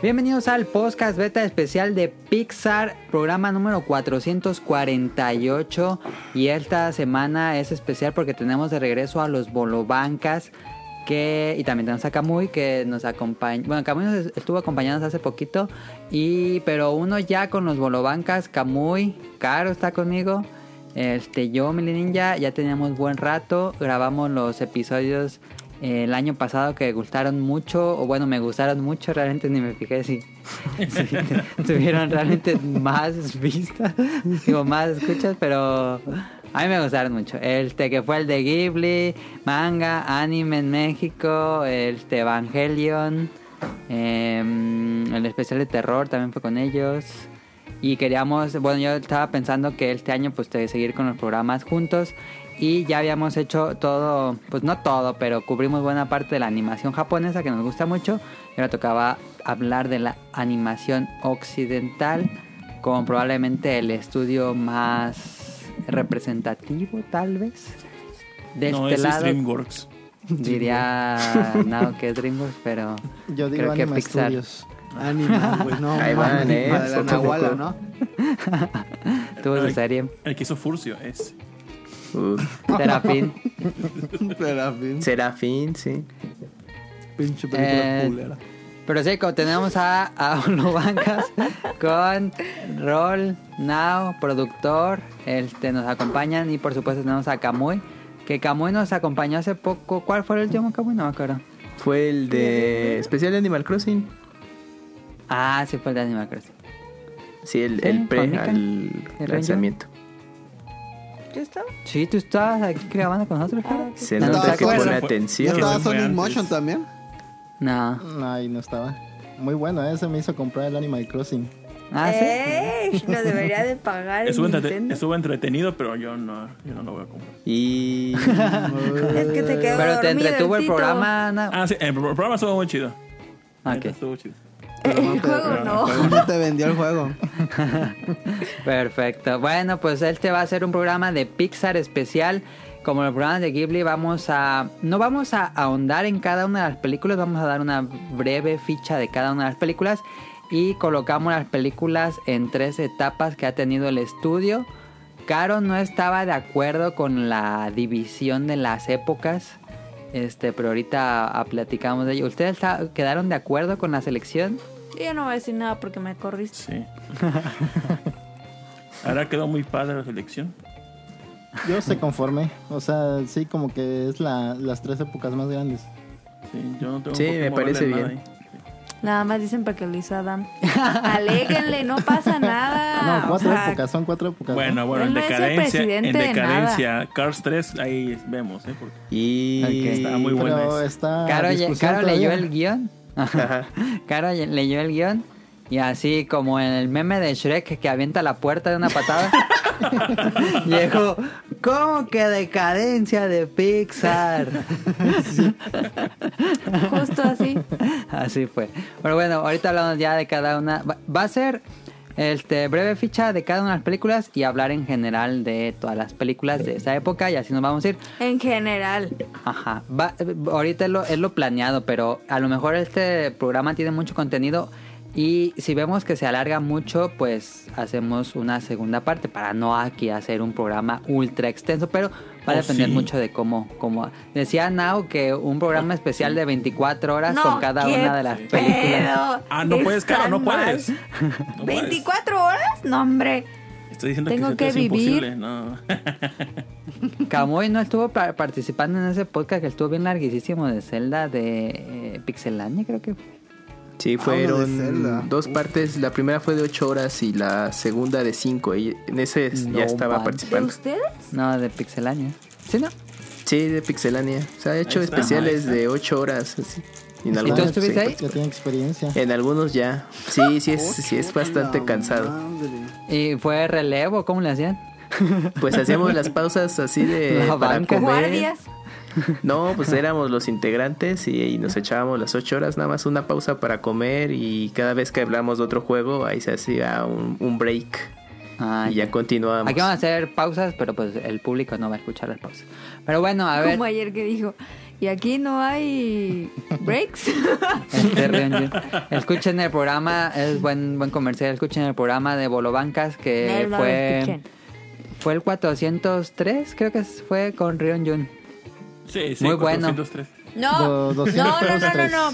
Bienvenidos al podcast beta especial de Pixar, programa número 448. Y esta semana es especial porque tenemos de regreso a los Bolobancas. Que, y también tenemos a Camuy que nos acompaña. Bueno, Camuy nos estuvo acompañándonos hace poquito. Y, pero uno ya con los Bolobancas, Camuy, Caro está conmigo. Este, yo, Mili Ninja, ya teníamos buen rato. Grabamos los episodios el año pasado que gustaron mucho, o bueno, me gustaron mucho, realmente ni me fijé si, tuvieron realmente más vistas, digo, más escuchas, pero a mí me gustaron mucho. Este que fue el de Ghibli, manga, anime en México, este Evangelion, em, el especial de terror también fue con ellos. Y queríamos, bueno, yo estaba pensando que este año pues seguir con los programas juntos y ya habíamos hecho todo, pues no todo, pero cubrimos buena parte de la animación japonesa que nos gusta mucho. Y ahora tocaba hablar de la animación occidental con probablemente el estudio más representativo, tal vez. De no, este lado, es DreamWorks. Diría no que es DreamWorks, pero yo digo creo que Pixar. Studios. Anima, pues no. Ahí van, eh. La Nahuala, ¿no? Tuvo su serie. El que hizo Furcio es. Serafín. Serafín. Serafín, sí. Pinche película eh, Pero sí, como tenemos a, a Bancas con Roll, Now, productor, este, nos acompañan y por supuesto tenemos a Kamui, que Kamui nos acompañó hace poco. ¿Cuál fue el último Kamui? No me acuerdo. Fue el de especial de Animal Crossing. Ah, sí fue el de Animal Crossing. Sí, el, el pre al lanzamiento. ¿Yo estaba? Sí, tú estabas aquí grabando con nosotros, ah, Se nota que pone atención. ¿Ya estaba Sonic Motion también? No. No, ahí no estaba. Muy bueno, ese ¿eh? me hizo comprar el Animal Crossing. Ah, sí. Eh, no debería de pagar. Estuvo, entrete estuvo entretenido, pero yo no, yo no lo voy a comprar. Y. es que te quedó Pero te entretuvo el, programa. Ah, sí, el programa estuvo muy chido. Ah, ok. Estuvo chido. El juego no. te vendió el juego. Perfecto. Bueno, pues este va a ser un programa de Pixar especial. Como los programas de Ghibli, vamos a. No vamos a ahondar en cada una de las películas, vamos a dar una breve ficha de cada una de las películas. Y colocamos las películas en tres etapas que ha tenido el estudio. Caro no estaba de acuerdo con la división de las épocas. Este, pero ahorita platicamos de ello. ¿Ustedes quedaron de acuerdo con la selección? Yo no voy a decir nada porque me corriste. Sí. Ahora quedó muy padre la selección. Yo se conforme. O sea, sí, como que es la, las tres épocas más grandes. Sí, yo no tengo Sí, me parece bien. Nada más dicen para que lo hizo Adam. Aléguenle, no pasa nada. No, cuatro épocas, son cuatro épocas. Bueno, bueno, en decadencia, en decadencia, Cars 3, ahí vemos, ¿eh? Porque y está muy bueno. Está Caro, Caro leyó el guion. Caro leyó el guion y así como en el meme de Shrek que avienta la puerta de una patada. Llegó, ¿cómo que decadencia de Pixar? Justo así. Así fue. Pero bueno, ahorita hablamos ya de cada una. Va a ser este breve ficha de cada una de las películas y hablar en general de todas las películas de esa época y así nos vamos a ir. En general. Ajá. ahorita es lo, es lo planeado, pero a lo mejor este programa tiene mucho contenido y si vemos que se alarga mucho, pues hacemos una segunda parte para no aquí hacer un programa ultra extenso, pero va a oh, depender mucho de cómo, cómo... Decía Nao que un programa especial de 24 horas con cada una de las películas. Ah, no puedes, claro, no puedes. ¿24 horas? No, hombre. Estoy diciendo Tengo que, que vivir. Imposible. No. Camuy no estuvo participando en ese podcast que estuvo bien larguísimo de Zelda de eh, Pixelania, creo que fue. Sí, ah, fueron dos partes. La primera fue de ocho horas y la segunda de cinco. Y en ese ya estaba participando. ¿De ustedes? No, de Pixelania. ¿Sí, no? Sí, de Pixelania. Se ha hecho especiales de ocho horas. ¿Y, en algunos, tú estuviste ahí? Ya tiene experiencia. En algunos ya. Sí, sí es, sí es bastante cansado. ¿Y fue relevo? ¿Cómo le hacían? Pues hacíamos las pausas así de la para comer. Guardias. No, pues éramos los integrantes y, nos echábamos las ocho horas, nada más una pausa para comer y cada vez que hablamos de otro juego, ahí se hacía un, break. Ah, y ya, continuamos. Aquí vamos a hacer pausas, pero pues el público no va a escuchar las pausas. Pero bueno, a ver. Como ayer que dijo, Y aquí no hay breaks. Este, escuchen el programa, es buen buen comercial, escuchen el programa de Bolobancas que No lo fue fue el 403, creo que fue con Rion Jun. Sí, sí, Muy bueno. 403. No, no, no, no, no, 203. no.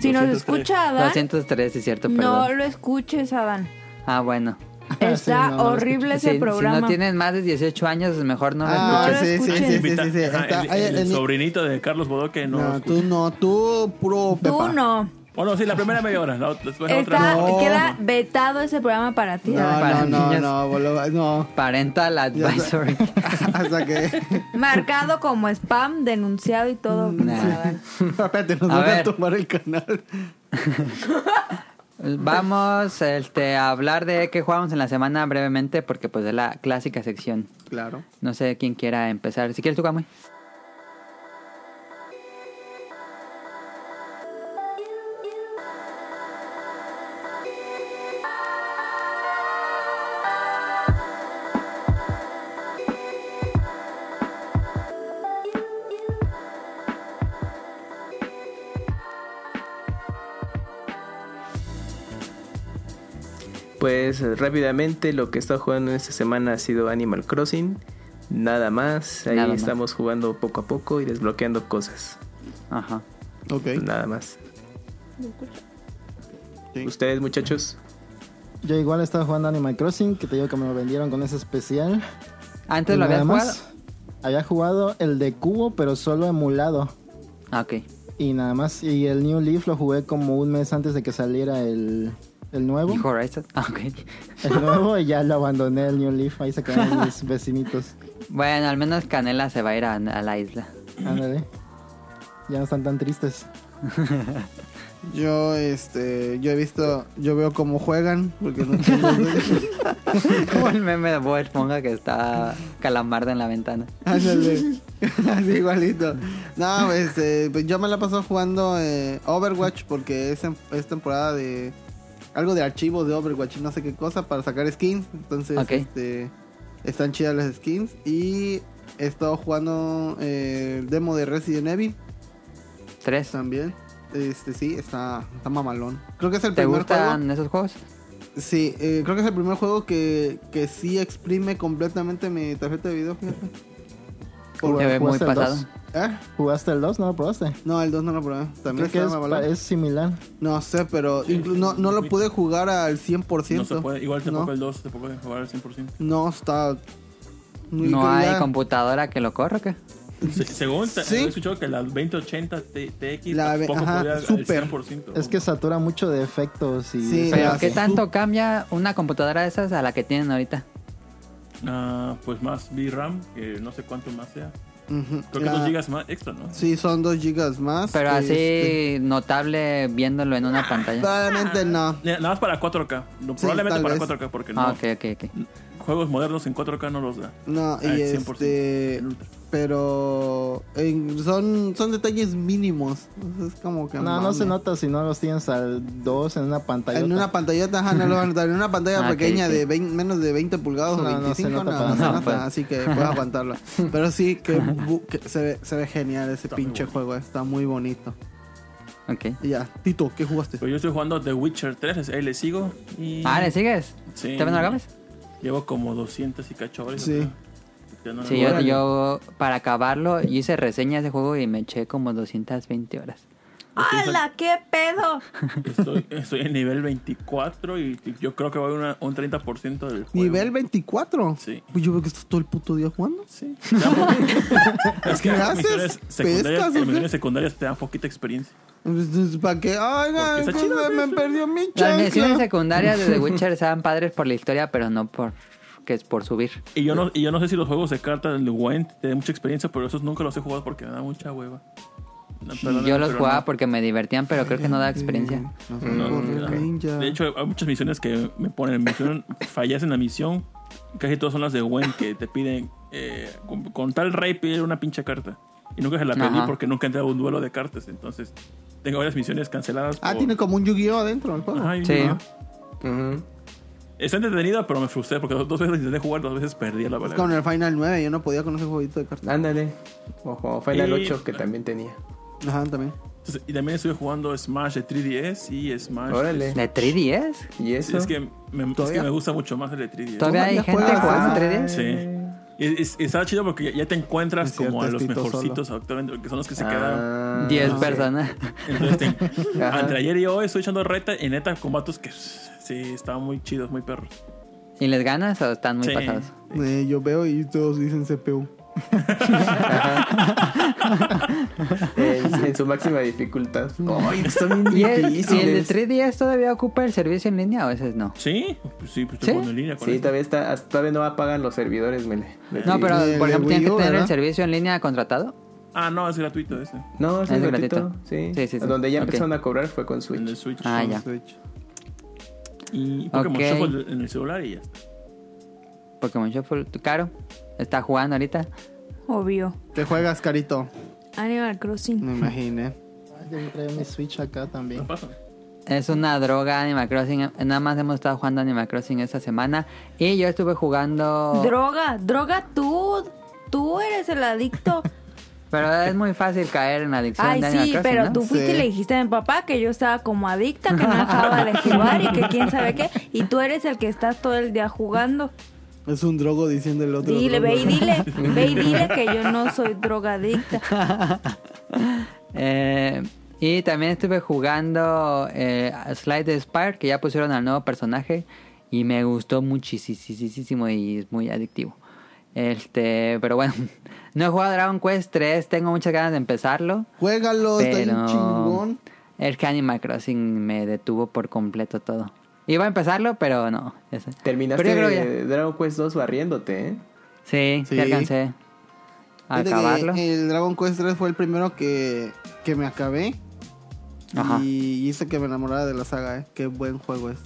Si nos 203. escucha Adán, 203, es cierto, no lo escuches, Adán. Ah, bueno. Está Sí, no, no lo horrible ese Si, si programa. no tienen más de 18 años, mejor no lo Ah, No lo sí, sí, sí, escuchen. sí, sí, sí, sí. Ajá, Está- el, hay- el el- sobrinito de Carlos Bodoque no. No, tú no, tú puro Pepa. Tú no. Bueno, sí, la primera media hora. La, después la Está, otra no. Queda vetado ese programa para ti. No. Para no, no, niños. no, boludo, no. Parental Advisory. Hasta que. Marcado como spam, denunciado y todo. Nah. Adán. Espérate, nos A van a tomar el canal. Vamos este, a hablar de qué jugamos en la semana brevemente porque pues es la clásica sección. Claro. No sé quién quiera empezar. Si quieres tú, Kamui. Pues rápidamente lo que he estado jugando en esta semana ha sido Animal Crossing. Nada más. Ahí Nada más. estamos jugando poco a poco y desbloqueando cosas. Ajá. Ok. Nada más. Sí. ¿Ustedes, muchachos? Yo igual estaba jugando Animal Crossing, que te digo que me lo vendieron con ese especial. Antes Y lo habías nada jugado. más, Había jugado el de cubo, pero solo emulado. Ah, ok. Y nada más. Y el New Leaf lo jugué como un mes antes de que saliera el, el nuevo. ¿Y Horizon? Ah, ok. El nuevo y ya lo abandoné el New Leaf. Ahí se quedaron mis vecinitos. Bueno, al menos Canela se va a ir a, a la isla. Ándale. Ya no están tan tristes. Yo, este, yo he visto, yo veo cómo juegan, porque no. Como el meme de Bob Esponja que está calamardo en la ventana. Ándale. Así igualito. No, este, pues yo me la paso jugando eh, Overwatch porque es, es temporada de algo de archivos de Overwatch y no sé qué cosa para sacar skins. Entonces, este, están chidas las skins. Y he estado jugando eh, el demo de Resident Evil Tres. también. Este, sí, está, está mamalón. Creo que es el ¿Te primer juego. gustan esos juegos? Sí, eh, creo que es el primer juego que, que sí exprime completamente mi tarjeta de video, fíjate. Se ve muy ¿Jugaste el pasado. dos? ¿Eh? ¿Jugaste el 2? ¿No lo probaste? No, el 2 no lo probé. También Creo que es, es similar. No sé, pero inclu- no, no lo pude jugar al 100%. No se puede. Igual tampoco no, el 2 se puede jugar al 100%. no está... muy- ¿No hay ya- computadora que lo corra qué? Se- según te- Sí. he escuchado que la 2080 T- TX La tampoco ajá, podría al súper. 100%. Es que satura mucho de efectos y... Sí, Pero ya ¿qué tanto cambia una computadora de esas a la que tienen ahorita? Ah, pues más VRAM, que no sé cuánto más sea. Ujú, Creo que la- 2 gigas más extra, ¿no? Sí, son 2 gigas más. Pero así este, notable viéndolo en una pantalla. Probablemente no. Nada más para 4K. No, Sí, probablemente tal para vez. 4K, porque no. Ah, ok, ok, ok. Juegos modernos en 4K no los da. No, Al y 100%. este... Pero en- son, son detalles mínimos. Es como que... No, no se nota si no los tienes al 2 en una pantalla. En una pantallota, ajá, no lo van a notar. En una pantalla Ah, pequeña de 20 menos de 20 pulgadas o No, no 25, se no, nota no, se nota, Pues. así que puedes aguantarlo. Pero sí, que, bu- que se, ve, se ve genial ese Está pinche bueno. juego, está muy bonito. Ok. Y ya, Tito, ¿qué jugaste? Pero yo estoy jugando The Witcher 3, ahí le sigo. Y Ah, ¿le sigues? Sí. ¿Te no lo acabas? Llevo como 200 y cacho horas. Sí. No- Sí, yo, para acabarlo hice reseña de ese juego y me eché como 220 horas. ¡Hala! ¿Qué pedo? Estoy, estoy en nivel 24 y yo creo que va a haber una- un 30% del juego. ¿Nivel 24? Sí. Pues yo veo que estás todo el puto día jugando. Sí. Es que ¿Qué haces? secundarias, ¿Pescas o qué? en misiones secundarias te dan poquita experiencia. ¿Para qué? Ay, Porque ay, está pues, chido, me perdió mi Las misiones chancla. secundarias de The Witcher sean padres por la historia, pero no por que es por subir. Y yo no, y yo no sé si los juegos de cartas de Gwent te dan mucha experiencia, pero esos nunca los he jugado porque me da mucha hueva. No, yo los jugaba no. porque me divertían, pero creo que no da experiencia. No. De hecho, hay muchas misiones que me ponen misión, fallas en la misión. Casi todas son las de Gwen que te piden eh, con, con tal rey pedir una pinche carta. Y nunca se la pedí Ajá. porque nunca he entrado a un duelo de cartas. Entonces, tengo varias misiones canceladas. Ah, por- tiene como un Yu-Gi-Oh adentro el juego. Ajá, y- Sí. Está entretenido, pero me frustré porque dos veces intenté jugar, dos veces perdí la Es con el Final 9, yo no podía con ese jueguito de cartas. Ándale. O como Final Y- 8 que también tenía. Ajá, también. Entonces, y también estuve jugando Smash de 3DS y Smash. Órale. ¿De 3DS? ¿Y eso? es, que me, es que me gusta mucho más el de 3DS. ¿Todavía hay ¿Todavía gente juegas? jugando Ah. 3DS? Sí. Y, está chido porque ya, ya te encuentras Es cierto, como a los mejorcitos actualmente, que son los que se quedaron. Ah, 10 sí. personas. Entonces, te- entre ayer y hoy estoy echando reta y neta combatos que sí, estaban muy chidos, muy perros. ¿Y les ganas o están muy Sí. pasados? Eh, yo veo y todos dicen CPU. En, en su máxima dificultad. Ay, está bien ¿Y el, y el de 3DS todavía ocupa el servicio en línea o ese no? Sí, pues sí, pues ¿Sí? estoy en línea con Sí, todavía, está, hasta- todavía no apagan los servidores, Mele. No, pero de- por ejemplo, Wii ¿tienen que tener el servicio en línea contratado? Ah, no, es gratuito ese. No, es, Es gratuito. gratuito. Sí. Sí, sí, sí. Donde ya empezaron a cobrar fue con En el Switch. Switch. Ah, ya. Switch. Y Pokémon Ok. Shuffle en el celular y ya está. Pokémon Shuffle, caro. Está jugando ahorita. Obvio. ¿Qué juegas, Carito? Animal Crossing. Me imaginé. Ay, Yo traigo mi Switch acá también. Es una droga Animal Crossing. Nada más hemos estado jugando Animal Crossing esta semana. Y yo estuve jugando. Droga, droga tú. Tú eres el adicto. Pero es muy fácil caer en la adicción Ay, de Animal sí, Crossing. pero ¿no? tú fuiste Sí. y le dijiste a mi papá que yo estaba como adicta, que no dejaba de jugar y que quién sabe qué. Y tú eres el que estás todo el día jugando. Es un drogo diciendo el otro. Dile, drogo. ve y dile, ve y dile que yo no soy drogadicta. Eh, y también estuve jugando eh, Slide Spire, que ya pusieron al nuevo personaje. Y me gustó muchísimo y es muy adictivo. Este, pero bueno, no he jugado Dragon Quest 3, tengo muchas ganas de empezarlo. Juégalo, está bien Pero chingón. el que Animal Crossing me detuvo por completo todo. Iba a empezarlo, pero no. Terminaste Pero yo creo ya- Dragon Quest 2 barriéndote, ¿eh? Sí, sí, alcancé a acabarlo. El Dragon Quest 3 fue el primero que, que me acabé. Ajá. Y hizo que me enamorara de la saga, ¿eh? Qué buen juego es.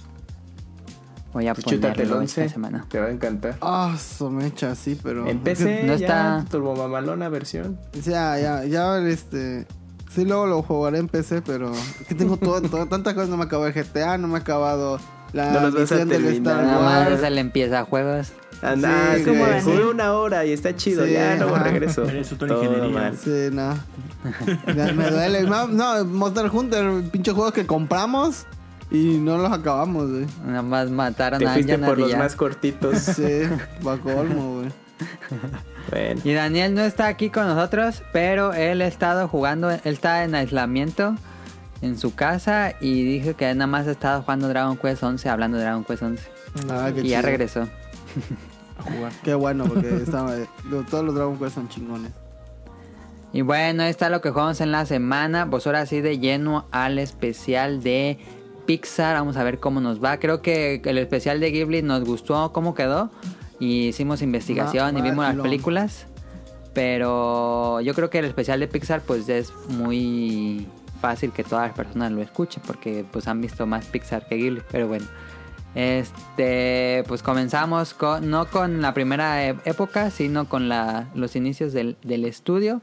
Voy a Pues chútate el ponerlo 11. esta semana. Te va a encantar. Ah, somecha, sí, pero. En PC no ya está- turbo mamalona versión. Ya, ya, ya, este. Sí, luego lo jugaré en PC, pero. Es que tengo todo, todo- tantas cosas. No me acabo el GTA, no me he acabado la No los vas a terminar. Nada más Wars. él empieza juegos. Anda, Sí, como jugué una hora y está chido. Sí, ya, luego ajá. regreso. Eres Todo ingeniería. mal. Sí, no. Me duele. No, no, Monster Hunter, pinche juegos que compramos y no los acabamos, güey. Nada más mataron Te a fuiste por los más cortitos. Sí, va colmo, güey. bueno. Y Daniel no está aquí con nosotros, pero él ha estado jugando, él está en aislamiento en su casa y dijo que nada más ha estado jugando Dragon Quest 11, hablando de Dragon Quest 11. Ah, qué Y ya chido. regresó. A jugar. Qué bueno, porque todos los Dragon Quest son chingones. Y bueno, ahí está lo que jugamos en la semana. Pues ahora sí de lleno al especial de Pixar. Vamos a ver cómo nos va. Creo que el especial de Ghibli nos gustó cómo quedó. Y hicimos investigación Ma- y vimos las películas. Pero yo creo que el especial de Pixar pues es muy fácil que todas las personas lo escuchen. Porque pues han visto más Pixar que Ghibli. Pero bueno. Este, pues comenzamos con, no con la primera e- época, sino con la, los inicios del, del estudio.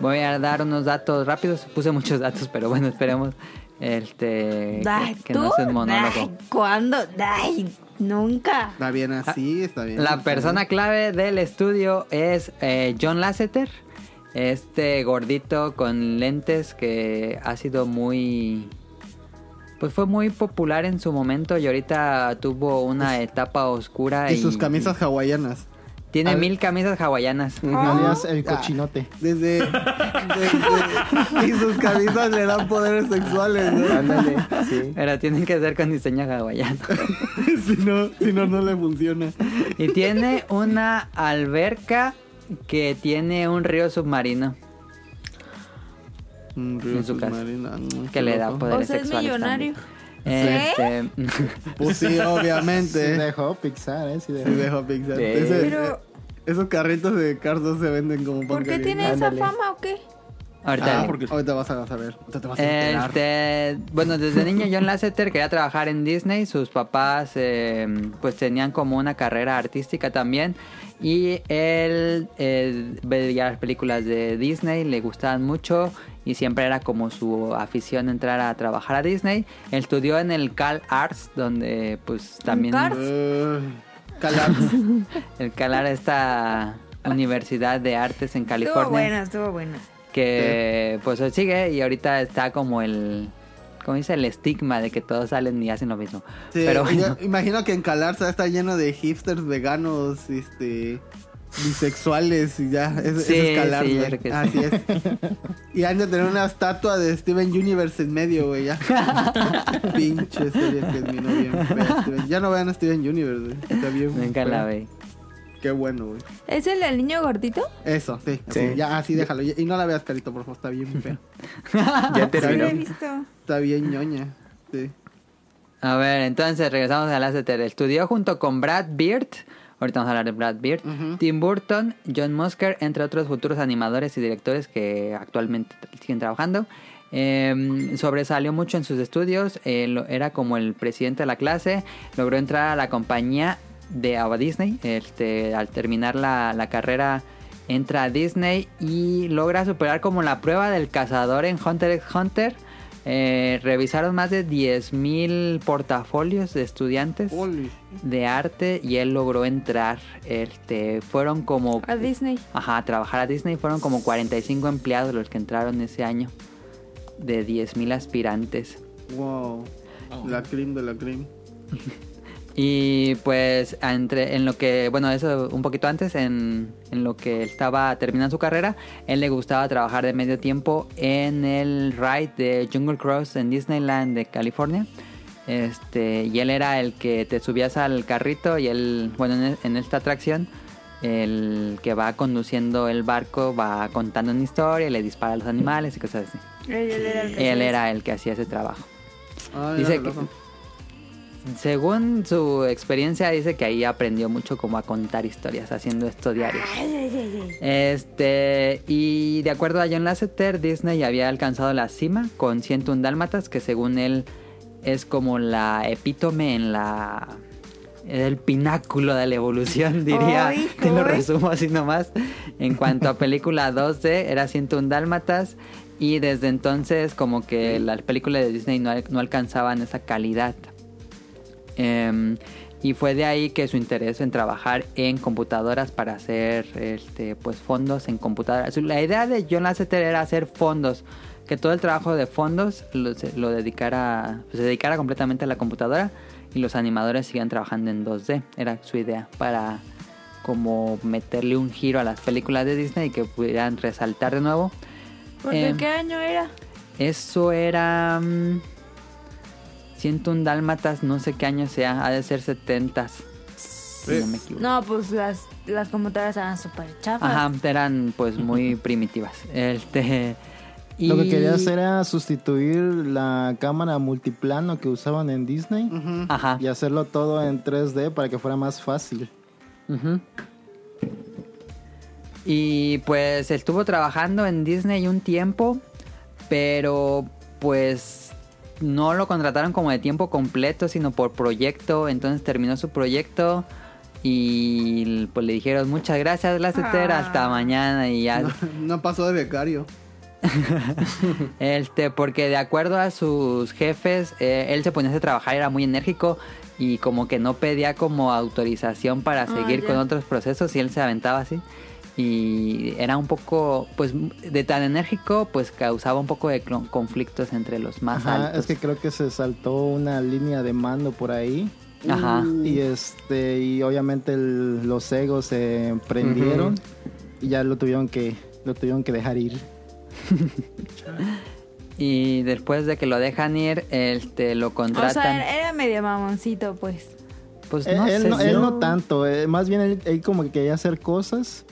Voy a dar unos datos rápidos. Puse muchos datos, pero bueno, esperemos este Ay, que, no sea un monólogo. Ay, ¿Cuándo? Ay, nunca. Está bien así, está bien. La persona clave del estudio es eh, John Lasseter, este gordito con lentes que ha sido muy... Pues fue muy popular en su momento y ahorita tuvo una etapa oscura. Y sus camisas hawaianas. Tiene Al- mil camisas hawaianas. Alias el Ah. cochinote. Desde, desde- y sus camisas le dan poderes sexuales, ¿no? Ándale, sí. Pero tienen que ser con diseño hawaiano. si no, si no, no le funciona. Y tiene una alberca que tiene un río submarino Un río En su casa. submarino, mm, que le da poderes O sea, es sexuales. millonario. también. Este, Pues sí, Sí obviamente. dejó Pixar, ¿eh? Sí dejó. Sí, dejo Pixar. Ese- Pero- esos carritos de Cars 2 se venden como pan ¿Por qué tiene esa Ándale. fama o qué? Ahorita Ah, porque- Ahorita vas a. Ahorita te vas a. Este, bueno, desde niño John Lasseter quería trabajar en Disney. Sus papás eh, pues tenían como una carrera artística también. Y él eh, veía las películas de Disney, le gustaban mucho y siempre era como su afición entrar a trabajar a Disney. Estudió en el Cal Arts, donde pues también... Cars? Eh, Calar. El Cal Arts, esta universidad de artes en Estuvo California. buena, estuvo buena. Que pues sigue y ahorita está como el como dice el estigma de que todos salen y hacen lo mismo Sí, pero bueno, imagino que en Calarza está lleno de hipsters veganos, este bisexuales y ya, Sí, es sí, yo creo que Así es. Y han de tener una estatua de Steven Universe en medio, güey, ya. Pinche serie que bien fea, Steven. Ya no vean a Steven Universe, güey. Está bien. nunca la ve Qué bueno, güey. ¿Es el del niño gordito? Eso, sí. Sí. así, Ya, así déjalo. Y no la veas, Carito, por favor, está bien fea. Ya Sí, lo he visto. Está bien ñoña. Sí. a ver entonces regresamos a Lasseter estudió junto con Brad Beard ahorita vamos a hablar de Brad Beard. Tim Burton John Musker entre otros futuros animadores y directores que actualmente siguen trabajando Eh, sobresalió mucho en sus estudios, eh, lo- era como el presidente de la clase, logró entrar a la compañía de a Disney, este, al terminar la, la carrera entra a Disney y logra superar como la prueba del cazador en Hunter x Hunter. Eh, revisaron más de 10.000 portafolios de estudiantes Holy. de arte y él logró entrar. Este, fueron como A Disney. Ajá, a trabajar a Disney fueron como 45 empleados los que entraron ese año. De 10.000 aspirantes. Wow. La cream de la cream. Y pues entre, en lo que, bueno, eso un poquito antes, en, en lo que estaba terminando su carrera, él le gustaba trabajar de medio tiempo en el ride de Jungle Cruise en Disneyland de California. Este, y él era el que te subías al carrito y él, bueno, en, en esta atracción, el que va conduciendo el barco va contando una historia y le dispara a los animales y cosas así. Él, él era el que Él hacía era el que hacía ese trabajo. Ay, Dice que, loco. Según su experiencia, dice que ahí aprendió mucho como a contar historias haciendo esto diario. Este, y de acuerdo a John Lasseter, Disney había alcanzado la cima con 101 Dálmatas, que según él es como la epítome en la. El pináculo de la evolución, diría. Te lo resumo así nomás. En cuanto a película 2D, era 101 Dálmatas. Y desde entonces, como que las películas de Disney no, no alcanzaban esa calidad. Em, y fue de ahí que su interés en trabajar en computadoras para hacer este, pues fondos en computadoras. La idea de John Lasseter era hacer fondos, que todo el trabajo de fondos lo, dedicara, pues, se dedicara completamente a la computadora y los animadores sigan trabajando en 2D. Era su idea para como meterle un giro a las películas de Disney y que pudieran resaltar de nuevo. ¿Porque Em, qué año era? Eso era. Mm, 101 Dálmatas, no sé qué año sea, ha de ser 70 si no me equivoco. No, pues las, las computadoras eran súper chafas. Ajá, eran pues muy primitivas. Este. y- Lo que quería hacer era sustituir la cámara multiplano que usaban en Disney. Ajá. y hacerlo todo en 3D para que fuera más fácil. Ujú. Y pues estuvo trabajando en Disney un tiempo, pero pues no lo contrataron como de tiempo completo, sino por proyecto. Entonces terminó su proyecto y pues le dijeron muchas gracias, Lasseter, Ah. hasta mañana y ya. No, no pasó de becario. Este, porque de acuerdo a sus jefes, eh, él se ponía a trabajar, era muy enérgico y como que no pedía como autorización para Ah, seguir con otros procesos y él se aventaba así. Y era un poco, pues, de tan enérgico, pues causaba un poco de conflictos entre los más Ajá, altos. es que creo que se saltó una línea de mando por ahí Ajá. y este y obviamente el- los egos se prendieron y ya lo tuvieron que lo tuvieron que dejar ir. Y después de que lo dejan ir, este, lo O contratan. sea, era medio mamoncito, pues. pues Eh, no él, sé no, si- él no tanto, eh, más bien él, él como que quería hacer cosas,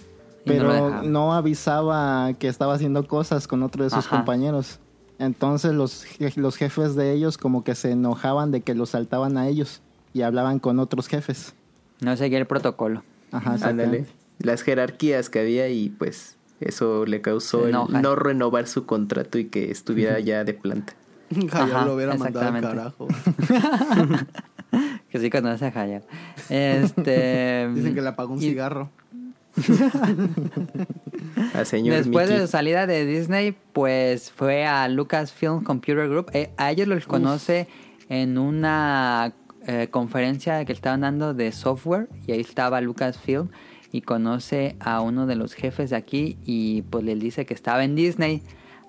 No pero no, avisaba que estaba haciendo cosas con otro de sus Ajá. compañeros. Entonces los, los jefes de ellos como que se enojaban de que los saltaban a ellos y hablaban con otros jefes. no seguía el protocolo. Ajá, Ándale. Las jerarquías que había y pues Eso le causó el no renovar su contrato y que estuviera ya de planta. Hayar lo hubiera mandado al carajo. que sí conoce a Hayar. Este, Dicen que le apagó un cigarro. señor Después de su salida de Disney, pues fue a Lucasfilm Computer Group. Eh, a ellos los conoce en una eh, conferencia que estaban dando de software y ahí estaba Lucasfilm y conoce a uno de los jefes de aquí y pues le dice que estaba en Disney.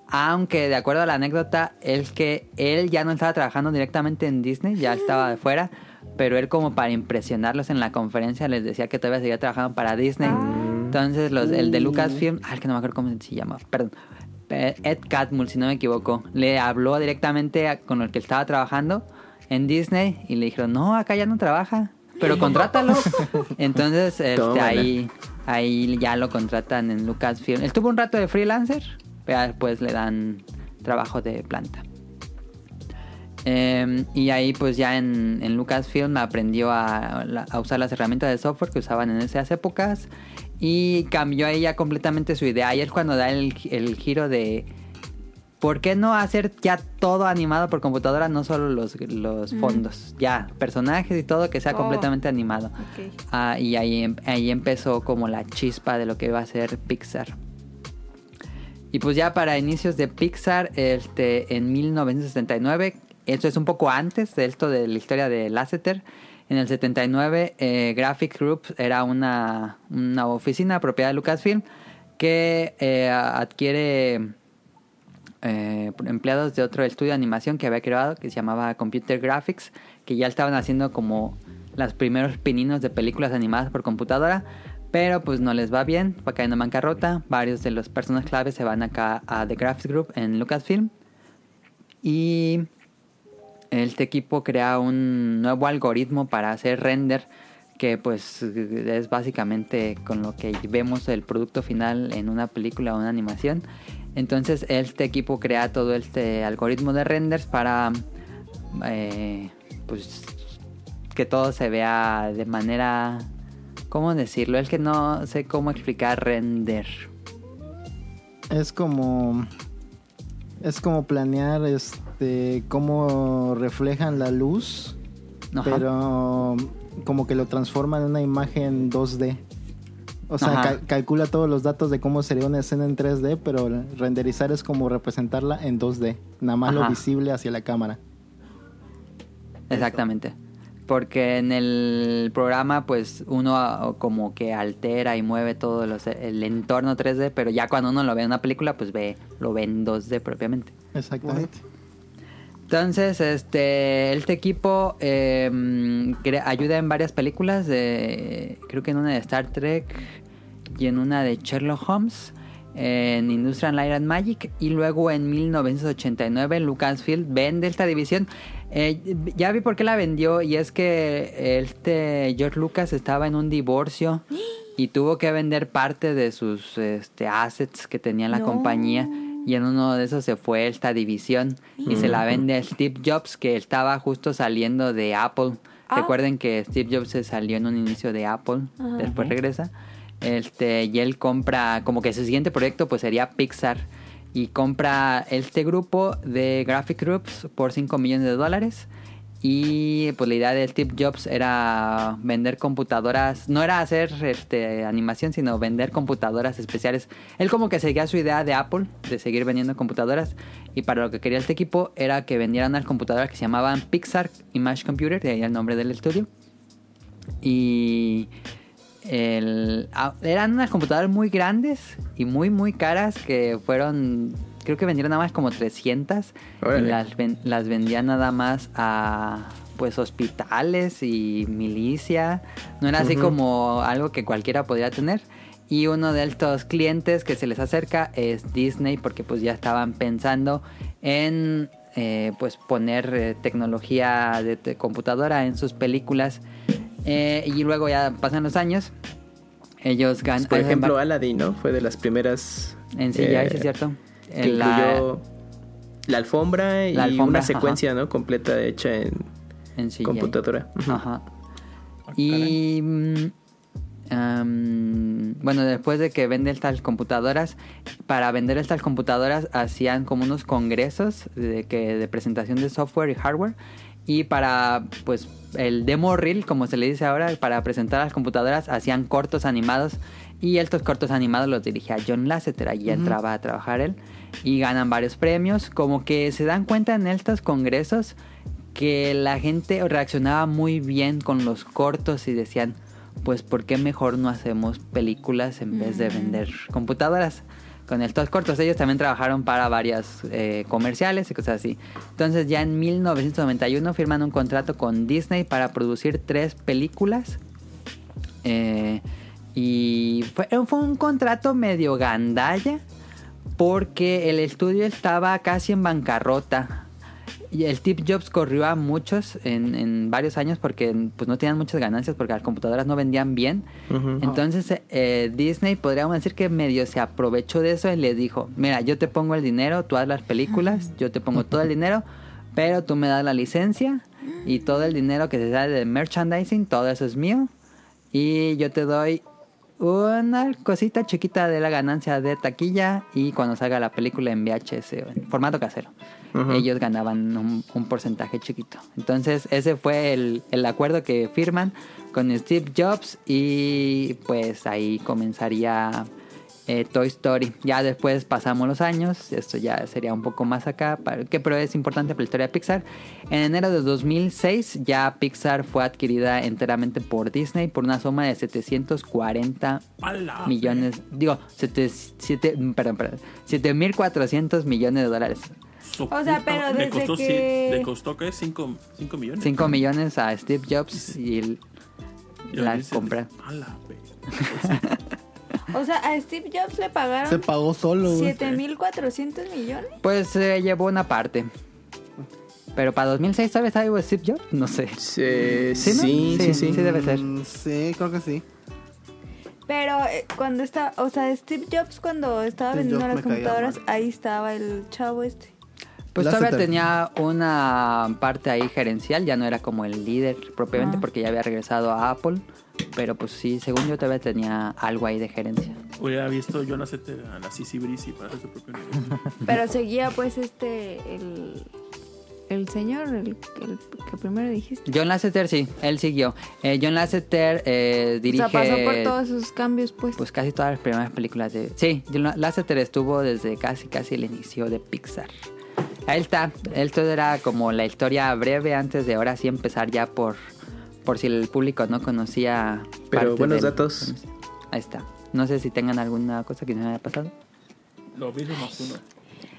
Aunque de acuerdo a la anécdota, es que él ya no estaba trabajando directamente en Disney, ya estaba de fuera, pero él como para impresionarlos en la conferencia les decía que todavía seguía trabajando para Disney. Entonces los, el de Lucasfilm, ay, que no me acuerdo cómo se llama, perdón, Ed Catmull, si no me equivoco, le habló directamente con el que estaba trabajando en Disney y le dijeron, no, acá ya no trabaja, pero contrátalo. Entonces, este, ahí, ahí ya lo contratan en Lucasfilm. Él tuvo un rato de freelancer, pero después le dan trabajo de planta. Em, y ahí pues ya en, en Lucasfilm aprendió a, a, usar las herramientas de software que usaban en esas épocas y cambió ahí ya completamente su idea. Ahí es cuando da el, el giro de ¿Por qué no hacer ya todo animado por computadora, no solo los, los mm. fondos? Ya, personajes y todo que sea oh, completamente animado. Ah, y ahí, em, ahí empezó como la chispa de lo que iba a ser Pixar. Y pues ya para inicios de Pixar, este, en 1979, esto es un poco antes de esto de la historia de Lasseter. En el 79, eh, Graphic Group era una, una, oficina propiedad de Lucasfilm que eh, adquiere eh, empleados de otro estudio de animación que había creado que se llamaba Computer Graphics, que ya estaban haciendo como los primeros pininos de películas animadas por computadora, pero pues no les va bien, va cayendo en bancarrota. Varios de los personas claves se van acá a The Graphics Group en Lucasfilm y este equipo crea un nuevo algoritmo para hacer render que pues es básicamente con lo que vemos el producto final en una película o una animación entonces este equipo crea todo este algoritmo de renders para eh, pues que todo se vea de manera ¿cómo decirlo? Es que no sé cómo explicar render. Es como es como planear este cómo reflejan la luz, pero como que lo transforma en una imagen 2D. O sea, calcula todos los datos de cómo sería una escena en 3D, pero renderizar es como representarla en 2D, nada más lo visible hacia la cámara. Exactamente. Porque en el programa, pues uno ah, como que altera y mueve todo el entorno 3D, pero ya cuando uno lo ve en una película, pues ve, lo ve en 2D propiamente. Exactamente. Entonces, este, este equipo eh, ayuda en varias películas, de, creo que en una de Star Trek y en una de Sherlock Holmes, en Industrial Light and Magic y luego en 1989 Lucasfilm vende esta división. Eh, ya vi por qué la vendió y es que este George Lucas estaba en un divorcio y tuvo que vender parte de sus este, assets que tenía la compañía y en uno de esos se fue esta división y se la vende a Steve Jobs que estaba justo saliendo de Apple. Ah. Recuerden que Steve Jobs se salió en un inicio de Apple, después regresa. Este, y él compra, como que su siguiente proyecto pues sería Pixar. Y compra este grupo de Graphic Groups por 5 millones de dólares. Y pues la idea de Steve Jobs era vender computadoras, no era hacer este, animación, sino vender computadoras especiales. Él como que seguía su idea de Apple, de seguir vendiendo computadoras. Y para lo que quería este equipo era que vendieran unas computadoras que se llamaban Pixar Image Computer, de ahí el nombre del estudio. Y el, ah, eran unas computadoras muy grandes y muy muy caras que fueron creo que vendieron nada más como 300 y las, las vendían nada más a pues hospitales y milicia. No era así como algo que cualquiera podría tener. Y uno de estos clientes que se les acerca es Disney porque pues ya estaban pensando en eh, pues poner eh, tecnología de, computadora en sus películas. Eh, y luego ya pasan los años. Ellos ganan. Por ejemplo, Aladdin, ¿no? Fue de las primeras. En CGI, es cierto que incluyó la, alfombra y una secuencia, ¿no? Completa hecha en, computadora. Ajá. Y mm, bueno, después de que vende estas computadoras, para vender estas computadoras hacían como unos congresos de, que, de presentación de software y hardware. Y para, pues, el demo reel, como se le dice ahora, para presentar las computadoras, hacían cortos animados. Y estos cortos animados los dirigía John Lasseter. Allí entraba a trabajar él. Y ganan varios premios. Como que se dan cuenta en estos congresos que la gente reaccionaba muy bien con los cortos y decían, pues ¿por qué mejor no hacemos películas en vez de vender computadoras? Con estos cortos ellos también trabajaron para varias eh, comerciales y cosas así. Entonces ya en 1991 firman un contrato con Disney para producir tres películas. Eh, y fue, fue un contrato medio gandalla porque el estudio estaba casi en bancarrota y el Steve Jobs corrió a muchos en, varios años porque pues no tenían muchas ganancias porque las computadoras no vendían bien. Entonces eh, Disney podríamos decir que medio se aprovechó de eso y le dijo, mira, yo te pongo el dinero, tú haz las películas, yo te pongo todo el dinero, pero tú me das la licencia y todo el dinero que se da de merchandising, todo eso es mío. Y yo te doy una cosita chiquita de la ganancia de taquilla y cuando salga la película en VHS, en formato casero ellos ganaban un, porcentaje chiquito. Entonces ese fue el, el, acuerdo que firman con Steve Jobs y pues ahí comenzaría eh, Toy Story. Ya después pasamos los años, esto ya sería un poco más acá, que pero es importante para la historia de Pixar. En enero de 2006 ya Pixar fue adquirida enteramente por Disney por una suma de 740 millones, digo, 7, 7, perdón, perdón, 7.400 millones de dólares o sea, pero desde costó, que... ¿Le costó qué? 5 millones? 5 millones a Steve Jobs y la compra. o sea, a Steve Jobs le pagaron... Se pagó solo. 7.400 millones. Pues se llevó una parte. Pero para 2006, ¿sabes algo de Steve Jobs? No sé. Sí, sí, sí, sí, sí, debe ser. Mm, sí, creo que sí. Pero eh, cuando estaba, o sea, Steve Jobs cuando estaba vendiendo las computadoras, ahí estaba el chavo este. Pues todavía tenía una parte ahí gerencial, ya no era como el líder propiamente porque ya había regresado a Apple. Pero pues sí, según yo todavía tenía algo ahí de gerencia. Hubiera visto John Lasseter a la Sisi Brisi para hacer su propio negocio. Pero seguía pues este, el, el señor, el, que primero dijiste. John Lasseter sí, él siguió. Eh, John Lasseter eh, dirige... O sea, pasó por todos esos cambios pues. Pues casi todas las primeras películas de... Sí, John Lasseter estuvo desde casi casi el inicio de Pixar. Ahí está. Esto era como la historia breve antes de ahora sí empezar ya por, por si el público no conocía. Pero buenos datos. Ahí está. No sé si tengan alguna cosa que me haya pasado. Lo mismo más uno.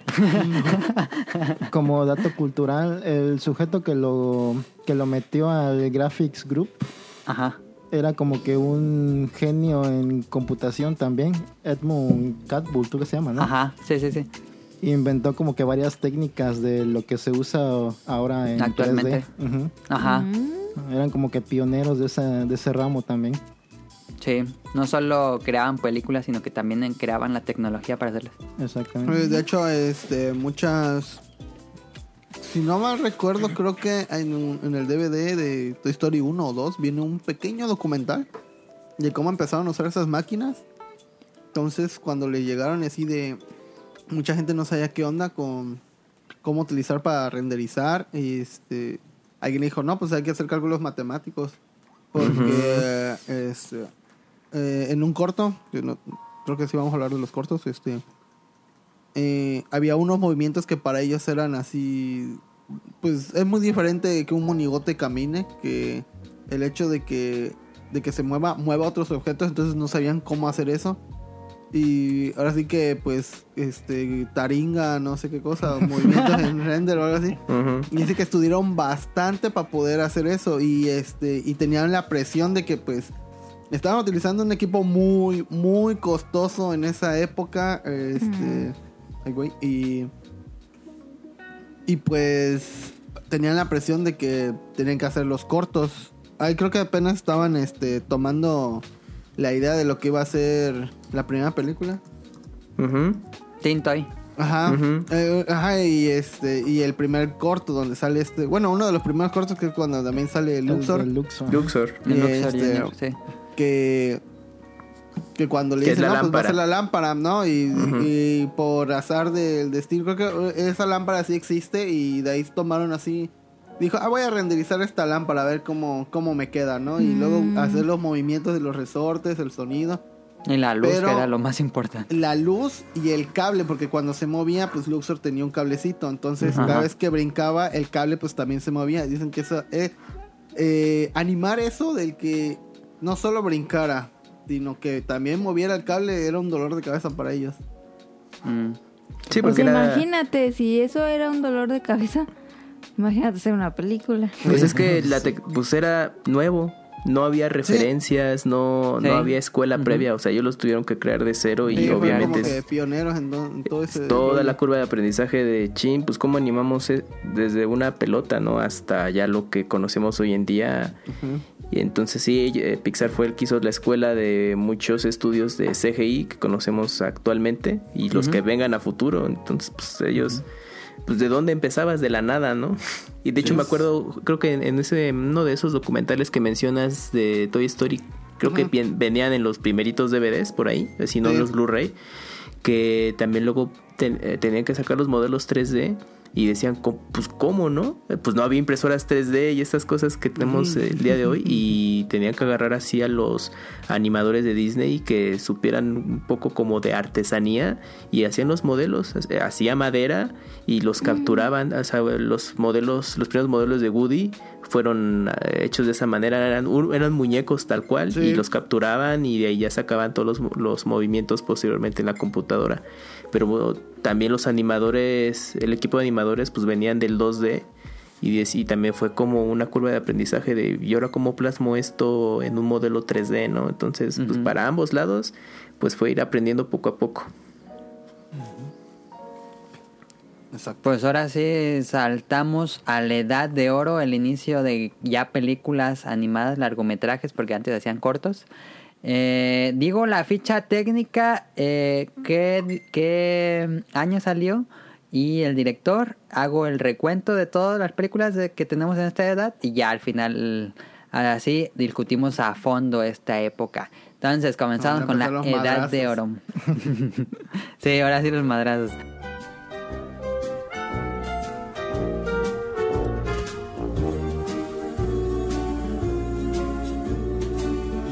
como dato cultural, el sujeto que lo, que lo metió al Graphics Group Ajá. era como que un genio en computación también. Edmund Catbull, tú que se llama, ¿no? Ajá, sí, sí, sí inventó como que varias técnicas de lo que se usa ahora en actualmente. Ajá. Mm. Eran como que pioneros de ese, de ese ramo también. Sí, no solo creaban películas, sino que también creaban la tecnología para hacerlas. Exactamente. De hecho, este, muchas... Si no mal recuerdo, creo que en, en el DVD de Toy Story 1 o 2 viene un pequeño documental de cómo empezaron a usar esas máquinas. Entonces, cuando le llegaron así de, mucha gente no sabía qué onda con cómo utilizar para renderizar. Y este, alguien dijo, no, pues hay que hacer cálculos matemáticos. Porque este, eh, en un corto, creo que sí vamos a hablar de los cortos, este, eh, había unos movimientos que para ellos eran así, pues es muy diferente que un monigote camine, que el hecho de que, de que se mueva, mueva otros objetos, entonces no sabían cómo hacer eso. Y ahora sí que, pues, este, taringa, no sé qué cosa, movimientos en render o algo así. Y dice que estudiaron bastante para poder hacer eso. Y este, y tenían la presión de que, pues, estaban utilizando un equipo muy, muy costoso en esa época. Este, y. Y pues, tenían la presión de que tenían que hacer los cortos. Ahí creo que apenas estaban, este, tomando la idea de lo que iba a ser la primera película. Uh Tintoy. Ajá. Eh, ajá, y este, y el primer corto donde sale este, bueno, uno de los primeros cortos que es cuando también sale Luxor. Luxor. Luxor. Este, que Que cuando le dicen, no, pues va a ser la lámpara, ¿no? Y, por azar del destino, creo que esa lámpara sí existe y de ahí tomaron así. Dijo, ah, voy a renderizar esta lámpara a ver cómo, cómo me queda, ¿no? Y luego mm. hacer los movimientos de los resortes, el sonido. Y la luz, que era lo más importante. La luz y el cable, porque cuando se movía, pues Luxor tenía un cablecito. Entonces, cada vez que brincaba, el cable, pues también se movía. Dicen que eso. Eh, eh, animar eso del que no solo brincara, sino que también moviera el cable, era un dolor de cabeza para ellos. Mm. Sí, porque pues imagínate, si eso era un dolor de cabeza, imagínate hacer una película. Pues es que la pues era nuevo no había referencias, no, no había escuela previa, o sea, ellos los tuvieron que crear de cero y obviamente... Como pioneros en, todo ese... Toda la curva de aprendizaje de Chin, pues cómo animamos e, desde una pelota, ¿no? Hasta ya lo que conocemos hoy en día. Y entonces sí, eh, Pixar fue el que hizo la escuela de muchos estudios de CGI que conocemos actualmente y los que vengan a futuro. Entonces, pues ellos pues de dónde empezabas de la nada, ¿no? Y de hecho me acuerdo, creo que en, ese uno de esos documentales que mencionas de Toy Story, creo que venían en los primeritos DVDs por ahí, si no los Blu-ray, que también luego eh, tenían que sacar los modelos 3D y decían, pues cómo, ¿no? Pues no había impresoras 3D y estas cosas que tenemos el día de hoy y tenían que agarrar así a los animadores de Disney que supieran un poco como de artesanía y hacían los modelos, eh, hacía madera y los capturaban, o sea, los modelos, los primeros modelos de Woody fueron eh, hechos de esa manera, eran, eran muñecos tal cual y los capturaban y de ahí ya sacaban todos los, los movimientos posteriormente en la computadora pero también los animadores, el equipo de animadores pues venían del 2D y, también fue como una curva de aprendizaje de y ahora cómo plasmo esto en un modelo 3D, ¿no? Entonces, pues para ambos lados, pues fue ir aprendiendo poco a poco. Exacto. Pues ahora sí saltamos a la edad de oro, el inicio de ya películas animadas, largometrajes, porque antes hacían cortos. Eh, digo la ficha técnica, eh, qué, año salió y el director. Hago el recuento de todas las películas que tenemos en esta edad y ya al final, así discutimos a fondo esta época. Entonces comenzamos con la edad de oro. sí, ahora sí los madrazos.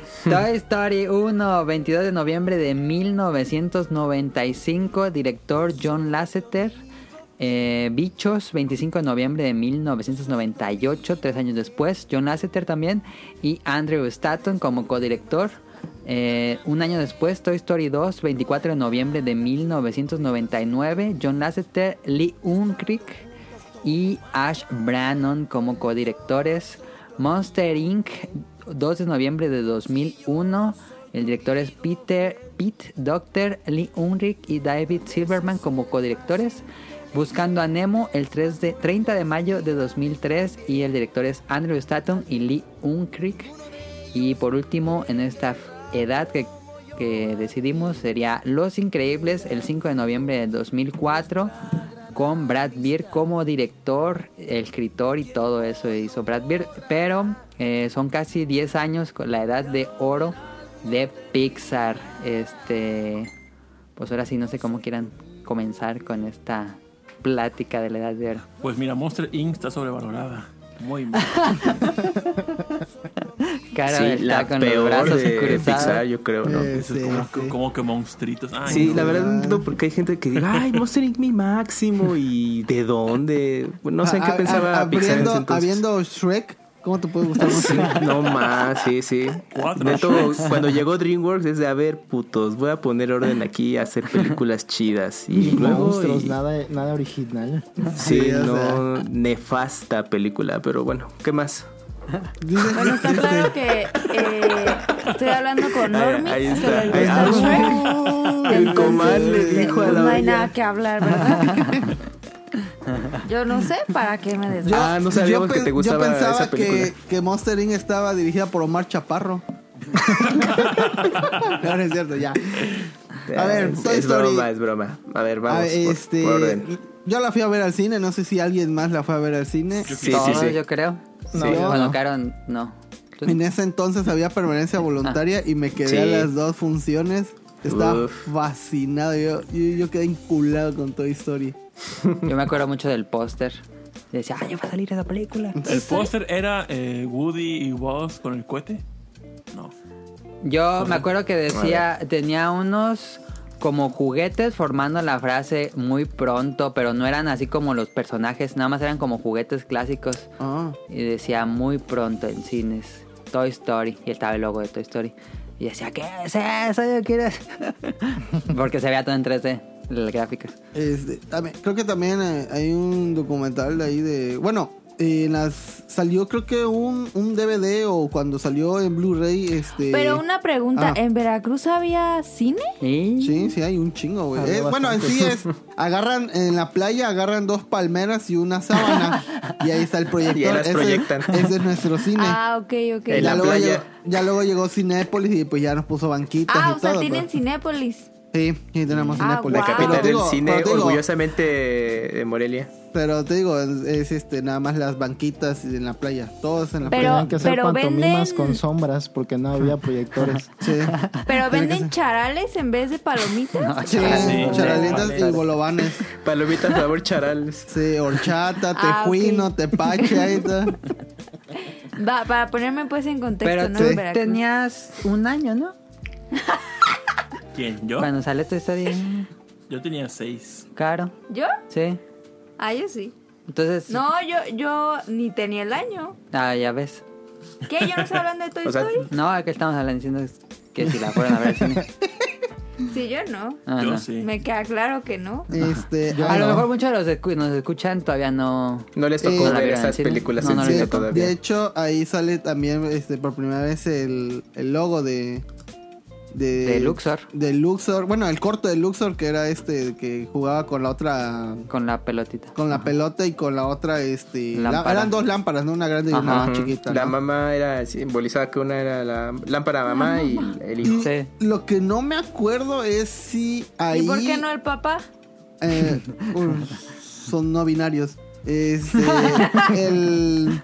Toy Story 1, 22 de noviembre de 1995, director John Lasseter. Eh, Bichos, 25 de noviembre de 1998, tres años después, John Lasseter también. Y Andrew Stanton como codirector. Eh, un año después, Toy Story 2, 24 de noviembre de 1999, John Lasseter, Lee Unkrich y Ash Brannon como codirectores. Monster Inc. 2 de noviembre de 2001. El director es Peter Pete Doctor, Lee Unrich y David Silverman como codirectores. Buscando a Nemo el 3 de, 30 de mayo de 2003 y el director es Andrew Stanton y Lee Unkrich. Y por último, en esta edad que, que decidimos sería Los Increíbles el 5 de noviembre de 2004 con Brad Beard como director, escritor y todo eso hizo Brad Beard. Pero eh, son casi 10 años con la edad de oro de Pixar. Este, pues ahora sí no sé cómo quieran comenzar con esta plática de la edad de oro. Pues mira, Monster Inc. está sobrevalorada. Muy mal. Cara, sí, la con peor los brazos de Pixar, yo creo, ¿no? es como, que monstruitos. sí, la verdad no, porque hay gente que dice, ay, Monster Inc. mi máximo y ¿de dónde? No sé en qué pensaba Pixar en ese Habiendo Shrek, ¿Cómo te puede gustar sí, No más, sí, sí. Neto, cuando llegó DreamWorks es de, a ver, putos, voy a poner orden aquí a hacer películas chidas. Y, luego... Monstruos, nada, original. Sí, no, nefasta película, pero bueno, ¿qué más? Bueno, está claro que eh, estoy hablando con Normie ahí, está. le gusta Shrek. El comal le dijo a la No hay nada que hablar, ¿verdad? Yo no sé para qué me des. Ah, no sabíamos que te gustaba Yo pensaba esa película. Que, que Monster Inc. estaba dirigida por Omar Chaparro. no, no es cierto, ya. A ver, Toy es Story. broma, es broma. A ver, vamos. A ver, por- este, por orden. yo la fui a ver al cine, no sé si alguien más la fue a ver al cine. Sí, sí, sí. yo creo. No, Sí. Bueno, no. Caro, no. En ese entonces había permanencia voluntaria y me quedé Sí. a las dos funciones. Estaba Uf. fascinado. Yo, yo, yo quedé inculado con Toy Story. Yo me acuerdo mucho del póster. Decía, ay, va a salir esa película. ¿El póster era eh, Woody y Buzz con el cohete? No. Yo me acuerdo que decía, tenía unos como juguetes formando la frase muy pronto, pero no eran así como los personajes, nada más eran como juguetes clásicos. Ah. Y decía muy pronto en cines, Toy Story, y estaba el logo de Toy Story. Y decía, ¿qué es eso? Yo quiero eso". Porque se veía todo en 3D, las gráficas. Este, también- creo que también eh, hay un documental de ahí de. Bueno, eh, en las, salió creo que un, un DVD o cuando salió en Blu-ray. Este, Pero una pregunta, Ah. ¿en Veracruz había cine? Sí, sí, hay un chingo, güey. Eh, bueno, en sí es. Agarran en la playa, agarran dos palmeras y una sábana. y ahí está el proyector. Y Ese- proyectan. Ese es nuestro cine. Ah, ok, ok. En ya, la luego playa. Llegó, ya luego llegó Cinépolis y pues ya nos puso banquitas Ah, y o sea, todo. tienen pero- Cinépolis. Sí, sí tenemos Ah, Cinépolis. La Wow. capital Pero te del digo- cine, orgullosamente de Morelia. Pero te digo, es, es, este nada más las banquitas en la playa. Todos en la Pero- playa. Tenían que hacer pero pantomimas venden- con sombras porque no había proyectores. Sí. ¿Pero venden charales en vez de palomitas? Sí, sí, charalitas sí. y bolovanes. Palomitas sabor charales. Sí, horchata, Ah, tejuino, ok. tepache, ahí está. Va, para ponerme pues en contexto, Pero ¿no? tenías un año, ¿no? ¿Quién? ¿Yo? Cuando sale tu historia. Yo tenía seis. Caro. ¿Yo? Sí. Ah, yo sí. Entonces. No, yo, yo ni tenía el año. Ah, ya ves. ¿Qué? ¿Yo no estoy hablando de Toy O sea, Story? No, aquí estamos hablando diciendo que si la fueron a ver al cine. Sí, yo no. Ah, Yo no. sí. Me queda claro que no. Este, A lo no. mejor muchos de los escu- nos escuchan todavía no. No les tocó Eh, ¿No la ver esas cine? películas No, en no la cine vieron. todavía. De hecho, ahí sale también este, por primera vez el, el logo de, de. De Luxor. De Luxor. Bueno, el corto de Luxor, que era este que jugaba con la otra. Con la pelotita. Con la pelota y con la otra, este. Lámpara. la- eran dos lámparas, ¿no? Una grande y una Ajá. más chiquita. La ¿no? mamá era simbolizada que una era la lámpara mamá y el hijo. Y Sí. lo que no me acuerdo es si ahí. ¿Y por qué no el papá? Eh, uh, son no binarios. Este, el,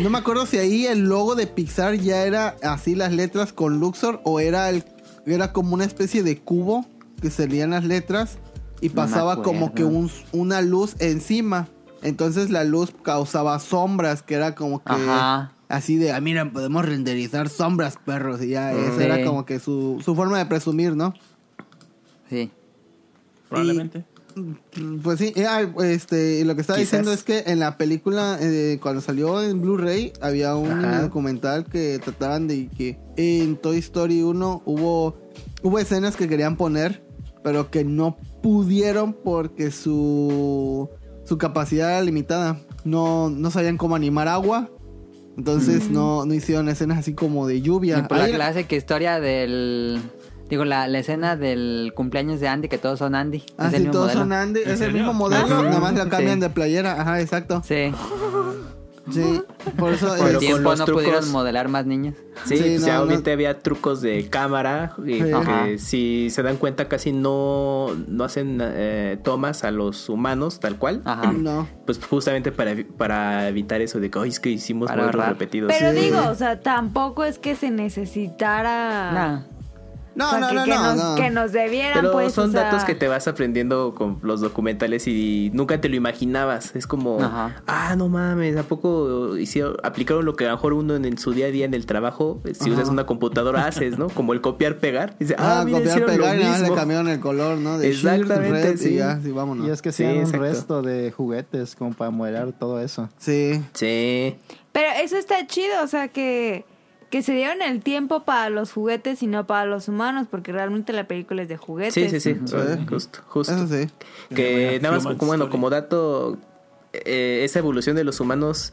no me acuerdo si ahí el logo de Pixar ya era así las letras con Luxor o era el era como una especie de cubo que salían las letras y No pasaba como que un- una luz encima. Entonces la luz causaba sombras, que era como que Ajá. así de, ah, mira, podemos renderizar sombras, perros. Y ya, esa era como que su, su forma de presumir, ¿no? Sí. Probablemente. Pues sí, eh, este, lo que estaba Quizás. diciendo es que en la película, eh, cuando salió en Blu-ray, había un Ajá. documental que trataban de que en Toy Story 1 hubo, hubo escenas que querían poner, pero que no pudieron porque su, su capacidad era limitada. No, no sabían cómo animar agua. Entonces no, no hicieron escenas así como de lluvia. Y por la Ahí- clásica historia del. Digo, la, la escena del cumpleaños de Andy, que todos son Andy. Ah, es sí, el mismo todos modelo. son Andy, es el serio? mismo modelo, nada más lo cambian Sí. de playera, ajá, exacto. Sí. Sí, por eso Por Pero el con tiempo los no trucos- pudieron modelar más niños. Sí, Sí, pues no, ya no. obviamente había trucos de cámara y Sí. Ajá. si se dan cuenta casi no, no hacen eh, tomas a los humanos tal cual. Ajá. No. Pues justamente para, para evitar eso de que, "Ay, es que hicimos modelos repetidos. Pero Sí. digo, o sea, tampoco es que se necesitara... Nah. No, o sea, no, que, no, que no, nos, no. que nos debieran, Pero pues, son o sea, datos que te vas aprendiendo con los documentales y nunca te lo imaginabas. Es como, Ajá. ah, no mames, ¿a poco hicieron, aplicaron lo que a lo mejor uno en, en su día a día en el trabajo, si Ajá. usas una computadora haces, ¿no? Como el copiar, pegar. Dice, ah, Ah, mira, copiar, hicieron pegar y lo le cambiaron el color, ¿no? De shirt, Exactamente, red, sí. Y ya, sí, vámonos. Y es que Sí, un exacto. resto de juguetes como para modelar todo eso. Sí. Sí. Pero eso está chido, o sea, que, que se dieron el tiempo para los juguetes y no para los humanos, porque realmente la película es de juguetes. Sí, sí, sí. Sí. Justo, justo. Eso sí. Que nada más como, bueno, como dato, eh, esa evolución de los humanos,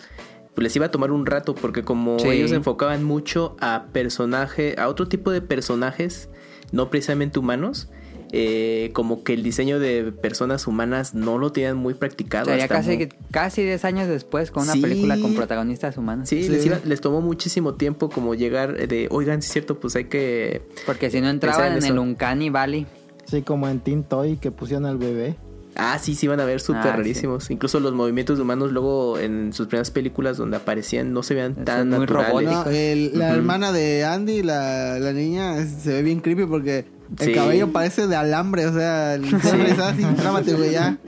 pues les iba a tomar un rato porque como ellos se enfocaban mucho a personaje, a otro tipo de personajes, no precisamente humanos, eh, como que el diseño de personas humanas no lo tenían muy practicado. O sea, ya casi, casi 10 años después con una película con protagonistas humanos. Sí, Les, tomó muchísimo tiempo como llegar de, oigan, si es cierto, pues hay que... Porque si no entraban en, el Uncanny Valley. Sí, como en Teen Toy que pusieron al bebé. Ah, sí, sí, van a ver súper ah, rarísimos. Incluso los movimientos de humanos luego en sus primeras películas donde aparecían no se vean tan muy naturales. la hermana de Andy, la, la niña, se ve bien creepy porque el cabello parece de alambre, o sea, el así, trámate, güey, ya.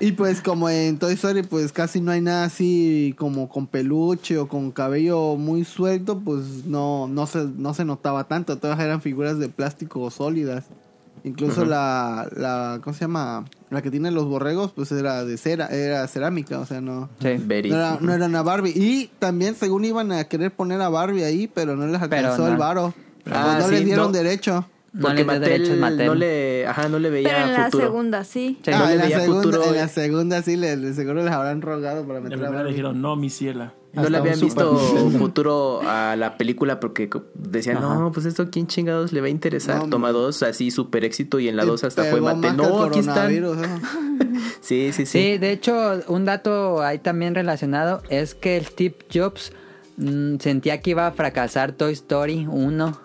Y pues como en Toy Story pues casi no hay nada así como con peluche o con cabello muy suelto, pues no, no, se, no se notaba tanto, todas eran figuras de plástico sólidas. Incluso la, la, ¿cómo se llama? La que tiene los borregos, pues era de cera, era cerámica, o sea, no, no, era, no era una Barbie. Y también según iban a querer poner a Barbie ahí, pero no les alcanzó el varo. Ah, no les dieron derecho. Porque no Mattel, no le, ajá, no le veía Pero en la segunda sí. Ah, en, la segunda, en la segunda sí, le, seguro les habrán rogado para meter En la le dijeron, no, mi ciela. No le habían visto futuro a la película porque decían, no, pues esto quién chingados le va a interesar. Toma dos, así súper éxito y en la dos hasta fue Mattel. No, aquí están. sí, sí, sí. Sí, de hecho, un dato ahí también relacionado es que el Steve Jobs mm, sentía que iba a fracasar Toy Story 1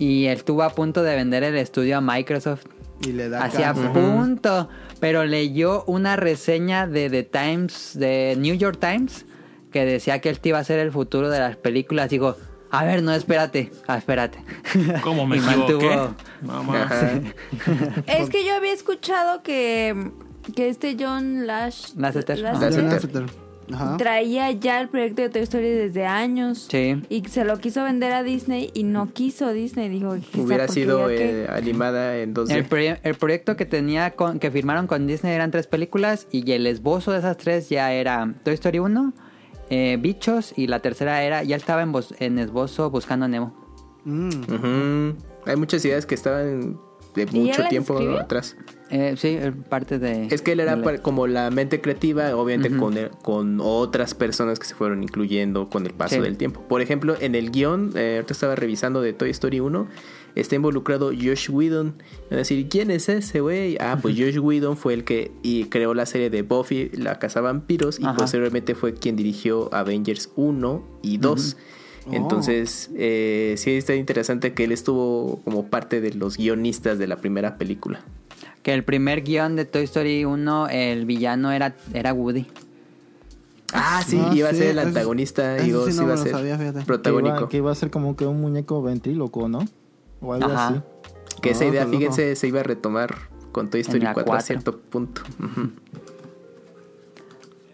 y él estuvo a punto de vender el estudio a Microsoft. Y le da Hacia punto. Pero leyó una reseña de The Times, de New York Times, que decía que él iba a ser el futuro de las películas. Digo, a ver, no, espérate. Ah, espérate. ¿Cómo me equivoqué? Mamá. es que yo había escuchado que, que este John Lash... Lasseter. Lasseter traía ya el proyecto de Toy Story desde años. Sí. Y se lo quiso vender a Disney y no quiso Disney. Dijo, hubiera sido eh, animada en dos el, el, proyecto que tenía con, que firmaron con Disney eran tres películas y el esbozo de esas tres ya era Toy Story 1, eh, Bichos y la tercera era, ya estaba en, en esbozo buscando a Nemo. Mm. Hay muchas ideas que estaban de mucho tiempo atrás. Eh, sí, parte de... Es que él era como la mente creativa, obviamente con, con otras personas que se fueron incluyendo con el paso del tiempo. Por ejemplo, en el guion, eh, ahorita estaba revisando de Toy Story 1, está involucrado Josh Whedon. Es decir, ¿quién es ese güey? Ah, pues Josh Whedon fue el que y creó la serie de Buffy, la casa vampiros, y posteriormente fue quien dirigió Avengers 1 y 2. Entonces, eh, sí está interesante que él estuvo como parte de los guionistas de la primera película. Que el primer guion de Toy Story 1, el villano era, era Woody. Ah, sí, ah, iba a ser el antagonista y dos iba a ser protagónico. Que iba, a ser como que un muñeco ventríloco, ¿no? O algo así. Que esa idea, fíjense, se iba a retomar con Toy Story 4, a cierto punto.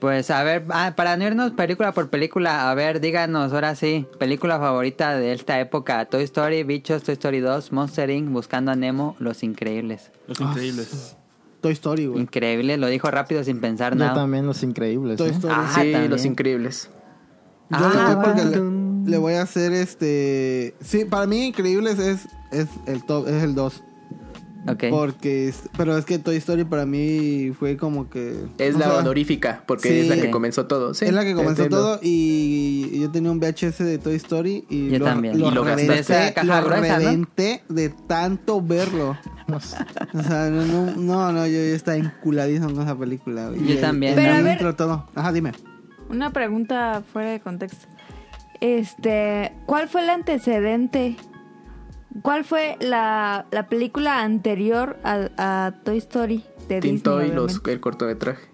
Pues a ver, ah, para no irnos película por película, a ver, díganos ahora sí, película favorita de esta época, Toy Story, Bichos, Toy Story 2, Monster Inc., Buscando a Nemo, Los Increíbles. Los Increíbles. Toy Story, güey. Increíble, lo dijo rápido sin pensar nada. Yo también Los Increíbles. Toy ¿eh? Story. Ah, sí, Los Increíbles. Yo ah, porque le, voy a hacer este... Sí, para mí Increíbles es, es el top, es el 2. Porque, pero es que Toy Story para mí fue como que... Es la honorífica, porque es la que comenzó todo. es la que comenzó todo y yo tenía un VHS de Toy Story y yo lo, también. Lo, y lo reventé, lo reventé de tanto verlo. o sea, no, no, no, yo, estaba enculadísimo con esa película. Yo también. Pero a ver, todo. Ajá, dime. Una pregunta fuera de contexto. Este, ¿cuál fue el antecedente ¿Cuál fue la, la película anterior a, a, Toy Story de Disney? Los, el cortometraje.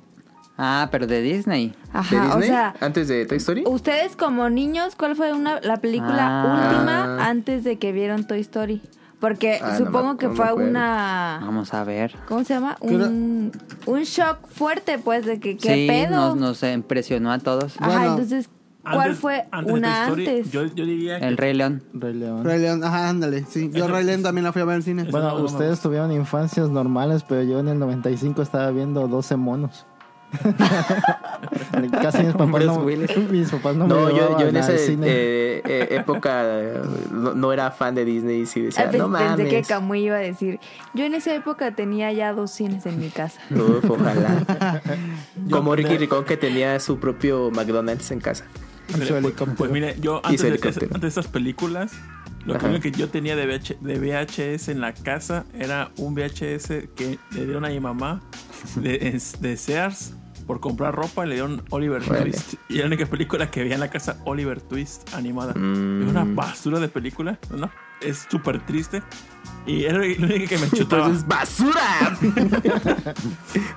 Ah, pero de Disney. Ajá, o sea, antes de Toy Story. Ustedes como niños, ¿cuál fue una, la película ah. última antes de que vieron Toy Story? Porque ah, supongo que fue una... Vamos a ver. ¿Cómo se llama? Un, un shock fuerte, pues, de que qué sí, pedo. Nos, nos impresionó a todos. Ajá, entonces, ¿Cuál fue una antes? Yo, yo, diría El Rey León. Rey León. Rey León, ajá, ándale. Sí, yo Rey León también la fui a ver en cine. Bueno, ustedes tuvieron infancias normales, pero yo en el 95 estaba viendo 12 monos. Casi mis papás no, mis papás no, no yo, yo en esa eh, eh, época no, era fan de Disney y sí decía, no mames. Pensé que Camuy iba a decir, yo en esa época tenía ya dos cines en mi casa. Uf, ojalá. Como Ricky Ricón que tenía su propio McDonald's en casa. Pues, pues, mire, yo antes de, antes de estas películas lo único que yo tenía de, VHS en la casa era un VHS que le dieron a mi mamá de, de Sears por comprar ropa y le dieron Oliver Twist. Y era la única película que veía en la casa Oliver Twist animada. Es una mm. basura de película, ¿no? Es súper triste. Y era lo único que me chutaba. Pues es basura.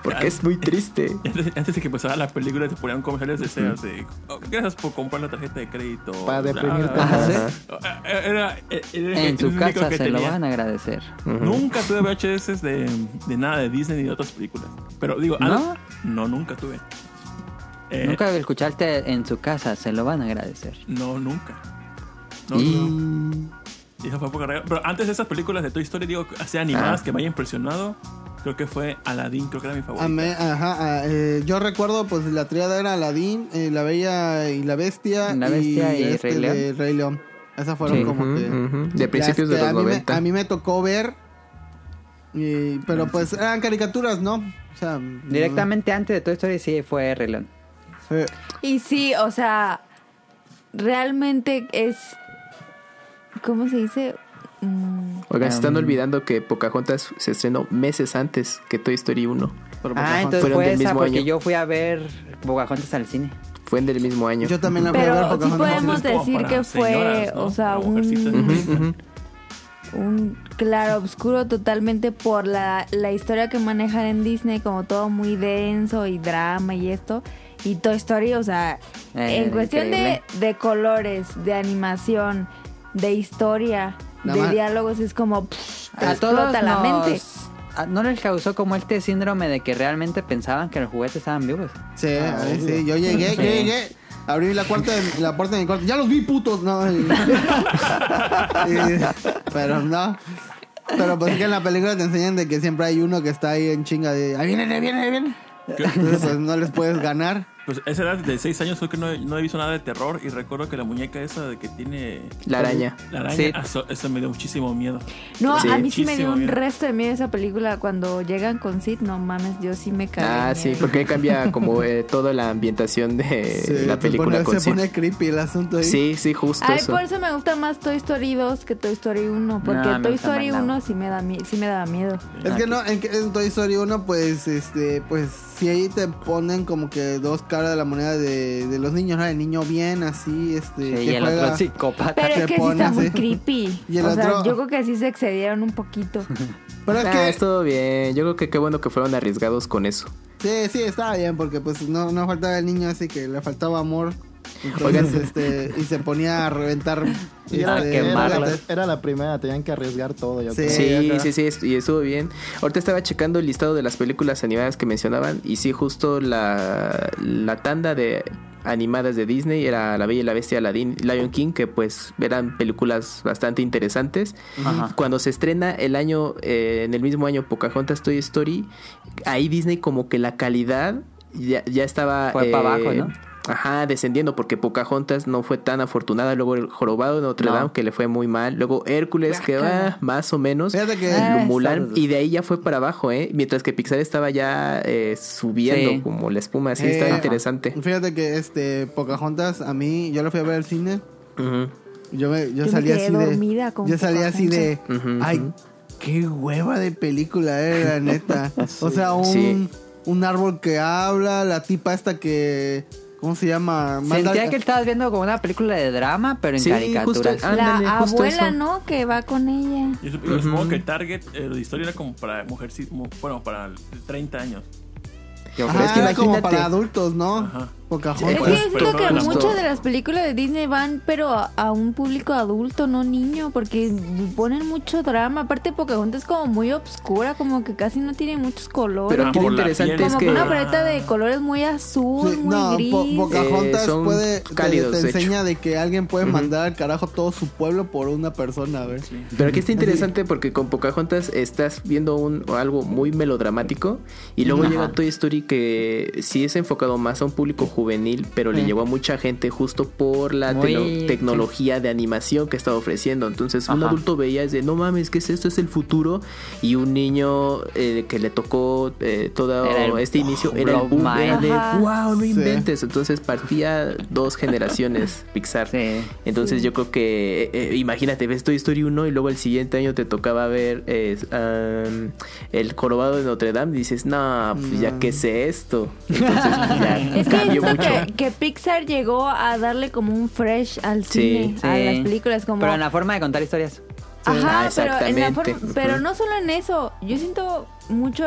Porque es muy triste. Antes, de que empezara la película te ponían comerciales de Sears oh, gracias por comprar la tarjeta de crédito. Para deprimir era, En su casa se lo van a agradecer. Nunca tuve VHS de, de, nada de Disney ni de otras películas. Pero digo, ¿no? no, nunca tuve. Eh, nunca escucharte en su casa, se lo van a agradecer. No, nunca. No, y... Pero antes de esas películas de Toy Story, digo, así animadas ah. que me haya impresionado, creo que fue Aladdin, creo que era mi favorita. ajá, ah, eh, yo recuerdo, pues la triada era Aladdin, eh, La Bella y la Bestia. La Bestia y, este, Rey, León. Rey León. Esas fueron como que. De principios de los a 90. Me, a mí me tocó ver. pero pues eran caricaturas, ¿no? O sea. Directamente antes de Toy Story sí fue Rey León. Y sí, o sea. Realmente es ¿Cómo se dice? Mm, Oigan, se están olvidando que Pocahontas se estrenó meses antes que Toy Story 1. Ah, entonces fue esa porque yo fui a ver Pocahontas al cine. Fue en el mismo año. Yo también la fui a ver Pero sí podemos decir que fue, o sea, un, un claro oscuro totalmente por la, la historia que manejan en Disney, como todo muy denso y drama y esto. Y Toy Story, o sea, eh, en cuestión de, de colores, de animación, de historia, de diálogos, es como a todos la mente. ¿No les causó como este síndrome de que realmente pensaban que los juguetes estaban vivos? Sí, ah, sí, yo llegué, yo llegué. Abrí la puerta, de, la puerta de mi cuarto. Ya los vi putos, no. pero no. Pero pues es que en la película te enseñan de que siempre hay uno que está ahí en chinga de ahí viene, ahí viene, ahí viene. Entonces pues no les puedes ganar. Pues esa edad de 6 años creo que no, no, he visto nada de terror y recuerdo que la muñeca esa de que tiene... La araña. La araña, eso, me dio muchísimo miedo. No, a mí sí me dio un resto de miedo esa película cuando llegan con Sid, no mames, yo sí me caí. Ah, sí, porque cambia como eh, toda la ambientación de la película con Se pone creepy el asunto ahí. Sí, sí, justo Ay, por eso me gusta más Toy Story 2 que Toy Story 1, porque Toy Story 1 sí me, da, sí me daba miedo. Es que no, en, en Toy Story 1 pues, este, pues si ahí te ponen como que dos caras de la moneda de, de los niños, ¿no? El niño bien así, este. y el otro psicópata. Pero es que sí está muy creepy. Y el o sea, yo creo que sí se excedieron un poquito. Pero es ah, que. es todo bien. Yo creo que qué bueno que fueron arriesgados con eso. Sí, sí, estaba bien, porque pues no, no faltaba el niño así que le faltaba amor. Oigan. este, y se ponía a reventar. era, este, era, la, primera, tenían que arriesgar todo. sí, sí, sí, y estuvo bien. Ahorita estaba checando el listado de las películas animadas que mencionaban. Y sí, justo la, la tanda de animadas de Disney era La Bella y la Bestia, Aladdin, Lion King, que pues eran películas bastante interesantes. Cuando se estrena el año, eh, en el mismo año Pocahontas Toy Story, ahí Disney como que la calidad ya, ya estaba... Fue para abajo, eh, ¿no? Ajá, descendiendo porque Pocahontas no fue tan afortunada. Luego el jorobado de Notre Dame que le fue muy mal. Luego Hércules que va más o menos. Fíjate que Mulan y de ahí ya fue para abajo, ¿eh? Mientras que Pixar estaba ya eh, subiendo como la espuma. Así está interesante. Fíjate que este Pocahontas a mí yo lo fui a ver al cine. Yo me, yo, salí así de yo salí así de ay qué hueva de película era neta. O sea un un árbol que habla, la tipa esta que ¿Cómo se llama? Sentía que estabas viendo como una película de drama, pero en caricatura. la abuela, ¿no? Que va con ella. Yo supongo que Target, eh, la historia era como para mujeres, bueno, para 30 años. Ajá, es que era como para adultos, ¿no? Ajá. Pocahontas. Es que yo siento que muchas de las películas de Disney van, pero a, un público adulto, no niño, porque ponen mucho drama. Aparte, Pocahontas es como muy obscura, como que casi no tiene muchos colores. Pero qué interesante es que... una paleta de colores muy azul, muy no, gris. Pocahontas eh, puede, cálidos, te, enseña de que alguien puede mandar al carajo todo su pueblo por una persona, a ver. Pero aquí está interesante porque con Pocahontas estás viendo un, algo muy melodramático y luego llega Toy Story que sí es enfocado más a un público juvenil, pero le llegó a mucha gente justo por la tecnología de animación que estaba ofreciendo. Entonces un adulto veía es de, no mames, ¿qué es esto? Es el futuro. Y un niño eh, que le tocó eh, todo este inicio era el boom de, wow, no inventes. Entonces partía dos generaciones Pixar. Entonces yo creo que, eh, imagínate, ves Toy Story 1 y luego el siguiente año te tocaba ver el jorobado de Notre Dame y dices, no, pues ya qué sé esto. Entonces ya que, Pixar llegó a darle como un fresh al cine, a las películas. Como... Pero en la forma de contar historias. Ajá, pero, pero no solo en eso. Yo siento mucho,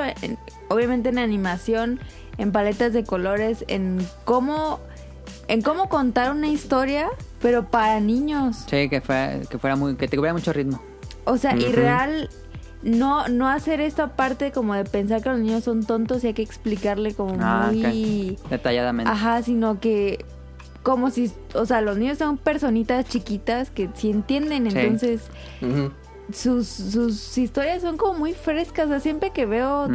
obviamente en animación, en paletas de colores, en cómo, en cómo contar una historia, pero para niños. Sí, que, que fuera muy, que tuviera mucho ritmo. O sea, y real no, no hacer esta parte como de pensar que los niños son tontos y hay que explicarle como ah, muy detalladamente. Ajá, sino que como si, o sea, los niños son personitas chiquitas que sí entienden, entonces sus, sus historias son como muy frescas, o sea, siempre que veo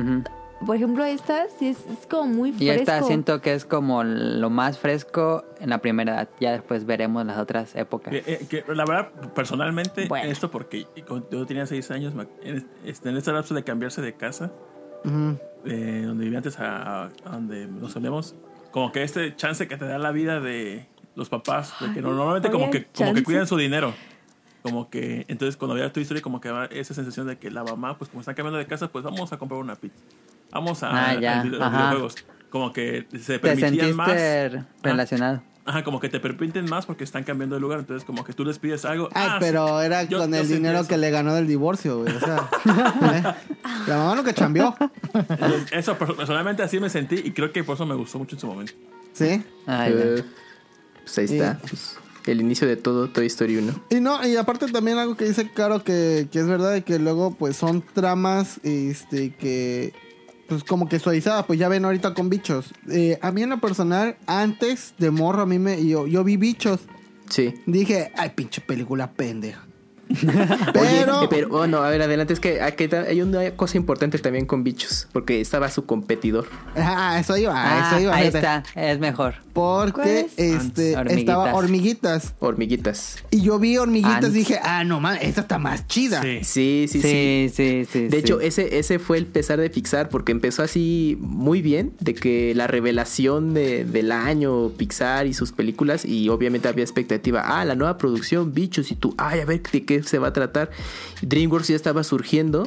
por ejemplo, esta sí es, como muy fresco. Y esta siento que es como lo más fresco en la primera edad. Ya después veremos las otras épocas. Eh, eh, la verdad, personalmente, esto porque yo tenía seis años, en, este, en este lapso de cambiarse de casa, eh, donde vivía antes a, donde nos solemos, como que este chance que te da la vida de los papás, de que normalmente como que, como que cuidan su dinero como que entonces cuando veía tu historia como que esa sensación de que la mamá pues como está cambiando de casa pues vamos a comprar una pizza vamos a, ah, los videojuegos. Como que se permitían más. relacionado. Ajá, como que te permiten más porque están cambiando de lugar. Entonces, como que tú les pides algo. Ay, ah, pero era con el dinero que le ganó del divorcio, güey. O sea, ¿eh? la mamá nunca cambió. Eso, personalmente así me sentí y creo que por eso me gustó mucho en su momento. ¿Sí? pues ahí está. Pues, el inicio de todo Toy Story 1. Y no, y aparte también algo que dice Caro que, que es verdad y que luego pues son tramas este que pues como que suavizada, pues ya ven ahorita con bichos. Eh, a mí en lo personal, antes de morro, a mí me, yo, yo vi bichos. Sí. Dije, ay, pinche película pendeja. pero, Oye, pero bueno, a ver, adelante, es que hay una cosa importante también con bichos, porque estaba su competidor. Ah, eso iba, ah, eso iba. Ahí está, es mejor. Porque este estaba hormiguitas. Hormiguitas. Y yo vi hormiguitas y dije, ah, no man, esta está más chida. Sí, sí, sí. Sí, sí, sí. de hecho, ese, ese fue el pesar de Pixar, porque empezó así muy bien, de que la revelación de, del año, Pixar y sus películas, y obviamente había expectativa, ah, la nueva producción, bichos, y tú, ay, a ver de qué se va a tratar. DreamWorks ya estaba surgiendo,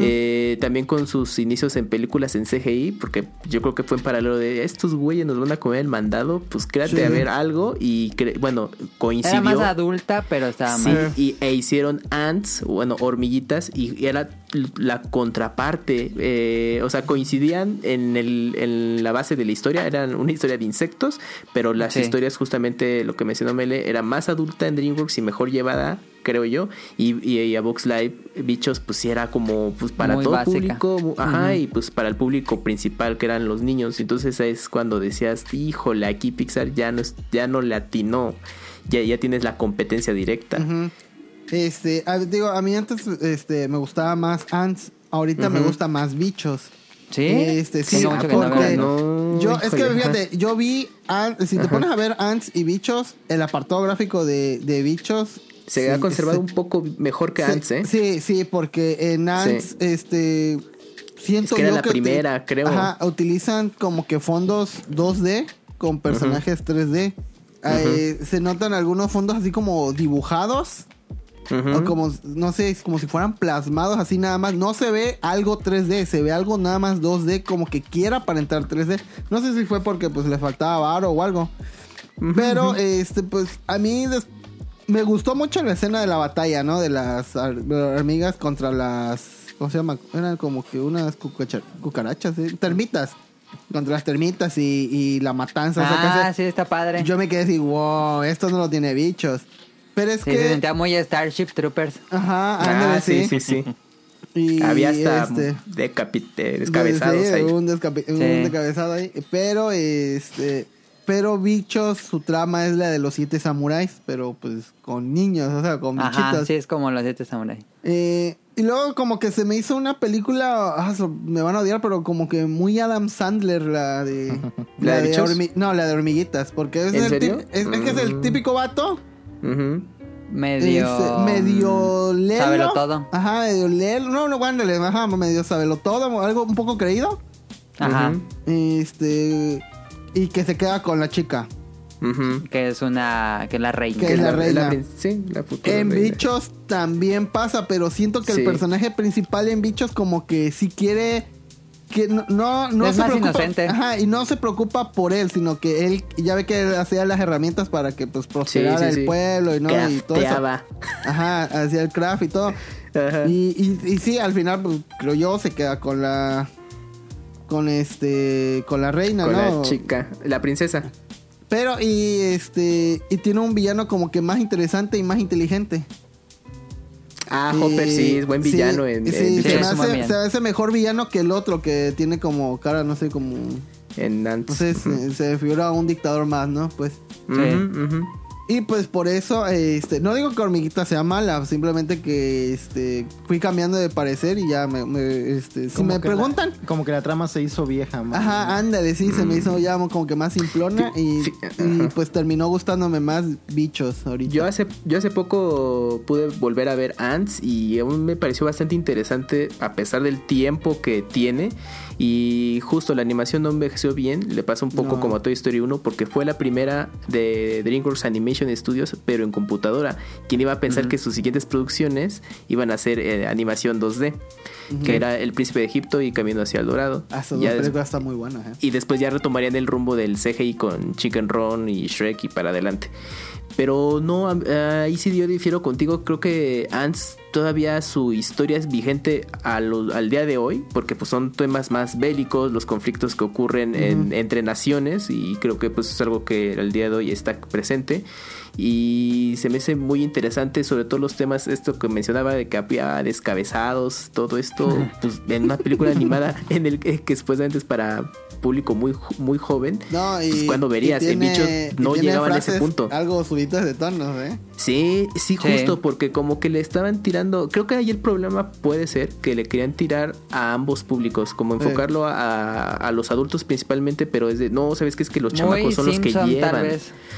eh, también con sus inicios en películas en CGI, porque yo creo que fue en paralelo de estos güeyes nos van a comer el mandado, pues créate a ver algo y bueno, coincidió. Era más adulta, pero estaba sí, Y, e hicieron ants, bueno, hormiguitas, y era la contraparte, eh, o sea, coincidían en, el, en la base de la historia, eran una historia de insectos, pero las historias justamente, lo que mencionó Mele, era más adulta en DreamWorks y mejor llevada creo yo. Y, a Vox Live, bichos, pues sí era como pues para todo el público, ajá, y pues para el público principal que eran los niños. Entonces es cuando decías, híjole, aquí Pixar ya no, ya no le atinó, ya, ya tienes la competencia directa. Este, a, digo, a mí antes este, me gustaba más Ants, ahorita me gusta más bichos. Sí, este, sí, porque yo, es que fíjate, yo vi, si te pones a ver Ants y bichos, el apartado gráfico de, de bichos se ha conservado un poco mejor que antes, ¿eh? Sí, sí, porque en Ants, este. Siento es que era la primera, creo. Ajá, utilizan como que fondos 2D con personajes 3D. Eh, se notan algunos fondos así como dibujados. O como, no sé, como si fueran plasmados así nada más. No se ve algo 3D, se ve algo nada más 2D, como que quiera aparentar 3D. No sé si fue porque pues le faltaba varo o algo. Pero, este, pues, a mí me gustó mucho la escena de la batalla, ¿no? De las hormigas contra las. ¿Cómo se llama? Eran como que unas cucarachas, ¿eh? termitas. contra las termitas y, la matanza. Ah, sí, está padre. Yo me quedé así, wow, esto no lo tiene bichos. Pero es que... se sentía muy Starship Troopers. Ajá, ah, sí, sí, sí. Y Había hasta este, descabezados ahí. Un, descabezado ahí. Pero, este... Pero bichos, su trama es la de los siete samuráis, pero pues con niños, o sea, con Ajá, sí, es como los siete samuráis. Eh, y luego como que se me hizo una película, ah, me van a odiar, pero como que muy Adam Sandler, la de... ¿La, de, No, la de hormiguitas, porque es, el, es, que es el mm. típico vato. Medio... medio lelo. Sábelo todo. Ajá, medio lelo. No, no, guándale, ajá, medio sábelo todo, algo un poco creído. Ajá. Este y que se queda con la chica. Que es una. Que es la reina. Que es la, reina. sí, la futura En Bichos también pasa, pero siento que el personaje principal en Bichos, como que sí quiere. Que no, no, es se más preocupa, inocente. Ajá, y no se preocupa por él, sino que él ya ve que él hacía las herramientas para que pues prosperara el pueblo y no y todo eso. Ajá, hacía el craft y todo. Y, y, y, sí, al final, pues, creo yo, se queda con la con este con la reina, con la chica, la princesa. Pero y este y tiene un villano como que más interesante y más inteligente. Ah, Hopper sí, es buen villano en, sí, se, hace, mejor villano que el otro que tiene como cara, no sé, como en Entonces se figura un dictador más, ¿no? Pues. Sí. Y pues por eso, este, no digo que Hormiguita sea mala, simplemente que este, fui cambiando de parecer y ya me, este, si me preguntan. como que la trama se hizo vieja, Ajá, ándale, sí, se me hizo ya como que más simplona y, pues terminó gustándome más bichos ahorita. Yo hace, yo hace poco pude volver a ver Ants y aún me pareció bastante interesante a pesar del tiempo que tiene. Y justo la animación no envejeció bien, le pasa un poco como a Toy Story 1 porque fue la primera de DreamWorks Animation Studios, pero en computadora. Quien iba a pensar que sus siguientes producciones iban a ser eh, animación 2D, que era El Príncipe de Egipto y Camino hacia el Dorado. Ah, ya está muy. ¿eh? Y después ya retomarían el rumbo del CGI con Chicken Run y Shrek y para adelante. Pero no, ahí sí yo difiero contigo. Creo que Ants todavía su historia es vigente al día de hoy, porque pues son temas más bélicos, los conflictos que ocurren entre naciones, y creo que pues es algo que al día de hoy está presente y se me hace muy interesante sobre todo los temas esto que mencionaba de que había descabezados todo esto pues en una película animada en el que, que supuestamente es para público muy muy joven no, pues, y, cuando verías el bicho no llegaban a ese punto. algo subidas de tonos eh sí sí justo porque como que le estaban tirando creo que ahí el problema puede ser que le querían tirar a ambos públicos como enfocarlo a, a, los adultos principalmente pero es de no sabes que es que los chamacos son los que llevan.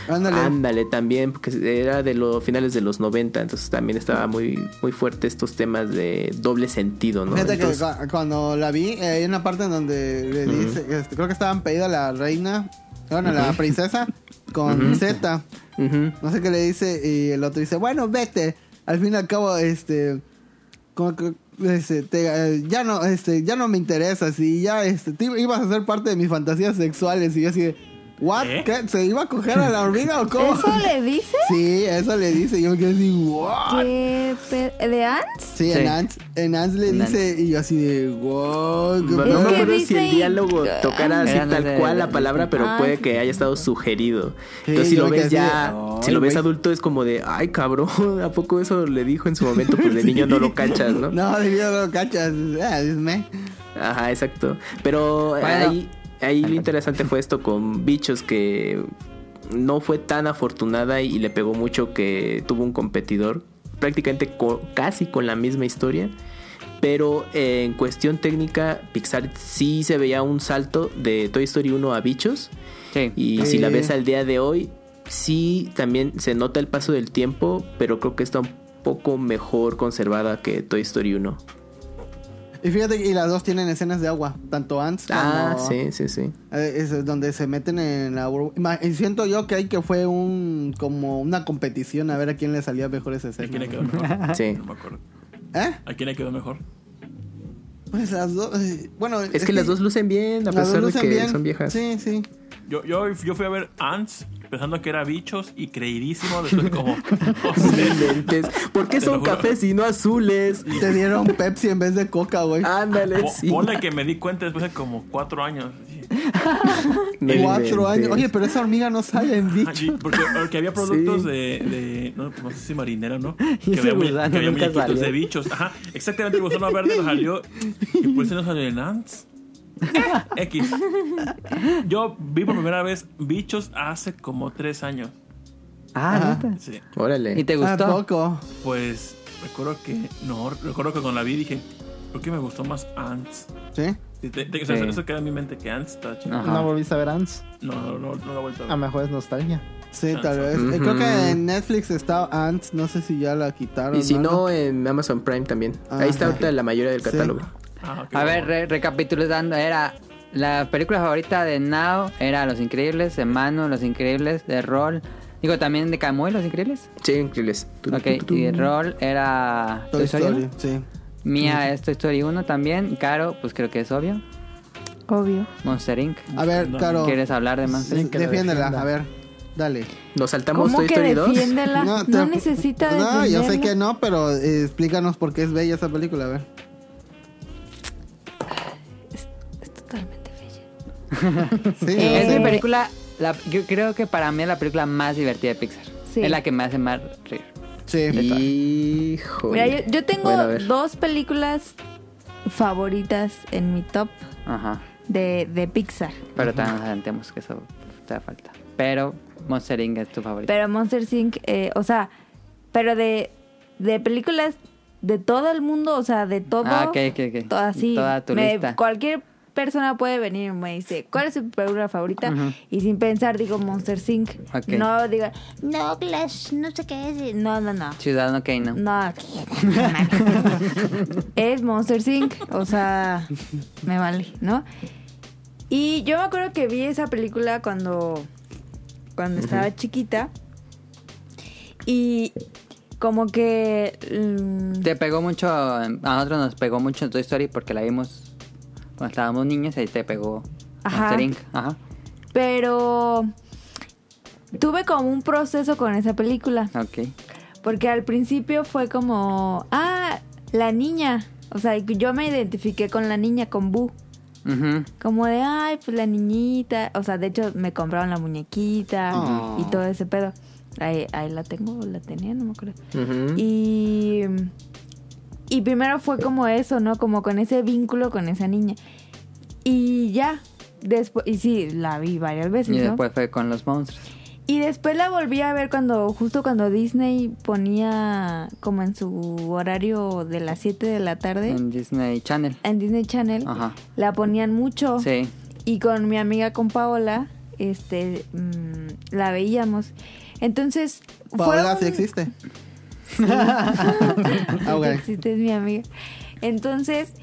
ándale. ándale también porque era de los finales de los 90, entonces también estaba muy, muy fuerte estos temas de doble sentido, ¿no? Fíjate que cuando la vi, eh, hay una parte en donde le dice, este, creo que estaban pedida la reina, bueno, la princesa, con Z. No sé qué le dice, y el otro dice, bueno, vete. Al fin y al cabo, este, como que este, eh, ya no, este, ya no me interesa, si ya, este, ibas a ser parte de mis fantasías sexuales y yo así de, ¿What? ¿Eh? ¿Qué? ¿Se iba a coger a la hormiga o cómo? ¿Eso le dice? Sí, eso le dice. Yo me quedé así, ¿what? ¿De Ants? Sí, en Ants. En Ants le dice, y yo así de, wow. No, me acuerdo si el diálogo tocara así tal cual la palabra, pero ah, puede que haya estado sugerido. Entonces, si lo ves ya, si lo ves adulto, es como de, ay, cabrón, ¿a poco eso le dijo en su momento? Pues de niño no lo cachas, ¿no? No, de niño no lo cachas. Ah, Ajá, exacto. Pero ahí ahí lo interesante fue esto con Bichos que no fue tan afortunada y le pegó mucho que tuvo un competidor prácticamente casi con la misma historia. Pero en cuestión técnica, Pixar sí se veía un salto de Toy Story 1 a Bichos. Y si la ves al día de hoy, sí también se nota el paso del tiempo, pero creo que está un poco mejor conservada que Toy Story 1. Y fíjate, y las dos tienen escenas de agua, tanto Ants ah, sí, sí, sí. Eh, es donde se meten en la... Y siento yo que hay que fue un como una competición a ver a quién le salía mejor esa escena. ¿A quién le quedó mejor? sí. No me acuerdo. ¿Eh? ¿A quién le quedó mejor? Pues las dos... Eh, bueno... Es, que, las dos lucen bien, a pesar de que son viejas. Sí, sí. Yo, yo, yo fui a ver Ants pensando que era bichos y creidísimo. Después, como. ¿Por qué son cafés y no azules? Te dieron Pepsi en vez de Coca, güey. Ándale, sí. Ponle que me di cuenta después de como cuatro años. Cuatro años. Oye, pero esa hormiga no sale en bicho. porque, porque, había productos de, de, no, no sé si marinera, ¿no? Que había, que había muñequitos de bichos. Ajá, exactamente el gusano verde nos salió y pues se nos salió en Ants. X. Yo vi por primera vez bichos hace como tres años. Ah, ¿neta? Sí. Órale. ¿Y te gustó? ¿A poco? Pues recuerdo que no, recuerdo que cuando la vi dije, creo que me gustó más Ants. ¿Sí? Sí, te- te- o sea, Eso queda en mi mente que Ants está chido. ¿No volviste a ver Ants? No, no, no, no la he vuelto a A ver. lo mejor es nostalgia. Sí, tal vez. Eh, Creo que en Netflix está Ants. No sé si ya la quitaron. Y si no, en Amazon Prime también. Ah, Ahí está la mayoría del Sí. Ah, A ver, re- recapitulando, era la película favorita de Now era Los Increíbles, de Manu, Los Increíbles, de Roll. Digo, también de Camuy, Los Increíbles. Sí, increíbles. Ok, y de Roll era Toy Story. 1? Sí. Mía es Toy Story 1 también. Caro, pues creo que es obvio. Obvio. Monster Inc. A ver, No. Caro. ¿Quieres hablar de Monster Inc? Defiéndela. A ver. Dale. Nos saltamos ¿Cómo Toy que Story 2. defiéndela? No, te- necesita No, defenderla. yo sé que no, pero eh, explícanos por qué es bella esa película. A ver. Sí, Eh, Es mi película, la- yo creo que para mí es la película más divertida de Pixar. Sí. Es la que me hace más reír. Sí. Hijo. Mira, yo, yo tengo Bueno, dos películas favoritas en mi top Ajá. de, de Pixar. Pero también nos adelantemos que eso te da falta. Pero Monster Inc. es tu favorita. Pero Monster Inc., eh, o sea, pero de, de películas de todo el mundo, o sea, de todo. Ah, ok, ok, ok. todo así. Toda tu me- lista. Cualquier persona puede venir y me dice, ¿cuál es su película favorita? Y sin pensar digo Monster Inc. Ok. No diga, no, Clash, no sé qué es. No, no, no. Ciudadano Kane, ¿no? No, es Monster Inc. O sea, me vale, ¿no? Y yo me acuerdo que vi esa película cuando, cuando estaba chiquita. Y como que... mm, Te pegó mucho, a nosotros nos pegó mucho en Toy Story porque la vimos cuando estábamos niños ahí te pegó Ajá. Monster Inc. Ajá. pero tuve como un proceso con esa película. Ok. Porque al principio fue como, ah, la niña. O sea, yo me identifiqué con la niña, con Boo. Ujú. Como de, ay, pues la niñita. O sea, de hecho me compraron la muñequita Oh. y todo ese pedo. Ahí, ahí la tengo, la tenía, no me acuerdo. Ujú. Y, y primero fue como eso, ¿no? Como con ese vínculo con esa niña. Y ya, después, y sí, la vi varias veces, Y ¿no? después fue con los monstruos. Y después la volví a ver cuando, justo cuando Disney ponía como en su horario de las 7 de la tarde, en, En Disney Channel. Disney Channel, Ajá. la ponían mucho. Sí. Y con mi amiga, con Paola, este, mm, la veíamos. Entonces, Paola fueron- sí existe. Sí, ok. existe, es mi amiga. Entonces,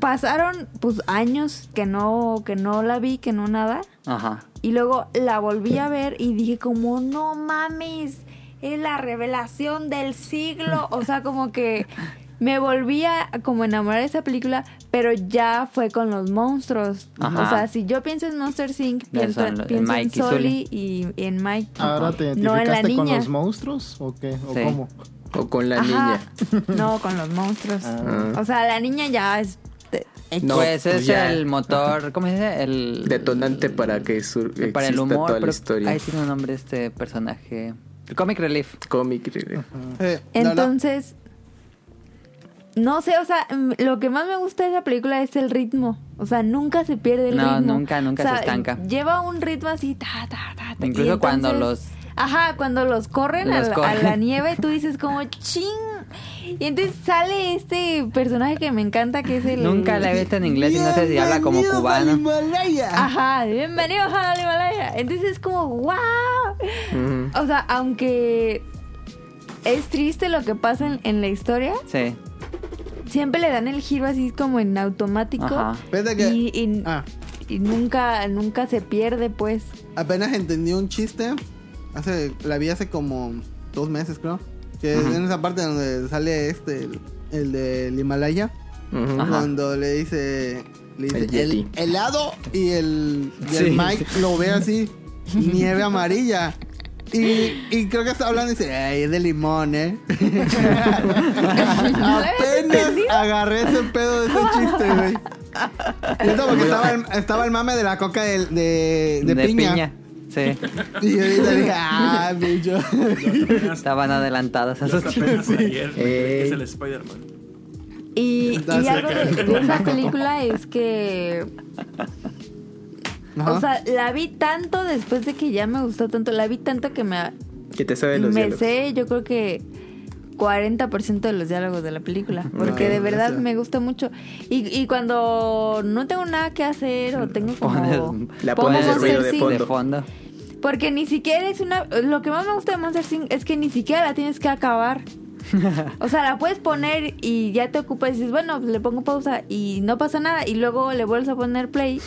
pasaron pues años que no, que no la vi, que no nada. Ajá. Y luego la volví a ver y dije como, no mames, es la revelación del siglo. O sea, como que me volví a como enamorar de esa película, pero ya fue con los monstruos. Ajá. O sea, si yo pienso en Monster Inc., pienso, son los- pienso en Mike y Sully y, y en Mike. ¿Ahora te No en la identificaste con niña. los monstruos o qué? ¿O Sí. cómo? O con la Ajá. niña. No, con los monstruos. Ah. O sea, la niña ya es... eh, No, pues pues es ya. el motor, ¿cómo se dice? El Detonante para que sur- para el humor, toda la historia. ahí tiene un nombre este personaje. El Comic Relief. Cómic. Eh, la- la- Entonces, no sé, o sea, mm, lo que más me gusta de esa película es el ritmo. O sea, nunca se pierde el No, ritmo. nunca, nunca O sea, se estanca. Lleva un ritmo así, ta, ta, ta, ta. Incluso cuando los- Ajá, cuando los corren, a, Los la, corren. a la nieve, tú dices como, ching. Y entonces sale este personaje que me encanta, que es el... Nunca la he visto en inglés y no sé si habla como al cubano. Himalaya. Ajá, bienvenidos al Himalaya. Entonces es como, wow. O sea, aunque es triste lo que pasa en, en la historia, Sí. Siempre le dan el giro así como en automático. Ajá. Y, y- ah, y nunca, nunca se pierde, pues. apenas entendí un chiste. Hace, la vi hace como dos meses, creo. Que es en esa parte donde sale este, el, el del Himalaya. Cuando le dice, le dice El helado y el, y el Sí, Mike lo ve así, nieve amarilla. Y, y creo que está hablando y dice, ay, es de limón, ¿eh? Apenas agarré ese pedo de ese chiste, güey. porque estaba el, estaba el mame de la coca de, de, de, piña. Sí. Y ahorita dije, ah, bicho. Estaban adelantadas a sus tiempos. es el Spider-Man. Y, y algo de, esa película es que. O sea, la vi tanto después de que ya me gustó tanto. La vi tanto que me. Que te sabe los Me sé, yo creo que 40% de los diálogos de la película. Porque de verdad me gusta mucho. Y, y, cuando no tengo nada que hacer o tengo como. la pones de ruido de fondo. Porque ni siquiera es una. Lo que más me gusta de Monster Inc. es que ni siquiera la tienes que acabar. o sea, la puedes poner y ya te ocupas y dices, bueno, le pongo pausa y no pasa nada. Y luego le vuelves a poner play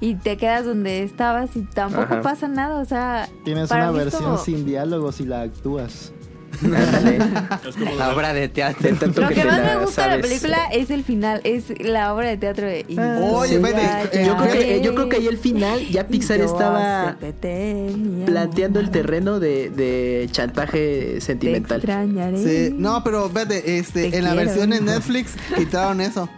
y te quedas donde estabas y tampoco pasa nada. O sea, tienes una versión sin diálogos y la actúas la obra de teatro. Lo que, más me gusta de la película es el final, es la obra de teatro. De ah, Oye, yo, creo que, yo creo que ahí el final ya Pixar estaba planteando el terreno de, de chantaje sentimental. Sí, no, pero vete, este, en la versión en Netflix quitaron eso.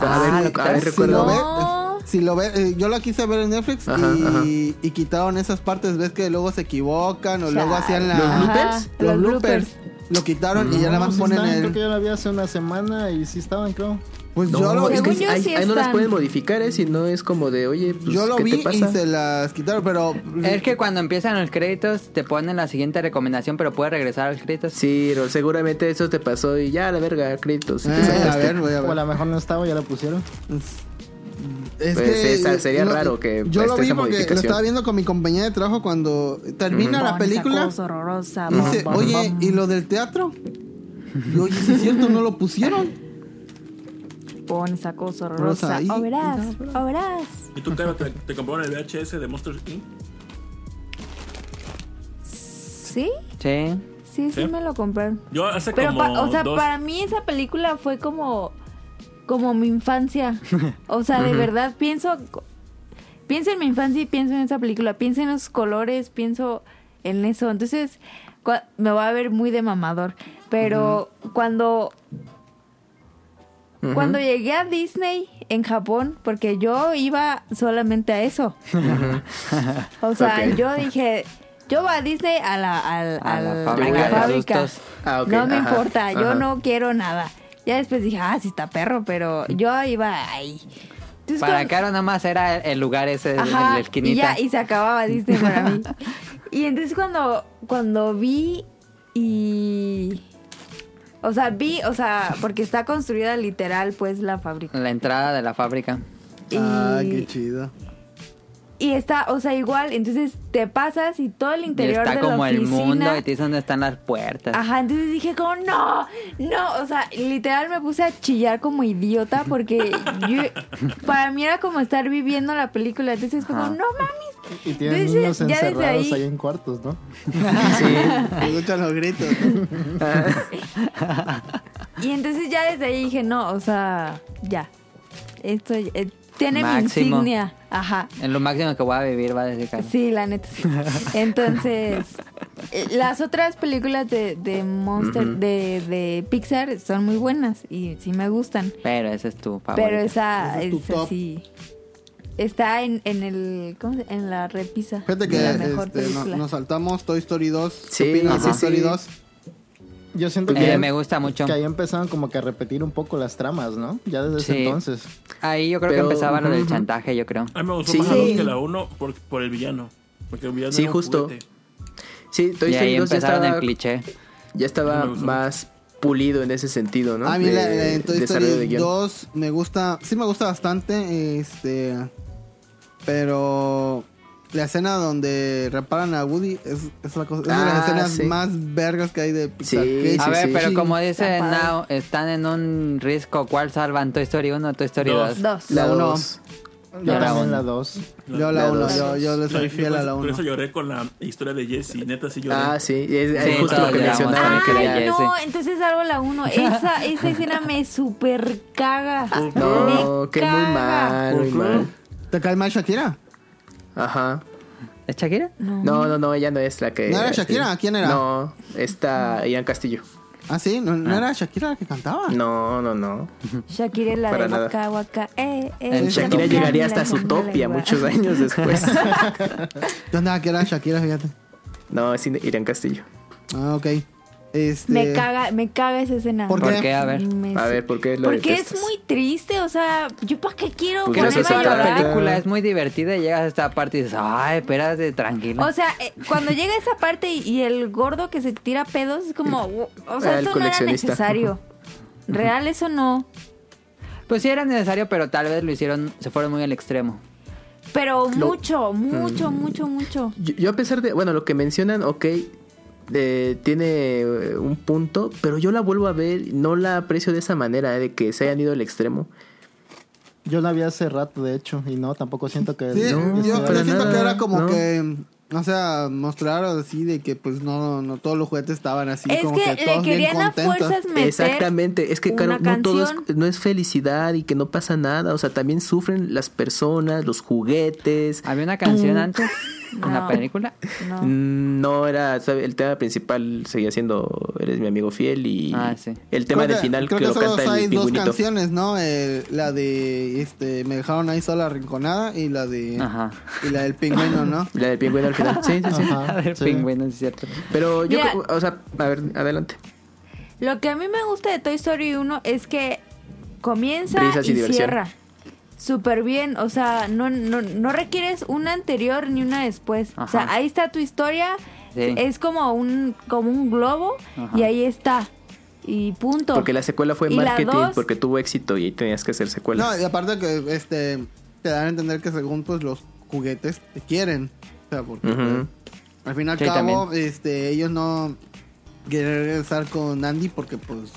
Ah, a ver, a ver recuerdo. Si lo ve, eh, yo lo quise ver en Netflix y, y, quitaron esas partes, ves que luego se equivocan o luego hacían la, los bloopers, los, bloopers. Lo quitaron y ya nada más ponen el. Creo que yo lo vi hace una semana y sí estaban, creo. Pues yo lo vi. Es que ahí, no las pueden modificar, ¿eh? Si no es como de, oye, pues, Yo lo ¿qué vi te pasa? y se las quitaron, pero. Es que cuando empiezan los créditos te ponen la siguiente recomendación, pero puedes regresar a los créditos. Sí, pero seguramente eso te pasó y ya, la verga, créditos. Eh, a ver, voy a ver. O a lo mejor no estaba, ya lo pusieron. Pues, es pues que sería raro que yo lo vi porque lo estaba viendo con mi compañera de trabajo cuando termina la película. Horrorosa, dice, oye, ¿y lo del teatro? Y oye, si es cierto, no lo pusieron. Pon esa cosa horrorosa. O verás, o verás. ¿Y tú, Caro, te, te compraron el VHS de Monsters Inc? ¿Sí? Sí. Sí, sí, me lo compré. Yo hace Pero como o sea, dos... para mí esa película fue como como mi infancia. O sea, de verdad pienso pienso en mi infancia y pienso en esa película, pienso en los colores, pienso en eso. Entonces, me voy a ver muy de mamador, pero cuando cuando llegué a Disney en Japón, porque yo iba solamente a eso. o sea, yo dije, yo voy a Disney a la, a, la fábrica. Ah, no me importa, yo no quiero nada. Ya después dije, ah, sí está perro, pero yo iba ahí. para Caro nada más era el lugar ese de la esquinita. Y ya, y se acababa Disney para mí. Y entonces cuando, cuando vi y... O sea, vi, o sea, porque está construida literal, pues, la fábrica. La entrada de la fábrica. Ah, qué chido. Y está, o sea, igual, entonces te pasas y todo el interior está de como la el mundo y te dicen dónde están las puertas. Ajá, entonces dije como, no, no, o sea, literal me puse a chillar como idiota porque yo, para mí era como estar viviendo la película, entonces fue como, no mames. Y tienen niños encerrados ahí... ahí... en cuartos, ¿no? sí, escuchan los gritos. y entonces ya desde ahí dije, no, o sea, ya, esto... Tiene mi insignia. Ajá. En lo máximo que voy a vivir va a decir Sí, la neta sí. Entonces, eh, las otras películas de, de Monster, de, de, Pixar son muy buenas y sí me gustan. Pero esa es tu favorita. Pero esa, es sí. Está en, en el ¿cómo se, en la repisa. Fíjate que este, nos saltamos Toy Story 2. Sí, ¿Qué opinas de Toy Story 2? Yo siento que, eh, me gusta mucho. Que ahí empezaron como que a repetir un poco las tramas, ¿no? Ya desde ese entonces. Ahí yo creo que empezaba lo del chantaje, yo creo. A mí me gustó más la 2 que la 1 por, por, el villano. Porque el villano sí, justo. Sí, Toy Story 2 ya estaba, el cliché. Ya estaba más pulido en ese sentido, ¿no? A mí la, en Toy Story 2 me gusta, sí me gusta bastante, este, pero la escena donde reparan a Woody es, es, la cosa, es de las ah, escenas más vergas que hay de Pixar. Sí, a ver, pero como dice Now, están en un risco. ¿Cuál salvan? ¿Toy Story 1 o Toy Story 2? Dos. La 1. Yo la 1. La 2. Yo la 1. Yo, yo le soy fiel a la 1. Por eso lloré con la historia de Jesse. Neta, sí lloré. Ah, sí. Es, es justo lo que mencionaba. Ay, no, entonces salgo la 1. Esa, esa escena me super caga. No, que muy mal, muy mal. ¿Te cae mal Shakira? Ajá. ¿Es Shakira? No. no, no, ella no es la que. ¿No era Shakira? ¿Quién era? No, está Ian Castillo. ¿Ah, sí? ¿No, ¿no ah. era Shakira la que cantaba? No, no, no. Shakira la de Waka Waka. Eh, eh, Shakira llegaría hasta su topia muchos años después. ¿Dónde que era Shakira, fíjate? No, es Irán Castillo. Ah, ok. Este... Me caga, me caga esa escena. ¿Por qué? A ver. A ver, ¿por qué lo Porque es muy triste, o sea, yo para qué quiero Porque ponerme no la película es muy divertida y llegas a esta parte y dices, ay, espérate, tranquilo. O sea, eh, cuando llega esa parte y, el gordo que se tira pedos es como, o sea, esto no era necesario. Real eso no. Pues sí era necesario, pero tal vez lo hicieron, se fueron muy al extremo. Pero mucho, mucho, mm. mucho, mucho. yo, a pesar de, bueno, lo que mencionan, ok, tiene eh, un punto, pero yo la vuelvo a ver, no la aprecio de esa manera, eh, de que se hayan ido al extremo. Yo la vi hace rato, de hecho, y no, tampoco siento que... Sí, yo, siento que era como que o sea, mostrar así de que pues no, no todos los juguetes estaban así es como que, que todos le querían a fuerzas meter Exactamente, es que claro, no todo es, no es felicidad y que no pasa nada, o sea, también sufren las personas, los juguetes. ¿Había una canción antes en la película? No. no era, el tema principal seguía siendo Eres mi amigo fiel y ah, sí. el tema del final creo que, lo canta el hay dos canciones, ¿no? Eh, la de este me dejaron ahí sola rinconada y la de Ajá. y la del pingüino, ¿no? La del pingüino al final. Sí, sí, sí. Pingüino, es cierto. Pero yo, o sea, a ver, adelante. Lo que a mí me gusta de Toy Story 1 es que comienza y, cierra súper bien. O sea, no, no, no requieres una anterior ni una después. O sea, ahí está tu historia. Es como un, como un globo y ahí está. Y punto. Porque la secuela fue marketing, porque tuvo éxito y tenías que hacer secuela. No, y aparte que este te dan a entender que según pues los juguetes te quieren porque pues, al fin y al cabo, este, ellos no quieren regresar con Andy porque pues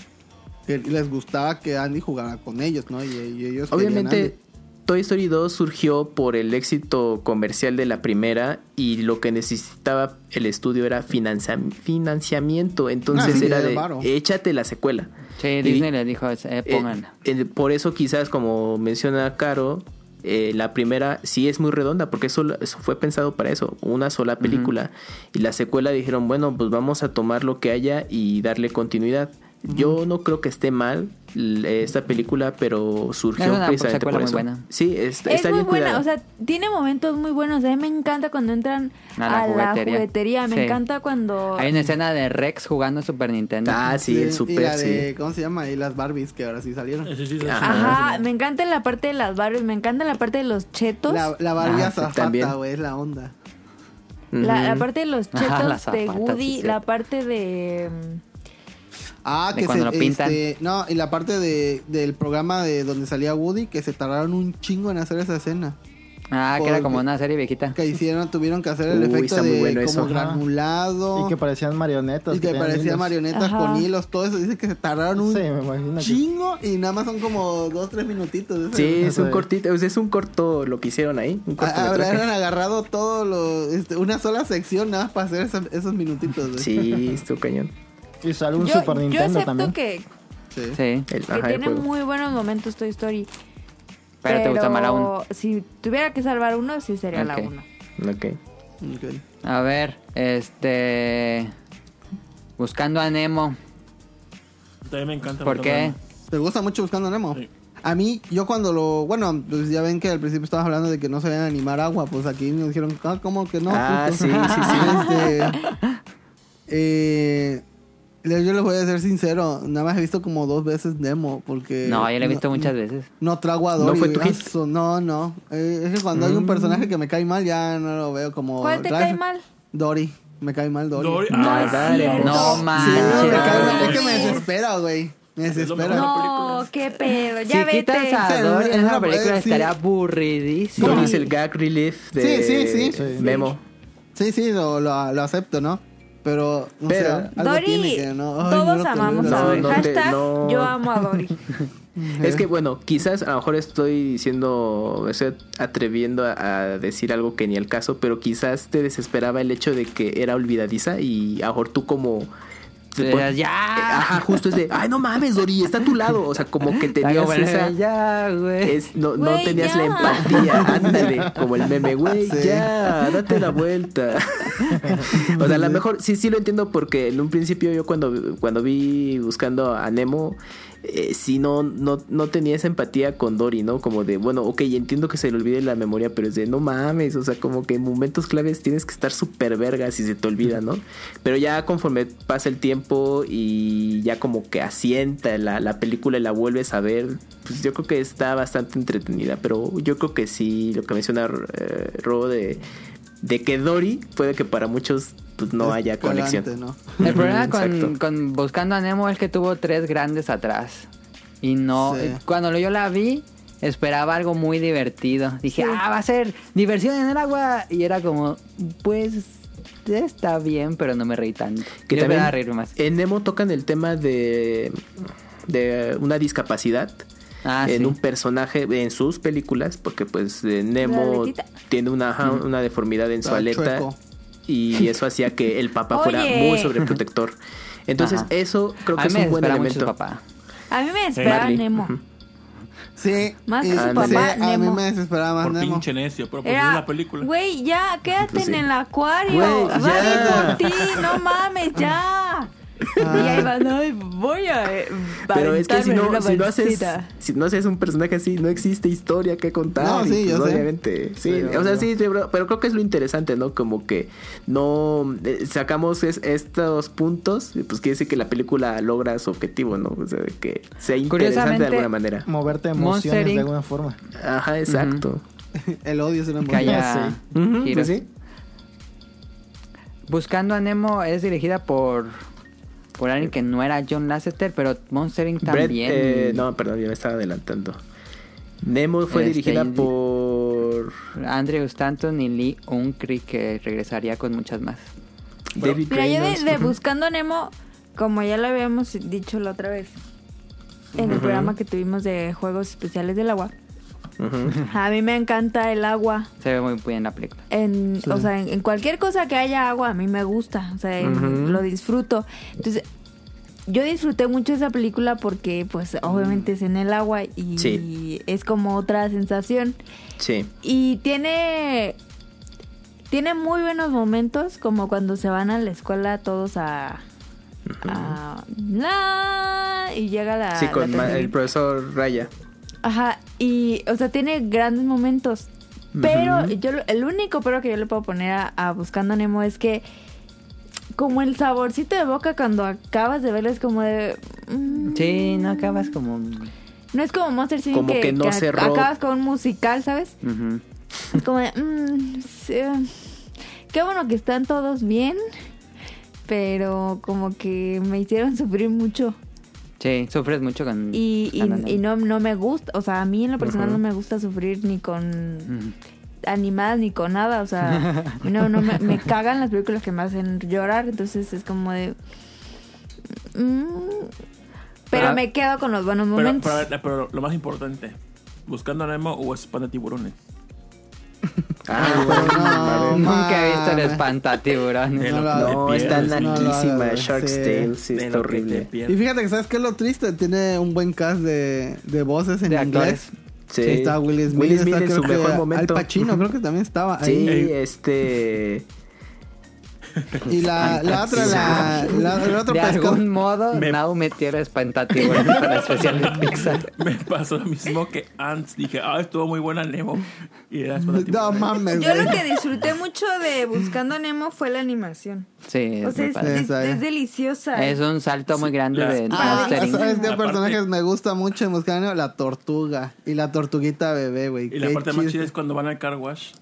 les gustaba que Andy jugara con ellos, ¿no? Y, ellos Obviamente Toy Story 2 surgió por el éxito comercial de la primera y lo que necesitaba el estudio era financiamiento, entonces ah, era de, échate la secuela. Sí, Disney le dijo, eh, eh, eh, por eso quizás como menciona Caro, eh, la primera sí es muy redonda porque eso, fue pensado para eso, una sola película. Y la secuela dijeron, bueno, pues vamos a tomar lo que haya y darle continuidad. Yo no creo que esté mal esta película, pero surgió precisamente por eso. Muy buena. Sí, está, es muy buena, o sea, tiene momentos muy buenos. A mí me encanta cuando entran a, la, juguetería. Me encanta cuando hay una escena de Rex jugando Super Nintendo. Ah, sí, el Super, y la de, ¿cómo se llama? Y las Barbies que ahora sí salieron. Ajá, me encanta la parte de las Barbies, me encanta la parte de los chetos. La, la Barbie ah, güey, es la onda. La, parte de los chetos de Woody, la parte de Ah, que se, Este, no, y la parte de, del programa de donde salía Woody, que se tardaron un chingo en hacer esa escena. Ah, que era como una serie viejita. Que hicieron, tuvieron que hacer el efecto de como granulado. Y que parecían marionetas. Y que, parecían marionetas con hilos, todo eso. Dice que se tardaron un chingo y nada más son como dos, tres minutitos. Sí, es un cortito, es un corto lo que hicieron ahí. Un Habrán agarrado todo lo, este, una sola sección nada más para hacer esos, minutitos. Sí, estuvo cañón. Y sale un Super Nintendo yo también. que, sí. sí. que tiene muy buenos momentos Toy Story. Pero, te gusta más la 1. Si tuviera que salvar uno, sí sería la 1. Ok. A ver, este. Buscando a Nemo. También me encanta. ¿Por qué? ¿Te gusta mucho Buscando a Nemo? Sí. A mí, yo cuando lo. Bueno, pues ya ven que al principio estabas hablando de que no sabían animar agua. Pues aquí me dijeron, ah, ¿cómo que no? Ah, sí, sí, sí. Este, eh, yo les voy a ser sincero, nada más he visto como dos veces Nemo, porque... No, yo lo he visto muchas veces. No trago a Dory. ¿No fue tu hit? No, no. Eh, es que cuando hay un mm. personaje que me cae mal, ya no lo veo como... ¿Cuál te cae mal? Dory. Me cae mal Dory. Dory. No, ah, no. Sí, me cae mal. Es que me desespera, güey. Me desespera. No, qué pedo. Ya si quitas a Dory en esa película estaría aburridísimo. Dory es el gag relief de sí, sí, sí. Memo. Sí, sí, lo, lo, lo acepto, ¿no? Pero, no Pero, Dory, todos amamos a Dory. Hashtag yo amo a Dory. es que bueno, quizás a lo mejor estoy diciendo, me estoy atreviendo a, decir algo que ni el caso, pero quizás te desesperaba el hecho de que era olvidadiza y a lo mejor tú como ya. Ajá, justo es de, ay, no mames, Dory, está a tu lado. O sea, como que tenías esa. Ya, güey. no, no tenías la empatía. Ándale, como el meme, güey, ya, date la vuelta. o sea, a lo mejor sí, sí lo entiendo porque en un principio yo cuando, cuando vi buscando a Nemo eh, si no, no, no tenía esa empatía con Dory, ¿no? Como de, bueno, ok, entiendo que se le olvide la memoria, pero es de, no mames, o sea, como que en momentos claves tienes que estar súper verga si se te olvida, ¿no? Pero ya conforme pasa el tiempo y ya como que asienta la, la película y la vuelves a ver, pues yo creo que está bastante entretenida, pero yo creo que sí, lo que menciona eh, Ro de de que Dory puede que para muchos pues no haya conexión. El problema con, Buscando a Nemo es que tuvo tres grandes atrás. Y no, cuando yo la vi, esperaba algo muy divertido. Dije, ah, va a ser diversión en el agua. Y era como, pues está bien, pero no me reí tanto. Que también a reír más. En Nemo tocan el tema de, de una discapacidad. Ah, en un personaje en sus películas, porque pues Nemo tiene una, una deformidad en su aleta y eso hacía que el papá fuera muy sobreprotector. Entonces, eso creo que es un buen elemento. Papá. A mí me desesperaba Nemo. Sí. Más que su papá, sí, A mí me desesperaba más por Nemo. pinche necio, pero por Era, la película. Güey, ya, quédate pues en el acuario. Wey, Va por ti, no mames, ya. Y ahí va, no, voy a. Eh, Pero es que si no, si no, haces, si no haces un personaje así, no existe historia que contar. No, sí, yo pues, obviamente. Sí, o sea, sí, pero, creo que es lo interesante, ¿no? Como que no eh, sacamos estos puntos, pues quiere decir que la película logra su objetivo, ¿no? O sea, que sea interesante de alguna manera. Moverte emociones de alguna forma. Ajá, exacto. El odio es una emoción. Haya pues sí. Buscando a Nemo es dirigida por por alguien que no era John Lasseter, pero Monster Inc. también. Eh, no, perdón, yo me estaba adelantando. Nemo fue este, dirigida por Andrew Stanton y Lee Unkrich, que regresaría con muchas más. David Mira, yo de, Buscando Nemo, como ya lo habíamos dicho la otra vez, en el programa que tuvimos de Juegos Especiales del Agua, a mí me encanta el agua. Se ve muy bien la película. En, O sea, en, cualquier cosa que haya agua, a mí me gusta. O sea, lo disfruto. Entonces, yo disfruté mucho esa película porque, pues, obviamente es en el agua y, es como otra sensación. Sí. Y tiene. Tiene muy buenos momentos, como cuando se van a la escuela todos a. y llega la. Sí, con el profesor Raya. Ajá, y, o sea, tiene grandes momentos. Pero yo el único pero que yo le puedo poner a, Buscando Nemo es que como el saborcito de boca cuando acabas de verlo es como de... Mm, sí, no acabas como... No es como Monster Inc. Como que, no acabas con un musical, ¿sabes? Es como de... Mm, qué bueno que están todos bien, pero como que me hicieron sufrir mucho. Sí, sufres mucho con... Y, y, no, no me gusta, o sea, a mí en lo personal no me gusta sufrir ni con animadas ni con nada, o sea, no, no me, cagan las películas que me hacen llorar, entonces es como de... Mm, pero me quedo con los buenos momentos. Pero, lo más importante, ¿buscando a Nemo o espanta tiburones? Ah, nunca he visto el espantatiburones. No, no está larguísima. Shark's Tale, sí, está horrible. Y fíjate que, ¿sabes qué es lo triste? Tiene un buen cast de, de voces en inglés. Sí. Está Will Smith. Will Smith en su mejor momento. Al Pacino creo que también estaba ahí. Sí, este... Y la, la otra, la, la, el otro De algún modo, me... Now metió el espantativo para especial de Pixar. Me pasó lo mismo que antes. Dije, ah, estuvo muy buena Nemo. Y era No mames. Yo lo que disfruté mucho de Buscando Nemo fue la animación. Sí, o sea, es, es, deliciosa. Es un salto muy grande de ah, ¿Sabes qué personajes me gusta mucho en Buscando Nemo? La tortuga. Y la tortuguita bebé, güey. Y la parte más chida es cuando van al car wash.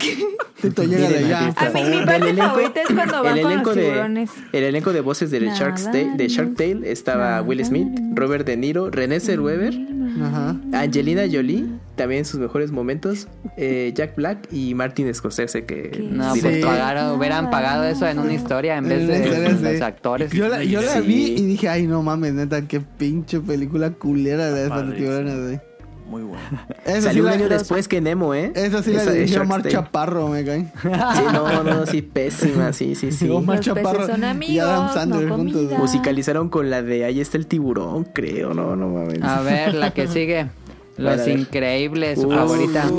Tito, llega de allá. A mí mi parte favorita es cuando van el elenco con los tiburones. De, el elenco de voces de, Shark Tale, de Shark Tale estaba Will Smith, Robert De Niro, René Zellweger, Angelina Jolie, también en sus mejores momentos, eh, Jack Black y Martin Scorsese que no, pues pagaron, hubieran pagado eso en una historia en vez de los actores. Yo la, yo la vi y dije, ay no mames, neta, qué pinche película culera de esa tiburones, güey. Muy bueno. Salió un año después que Nemo, ¿eh? Esa sí la dirigió Omar Chaparro, me cae. Sí, no, no, sí, pésima, sí, sí, sí. Omar Chaparro son amigos, y Adam Sandler juntos. Musicalizaron con la de Ahí está el tiburón, creo, no, no mames. A ver, la que sigue. Los Increíbles, su favorita.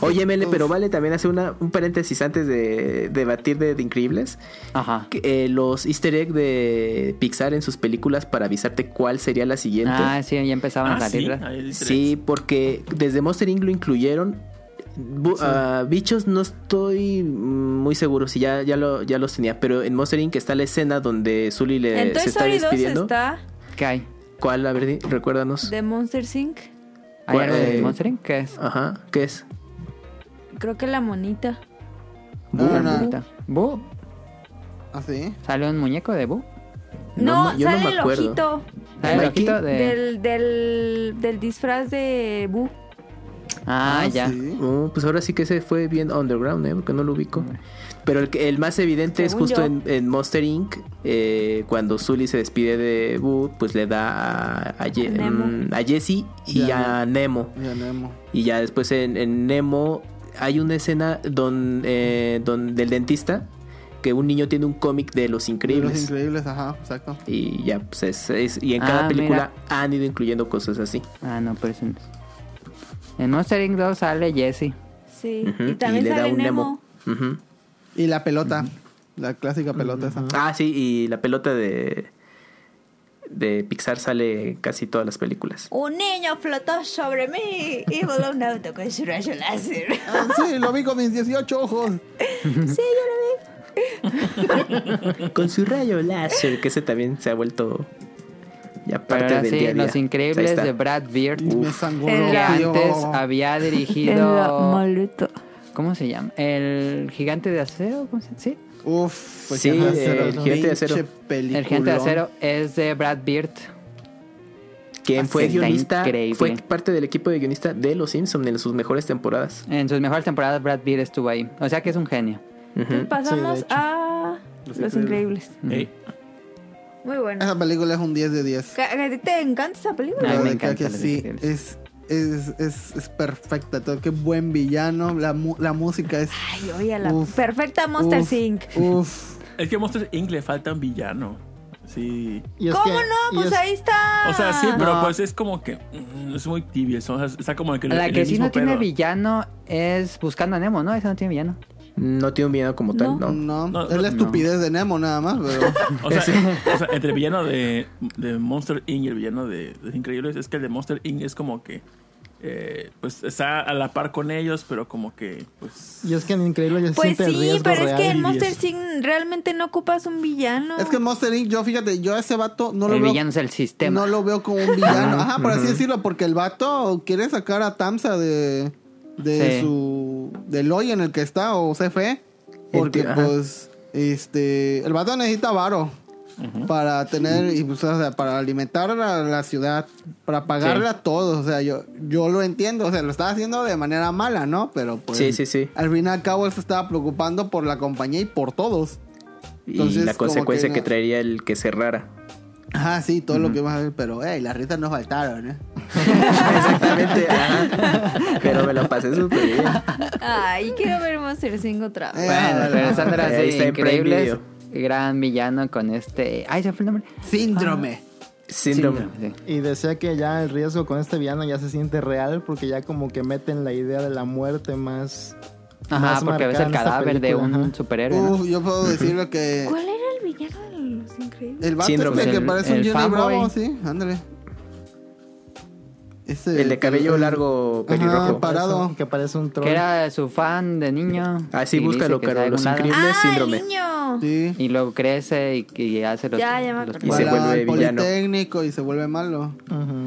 Oye, Mele, pero vale también hacer una, un paréntesis antes de debatir de, Increíbles. Ajá. Eh, los easter egg de Pixar en sus películas para avisarte cuál sería la siguiente. Ah, sí, ya empezaban a ah, salir. Sí, porque desde Monster Inc. lo incluyeron. Ah, bichos no estoy muy seguro si ya, ya, lo, ya los tenía, pero en Monster Inc. está la escena donde Sully le, se está despidiendo. está... ¿Qué hay? ¿Cuál, a ver, recuérdanos? De Monster Inc. ¿Hay algo de Monster Inc? ¿Qué es? Ajá, ¿qué es? Creo que la monita. ¿Bu? La monita. ¿Bu? ¿Ah, sí? ¿Sale un muñeco de Bu? No, no sale el ojito. ¿Sale el ojito de... del, del, del disfraz de Bu. Ah, ah ya. Oh, pues ahora sí que se fue bien underground, ¿eh? Porque no lo ubico. Pero el, el más evidente es justo en, Monster Inc. Eh, cuando Sully se despide de Boo, pues le da a, a, mm, Jessie y, a, Nemo. Y ya después en, Nemo hay una escena donde, don, del dentista que un niño tiene un cómic de Los Increíbles. los Increíbles, ajá, exacto. Y ya, pues es, y en cada ah, película han ido incluyendo cosas así. Ah, no, pero eso En Monster Inc. 2 sale Jessie. Sí, y también sale Nemo. Y la pelota, la clásica pelota esa. Ah, sí, y la pelota de de Pixar sale casi todas las películas. Un niño flotó sobre mí y voló un auto con su rayo láser. Ah, sí, lo vi con mis 18 ojos. sí, yo lo vi. con su rayo láser, que ese también se ha vuelto ya parte del día Los Increíbles de Brad Beard, que antes había dirigido... El ¿Cómo se llama? ¿El gigante de acero? ¿Cómo se llama? ¿Sí? Uf, pues sí, el gigante de acero. El gigante de acero es de Brad Beard. Quien fue guionista, fue parte del equipo de guionista de Los Simpsons en sus mejores temporadas. En sus mejores temporadas Brad Beard estuvo ahí. O sea que es un genio. Pasamos a Los, Increíbles. Muy bueno. Esa película es un 10 de 10. ¿Te encanta esa película? A me encanta. sí, es es, es, es perfecta. Todo, qué buen villano. La, la música es. Ay, oye, la perfecta Monster Inc. Uf. Es que a Monster Inc. le falta un villano. Sí. ¿Cómo no? Pues ahí está. O sea, sí, pero pues es como que mm, es muy tibio. O sea, está como el que La que sí no tiene villano es Buscando a Nemo, ¿no? Esa no tiene villano. No tiene un villano como tal, no. No, es la estupidez de Nemo nada más, pero... o, sea, o, sea, entre el villano de, de Monster Inc. y el villano de, de Increíbles es que el de Monster Inc. es como que eh, pues está a la par con ellos, pero como que, pues... Y es que en Increíble ya Pues sí, pero es que en Monster Inc. realmente no ocupas un villano. Es que en Monster Inc. yo, fíjate, yo a ese vato no lo veo... El villano es el sistema. No lo veo como un villano. Ajá, por así decirlo, porque el vato quiere sacar a Tamsa de... De su... Del hoy en el que está, o CFE. Porque, pues... Este... El vato necesita varo para tener y pues, o sea, para alimentar a la ciudad, para pagarle a todos, o sea, yo yo lo entiendo, o sea, lo estaba haciendo de manera mala, ¿no? Pero pues sí, sí, sí. al fin y al cabo él se estaba preocupando por la compañía y por todos. y la consecuencia que, traería el que cerrara. Ajá, sí, todo lo que vas a ver, pero hey, las risas nos faltaron, ¿eh? Exactamente, Pero me lo pasé súper bien. Ay, quiero ver Monster 5 otra vez. bueno, pero Sandra, sí, increíbles gran villano con este. Ay, se fue el nombre. Síndrome. Síndrome. Y decía que ya el riesgo con este villano ya se siente real porque ya como que meten la idea de la muerte más. Ajá, porque ves el cadáver de un superhéroe. Uf, yo puedo decir lo que. ¿Cuál era el villano de los increíbles? El vato este que parece un Johnny Bravo, sí, ándale el de cabello largo, pelirrojo. parado. que parece un troll. Que era su fan de niño. Ah, sí, búscalo, Caro. Los increíbles ah, síndrome. Niño. Sí. Y luego crece y, y hace los, ya, ya los Y se vuelve villano. técnico y se vuelve malo.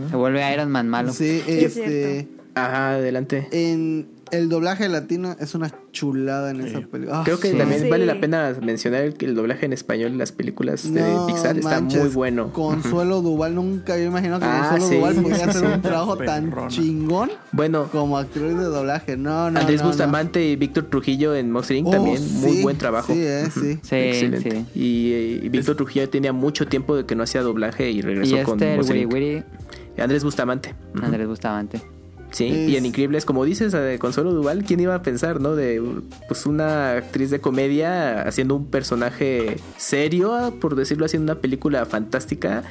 Se vuelve Iron Man malo. Sí, este... Ajá, adelante. En el doblaje latino es una chulada en esa película. Creo que también vale la pena mencionar que el doblaje en español en las películas de Pixar está muy bueno. Consuelo Duval, nunca había imaginado que ah, Consuelo Duval podía hacer un trabajo tan chingón bueno, como actriz de doblaje. No, no, Andrés no, Bustamante y Víctor Trujillo en Monster Inc. también, muy buen trabajo. Sí, eh, sí. sí. Excelente. Y, Víctor Trujillo tenía mucho tiempo de que no hacía doblaje y regresó ¿Y con este, el Wiri Wiri Andrés Bustamante. Andrés Bustamante. Sí, y en Increíbles, como dices, de Consuelo Duval, ¿quién iba a pensar, no? De pues una actriz de comedia haciendo un personaje serio, por decirlo así, en una película fantástica,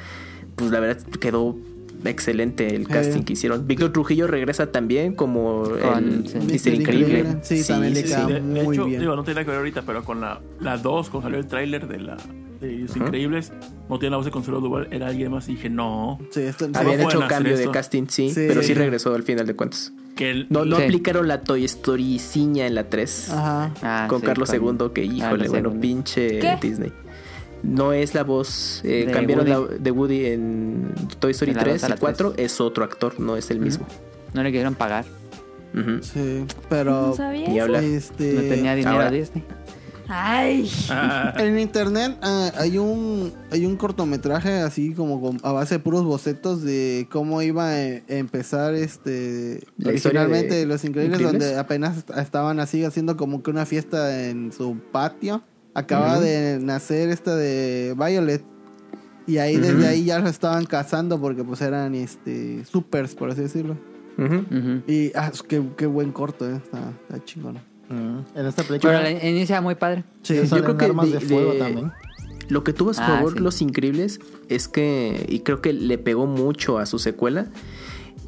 pues la verdad quedó excelente el casting que hicieron. Víctor Trujillo regresa también como el Mr. Increíble. Sí, también le queda muy hecho, bien. Digo, no tiene que ver ahorita, pero con la 2, con salió el tráiler de la de Los Increíbles, no tiene la voz de Consuelo Duval, era alguien más y dije, no. Sí, esto, Habían hecho cambio de casting, sí, pero sí regresó al final de cuentas. Que no, no aplicaron la Toy Story ciña en la 3 Ajá. Ah, con sí, Carlos con- II, que híjole, bueno, pinche ¿Qué? Disney. No es la voz, eh, De cambiaron Woody. la de Woody en Toy Story En la 3 dos a y la 4, es otro actor, no es el mismo. No le quisieron pagar. Sí, pero No hablar. este No tenía dinero ahora- Disney. Ay. Ah, en internet ah, hay un hay un cortometraje así como con- a base de puros bocetos de cómo iba a empezar este La originalmente de Los Increíbles, Increíbles. donde apenas est- estaban así haciendo como que una fiesta en su patio. Acaba de nacer esta de Violet y ahí desde ahí ya lo estaban cazando porque pues eran este supers por así decirlo. Y ah, qué, qué buen corto, eh. está, está chingón. En esta Pero película la inicia muy padre. Sí, salen creo que armas de- de, fuego de- también. Lo que tuvo a su Ah, favor sí. Los Increíbles es que, y creo que le pegó mucho a su secuela,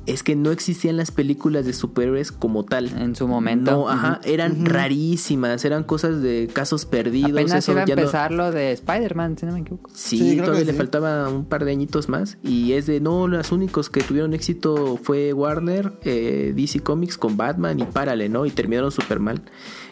es que no existían las películas de superhéroes como tal. En su momento. No, ajá, eran rarísimas, eran cosas de casos perdidos. Apenas eso iba a ya no- empezar lo de Spider-Man, si no me equivoco. Sí, todavía le sí. faltaba un par de añitos más. Y es de, no, los únicos que tuvieron éxito fue Warner, eh, DC Comics con Batman y párale, ¿no? Y terminaron súper mal.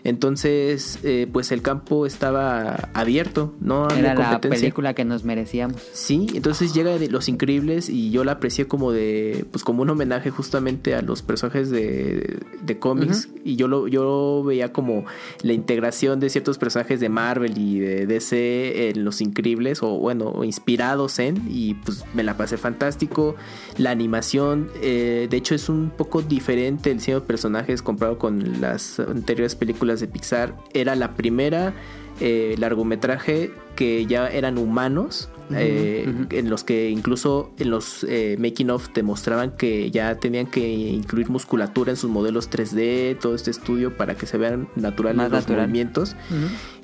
Entonces, eh, pues el campo estaba abierto, no había Era la película que nos merecíamos. Sí, entonces llega de Los Increíbles y yo la aprecié como de, pues como un homenaje justamente a los personajes de, de cómics y yo lo, yo veía como la integración de ciertos personajes de Marvel y de DC en Los Increíbles o bueno, inspirados en y pues me la pasé fantástico. La animación, eh, de hecho es un poco diferente el diseño de personajes comparado con las anteriores películas de Pixar. Era la primera eh, largometraje que ya eran humanos, eh, en los que incluso en los eh, making of te mostraban que ya tenían que incluir musculatura en sus modelos 3D, todo este estudio para que se vean naturales Más los natural. movimientos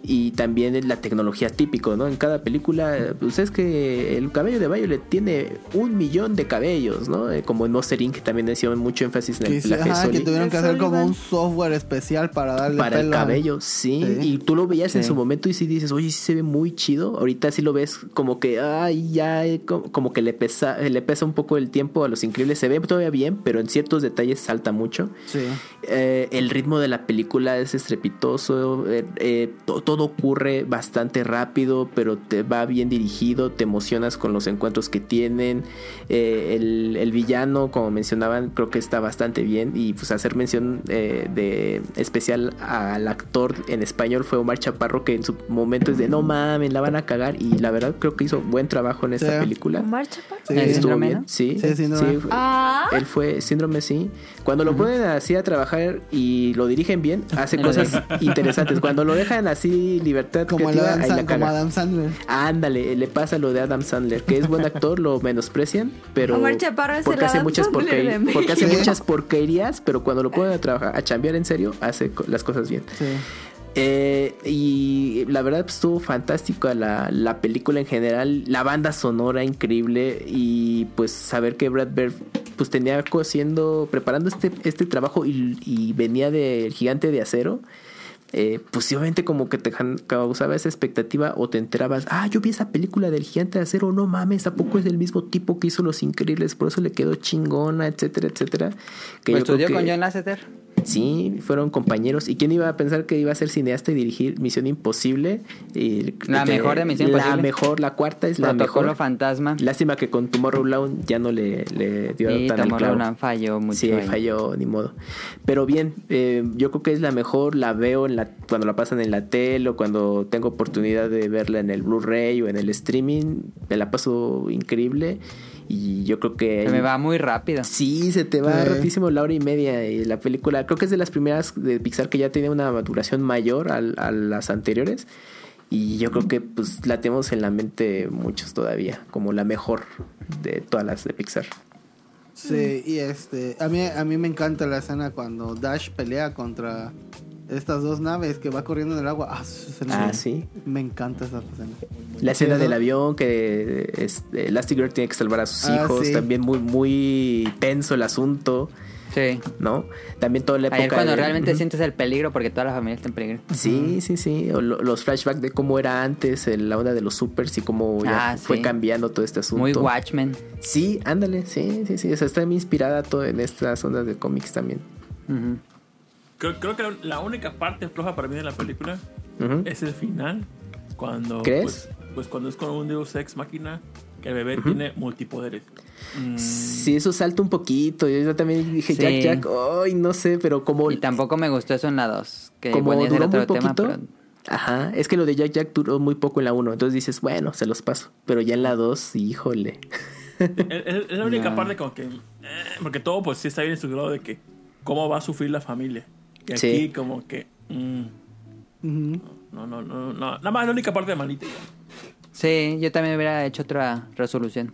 y también en la tecnología típico, ¿no? En cada película, pues es que el cabello de Violet tiene un millón de cabellos, ¿no? Eh, como en Monster Inc. también hicieron mucho énfasis en el sí, ajá, que tuvieron que hacer como un software especial para darle para el pelo cabello, sí. Sí. Y tú lo veías en su momento y sí dices, oye, sí se ve muy chido. Ahorita sí lo ves como que, ay, ya, eh, co- como que le pesa, le pesa un poco el tiempo a los increíbles. Se ve todavía bien, pero en ciertos detalles salta mucho. Sí. Eh, el ritmo de la película es estrepitoso. eh, eh, to- todo ocurre bastante rápido, pero te va bien dirigido. Te emocionas con los encuentros que tienen. Eh, el, el villano, como mencionaban, creo que está bastante bien. Y pues hacer mención eh, de especial al actor en español fue Omar Chaparro, que en su momento es de no mames, la van a cagar. Y la verdad creo que hizo buen trabajo en esta Sí. película. Omar Chaparro. Sí. ¿El Estuvo síndrome, bien, no? sí. Sí, síndrome. fue- Ah. él fue síndrome, sí. Cuando lo ponen así a trabajar y lo dirigen bien, hace Lo cosas interesantes. Cuando lo dejan así, libertad Como, el creativa, Adam, ahí la como. Adam Sandler. Ándale, le pasa lo de Adam Sandler, que es buen actor, lo menosprecian, pero Omar Chaparro es porque el hace Adam muchas porquerías, porque hace muchas porquerías, pero cuando lo ponen a trabajar, a chambear en serio, hace co- las cosas bien. Sí. Eh, y la verdad pues, estuvo fantástica la, la película en general, la banda sonora increíble y pues saber que Brad Bird pues tenía haciendo, preparando este, este trabajo y, y venía del gigante de acero. eh, pues obviamente como que te causaba esa expectativa o te enterabas, ah, yo vi esa película del gigante de acero, no mames, ¿a poco es el mismo tipo que hizo Los Increíbles? Por eso le quedó chingona, etcétera, etcétera. Que Pues yo creo estudió que- con John Lasseter. Sí, fueron compañeros. ¿Y quién iba a pensar que iba a ser cineasta y dirigir Misión Imposible? Y La que- mejor de Misión La Imposible. mejor, la cuarta es la Protocolo mejor. Fantasma. Lástima que con Tomorrowland ya no le, le dio Y tan. Tomorrowland falló mucho. Sí, ahí. falló, ni modo. Pero bien, eh, yo creo que es la mejor, la veo en la, cuando la pasan en la tele o cuando tengo oportunidad de verla en el Blu-ray o en el streaming, me la paso increíble y yo creo que... Se me va muy rápido. Sí, se te va Sí. rapidísimo la hora y media. Y la película, creo que es de las primeras de Pixar que ya tiene una duración mayor al- a, las anteriores. Y yo creo que pues la tenemos en la mente muchos todavía, como la mejor de todas las de Pixar. Sí, y este, a mí, a mí me encanta la escena cuando Dash pelea contra estas dos naves que va corriendo en el agua. Ah, ah sí. Me encanta esa escena. La escena del avión que este, Elastigirl tiene que salvar a sus ah, hijos. También muy, muy tenso el asunto. Sí. ¿No? También toda la época. Ahí cuando realmente sientes el peligro porque toda la familia está en peligro. Sí, sí, sí. los flashbacks de cómo era antes la onda de los supers y cómo ya ah, fue cambiando todo este asunto. Muy Watchmen. Sí, ándale, sí, sí, sí. O sea, está muy inspirada todo en estas ondas de cómics también. Creo, creo, que la única parte floja para mí de la película es el final. Cuando. ¿Crees? Pues, pues cuando es con un Deus Ex máquina que el bebé tiene multipoderes. Mm. Sí, eso salta un poquito. Yo también dije, Jack, Jack, ay, no sé, pero como... Y tampoco me gustó eso en la 2. Que como duró muy poquito. Ajá, es que lo de Jack Jack duró muy poco en la 1. Entonces dices, bueno, se los paso. Pero ya en la 2, híjole. es, la única parte como que... Eh, porque todo pues sí está bien estudiado de que cómo va a sufrir la familia. Y aquí como que... Mm, no, no, no, no, Nada más la única parte de manita Sí, yo también hubiera hecho otra resolución.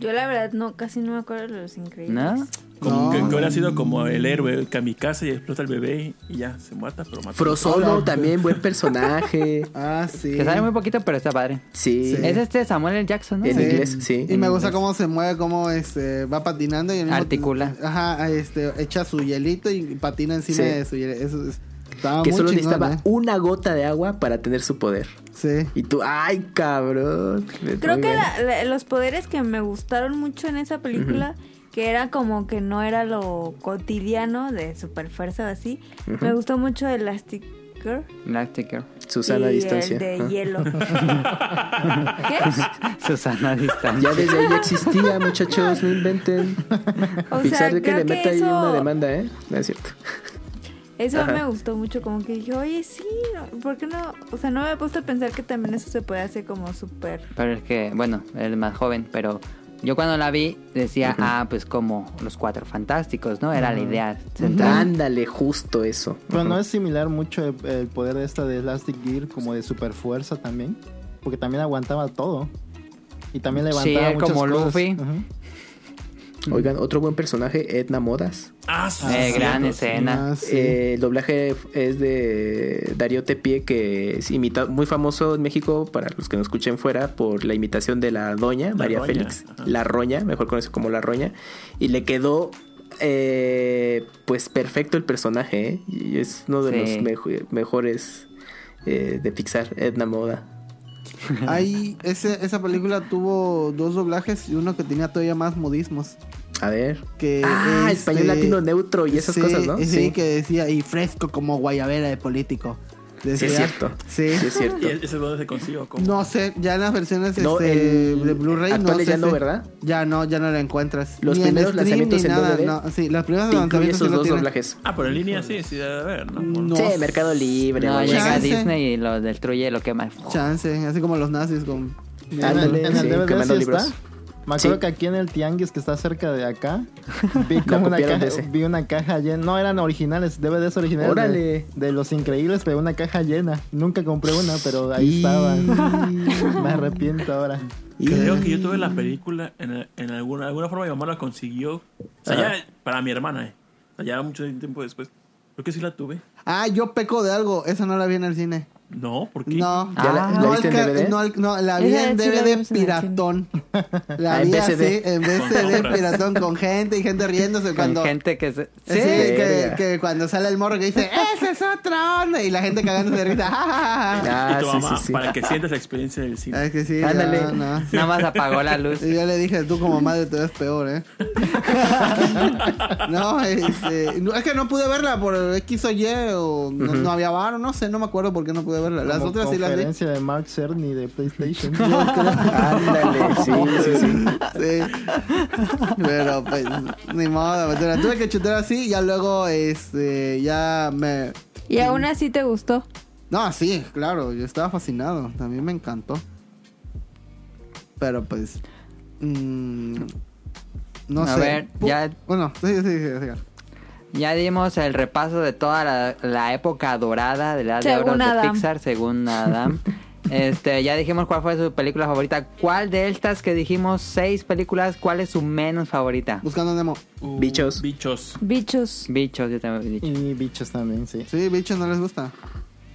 Yo la verdad no, casi no me acuerdo de los increíbles. ¿No? Como que, hubiera sido como el héroe, el kamikaze y explota el bebé y ya, se muerta, pero mata. Frosolo también, buen personaje. ah, sí. Que sale muy poquito, pero está padre. Sí. Es este Samuel L. Jackson, ¿no? En inglés, sí. Y me gusta cómo se mueve, cómo este, va patinando y Articula. Ajá, este, echa su hielito y patina encima de su hielito. Eso es que solo necesitaba ¿eh? una gota de agua para tener su poder. Sí. Y tú, ay, cabrón. Creo que los poderes que me gustaron mucho en esa película, que era como que no era lo cotidiano de super fuerza o así, me gustó mucho Elastic Girl. Elastic Girl. Susana a distancia. El de hielo. ¿Qué? Susana a distancia. Ya desde ahí existía, muchachos, no inventen. O Pixar sea, que le meta ahí una demanda, ¿eh? No es cierto. Eso me gustó mucho, como que dije, oye, sí, ¿por qué no? O sea, no me he puesto a pensar que también eso se puede hacer como súper... Pero es que, bueno, es más joven, pero yo cuando la vi decía, ah, pues como los cuatro fantásticos, ¿no? Era la idea central. Ándale, justo eso. Pero no es similar mucho el, poder de esta de Elastic Gear como de super fuerza también, porque también aguantaba todo. Y también levantaba sí, muchas como Luffy. Oigan, otro buen personaje, Edna Modas. Ah, sí. Eh, gran escena. Ah, eh, el doblaje es de Darío Tepie, que es imita muy famoso en México, para los que nos escuchen fuera, por la imitación de la doña, María Félix. La Roña, mejor conocido como La Roña. Y le quedó eh, pues perfecto el personaje, Y es uno de los mejores de Pixar, Edna Moda. Ahí, ese, esa película tuvo dos doblajes y uno que tenía todavía más modismos. A ver. Que ah, español este, latino neutro y esas cosas, ¿no? Sí, sí, que decía, y fresco como guayabera de político sí, es cierto. Sí. es cierto. ¿Y ese dónde se consigue? No sé, ya en las versiones este, de Blu-ray no sé ya no, ¿verdad? Ya no, ya no la encuentras. Los primeros lanzamientos en nada, No, sí, los primeros lanzamientos esos dos doblajes. Ah, pero en línea sí, sí debe haber, ¿no? no sí, Mercado Libre. No, llega Disney y lo destruye lo quema. Chance, así como los nazis con... Ándale, en DVD sí libros. Está. Me acuerdo que aquí en el Tianguis, que está cerca de acá, vi, como una, caja, vi una caja llena. No eran originales, DVDs originales. Órale. De, Los Increíbles, pero una caja llena. Nunca compré una, pero ahí estaban. Me arrepiento ahora. Creo que yo tuve la película, en, en alguna, alguna forma mi mamá la consiguió. O sea, ya para mi hermana, eh. O sea, ya mucho tiempo después. Creo que sí la tuve. Ah, yo peco de algo. Esa no la vi en el cine. No, ¿por qué? No, la, no, viste en DVD? No, no, la vi en DVD piratón. La vi así, en DVD piratón, con gente y gente riéndose cuando... gente que se... Sí, que, que, cuando sale el morro que dice, ¡esa es otra onda! Y la gente cagándose de risa, ah, y tu mamá, sí, sí, para que sientas la experiencia del cine. Es que sí, Ándale, no, no. nada más apagó la luz. Y yo le dije, tú como madre te ves peor, ¿eh? no, este, es que no pude verla por X o Y, o no, no había bar, no sé, no me acuerdo por qué no pude las otras sí las vi. de Mark Cerny de PlayStation. Ándale, sí, sí, sí, sí. Pero pues, ni modo. tuve que chutar así y ya luego, este, ya me... ¿Y aún así te gustó? No, sí, claro. Yo estaba fascinado. También me encantó. Pero pues... Mmm, no sé. A ver, ya... Bueno, sí, sí, sí, sí. Ya dimos el repaso de toda la, época dorada de la de oro de Pixar, según Adam. Este, ya dijimos cuál fue su película favorita. ¿Cuál de estas que dijimos seis películas, cuál es su menos favorita? Buscando Nemo. Uh, bichos. Bichos. Bichos. Bichos, yo también he dicho. Y bichos también, sí. Sí, bichos no les gusta.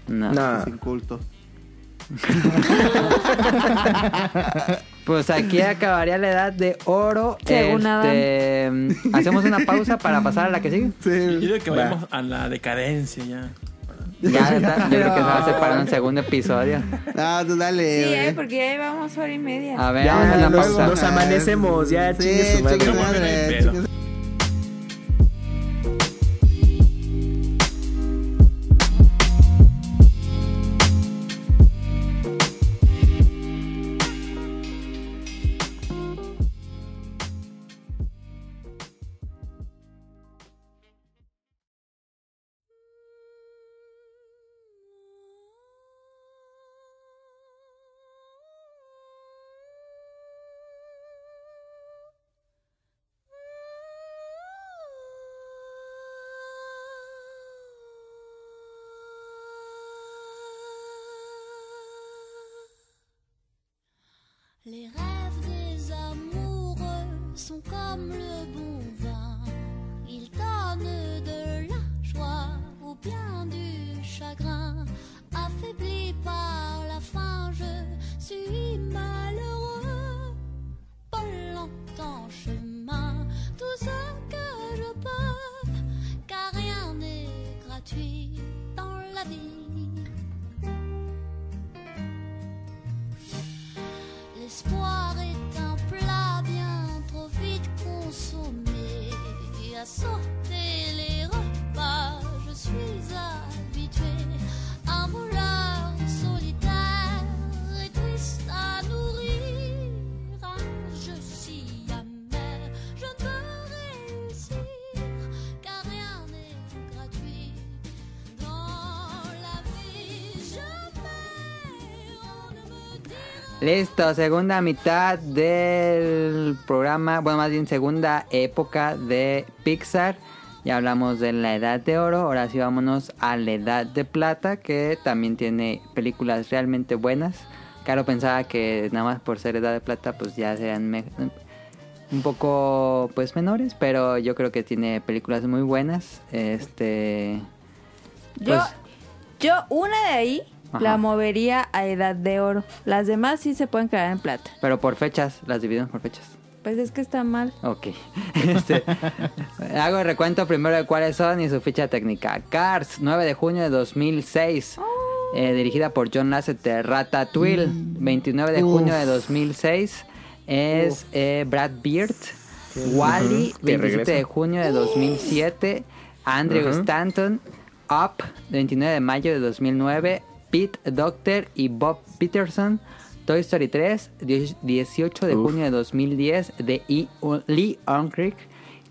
No. No. Es inculto. Pues aquí acabaría la edad de oro. Según Este, Hacemos una pausa para pasar a la que sigue. Yo Sí. creo que vayamos a la decadencia ya. Ya está. Yo creo que se va a para un segundo episodio. Ah, tú dale. Sí, eh, porque ya llevamos hora y media. A ver, Ya, vamos a la luego pausa. nos amanecemos, ya, Sí, chingue su madre. chingue su No, madre, Listo, segunda mitad del programa, bueno, más bien segunda época de Pixar. Ya hablamos de la edad de oro, ahora sí vámonos a la edad de plata, que también tiene películas realmente buenas. Claro, pensaba que nada más por ser edad de plata, pues ya serían un poco pues menores, pero yo creo que tiene películas muy buenas. Este, Yo, pues, yo una de ahí Ajá. la movería a edad de oro. Las demás sí se pueden quedar en plata. pero por fechas, las dividimos por fechas. Pues es que está mal. Ok. Este, hago el recuento primero de cuáles son y su ficha técnica. Cars, 9 de junio de 2006. eh, dirigida por John Lasseter. Ratatouille, 29 de junio de 2006. Es eh, Brad Beard. Wally, Ujú, que 27 de junio de 2007. Andrew Ujú. Stanton. Up, 29 de mayo de 2009. Pete Doctor y Bob Peterson. Toy Story 3, 10 18 de Uf. junio de 2010 de E. Lee Unkrich.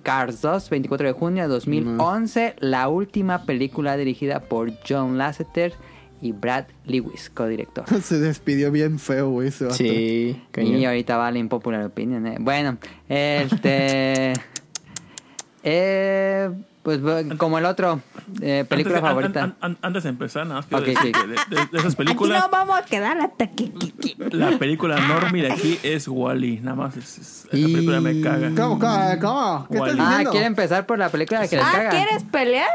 Cars 2, 24 de junio de 2011. La última película dirigida por John Lasseter y Brad Lewis, codirector. Se despidió bien feo, güey, ese vato. Sí, cañón. Y ahorita va la impopular opinion. eh. Bueno, este. eh, pues como el otro, eh, película Antes de- an- favorita. an- an- antes de empezar, nada más quiero Ok, decir sí. que de, de- de esas Aquí películas, no vamos a quedar hasta que... que- que- la película normie de aquí es Wally. Nada más, es, es- Y- película me caga. ¿Cómo, cómo, cómo? ¿Qué estás ah? ¿quiere empezar por la película que les Ah, caga? ¿quieres pelear?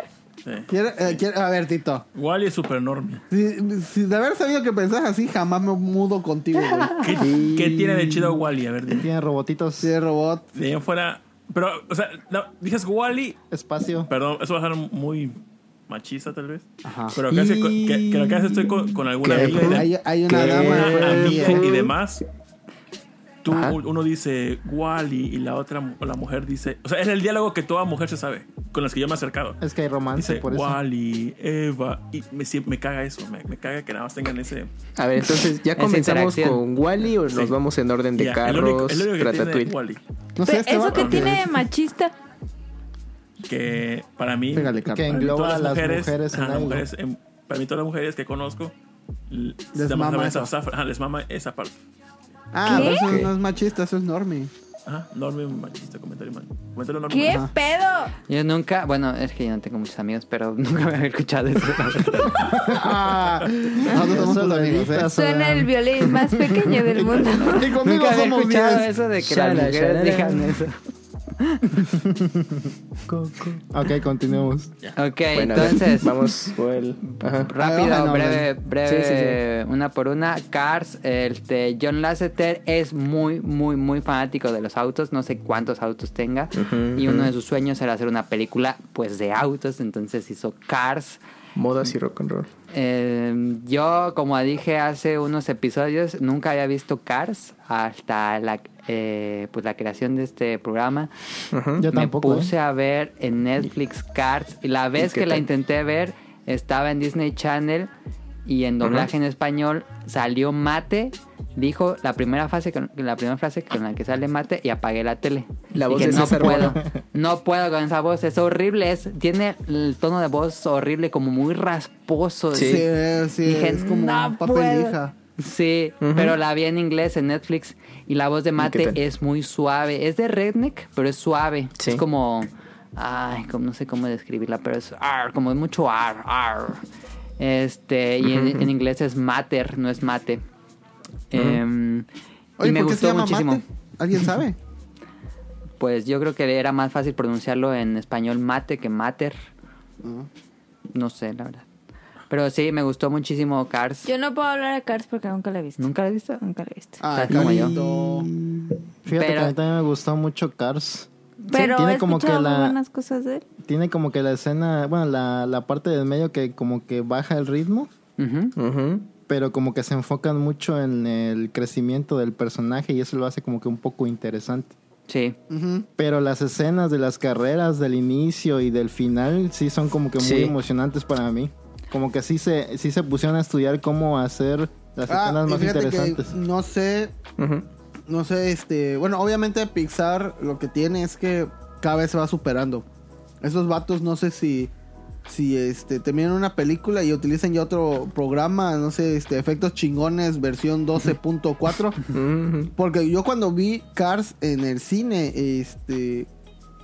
Sí. Quiere- eh, quiere- a ver, Tito. Wally es super normie. Si, si de haber sabido que pensás así, jamás me mudo contigo, güey. ¿Qué, qué tiene de chido Wally? A ver, dime. Tiene robotitos, Sí, robot. de ahí en fuera. Pero, o sea, no, dices Wally. espacio. Perdón, eso va a ser muy machista, tal vez. Ajá. Pero acá, sí- que, que sí estoy con, con alguna amiga y, Hay, hay una dama. una amiga y demás. Tú, Ajá. uno dice Wally y la otra, o la mujer dice. O sea, es el diálogo que toda mujer se sabe, con las que yo me he acercado. Es que hay romance Dice por eso. Wally, Eva. Y me, caga eso, me, me caga que nada más tengan ese. A ver, entonces, ¿ya comenzamos con Wally o nos Sí. vamos en orden de Ya, carros, el único, el único que tiene? Wally. No sé, este ¿Eso que tiene de machista? Que para mí. Pégale. Que engloba todas a las mujeres en ajá, las algo. mujeres, em, para mí todas las mujeres que conozco Les se mama esa- esa- ajá, les mama esa parte. Ah, eso no es machista, eso es normie. Ajá, enorme machista comentario mal. ¿Qué pedo? Yo nunca, bueno, es que yo no tengo muchos amigos, pero nunca me había escuchado eso. ¿eh? Suena el violín más pequeño del mundo. y conmigo nunca había escuchado eso de que las mujeres digan eso. ok, continuemos. Ok, entonces. Vamos, Rápido, ah, breve, breve, una por una. Cars, este, John Lasseter es muy, muy, muy fanático de los autos. No sé cuántos autos tenga. y uno de sus sueños era hacer una película, pues, de autos. Entonces hizo Cars. Modas y rock and roll. Eh, yo, como dije hace unos episodios, nunca había visto Cars hasta la, eh, pues la creación de este programa. Yo Me puse ¿eh? a ver en Netflix Cars y la vez que la intenté ver estaba en Disney Channel y en doblaje en español salió mate dijo la primera frase con, la primera frase con la que sale mate y apagué la tele. La voz no puedo, no puedo con esa voz, es horrible, es tiene el tono de voz horrible como muy rasposo. Sí, sí, dije, es como no papel hija. Sí, pero la vi en inglés en Netflix y la voz de Mate es muy suave. Es de redneck, pero es suave. Es como ay, como, no sé cómo describirla, pero es como mucho ar, ar. Este, y en, en, inglés es mater, no es mate. Em, y me gustó muchísimo. ¿Alguien sabe? pues yo creo que era más fácil pronunciarlo en español mate que mater. No sé, la verdad. Pero sí, me gustó muchísimo Cars. Yo no puedo hablar de Cars porque nunca la he visto. ¿Nunca la he visto? Nunca la he visto. Ah, como yo. Fíjate que a mí también me gustó mucho Cars. Pero tiene como que la, buenas cosas de él. Tiene como que la escena, bueno, la, la parte del medio que como que baja el ritmo pero como que se enfocan mucho en el crecimiento del personaje y eso lo hace como que un poco interesante. Sí. Pero las escenas de las carreras del inicio y del final sí son como que muy emocionantes para mí. Como que sí se, sí se pusieron a estudiar cómo hacer las ah, escenas más interesantes. no sé, no sé, este, bueno, obviamente Pixar lo que tiene es que cada vez se va superando. Esos vatos no sé si si este terminan una película y utilizan ya otro programa, no sé, este efectos chingones versión 12.4, porque yo cuando vi Cars en el cine, este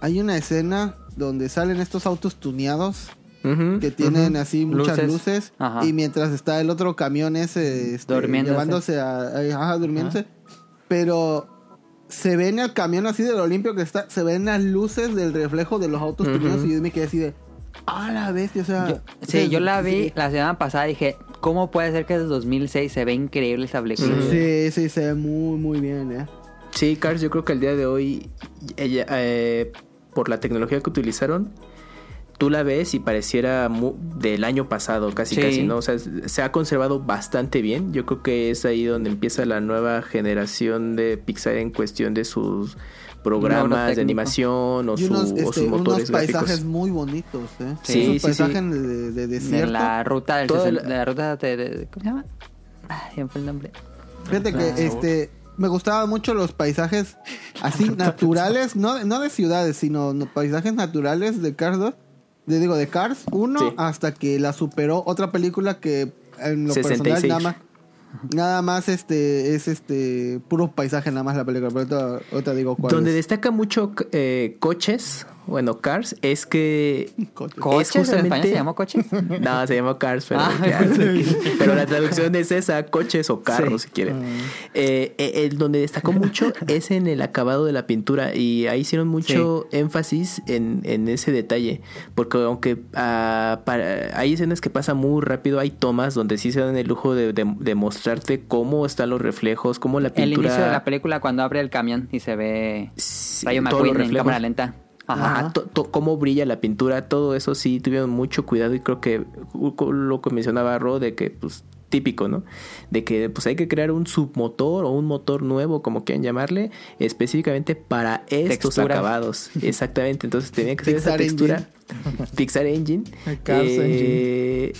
hay una escena donde salen estos autos tuneados que tienen así muchas luces, y mientras está el otro camión ese este, llevándose a, durmiéndose, pero se ve en el camión así de lo limpio que está, se ven las luces del reflejo de los autos tuneados y yo me quedé así de Ah, la bestia, o sea. sí, yo la vi la semana pasada y dije, ¿cómo puede ser que desde 2006 se ve increíble esa película? Sí, sí, se ve muy, muy bien, ¿eh? Sí, Cars, yo creo que el día de hoy, ella, eh, por la tecnología que utilizaron, tú la ves y pareciera del año pasado, casi casi, ¿no? O sea, se ha conservado bastante bien. Yo creo que es ahí donde empieza la nueva generación de Pixar en cuestión de sus programas de animación o, su, unos, o sus este, motores unos paisajes muy bonitos, ¿eh? Sí, sí, paisajes De, de, desierto. De la ruta del de la ruta de, ¿cómo se llama? Ah, ya fue el nombre. Fíjate que este me gustaban mucho los paisajes así naturales, no, no de ciudades, sino paisajes naturales de Cars 2, de, digo de Cars 1 hasta que la superó otra película que en lo 66. personal nada más Nada más este es este puro paisaje nada más la película, pero ahorita, digo cuál Donde destaca mucho eh, coches, bueno, Cars, es que ¿Coches? justamente... se llamó coches? No, se llamó Cars, pero, ah, pero la traducción es esa, coches o carros si quieren. Mm. Eh, eh, el donde destacó mucho es en el acabado de la pintura y ahí hicieron mucho énfasis en, en, ese detalle, porque aunque ah, para, hay escenas que pasan muy rápido, hay tomas donde sí se dan el lujo de, de, mostrarte cómo están los reflejos, cómo la pintura... El inicio de la película cuando abre el camión y se ve Rayo McQueen en cámara lenta. Ajá, cómo brilla la pintura, todo eso sí tuvieron mucho cuidado y creo que lo que mencionaba Ro de que pues típico, ¿no? De que pues hay que crear un submotor o un motor nuevo, como quieran llamarle, específicamente para estos acabados. Exactamente, entonces tenía que ser esa textura. Pixar Engine. Eh,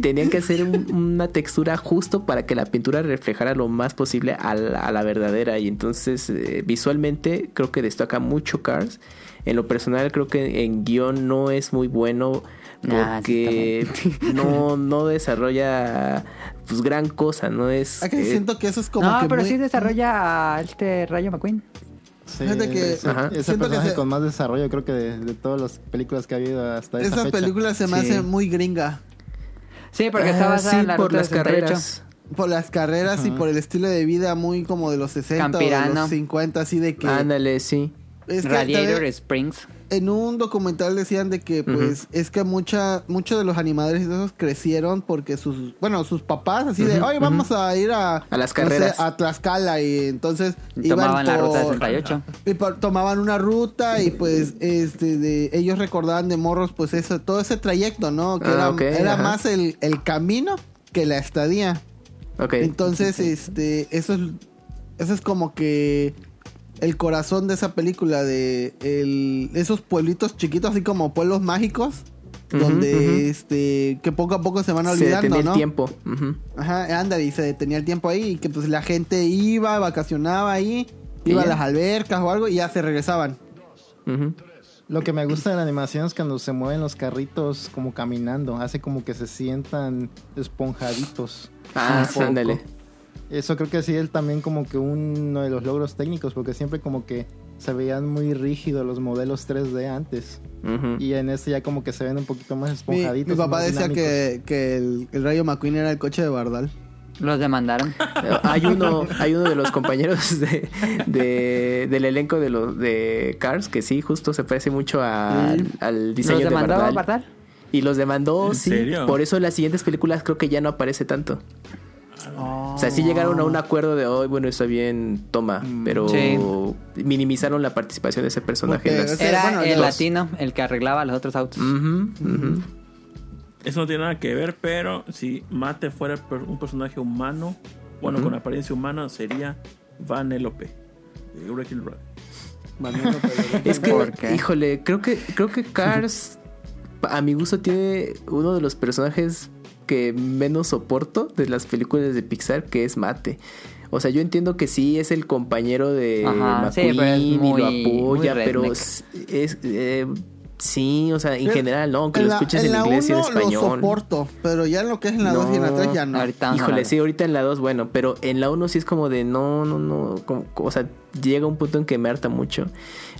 tenían que hacer una textura justo para que la pintura reflejara lo más posible a la, verdadera. Y entonces eh, visualmente creo que destaca mucho Cars. En lo personal creo que en guion no es muy bueno ah, porque no, no desarrolla pues gran cosa, no es... siento que eso es como... No, pero sí desarrolla este Rayo McQueen. Sí, Fíjate que es el personaje con más desarrollo creo que de, todas las películas que ha habido hasta esa Esas películas se me hacen muy gringa. Sí, porque está basada en la por las carreras. Por las carreras y por el estilo de vida muy como de los 60 o de los 50, así de que... Ándale, sí. Radiator Springs. en un documental decían de que pues es que mucha muchos de los animadores y esos crecieron porque sus bueno sus papás así de oye vamos a ir a a las carreras. a Tlaxcala y entonces tomaban la ruta 68 y tomaban una ruta y pues este de ellos recordaban de morros pues eso todo ese trayecto no que ah, era, era más el, el camino que la estadía. Okay. entonces este eso es eso es como que el corazón de esa película de esos pueblitos chiquitos así como pueblos mágicos donde este que poco a poco se van olvidando, se detenía el tiempo. Ajá, anda, y se detenía el tiempo ahí y que pues la gente iba, vacacionaba ahí, iba a las albercas o algo y ya se regresaban. Lo que me gusta de la animación es cuando se mueven los carritos como caminando, hace como que se sientan esponjaditos. Ah, ándale. Eso creo que sí es también como que uno de los logros técnicos, porque siempre como que se veían muy rígidos los modelos 3D antes. Y en este ya como que se ven un poquito más esponjaditos. Mi, papá decía que, el, Rayo McQueen era el coche de Bardal. Los demandaron. hay uno, hay uno de los compañeros de, del elenco de los de Cars que sí, justo se parece mucho al diseño de Bardal. Y los demandó, sí. Por eso en las siguientes películas creo que ya no aparece tanto. O sea, sí llegaron a un acuerdo de hoy, bueno, está bien, toma, mm, pero minimizaron la participación de ese personaje. Era el latino el que arreglaba los otros autos. Eso no tiene nada que ver, pero si Mate fuera un personaje humano, bueno, con apariencia humana, sería Vanellope es que, híjole, creo que, creo que Cars, a mi gusto, tiene uno de los personajes que menos soporto de las películas de Pixar, que es Mate. O sea, yo entiendo que sí es el compañero de McQueen y lo apoya, pero es, eh, sí, o sea, en general, no, aunque lo escuches en, inglés y en español. Lo soporto, pero ya en lo que es en la 2 y en la 3 ya no. Híjole, sí, ahorita en la 2, bueno, pero en la 1 sí es como de no, no, no, o sea, llega un punto en que me harta mucho.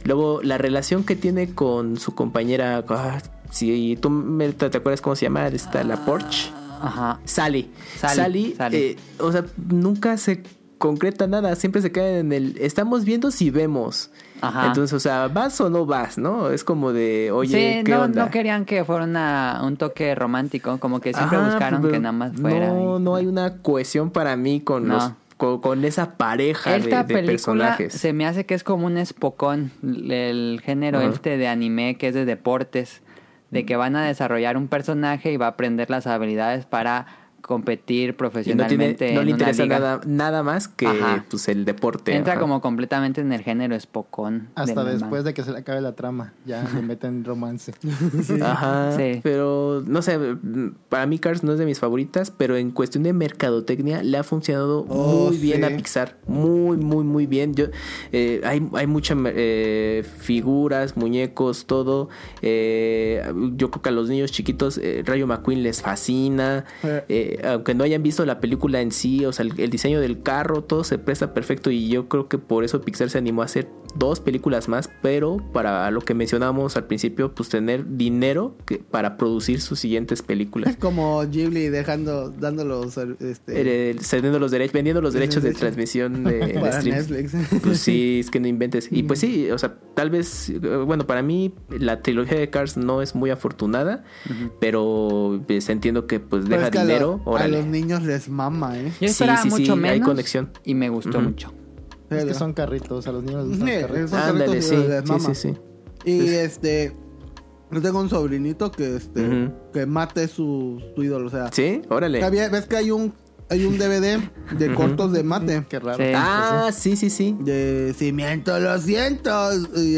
Luego, la relación que tiene con su compañera, ah, si tú me, te, acuerdas cómo se llama, está la Porsche. Ajá. Sally. Sally. Eh, o sea, nunca se concreta nada, siempre se queda en el estamos viendo si vemos. Ajá. Entonces, o sea, vas o no vas, ¿no? Es como de, oye, sí, no, no querían que fuera un toque romántico, como que siempre buscaron que nada más fuera. No, no hay una cohesión para mí con los con, esa pareja Esta de, personajes. Se me hace que es como un espocón, el género este de anime que es de deportes de que van a desarrollar un personaje y va a aprender las habilidades para competir profesionalmente. no, le interesa nada, nada más que pues, el deporte. Entra como completamente en el género espocón. Hasta después de que se le acabe la trama, ya le meten romance. Ajá. Sí. Pero no sé, para mí Cars no es de mis favoritas, pero en cuestión de mercadotecnia le ha funcionado oh, muy bien a Pixar. Muy, muy, muy bien. Yo, eh, hay, hay muchas eh, figuras, muñecos, todo. Eh, yo creo que a los niños chiquitos Rayo McQueen les fascina. Eh, aunque no hayan visto la película en sí, o sea, el, diseño del carro, todo se presta perfecto y yo creo que por eso Pixar se animó a hacer dos películas más, pero para lo que mencionábamos al principio, pues tener dinero que, para producir sus siguientes películas. Como Ghibli dejando, dando los, este... cediendo los derechos, vendiendo los derechos de transmisión de, Netflix. Pues sí, es que no inventes. Y pues sí, o sea, tal vez, bueno, para mí la trilogía de Cars no es muy afortunada, pero pues, entiendo que pues deja dinero. A los niños les mama, ¿eh? Yo esperaba sí, mucho menos. Hay conexión. Y me gustó mucho. Es que son carritos, a los niños les gustan carritos. Ándale, sí, sí, sí, Y este. Yo tengo un sobrinito que este que mate su, su ídolo, o sea. Sí, órale. ¿Ves que hay un hay un DVD de cortos de mate. Qué raro. Ah, sí, sí, sí. De cimiento los cientos. Y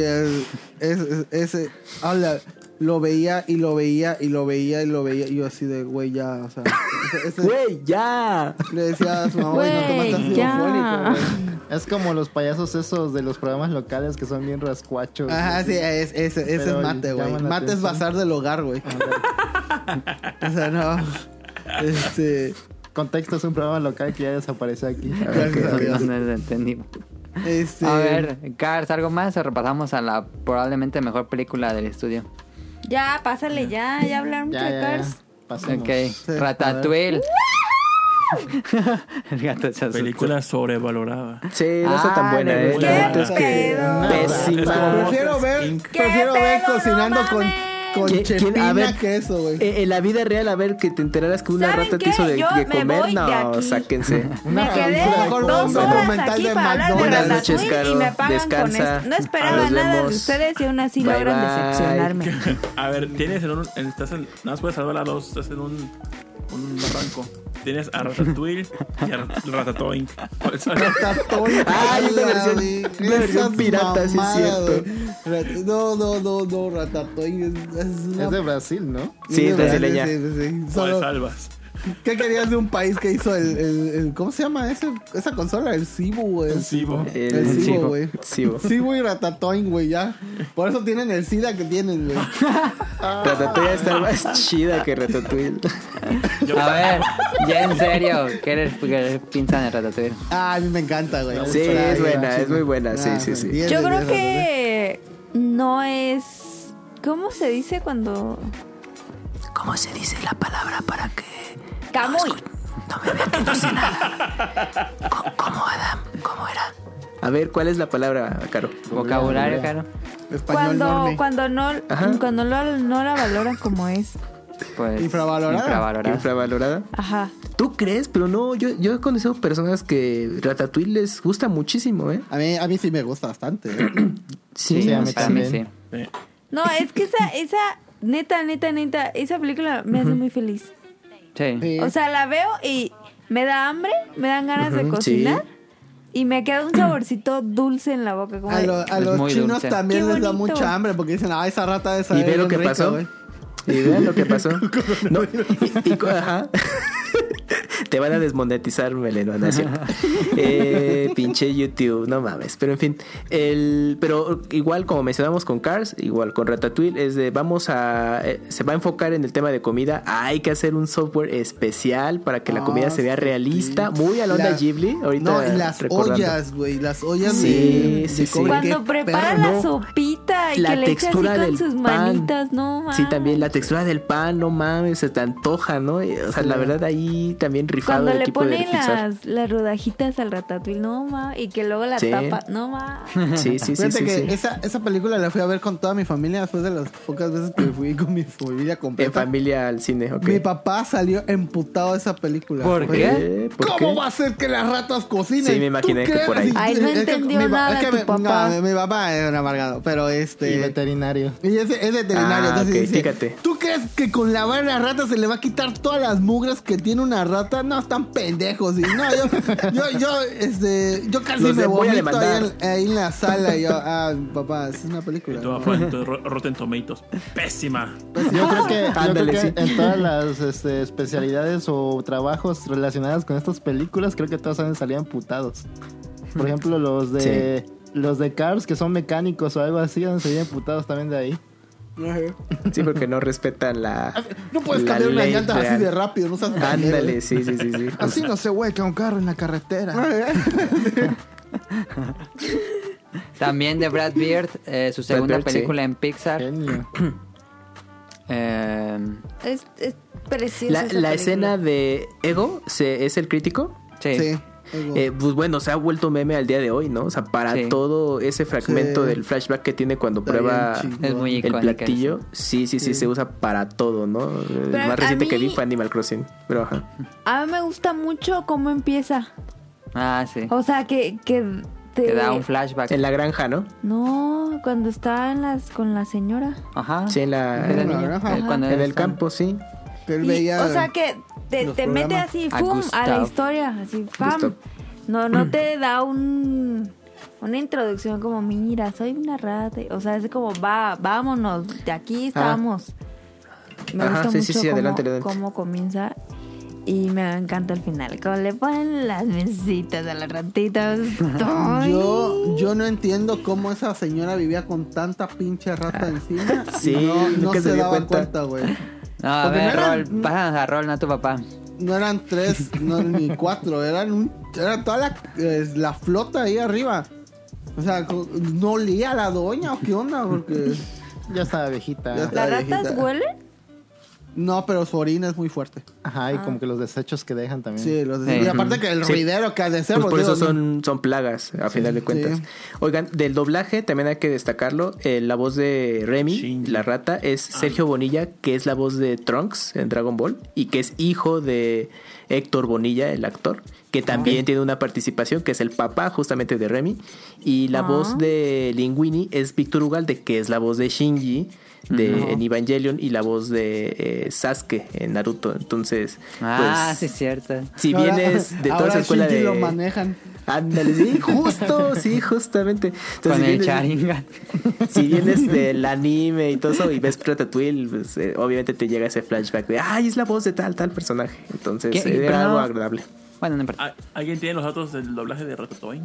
ese, habla, lo veía y lo veía y lo veía y lo veía. Y yo así de, güey, ya, o sea. Güey, ya. Le decía a su mamá, güey, no te matas ya. Es como los payasos esos de los programas locales que son bien rascuachos. Ajá, sí, es, ese, ese es mate, güey. Mate es bazar del hogar, güey. o sea, no. Este. Contexto es un programa local que ya desapareció aquí. Gracias a Dios. No, entendí. Este... A ver, Cars, ¿algo más o repasamos a la probablemente mejor película del estudio? Ya, pásale ya, ya hablaron mucho de Cars. Ok, Ratatouille. el gato Película sobrevalorada. Sí, no está tan buena. ¿eh? es que pésima. Prefiero ver, prefiero ver cocinando con con chepina, a ver, queso, güey. Eh, en la vida real, a ver, que te enteraras que una rata te hizo de, de comer. No, sáquense. me quedé dos horas aquí para hablar de Buenas noches, Caro. Y me pagan Descansa. Con No esperaba nada de ustedes y aún así logran decepcionarme. a ver, tienes en un... estás en, nada más puedes salvar a dos. Estás en un, un barranco tienes a Ratatouille y a Ratatouille. Ratatouille. Ah, hay una versión, una versión pirata, sí es cierto. No, no, no, no, Ratatouille es, es, una... es de Brasil, ¿no? Sí, es brasileña. Sí, sí, sí. Solo... salvas. ¿Qué querías de un país que hizo el, el, ¿cómo se llama ese, esa consola? El Cibo, güey. El Cibo. El, Cibo, güey. Cibo. y Ratatouille, güey, ya. Por eso tienen el SIDA que tienen, güey. Ratatouille está más chida que Ratatouille. A ver, ya en serio, ¿qué eres, qué pinzan de Ratatouille? Ah, a mí me encanta, güey. Sí, es buena, es muy buena, sí, sí, sí. Yo creo que no es... ¿Cómo se dice cuando...? ¿Cómo se dice la palabra para que Camuy. No, me vean que no sé nada. ¿Cómo, Adam? ¿Cómo era? A ver, ¿cuál es la palabra, Caro? Vocabulario, Caro. Español cuando, cuando no, cuando no, no la valoran como es. Pues, infravalorada. infravalorada. Infravalorada. Ajá. ¿Tú crees? Pero no, yo, yo he conocido personas que Ratatouille les gusta muchísimo, ¿eh? A mí, a mí sí me gusta bastante. ¿eh? sí, sí, a mí también. Sí. No, es que esa, esa, neta, neta, neta, esa película me hace muy feliz. O sea, la veo y me da hambre, me dan ganas de cocinar. Y me queda un saborcito dulce en la boca. a, los chinos también les da mucha hambre porque dicen, ah, esa rata de esa. ¿Y ve lo que pasó? ¿Y vean lo que pasó? no, y, ajá. Te van a desmonetizar, Meleno, eh, pinche YouTube, no mames. Pero en fin, el, pero igual como mencionamos con Cars, igual con Ratatouille, es de vamos a. Eh, se va a enfocar en el tema de comida. Hay que hacer un software especial para que la comida se vea ah, realista, muy a la onda Ghibli. Ahorita no, y las ollas, güey, las ollas sí, de, sí, sí. Cuando prepara la sopita y la que le textura echa así con sus manitas, no mames. Sí, también la textura del pan, no mames, se te antoja, ¿no? O sea, la verdad ahí también cuando le ponen las, las rodajitas al ratatouille, no ma, y que luego la tapa, no ma. Sí, sí, sí. Fíjate que Esa, esa película la fui a ver con toda mi familia después de las pocas veces que fui con mi familia completa. En familia al cine, ok. Mi papá salió emputado de esa película. ¿Por qué? ¿Cómo va a ser que las ratas cocinen? Sí, me imaginé que por ahí. Ay, no entendió nada es que tu papá. mi papá era un amargado, pero este... Y veterinario. Y es, es veterinario. Ah, entonces dice, ¿Tú crees que con lavar las ratas se le va a quitar todas las mugres que tiene una rata? No, están pendejos. Y no, yo, yo, yo, este, yo casi me vomito ahí en, ahí en, la sala. Y yo, ah, papá, es una película. ¿no? Rotten Tomatoes, pésima. Yo creo que, yo creo que en todas las este, especialidades o trabajos relacionados con estas películas, creo que todos han salido emputados. Por ejemplo, los de los de Cars, que son mecánicos o algo así, han salido emputados también de ahí. Sí, porque no respetan la. No puedes cambiar una llanta así de rápido, no sabes Ándale, sí, sí, sí, sí. Así no se hueca un carro en la carretera. También de Brad Beard, eh, su segunda película en Pixar. eh, es, es preciosa. La, la escena de Ego se, es el crítico. Sí. sí. Eh, pues bueno, se ha vuelto meme al día de hoy, ¿no? O sea, para todo ese fragmento del flashback que tiene cuando prueba el platillo, sí, sí, sí, se usa para todo, ¿no? el más reciente que vi fue Animal Crossing. Pero ajá. A mí me gusta mucho cómo empieza. Ah, sí. O sea, que, que te... da un flashback. En la granja, ¿no? No, cuando está en las, con la señora. Ajá. Sí, en la, en en el campo, sí. O sea que te, mete así, ¡fum! A, la historia, así, ¡fam! No, no te da un una introducción como, mira, soy una rata. O sea, es como, va, vámonos, de aquí ah. estamos. Me gusta mucho cómo, comienza y me encanta el final. Como le ponen las mesitas a las ratitas. yo, yo no entiendo cómo esa señora vivía con tanta pinche rata encima. Sí, no, no se daba cuenta, güey. No, a ver, no Rol, a Rol, no tu papá. No eran tres, no, ni cuatro, eran un, era toda la, la flota ahí arriba. O sea, ¿no leía a la doña o qué onda? Porque ya estaba viejita. ¿Las ratas huelen? No, pero su orina es muy fuerte. Ajá, y como ah. que los desechos que dejan también. Sí, los desechos. Y aparte que el ruidero que ha de ser. Pues por eso son, son plagas, a final de cuentas. Oigan, del doblaje también hay que destacarlo. Eh, la voz de Remy, la rata, es ah. Sergio Bonilla, que es la voz de Trunks en Dragon Ball y que es hijo de Héctor Bonilla, el actor, que también tiene una participación, que es el papá justamente de Remy. Y la voz ah. de Linguini es Víctor Ugalde, que es la voz de Shinji de en Evangelion y la voz de eh, Sasuke en Naruto. Entonces, ah, pues, sí es cierto. Si vienes de toda esa escuela de lo manejan. Ándale, sí, justo, sí, justamente. Entonces, Con el Sharingan. Si vienes del anime y todo eso y ves Ratatouille, pues eh, obviamente te llega ese flashback de, ay, es la voz de tal, tal personaje. Entonces, era algo agradable. Bueno, no importa. ¿Alguien tiene los datos del doblaje de Ratatouille?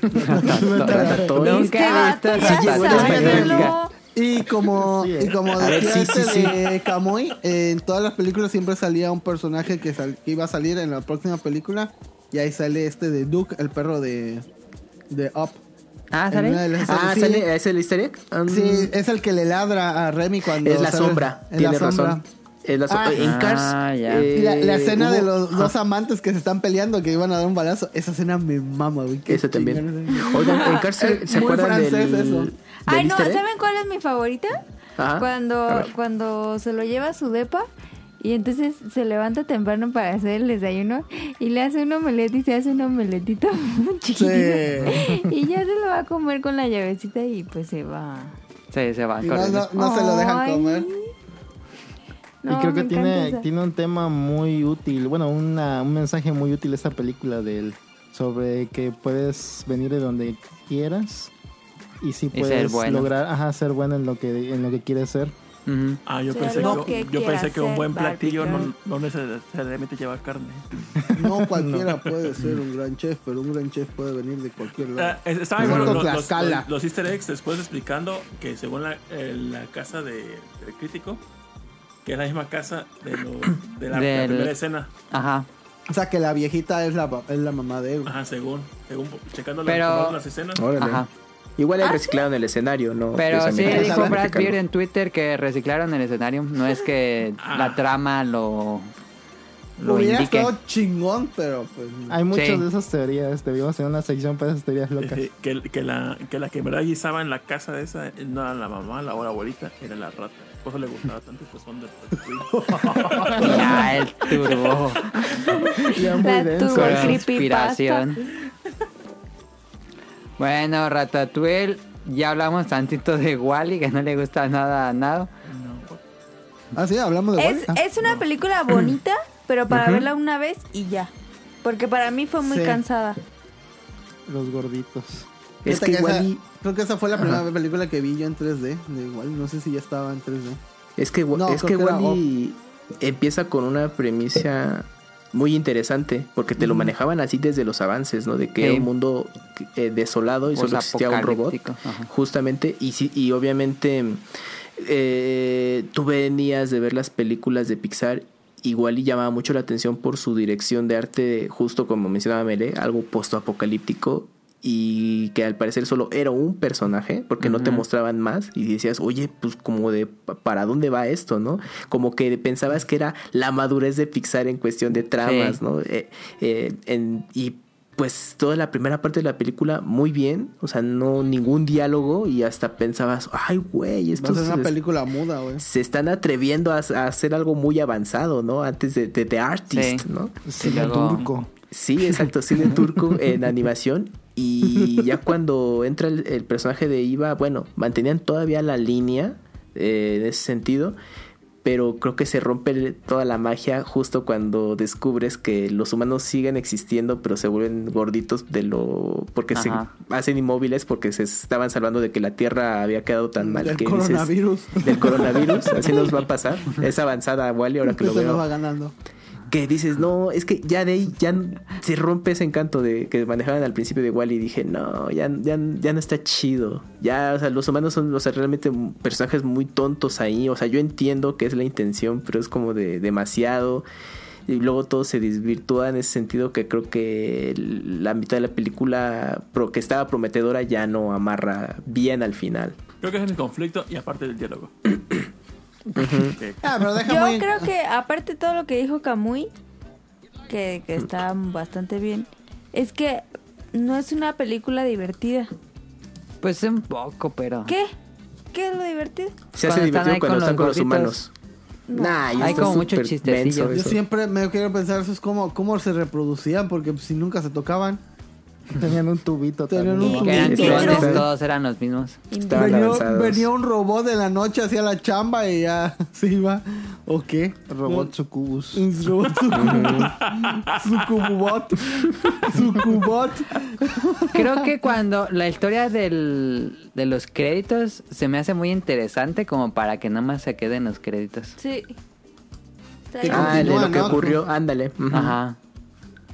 Ratatouille. Nunca he visto y como, y como decía este de Kamui, en todas las películas siempre salía un personaje que, iba a salir en la próxima película. Y ahí sale este de Duke, el perro de, de Up. Ah, ¿sale? Ah, ¿sale? ¿Es el easter um, sí, es el que le ladra a Remy cuando... Es la sombra, tiene razón. Ah, en Cars. Ah, eh, la, escena de los dos amantes que se están peleando que iban a dar un balazo. Esa escena me mama, güey. Esa también. Oigan, en Cars se, acuerdan del, eso. Ay, no, ¿saben cuál es mi favorita? Cuando, cuando se lo lleva a su depa y entonces se levanta temprano para hacer el desayuno y le hace un omelette y se hace un omeletito chiquitito. Y ya se lo va a comer con la llavecita y pues se va. Sí, se va. no, no, se lo dejan comer. y creo que tiene, tiene un tema muy útil, bueno, una, un mensaje muy útil esta película de él, sobre que puedes venir de donde quieras y si puedes lograr ajá, ser bueno en lo que en lo que quieres ser. Ah, yo pensé, que, yo pensé que un buen platillo no, no, necesariamente lleva carne. No cualquiera puede ser un gran chef, pero un gran chef puede venir de cualquier lado. Uh, estaban bueno, los, los, los, easter eggs después explicando que según la, eh, la casa de, del crítico, que es la misma casa de, lo, de la, primera escena. Ajá. O sea, que la viejita es la, es la mamá de él. Ajá, según, según checando las escenas. Ajá. Igual ¿Ah, reciclaron el escenario, ¿no? Pero sí dijo Brad Pitt en Twitter que reciclaron el escenario. No es que ah. la trama lo, lo Hubiera indique. estado chingón, pero pues... Hay muchas de esas teorías. Debíamos hacer una sección para esas teorías locas. que, que, la, que la que en verdad guisaba en la casa de esa no era la mamá, la abuelita, era la rata. Por eso le gustaba tanto ese son de Ya, el turbo. ya muy la denso. Conspiración. Bueno, Ratatouille, ya hablamos tantito de Wally, que no le gusta nada nada. Ah, sí, hablamos de Wally. Ah. Es una película bonita, pero para verla una vez y ya. Porque para mí fue muy cansada. Los gorditos. Es que, Wally... creo que esa fue la primera película que vi yo en 3D de Wally. No sé si ya estaba en 3D. Es que, es que Wally empieza con una premisa muy interesante porque te lo manejaban así desde los avances, ¿no? De que era un mundo eh, desolado y solo existía un robot, justamente. Y sí, y obviamente eh, tú venías de ver las películas de Pixar igual y llamaba mucho la atención por su dirección de arte, justo como mencionaba Mele, algo post-apocalíptico y que al parecer solo era un personaje porque no te mostraban más y decías, oye, pues como de para dónde va esto, ¿no? Como que pensabas que era la madurez de Pixar en cuestión de tramas, ¿no? Eh, eh, en, y pues toda la primera parte de la película muy bien, o sea, no ningún diálogo y hasta pensabas, ay, güey, esto es una película muda, güey. Se están atreviendo a, hacer algo muy avanzado, ¿no? Antes de The Artist, ¿no? Sí, turco. Sí, exacto, cine turco en animación y ya cuando entra el, personaje de Iva, bueno, mantenían todavía la línea eh, en ese sentido, pero creo que se rompe toda la magia justo cuando descubres que los humanos siguen existiendo, pero se vuelven gorditos de lo. porque se hacen inmóviles porque se estaban salvando de que la Tierra había quedado tan mal del que coronavirus. del coronavirus, así nos va a pasar. Es avanzada, Wally, ahora que lo veo. va ganando que dices, no, es que ya de ahí ya se rompe ese encanto de que manejaban al principio de Wally y dije, no, ya, ya, ya no está chido. Ya, o sea, los humanos son, o sea, realmente personajes muy tontos ahí. O sea, yo entiendo que es la intención, pero es como de demasiado. y luego todo se desvirtúa en ese sentido que creo que la mitad de la película que estaba prometedora ya no amarra bien al final. Creo que es el conflicto y aparte del diálogo. Ah, Yo creo que aparte de todo lo que dijo Kamui, que, que está bastante bien, es que no es una película divertida. Pues un poco, pero... ¿Qué? ¿Qué es lo divertido? Se hace divertido cuando están con los humanos. Nah, hay como mucho chistecillo. Yo siempre me quiero pensar eso es como cómo se reproducían porque si nunca se tocaban. Tenían un tubito Tenían un tubito. Eran clones, todos eran los mismos. Venía, un robot de la noche hacia la chamba y ya se iba. ¿O qué? Robot Sucubus. Robot Sucubot. Sucubot. Creo que cuando la historia del, de los créditos se me hace muy interesante como para que nada más se queden los créditos. Sí. Ah, de lo que ocurrió, ándale. Ajá.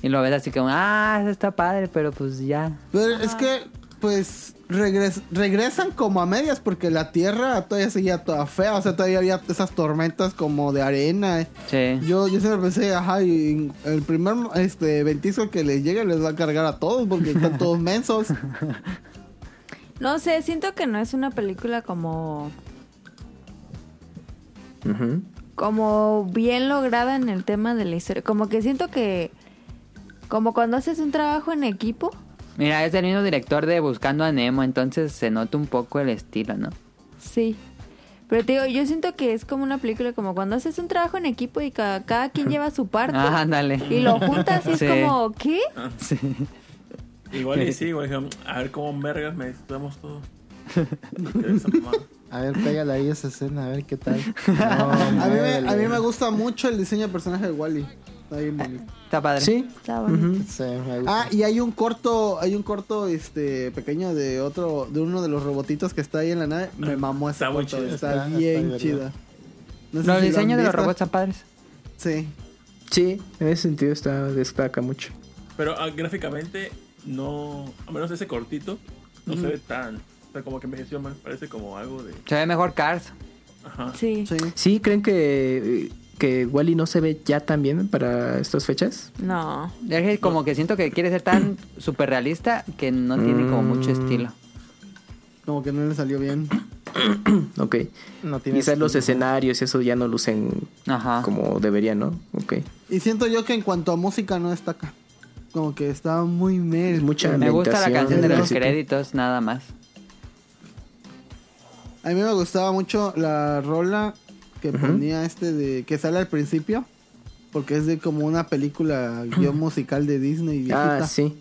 Y lo ves así como, ah, eso está padre, pero pues ya. Pero es que, pues, regresan como a medias porque la tierra todavía seguía toda fea. O sea, todavía había esas tormentas como de arena. Sí. Yo, yo siempre pensé, ajá, y el primer este ventizo que les llegue les va a cargar a todos porque están todos mensos. No sé, siento que no es una película como. Como bien lograda en el tema de la historia. Como que siento que como cuando haces un trabajo en equipo. Mira, es el mismo director de Buscando a Nemo, entonces se nota un poco el estilo, ¿no? Sí. Pero te digo, yo siento que es como una película como cuando haces un trabajo en equipo y cada, quien lleva su parte. Ah, dale. Y lo juntas y es como, ¿qué? Sí. Igual y sí, igual a ver cómo vergas me damos todo. A ver, pégale ahí esa escena, a ver qué tal. a, mí me, a mí me gusta mucho el diseño de personaje de Wally. Está bien bonito. Está padre. Sí. Está bonito. ah, y hay un corto, hay un corto este pequeño de otro, de uno de los robotitos que está ahí en la nave. Me mamó esa está Está, bien chida. los diseños de los robots están padres. Sí. Sí, en ese sentido está, destaca mucho. Pero ah, gráficamente no, a menos ese cortito, no se ve tan, o sea, como que envejeció más, parece como algo de... Se ve mejor Cars. Ajá. Sí. Sí, sí creen que que Wally no se ve ya tan bien para estas fechas? No. Es como que siento que quiere ser tan súper realista que no tiene como mucho mm. estilo. Como que no le salió bien. ok. No Quizás los escenarios, eso ya no lucen como deberían, ¿no? Ok. Y siento yo que en cuanto a música no destaca. Como que está muy mal. Mucha Me gusta la canción de los créditos, nada más. A mí me gustaba mucho la rola que ponía este de que sale al principio porque es de como una película guion musical de Disney viejita. Ah, sí.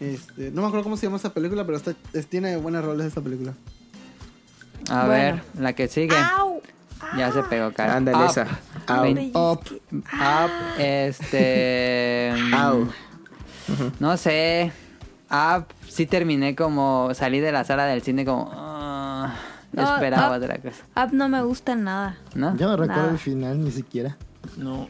este, no me acuerdo cómo se llama esa película, pero está, tiene buenas roles esta película. A ver, la que sigue. Ya se pegó cara. Ándale esa. Up. Up. Este. Au. No sé. Up. Sí terminé como. Salí de la sala del cine como. Esperaba de la casa. Up no me gusta nada. ¿No? Yo no recuerdo el final ni siquiera. No.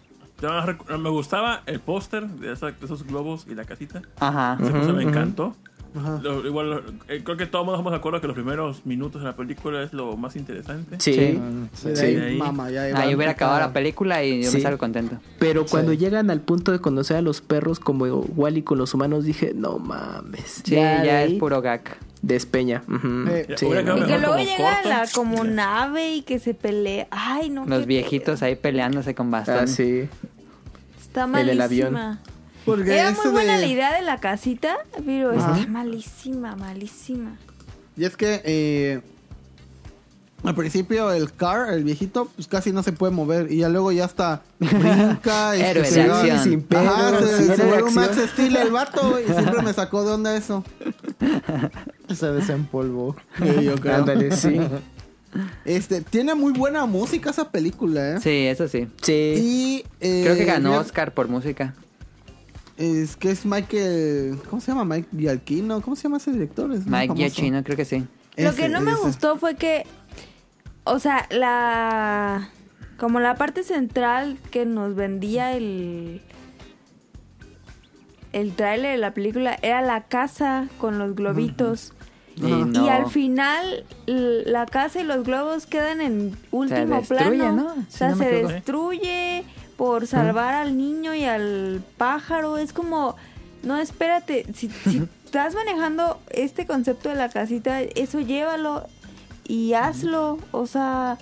me gustaba el póster de, esos globos y la casita. Ajá. Me encantó. Ajá. igual, eh, creo que todos estamos de acuerdo que los primeros minutos de la película es lo más interesante. Sí. sí. sí. Ahí, Mama, ya ahí hubiera acabado la película y yo me salgo contento. Pero cuando llegan al punto de conocer a los perros como Wally con los humanos, dije, no mames. Sí, ya, es puro gag. Despeña. Eh, y que luego llega la como nave y que se pelee. Ay, no. Los viejitos ahí peleándose con bastón. Ah, sí. Está malísima. El, avión. Era muy buena la idea de la casita, pero está malísima, malísima. Y es que eh, al principio el car, el viejito, pues casi no se puede mover. Y ya luego ya está brinca. Héroe se, acción. Sin Ajá, se, se, un Max Steel el vato. Y siempre me sacó de onda eso. Se desempolvó. Sí, yo creo. Ándale, sí. Este, tiene muy buena música esa película, ¿eh? Sí, eso sí. Sí. Y, eh, Creo que ganó Oscar por música. Es que es Michael. ¿Cómo se llama? Mike Giacchino. ¿Cómo se llama ese director? Mike Giacchino, creo que sí. Lo que no me gustó fue que o sea, la... Como la parte central que nos vendía el... El tráiler de la película era la casa con los globitos. Y, al final la casa y los globos quedan en último plano. ¿no? o sea, se destruye por salvar al niño y al pájaro. Es como, no, espérate, si, si estás manejando este concepto de la casita, eso llévalo y hazlo. O sea,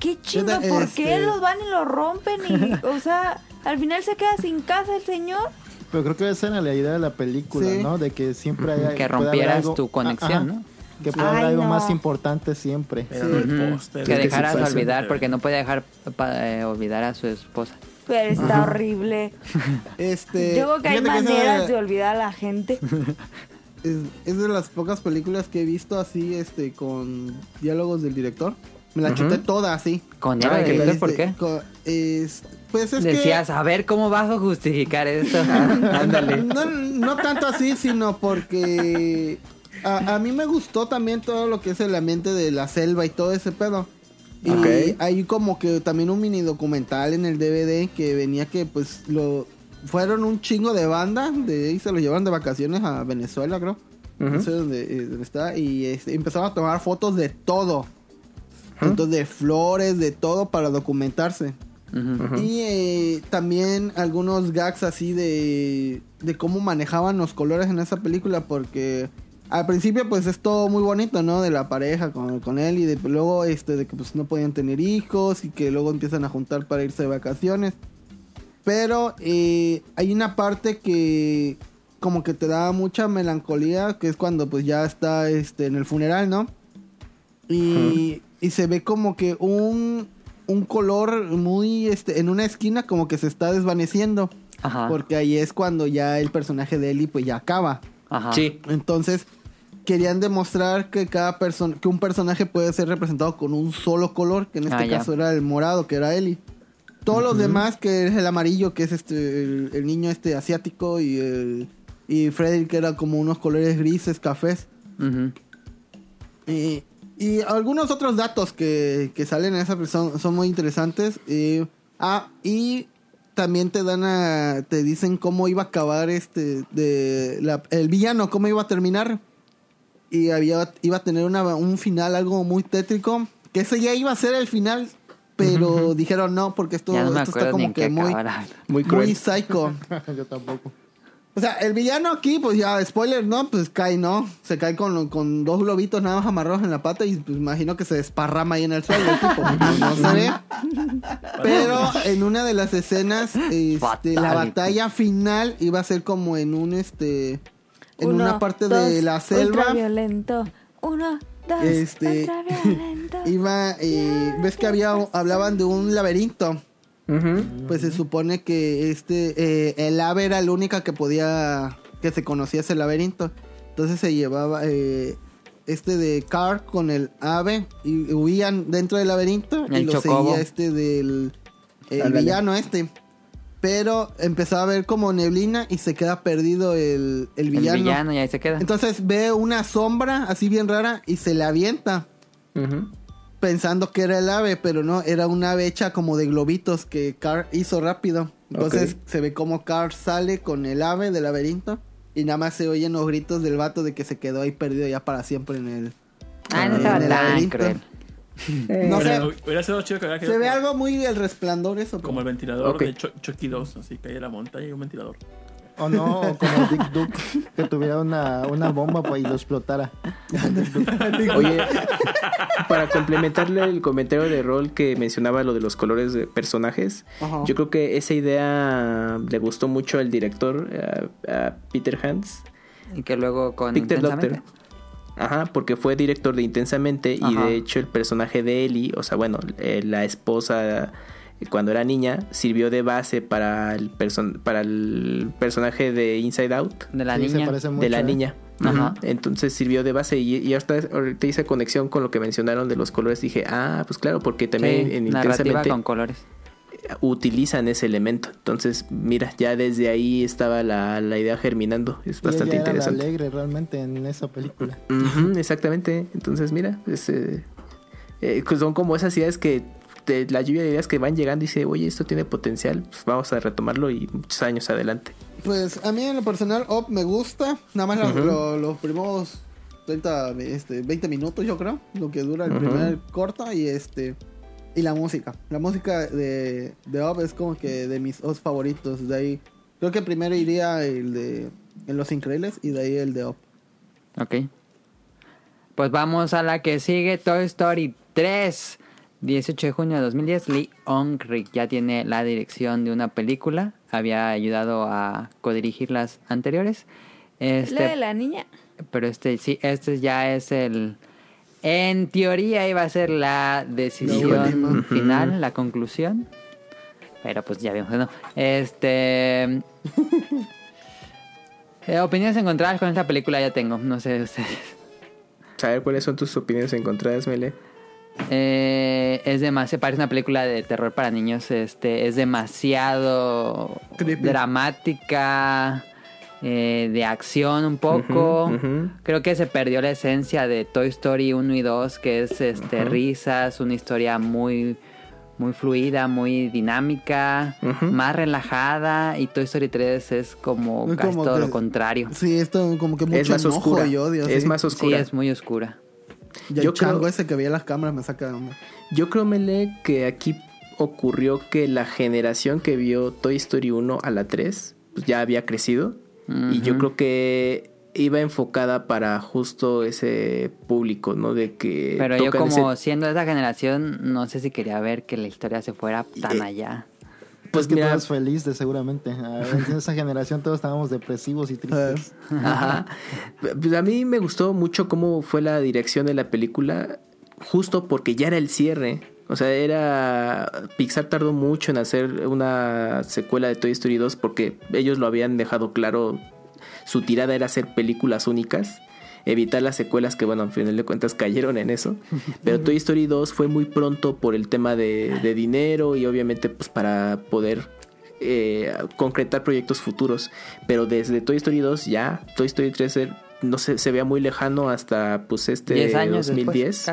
qué chingo, ¿por qué este los van y lo rompen? Y, o sea, al final se queda sin casa el señor. Pero creo que esa era la idea de la película, ¿no? De que siempre haya... Que rompieras tu conexión, ¿no? Que pueda haber algo más importante siempre. Que dejaras de olvidar, porque no puede dejar para, olvidar a su esposa. Pero está horrible. Este, Yo creo que hay maneras de olvidar a la gente. Es, de las pocas películas que he visto así, este, con diálogos del director. Me la chuté toda así. ¿Con el director por qué? pues es Decías, a ver cómo vas a justificar esto. Ándale. No, no tanto así, sino porque a, mí me gustó también todo lo que es el ambiente de la selva y todo ese pedo. Y hay como que también un mini documental en el DVD que venía que pues lo fueron un chingo de banda, de ahí se lo llevaron de vacaciones a Venezuela, creo. No sé dónde, eh, está. Y este, empezaron a tomar fotos de todo. Fotos de flores, de todo para documentarse. Y eh, también algunos gags así de, de cómo manejaban los colores en esa película porque al principio pues es todo muy bonito, ¿no? De la pareja con, con él y de, luego este de que pues no podían tener hijos y que luego empiezan a juntar para irse de vacaciones. Pero eh, hay una parte que como que te da mucha melancolía, que es cuando pues ya está este en el funeral, ¿no? Y, y se ve como que un, un color muy este en una esquina como que se está desvaneciendo. Ajá. Porque ahí es cuando ya el personaje de Ellie pues ya acaba. Ajá. Sí. Entonces, querían demostrar que cada persona, que un personaje puede ser representado con un solo color, que en este ah, caso era el morado, que era Ellie. Todos los demás, que es el amarillo, que es este el, niño este asiático, y el y Freddy, que era como unos colores grises, cafés. y, y, algunos otros datos que, que salen en esa persona son muy interesantes. Y, ah, y también te dan a, te dicen cómo iba a acabar este de el villano, cómo iba a terminar y había, iba a tener una, un final algo muy tétrico, que ese ya iba a ser el final, pero dijeron no, porque esto, está como que muy, muy, muy psycho. Yo tampoco. O sea, el villano aquí, pues ya, spoiler, ¿no? Pues cae, ¿no? Se cae con, con dos globitos nada más amarrados en la pata y pues imagino que se desparrama ahí en el suelo, tipo, no se ve. Pero en una de las escenas, este, la batalla final iba a ser como en un, este, en una parte de la selva. violento. Uno, dos, este, iba, eh, ves que había, hablaban de un laberinto. Pues se supone que este, eh, el ave era la única que podía, que se conocía ese laberinto. Entonces se llevaba eh, este de Car con el ave y huían dentro del laberinto y lo seguía este del el villano este pero empezó a ver como neblina y se queda perdido el, el villano. El villano y ahí se queda. Entonces ve una sombra así bien rara y se le avienta. Pensando que era el ave, pero no, era una ave hecha como de globitos que Carr hizo rápido. Entonces se ve como Carr sale con el ave del laberinto y nada más se oyen los gritos del vato de que se quedó ahí perdido ya para siempre en el, ah, no cruel. Eh, no sé. Hubiera sido chido que Se ve algo muy el resplandor eso. Como el ventilador de Chucky 2, así que hay la montaña y un ventilador. O no, como Dick Duke, que tuviera una, una bomba pues, y lo explotara. Oye, para complementarle el comentario de Rol que mencionaba lo de los colores de personajes, yo creo que esa idea le gustó mucho al director, a, Peter Hans. Y que luego con Peter Doctor. Ajá, porque fue director de Intensamente y de hecho el personaje de Ellie, o sea, bueno, eh, la esposa cuando era niña sirvió de base para el para el personaje de Inside Out de la niña de la niña Ajá. Entonces sirvió de base y, y hasta ahorita hice conexión con lo que mencionaron de los colores. Dije, ah, pues claro, porque también en Intensamente con colores utilizan ese elemento. Entonces, mira, ya desde ahí estaba la, idea germinando. Es bastante interesante. alegre realmente en esa película. exactamente. Entonces, mira, eh, eh, pues son como esas ideas que la lluvia de ideas que van llegando y dice, oye, esto tiene potencial, pues vamos a retomarlo y muchos años adelante. Pues a mí en lo personal, Op me gusta. Nada más los primeros 30, este, 20 minutos, yo creo, lo que dura el primer corta y este Y la música. La música de, de Up es como que de mis dos favoritos. De ahí. Creo que primero iría el de en Los Increíbles y de ahí el de Up. Ok. Pues vamos a la que sigue, Toy Story 3. 18 de junio de 2010, Lee Ongrick ya tiene la dirección de una película. Había ayudado a codirigir las anteriores. Este, de la niña. Pero este sí, este ya es el... En teoría iba a ser la decisión final, la conclusión. Pero pues ya vimos, ¿no? Este... Eh, opiniones encontradas con esta película ya tengo, no sé ustedes. ¿Saber cuáles son tus opiniones encontradas, Mele? Eh, es demasiado, parece una película de terror para niños. Este, es demasiado dramática, eh, de acción un poco. Creo que se perdió la esencia de Toy Story 1 y 2, que es este, risas, una historia muy muy fluida, muy dinámica, más relajada y Toy Story 3 es como casi todo lo contrario. Sí, esto como que mucho es más oscura. Y odio, es más oscura. Sí, es muy oscura. Yo creo ese que veía las cámaras me saca de onda. Yo creo, Mele, que aquí ocurrió que la generación que vio Toy Story 1 a la 3 pues ya había crecido. Y yo creo que iba enfocada para justo ese público, ¿no? De que... Pero yo como siendo de esa generación, no sé si quería ver que la historia se fuera tan eh, allá. Pues que mira, feliz de seguramente. En esa generación todos estábamos depresivos y tristes. Ajá. Pues a mí me gustó mucho cómo fue la dirección de la película, justo porque ya era el cierre. O sea, era. Pixar tardó mucho en hacer una secuela de Toy Story 2 porque ellos lo habían dejado claro su tirada era hacer películas únicas, evitar las secuelas que, bueno, al final de cuentas cayeron en eso. Pero Toy Story 2 fue muy pronto por el tema de, dinero y obviamente pues para poder eh, concretar proyectos futuros. Pero desde Toy Story 2 ya, Toy Story 3 no se, se veía muy lejano hasta pues este años 2010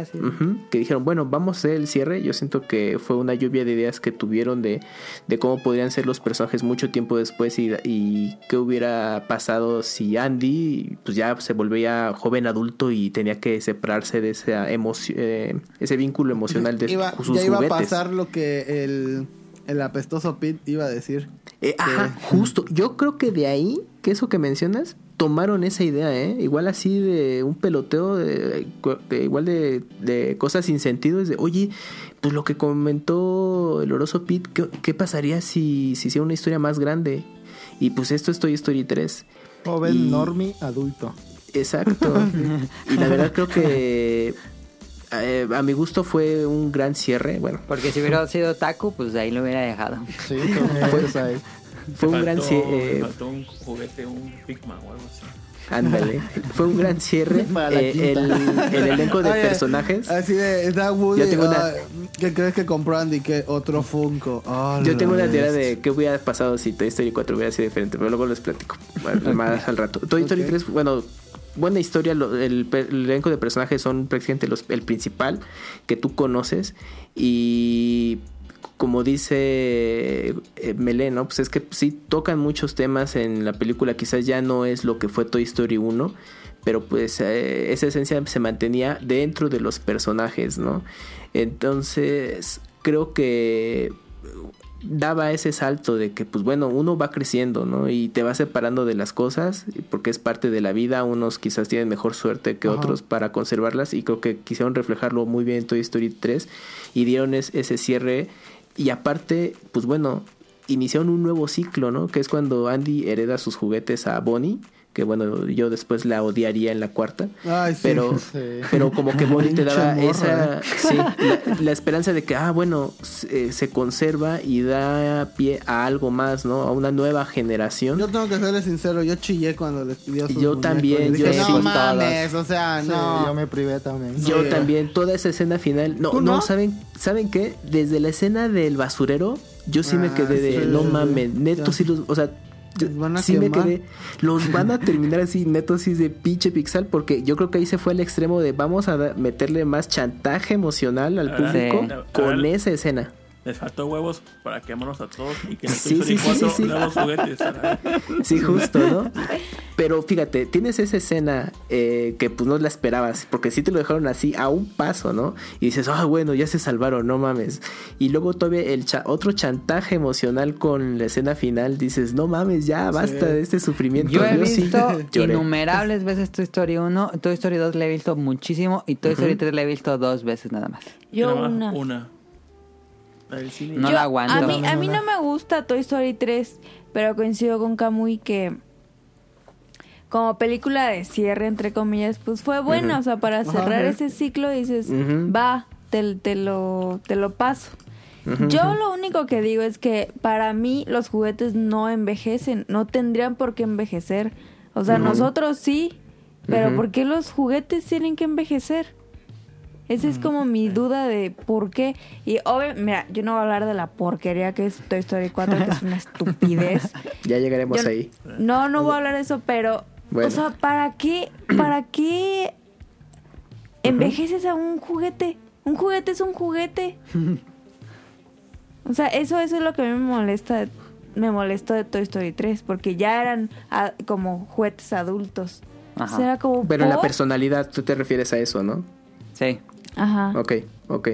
que dijeron bueno vamos a hacer el cierre yo siento que fue una lluvia de ideas que tuvieron de, de cómo podrían ser los personajes mucho tiempo después y, y qué hubiera pasado si Andy pues ya se volvía joven adulto y tenía que separarse de esa eh, ese vínculo emocional de iba, sus ya iba a pasar lo que el, el apestoso Pete iba a decir eh, ajá justo. Yo creo que de ahí que eso que mencionas tomaron esa idea, ¿eh? Igual así de un peloteo, de, igual de, cosas sin sentido, es de, oye, pues lo que comentó el oroso Pete, ¿qué, pasaría si, si hiciera una historia más grande? Y pues esto es Toy Story 3. Joven, y... normie, adulto. Exacto. y la verdad creo que eh, a mi gusto fue un gran cierre. Bueno, porque si hubiera sido Taco, pues ahí lo hubiera dejado. Sí, ahí. Fue un gran cierre. Faltó un juguete, un Pigma o algo así. Ándale, fue un gran cierre. Eh, el, elenco de personajes. Así de, está Woody. Yo tengo una... ¿Qué crees que compró Andy? Que otro Funko. yo tengo una teoría de qué hubiera pasado si Toy Story 4 hubiera sido diferente, pero luego les platico más al rato. Toy Story 3, bueno, buena historia. el, elenco de personajes son prácticamente los, el principal que tú conoces. Y como dice eh, Meleno, pues es que sí tocan muchos temas en la película, quizás ya no es lo que fue Toy Story 1, pero pues eh, esa esencia se mantenía dentro de los personajes, ¿no? Entonces, creo que daba ese salto de que pues bueno uno va creciendo no y te va separando de las cosas porque es parte de la vida unos quizás tienen mejor suerte que otros para conservarlas y creo que quisieron reflejarlo muy bien en Toy Story 3 y dieron ese cierre y aparte, pues bueno, iniciaron un nuevo ciclo, ¿no? Que es cuando Andy hereda sus juguetes a Bonnie que bueno, yo después la odiaría en la cuarta, Ay, sí, pero, pero como que Bonnie te daba esa, ¿eh? sí, la, esperanza de que, ah, bueno, se, se, conserva y da pie a algo más, ¿no? A una nueva generación. Yo tengo que serle sincero, yo chillé cuando les pidió sus Yo también, yo sí, no mames, o sea, no. yo me privé también. Yo también, toda esa escena final, no, no, ¿saben, ¿saben qué? Desde la escena del basurero, yo sí me ah, quedé de, no mames, neto, sí los, o sea, sí me quedé. Los van a terminar así, netos, así de pinche pixel, porque yo creo que ahí se fue al extremo de vamos a meterle más chantaje emocional al público con esa escena. Les faltó huevos para quemarnos a todos y que sí, sí, sí, sí, nuevos juguetes. Sí, justo, ¿no? Pero fíjate, tienes esa escena eh, que pues no la esperabas, porque sí te lo dejaron así a un paso, ¿no? Y dices, ah, bueno, ya se salvaron, no mames. Y luego todavía el otro chantaje emocional con la escena final, dices, no mames, ya basta de este sufrimiento. Yo he visto innumerables veces Toy Story 1, Toy Story 2 le he visto muchísimo y Toy Story 3 le he visto dos veces nada más. Yo una. una. No la aguanto. A mí, a mí no me gusta Toy Story 3, pero coincido con Kamui que como película de cierre, entre comillas, pues fue buena. O sea, para cerrar ese ciclo dices, va, te, te, lo, te lo paso. Yo lo único que digo es que para mí los juguetes no envejecen, no tendrían por qué envejecer. O sea, nosotros sí, pero ¿por qué los juguetes tienen que envejecer? Esa es como mi duda de por qué. Y obvio, mira, yo no voy a hablar de la porquería que es Toy Story 4, que es una estupidez. ya llegaremos ahí. No, no voy a hablar de eso, pero. O sea, ¿para qué? ¿Para qué envejeces a un juguete? Un juguete es un juguete. o sea, eso, eso es lo que a mí me molesta. Me molestó de Toy Story 3, porque ya eran ah, como juguetes adultos. Ajá. como, Pero en la personalidad, tú te refieres a eso, ¿no? Sí. Ajá. Ok, ok.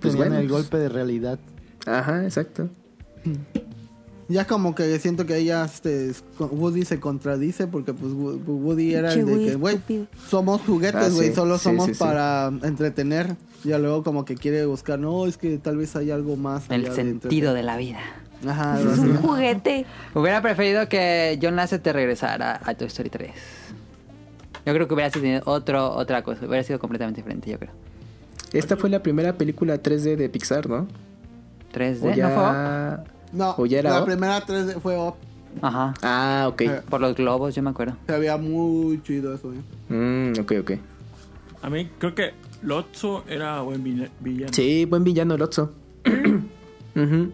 Pues bueno, el golpe de realidad. Ajá, exacto. Ya como que siento que ella, este, Woody se contradice porque pues Woody era el de que, güey, somos juguetes, ah, güey, solo somos para entretener. Ya luego como que quiere buscar, no, es que tal vez hay algo más. El sentido de, la vida. Ajá, es un juguete. Hubiera preferido que John Lasseter regresara a Toy Story 3. Yo creo que hubiera sido otro, otra cosa, hubiera sido completamente diferente, yo creo. Esta fue la primera película 3D de Pixar, ¿no? 3D, ¿no fue No, ¿O ya era la primera 3D fue Op. Ajá. Ah, ok. Eh, por los globos, yo me acuerdo. Se veía muy chido eso, ¿eh? Mm, ok, ok. A mí creo que Lotso era buen villano. Sí, buen villano Lotso. uh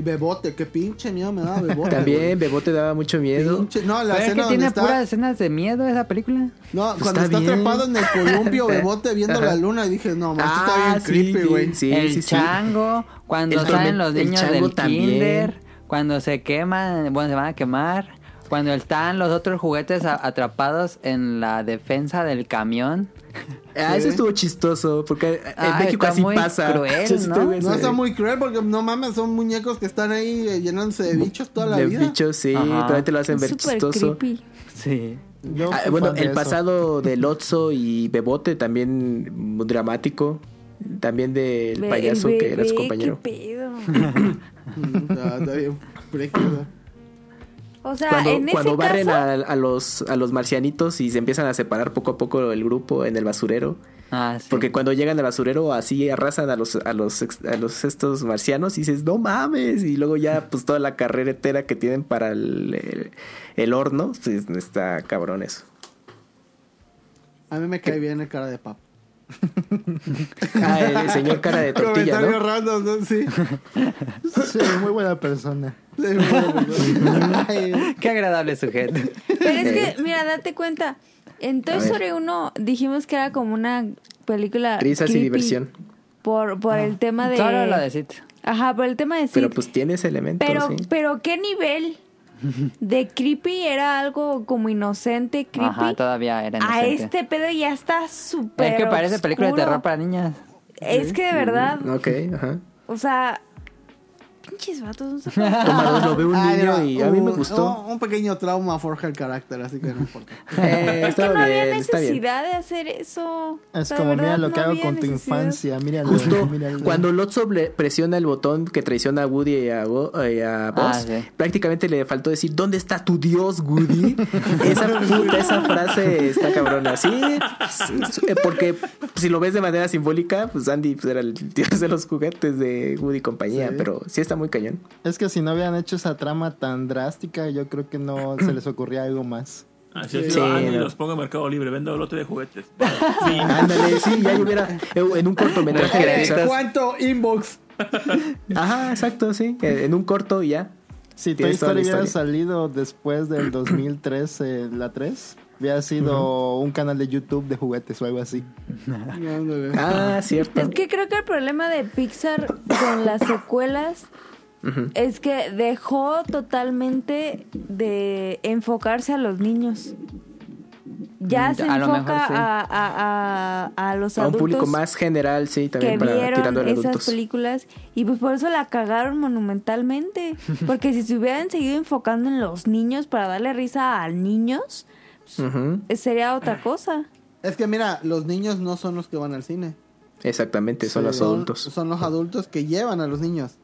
Y Bebote, qué pinche miedo me daba Bebote. También Bebote daba mucho miedo. No, la escena es que tiene puras escenas de miedo esa película. No, pues cuando está, trepado en el columpio Bebote viendo la luna y dije, no, macho, está bien ah, creepy, güey. Sí, el chango, cuando salen los niños del también. kinder, cuando se queman, bueno, se van a quemar. Cuando están los otros juguetes atrapados en la defensa del camión. Ah, eso estuvo chistoso, porque en México así pasa. Cruel, ¿no? no está muy cruel, porque no mames, son muñecos que están ahí eh, llenándose de bichos toda la vida. De bichos, sí, pero te lo hacen ver chistoso. Creepy. Sí. Ah, bueno, el pasado de Lotso y Bebote también muy dramático. También del payaso que era su compañero. ¿Qué pedo? está, está bien o sea, cuando, en cuando barren a, los, a los marcianitos y se empiezan a separar poco a poco el grupo en el basurero. Ah, sí. Porque cuando llegan al basurero así arrasan a los, a los, a los estos marcianos y dices, no mames. Y luego ya pues toda la carretera que tienen para el, el, horno, pues está cabrón eso. A mí me cae bien el cara de pap. ah, el, señor cara de tortilla, ¿no? Random, ¿no? Sí. sí, muy buena persona. Qué agradable sujeto. Pero es que, mira, date cuenta. En Toy Story 1 dijimos que era como una película. Risas y diversión. Por, por el tema de. Solo la de Sid. Ajá, por el tema de Sid. Pero pues tienes elementos. Pero, pero ¿qué nivel? De creepy era algo como inocente, creepy. Ajá, todavía era inocente. A este pedo ya está súper. Es que parece película de terror para niñas. Es que de verdad. Ok, ajá. O sea, pinches vatos. No lo ve un niño y a mí me gustó. Un, pequeño trauma forja el carácter, así que no importa. Eh, es que no había necesidad de hacer eso. Es como, mira lo que hago con tu infancia. Mira Justo cuando Lotso presiona el botón que traiciona a Woody y a, eh, a Buzz, ah, prácticamente le faltó decir, ¿dónde está tu Dios, Woody? esa puta, esa frase está cabrona. Sí, eh, porque si lo ves de manera simbólica, pues Andy pues, era el dios de los juguetes de Woody y compañía, pero sí está muy cañón. Es que si no habían hecho esa trama tan drástica, yo creo que no se les ocurría algo más. Así es, sí, los pongo en Mercado Libre, vendo lote de juguetes. Sí, ándale, sí, ya hubiera eh, en un cortometraje. ¿Cuánto inbox? Ajá, exacto, sí, eh, en un corto ya. Si Toy Story hubiera salido después del 2013, la 3, Hubiera sido un canal de YouTube de juguetes o algo así. ah, cierto. Es que creo que el problema de Pixar con las secuelas es que dejó totalmente de enfocarse a los niños. Ya mm, se enfoca a, a, los adultos. A un público más general, sí, también que vieron esas películas. Y pues por eso la cagaron monumentalmente. Porque si se hubieran seguido enfocando en los niños para darle risa a niños, sería otra cosa. Es que mira, los niños no son los que van al cine. Exactamente, son los adultos. Son los adultos que llevan a los niños.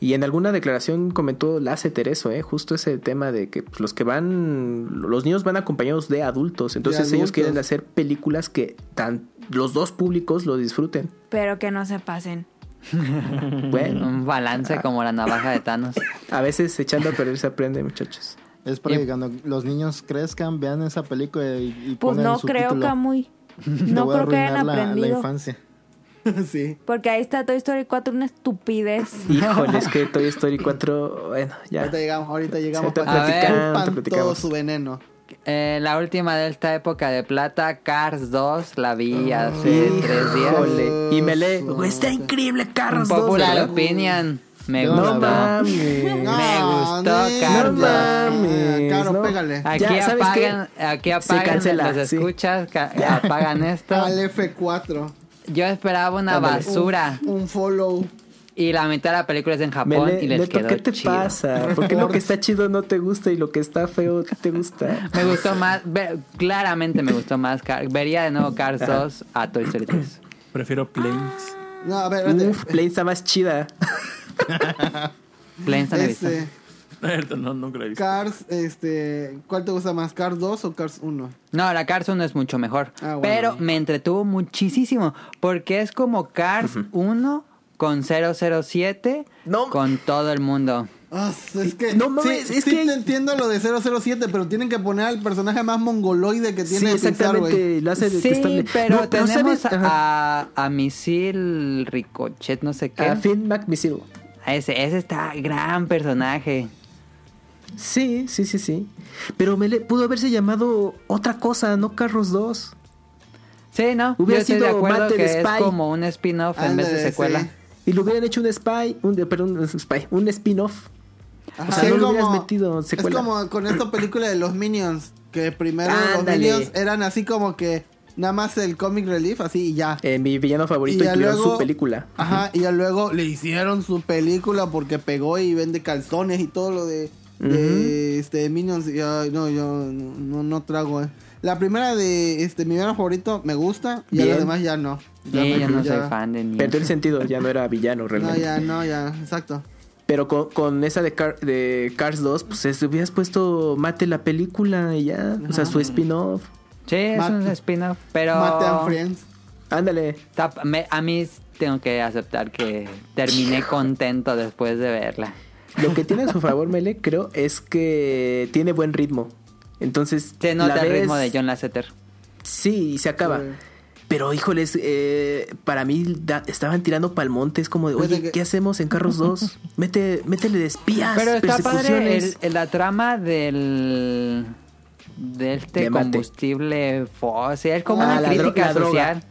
Y en alguna declaración comentó Lasseter eso, ¿eh? justo ese tema de que pues, los que van, los niños van acompañados de adultos, entonces ellos quieren hacer películas que tan, los dos públicos lo disfruten. Pero que no se pasen. bueno, un balance como la navaja de Thanos. A veces echando a perder se aprende, muchachos. Es para que cuando los niños crezcan, vean esa película y, y Pues no creo, que muy No creo que hayan aprendido. La infancia. sí. Porque ahí está Toy Story 4, una estupidez. Híjole, es que Toy Story 4, bueno, ya. Ahorita llegamos, ahorita llegamos para que todo su veneno. Eh, la última de esta época de plata, Cars 2, la vi hace tres días. Y me lee, está increíble Cars 2. Popular opinion. Me gustó. me gustó, Cars no mames. Caro, pégale. Aquí apagan, aquí apagan, los escuchas, apagan esto. Al F4. Yo esperaba una basura. Un, follow. Y la mitad de la película es en Japón y les quedó ¿Qué te pasa? Porque lo que está chido no te gusta y lo que está feo te gusta. me gustó más, claramente me gustó más. Vería de nuevo Cars 2 a Toy Story 3. Prefiero Planes. No, a ver, Uf, Planes está más chida. Planes está este, no, nunca la he visto. Cars, este, ¿cuál te gusta más, Cars 2 o Cars 1? No, la Cars 1 es mucho mejor. Ah, pero me entretuvo muchísimo porque es como Cars 1 con 007 con todo el mundo. Ah, es que, no mames, sí, es que entiendo lo de 007, pero tienen que poner al personaje más mongoloide que tiene sí, exactamente, lo hace sí, pero tenemos a, a, Misil Ricochet, no sé qué. A Finn McMisil. Ese, ese está gran personaje. Sí, sí, sí, sí. Pero me le, pudo haberse llamado otra cosa, no Carros 2. Sí, no. Hubiera sido de acuerdo que es como un spin-off en vez de secuela. Y lo hubieran hecho un spy, un, perdón, un spy, un spin-off. O sea, no lo hubieras metido secuela. Es como con esta película de los Minions, que primero los Minions eran así como que nada más el comic relief, así y ya. Eh, mi villano favorito incluyó su película. Ajá, y ya luego le hicieron su película porque pegó y vende calzones y todo lo de de este, Minions. no, yo no, no, trago. Eh. La primera de este, mi villano favorito me gusta y los demás ya no. Ya, yo no soy fan de Minions. Perdió el sentido, ya no era villano realmente. No, ya, no, ya, exacto. Pero con, con esa de, de Cars 2, pues te hubieras puesto Mate la película y ya. O sea, su spin-off. Sí, es un spin-off, pero... Mate and Friends. Ándale. A mí tengo que aceptar que terminé contento después de verla. Lo que tiene a su favor Mele, creo, es que tiene buen ritmo. Entonces. Se nota el ritmo de John Lasseter. Sí, y se acaba. Pero híjoles, eh, para mí estaban tirando palmontes Es como de, oye, ¿qué hacemos en Carros 2? Mete, métele de espías. Pero está padre el, la trama del. de este combustible fósil. Es como ah, una crítica social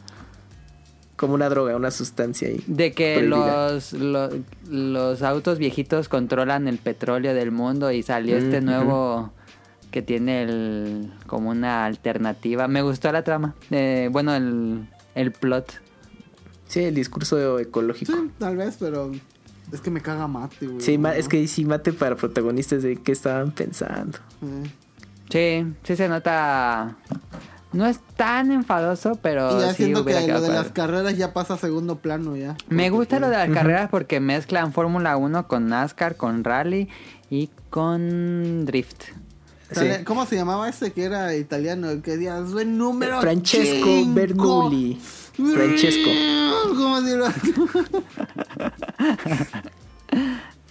como una droga, una sustancia ahí. De que los, los, autos viejitos controlan el petróleo del mundo y salió este nuevo que tiene el, como una alternativa. Me gustó la trama. Eh, bueno, el, el plot. Sí, el discurso ecológico. Sí, tal vez, pero es que me caga mate, güey. Sí, es que sí mate para protagonistas de qué estaban pensando. Sí, sí se nota no es tan enfadoso, pero. Y ya siento que lo de las carreras ya pasa a segundo plano ya. Me gusta lo de las carreras porque mezclan Fórmula 1 con NASCAR, con Rally y con Drift. ¿Cómo se llamaba ese que era italiano? Que decía su número Francesco Bernoulli. Francesco. ¿Cómo se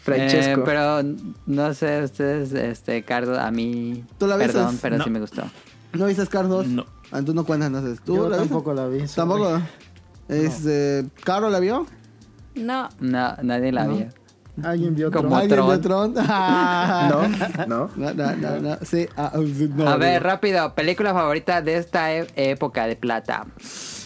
Francesco. Eh, pero no sé, ustedes, este, Cardo, a mí. ¿Tú la Perdón, pero sí me gustó. ¿No viste Cars 2? No. Ah, entonces no cuentas, no sé. ¿Tú Yo tampoco la vi. ¿Tampoco? Este, ¿Caro la vio? No. No, nadie la vio. ¿Alguien vio Tron? ¿Alguien vio Tron? no, no. No, no, no, no. Sí, ah, A ver, rápido. Película favorita de esta e- época de plata.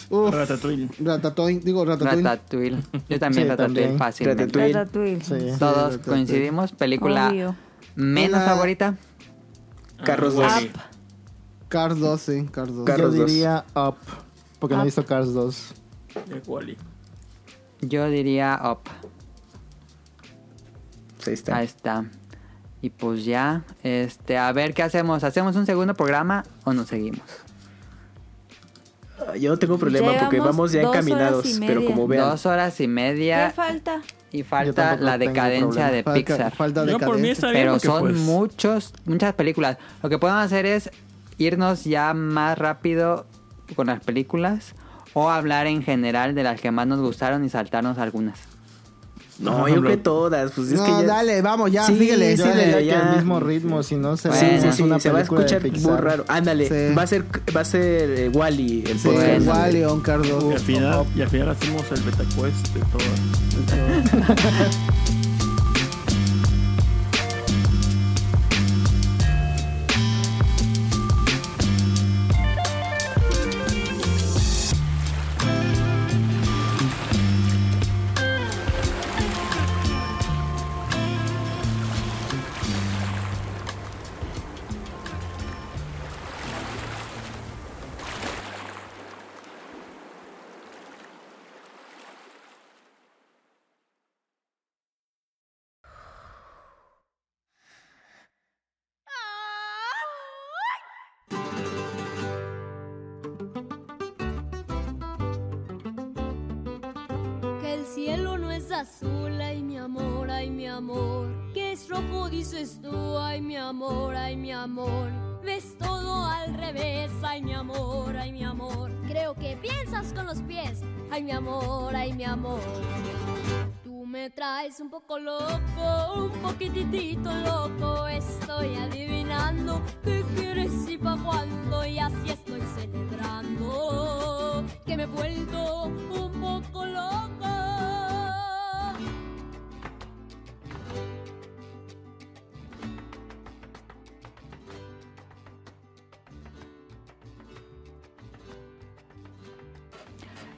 Uf, Ratatouille. Ratatouille, digo Ratatouille. Ratatouille. Yo también Ratatouille, fácil. Ratatouille. Todos coincidimos. Película menos favorita. Carros 2. Cars 2, sí, Cars 2. Yo diría Up, porque no he visto Cars 2. Yo diría Up. Ahí está. Ahí está. Y pues ya, este, a ver qué hacemos. ¿Hacemos un segundo programa o nos seguimos? Ah, yo no tengo problema porque vamos ya encaminados, pero como vean. Dos horas y media. ¿Qué falta? Y falta la decadencia de Pixar. Falta decadencia. pero son pues, muchos, muchas películas. Lo que podemos hacer es irnos ya más rápido con las películas o hablar en general de las que más nos gustaron y saltarnos algunas. No, yo que todas. Pues es no, que ya... dale, vamos, ya, sí, síguele, síguele. Ya. el mismo ritmo, si no se va, sí, sí, sí, una se va a escuchar muy raro. Ándale, va a ser, va a ser eh, Wally el sí, podcast. Wally, on Carlos. Y al final, y al final hacemos el betacuest de todas. azul, ay mi amor, ay mi amor. Que es rojo, dices tú, ay mi amor, ay mi amor. Ves todo al revés, ay mi amor, ay mi amor. Creo que piensas con los pies, ay mi amor, ay mi amor. Tú me traes un poco loco, un poquitito loco. Estoy adivinando qué quieres y pa' cuándo, y así estoy celebrando que me he vuelto un poco loco.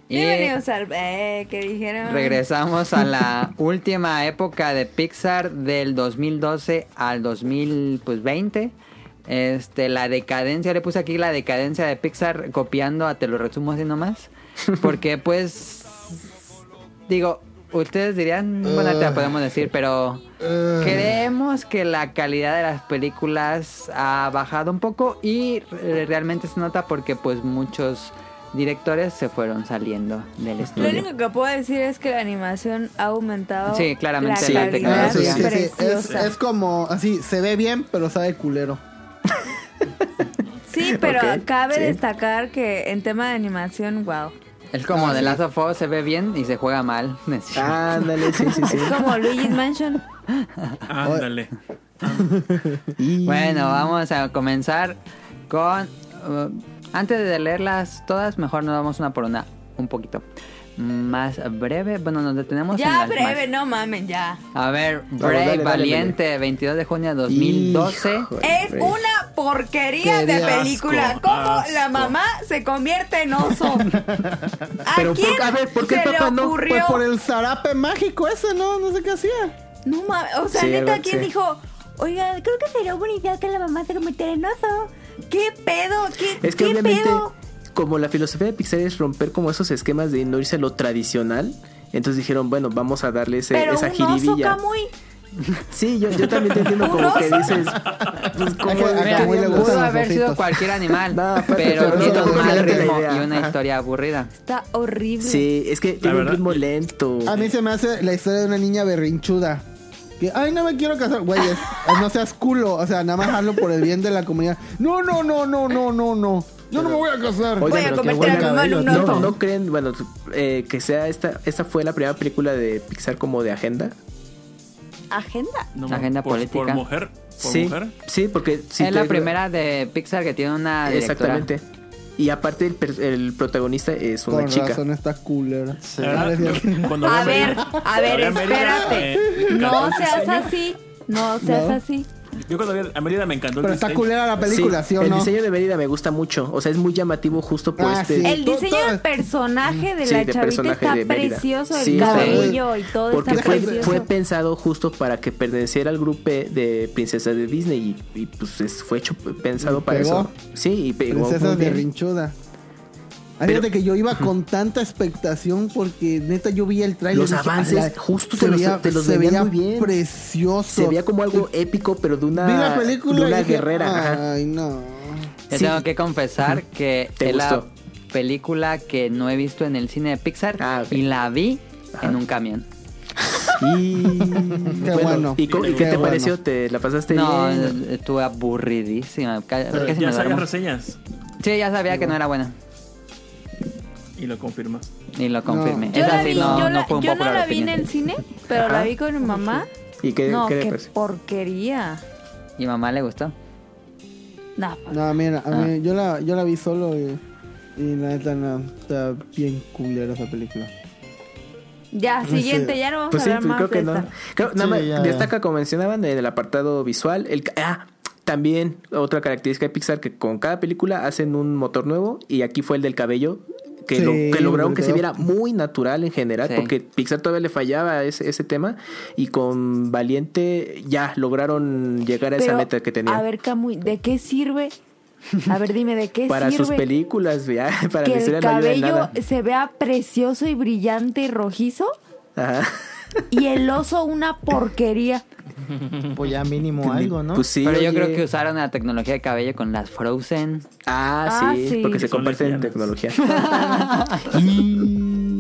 Bienvenidos al eh, que dijeron. Regresamos a la última época de Pixar del 2012 al 2020. Este, la decadencia, le puse aquí la decadencia de Pixar copiando a te lo resumo así nomás. Porque pues digo, ustedes dirían, bueno, te la podemos decir, pero creemos que la calidad de las películas ha bajado un poco y realmente se nota porque pues muchos directores se fueron saliendo del estudio. Lo único que puedo decir es que la animación ha aumentado. Sí, claramente la, tecnología. es, como así, se ve bien, pero sabe culero. sí, pero cabe destacar que en tema de animación, wow. Es como ah, de Last of Us, se ve bien y se juega mal. Ándale, sí, sí, sí. Es como Luigi's Mansion. Ándale. bueno, vamos a comenzar con... Uh, antes de leerlas todas, mejor nos vamos una por una, un poquito más breve. Bueno, nos detenemos ya breve, no mamen, ya. A ver, Brave, Valiente, 22 de junio de 2012. es una porquería de película. ¿Cómo la mamá se convierte en oso? ¿A Pero quién por, a ver, ¿por qué se papá no? Pues por el zarape mágico ese, ¿no? No sé qué hacía. No mames, o sea, neta, ¿quién dijo? Oiga, creo que sería buena idea que la mamá se convirtiera en oso. ¿Qué pedo? ¿Qué, es que obviamente, como la filosofía de Pixar es romper como esos esquemas de no irse a lo tradicional, entonces dijeron, bueno, vamos a darle ese, Pero esa un jiribilla. Sí, yo, yo también te entiendo como que dices. Pues como pudo haber sido cualquier animal, pero, tiene un mal ritmo y una historia aburrida. Está horrible. Sí, es que tiene un ritmo lento. A mí se me hace la historia de una niña berrinchuda. Que, ay, no me quiero casar. Güey, no seas culo. O sea, nada más hazlo por el bien de la comunidad. No, no, no, no, no, no, no. Yo no me voy a casar. voy a convertir a mi no, no creen, bueno, eh, que sea esta, esta fue la primera película de Pixar como de agenda. ¿Agenda? agenda política. ¿Por mujer? sí, mujer? Sí, porque... es la primera de Pixar que tiene una Exactamente. Y aparte el, el protagonista es una Con chica. razón está culera. A ver, a ver, espérate. No seas así. No seas así. Yo cuando vi a Mérida me encantó Pero el está diseño. culera la película, ¿sí, o el no? diseño de Mérida me gusta mucho. O sea, es muy llamativo justo por Ah, este. sí. El diseño todo- del personaje de Sí, la de chavita personaje está de precioso, el cabello y todo Porque está fue, precioso. fue pensado justo para que perteneciera al grupo de princesas de Disney y, y, pues es- fue hecho pensado Y para pegó. eso. Sí, y pegó Princesas de bien. rinchuda. Fíjate que yo iba con tanta expectación porque neta yo vi el trailer. Los avances "Ala, justo se te los- veía, te los se veía muy bien. precioso. Se veía como algo épico, pero de una, Vi la película de una dije, guerrera. Ay, no. Yo Sí. tengo que confesar que ¿Te es la gustó? película que no he visto en el cine de Pixar Ah, y la vi Ajá. en un camión. Y Qué bueno. ¿Y, qué Qué te bueno. pareció? ¿Te la pasaste No, bien? estuve aburridísima. Casi ya me sabías reseñas Sí, ya sabía que no era buena. Y lo confirmas. Y lo confirmé. Yo Esa la sí vi, no, yo no fue un yo no la vi en el cine, pero Ajá. la vi con mi mamá. ¿Y qué, no, qué porquería. ¿Y mamá le gustó? No, No, mira, a Ah. mí, yo, la, yo la vi solo y, y la neta no, está bien culera esa película. ya, Pues, siguiente, ya no vamos Pues a sí, hablar pues más creo de que no. esta. Creo, nada Sí, más ya, ya. destaca, como mencionaban, en el apartado visual. El, ah, también otra característica de Pixar que con cada película hacen un motor nuevo y aquí fue el del cabello. Que, Sí, lo- que lograron que se viera muy natural en general, Sí. porque Pixar todavía le fallaba ese, ese tema y con Valiente ya lograron llegar a esa meta que tenían. A ver, Camuy, ¿de qué sirve? A ver, dime, ¿de qué para sirve? sus películas, ya, para que la el historia no ayuda en cabello nada. se vea precioso y brillante y rojizo Ajá. y el oso una porquería. Pues ya mínimo algo, ¿no? Pues sí, Pero yo oye. creo que usaron la tecnología de cabello con las Frozen. Ah, Ah, sí, sí. porque se comparten tecnología.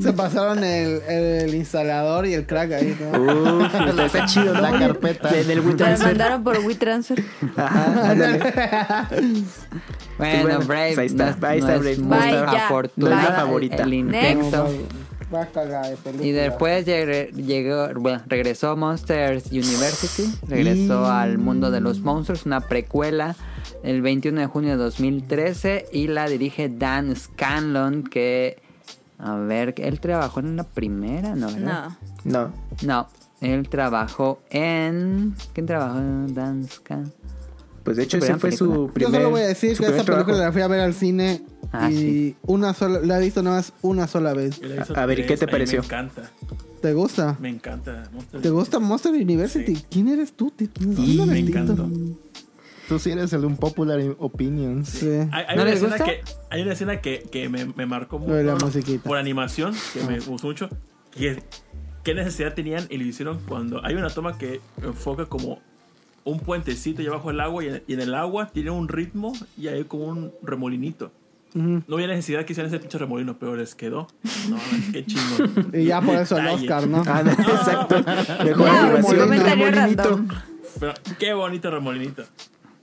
Se pasaron el, el instalador y el crack ahí, ¿no? Uf, está, está chido, ¿no? La carpeta. En el Me lo WeTransfer. mandaron por WeTransfer. Ajá, ándale. Bueno, bueno, Brave. ahí está, no, ahí no está es Brave. No es la favorita. El intento. Basta la de película. Y después llegó, bueno, regresó Monsters University, regresó al mundo de los monstruos, una precuela el 21 de junio de 2013 y la dirige Dan Scanlon que, a ver, él trabajó en la primera, ¿no? ¿verdad? No. No. No, él trabajó en... ¿Quién trabajó en Dan Scanlon? Pues de hecho Su ese fue su película. Yo primer solo voy a decir su que esa película trabajo. la fui a ver al cine Ah, y sí. una sola, la he visto nada más una sola vez. Yo A- a ver, ¿y qué te pareció? Me encanta. ¿Te gusta? Me encanta. Monster ¿Te gusta Monster University? Sí. ¿Quién eres tú? Te- ¿Dónde me eres tú? encantó. Tú sí eres el Unpopular Opinions. Sí. Hay, hay ¿No una les escena gusta? que, hay una escena que, que me, me marcó de la mucho musiquita. por animación, que me gustó mucho. Que, ¿Qué necesidad tenían y lo hicieron cuando hay una toma que enfoca como un puentecito y abajo el agua y en, y en el agua tiene un ritmo y hay como un remolinito? No había necesidad que hicieran ese pinche remolino, pero les quedó. No, qué chingón. Y ya por eso el. Oscar, ¿no? Ah, no, exacto. Mejor random. Pero qué bonito remolinito.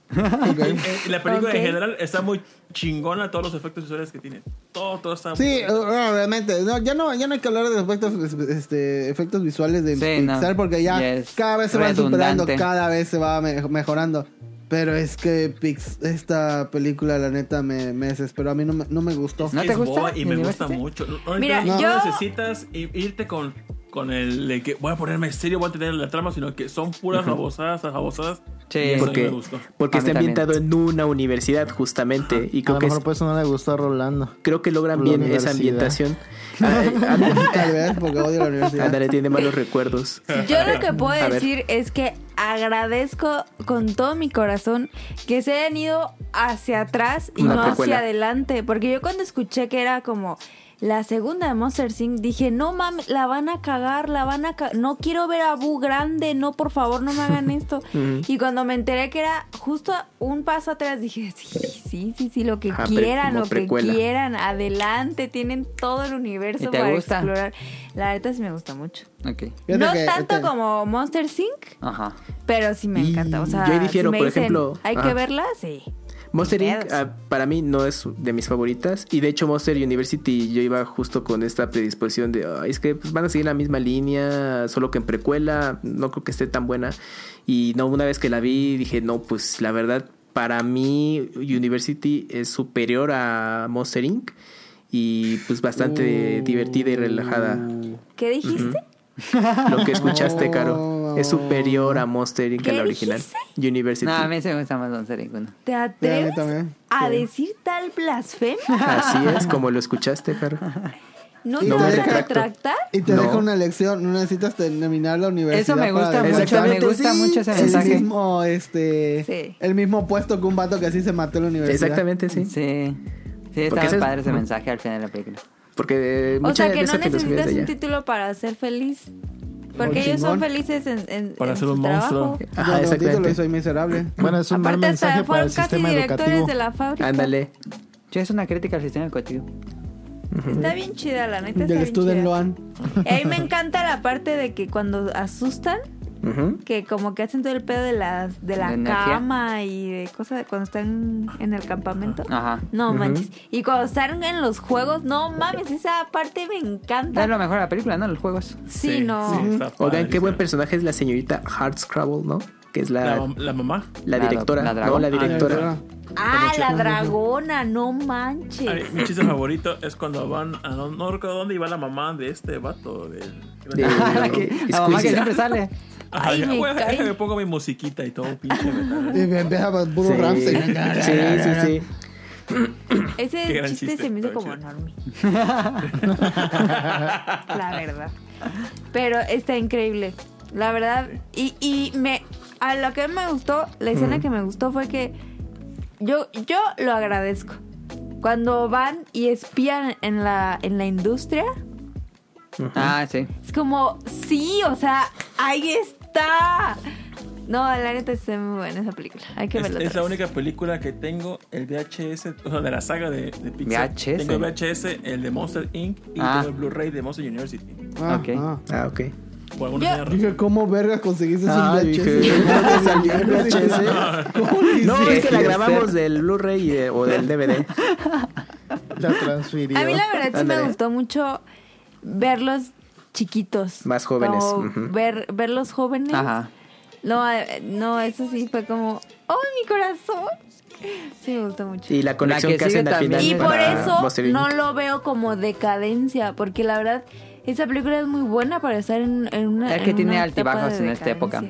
Y la película Ok. en general está muy chingona todos los efectos visuales que tiene. Todo, todo está Sí, muy eh, obviamente. No, ya, no, ya no hay que hablar de efectos, este, efectos visuales de Sí, no. Pixar porque ya Ya es cada vez se van superando, cada vez se va me- mejorando. Pero es que Pix, esta película, la neta, me, me desesperó. A mí no me, no me gustó. ¿No que te es gusta y me gusta mucho. No, no- Mira, no yo- necesitas i- irte con, con el de que voy a ponerme serio, voy a tener la trama, sino que son puras babosadas, babosadas. Sí. Y eso a mí Porque, me gustó. porque A está también. ambientado en una universidad, justamente. Y A creo lo que, mejor es- por eso no le gustó a Rolando. creo que logran bien esa ambientación. Ah, ah, Tal vez, porque odio la universidad. Ándale, tiene malos recuerdos. Yo lo que puedo A ver. decir es que agradezco con todo mi corazón que se hayan ido hacia atrás y Una no precuela. hacia adelante. Porque yo cuando escuché que era como la segunda de Monster Inc. dije, no mames, la van a cagar, la van a cagar. No quiero ver a Boo grande, no, por favor, no me hagan esto. y cuando me enteré que era justo un paso atrás, dije, sí, sí, sí, sí, lo que quieran, lo precuela. que quieran, adelante, tienen todo el universo ¿Y te para gusta? explorar. La neta sí me gusta mucho. No que- tanto este- como Monster Inc., Ajá. pero sí me encanta. O sea, yo ahí difiero, si me por dicen, ejemplo, ¿hay ajá. que verla? Sí. Monster Inc. Ah, para mí no es de mis favoritas. Y de hecho, Monster University yo iba justo con esta predisposición de "Ay, es que pues, van a seguir la misma línea, solo que en precuela no creo que esté tan buena. Y no, una vez que la vi dije, no, pues la verdad, para mí University es superior a Monster Inc. Y pues bastante uh. divertida y relajada. ¿Qué dijiste? Lo que escuchaste, Caro. Es superior a Monster Inc. que la original. University. No, a mí se me gusta más Monster Inc. ¿Te atreves a decir tal blasfemia? Así es, como lo escuchaste, Caro. ¿No te vas a retractar? Y te deja una lección, no necesitas terminar la universidad. Eso me gusta mucho, me gusta mucho ese mensaje. El mismo, este, el mismo puesto que un vato que así se mató en la universidad. Exactamente, sí. Sí, sí está padre ese mensaje al final de la película. Porque o sea que no necesitas un título para ser feliz. Porque ellos son felices en, en para ser un monstruo. Ajá, exactamente. soy miserable. Bueno, es un Aparte, mal mensaje para el sistema educativo. de la fábrica. Ándale. Sí, es una crítica al sistema educativo. Está bien chida, la neta. Del bien Loan. Y a mí me encanta la parte de que cuando asustan, que como que hacen todo el pedo de la, de la cama y de cosas cuando están en el campamento. Ajá. No manches. Y cuando están en los juegos, no mames, esa parte me encanta. Es lo mejor de la película, ¿no? Los juegos. Sí, no. Oigan, qué buen personaje es la señorita Hardscrabble, ¿no? Que es la, la, mamá. La directora. La, no, la directora. Ah, la dragona, no manches. mi chiste favorito es cuando van a no, no, recuerdo dónde iba la mamá de este vato. De, de, la, que, la mamá que siempre sale. Ajá, Ay, me, cae. me pongo mi musiquita y todo pinche. Y me empieza puro sí. Ramsey. Sí, sí, sí. Ese chiste, chiste, se me hizo como enorme. la verdad. Pero está increíble. La verdad. Y, y me. A lo que me gustó, la escena que me gustó fue que yo, yo lo agradezco. Cuando van y espían en la, en la industria. Ah, sí. Es como, sí, o sea, ahí está. No, la neta es muy buena esa película. Hay que verla. Es, la única película que tengo el VHS, o sea, de la saga de, de Pixar. VHS. Tengo el VHS, el de Monster Inc. y ah. tengo el Blu-ray de Monster University. Ah, ok. Ah, ah ok. Bueno, yo, dije, ¿cómo vergas conseguiste ah, un VHS? no, es que la grabamos del Blu-ray o del DVD. La transfirió. A mí la verdad sí me gustó mucho verlos chiquitos. Más jóvenes. ver, verlos jóvenes. Ajá. No, no, eso sí fue como, ¡oh, mi corazón! Sí, me gustó mucho. Y la conexión que, hacen al final. Y por eso no lo veo como decadencia, porque la verdad esa película es muy buena para estar en, en una. Es que tiene altibajos en esta época.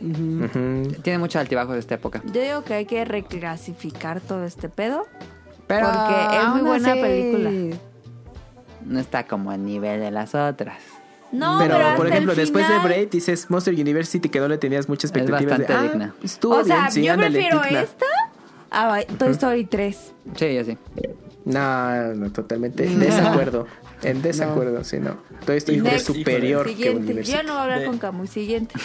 Tiene muchos altibajos de esta época. Yo digo que hay que reclasificar todo este pedo. Pero porque es muy buena película. No está como a nivel de las otras. No, pero, pero por ejemplo, después de Braid dices Monster University que no le tenías mucha expectativa. Es bastante digna. Ah, o sea, yo prefiero esta a Toy Story 3. Sí, yo sí. No, no, totalmente. Desacuerdo. En desacuerdo, sí, no. Todo esto es superior que University. Yo no voy a hablar con Camus. Siguiente.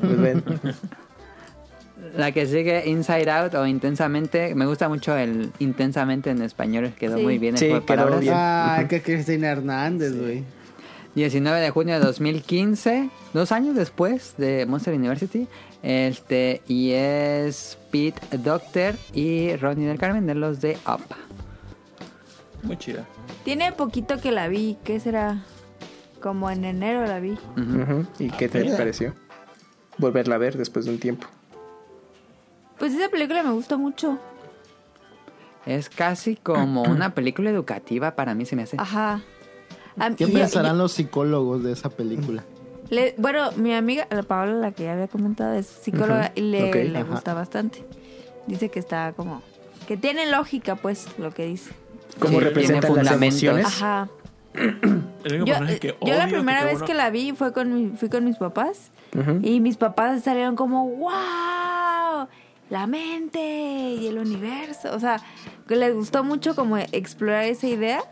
pues La que sigue Inside Out o Intensamente. Me gusta mucho el Intensamente en español. Quedó muy bien el sí, palabras. Bien. Ah, que Cristina Hernández, güey. 19 de junio de 2015, dos años después de Monster University. Este, y es Pete Doctor y Ronnie del Carmen de los de Up. Muy chida. Tiene poquito que la vi, ¿qué será? Como en enero la vi. ¿Y qué te pareció? Volverla a ver después de un tiempo. Pues esa película me gustó mucho. Es casi como una película educativa para mí se me hace. Ajá. ¿Qué pensarán los psicólogos de esa película? bueno, mi amiga, la Paola, la que ya había comentado, es psicóloga y le, gusta bastante. Dice que está como... Que tiene lógica, pues, lo que dice. ¿Cómo representan las emociones? Ajá. yo, la primera vez que la vi fue con fui con mis papás y mis papás salieron como wow la mente y el universo o sea que les gustó mucho como explorar esa idea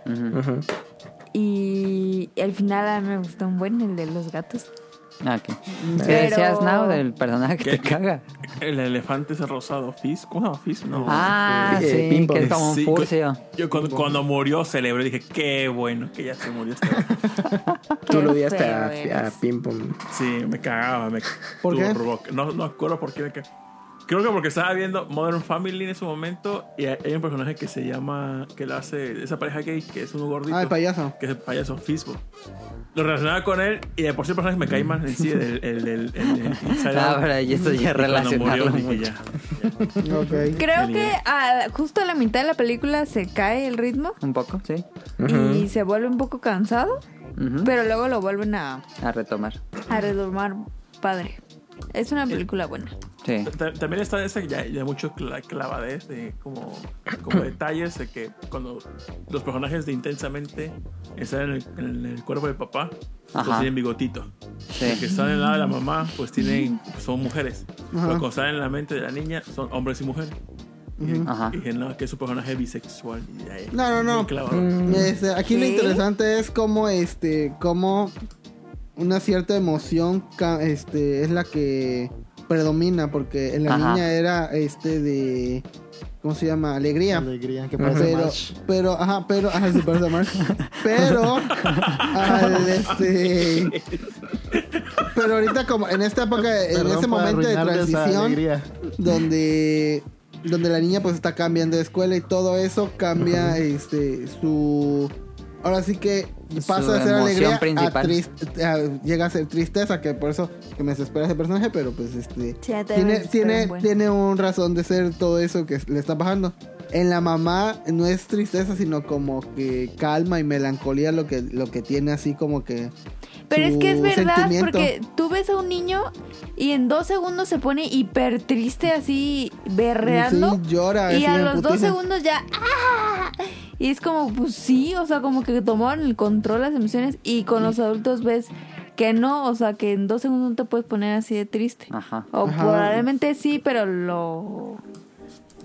y, al final a mí me gustó un buen el de los gatos Ah, ¿Qué decías, Now, del personaje que te caga? El elefante es rosado. ¿Fizz? ¿Cómo se Fizz? No. Ah, sí, que es como un sí, Yo cuando, cuando, murió celebré dije, qué bueno que ya se murió este Tú lo odiaste a, a Pim Sí, me cagaba. Me, ¿Por qué? No, no acuerdo por qué me cagaba Creo que porque estaba viendo Modern Family en ese momento y hay un personaje que se llama, que lo hace, esa pareja gay, que es un gordito. Ah, el payaso. Que es el payaso Fisbo. Lo relacionaba con él y de por sí el personaje me cae más en sí, el, el, el, el, Ah, y esto ya relacionado mucho. Creo que justo a la mitad de la película se cae el ritmo. Un poco, sí. Y se vuelve un poco cansado. Pero luego lo vuelven a... A retomar. A retomar padre. Es una película buena. Sí. También está esa ya, ya mucho clavadez de como, como detalles de que cuando los personajes de Intensamente están en el, cuerpo del papá, pues tienen bigotito. Sí. Los que están en el lado de la mamá, pues tienen, son mujeres. Pero cuando están en la mente de la niña, son hombres y mujeres. Y, Ajá. y no, que es un personaje bisexual. no, no, no. Mm, este, aquí lo interesante es cómo, este, cómo una cierta emoción este, es la que predomina porque en la niña era este de ¿cómo se llama? Alegría. Alegría, que parece pero, pero, ajá, pero, ajá, sí parece March. Pero, al, este, pero ahorita como en esta época, en ese momento de transición, donde, donde la niña pues está cambiando de escuela y todo eso cambia, este, su ahora sí que pasa de ser alegría a, llega a ser tristeza, que por eso que me desespera ese personaje, pero pues este tiene tiene tiene un razón de ser todo eso que le está pasando. En la mamá no es tristeza, sino como que calma y melancolía lo que lo que tiene así como que pero es que es verdad, porque tú ves a un niño y en dos segundos se pone hiper triste, así berreando. llora. Y a los dos segundos ya. ¡ah! Y es como, pues sí, o sea, como que tomaron el control las emociones y con los adultos ves que no, o sea, que en dos segundos no te puedes poner así de triste. Ajá. O probablemente sí, pero lo...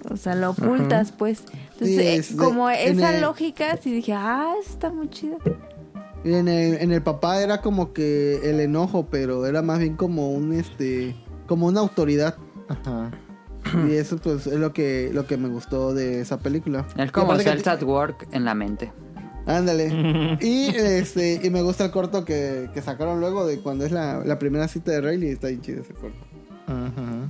O sea, lo ocultas, pues. Entonces, eh, como esa lógica, sí dije, ah, está muy chido. En el, en el papá era como que el enojo, pero era más bien como un, este, como una autoridad. Ajá. Y eso pues es lo que, lo que me gustó de esa película. Es como Cells at Work en la mente. Ándale. y este y me gusta el corto que, que sacaron luego de cuando es la, la primera cita de Rayleigh. Está bien chido ese corto. Ajá.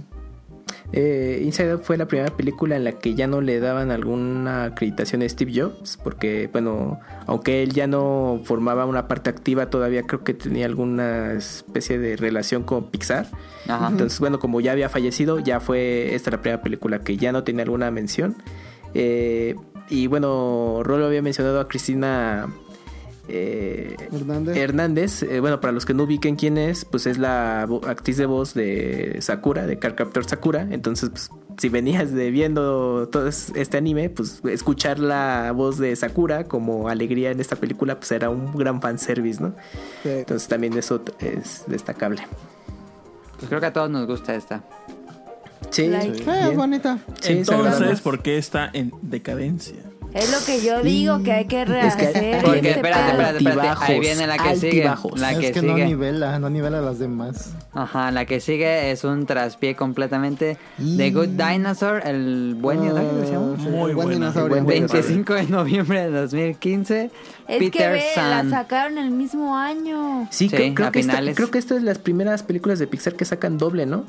Eh, Inside Out fue la primera película en la que ya no le daban alguna acreditación a Steve Jobs, porque, bueno, aunque él ya no formaba una parte activa, todavía creo que tenía alguna especie de relación con Pixar. Entonces, bueno, como ya había fallecido, ya fue esta la primera película que ya no tenía alguna mención. Eh, y bueno, Rolo había mencionado a Cristina eh, Hernández, eh, bueno, para los que no ubiquen quién es, pues es la actriz de voz de Sakura, de Cardcaptor Sakura. Entonces, pues, si venías de viendo todo este anime, pues escuchar la voz de Sakura como alegría en esta película, pues era un gran fanservice, ¿no? Entonces también eso es destacable. Pues creo que a todos nos gusta esta. Sí, es bonita. Entonces, ¿por qué está en decadencia? Es lo que yo digo, que hay que rehacer. Es porque, este espérate, espérate, espérate. Ahí viene la que sigue. La es que, no nivela, no nivela a las demás. Ajá, la que sigue es un traspié completamente. The Good Dinosaur, el buen dinosaurio. Muy buen dinosaurio. 25 de noviembre de 2015. Es Peter que ve, la sacaron el mismo año. Sí, creo, que esta, creo que estas es las primeras películas de Pixar que sacan doble, ¿no?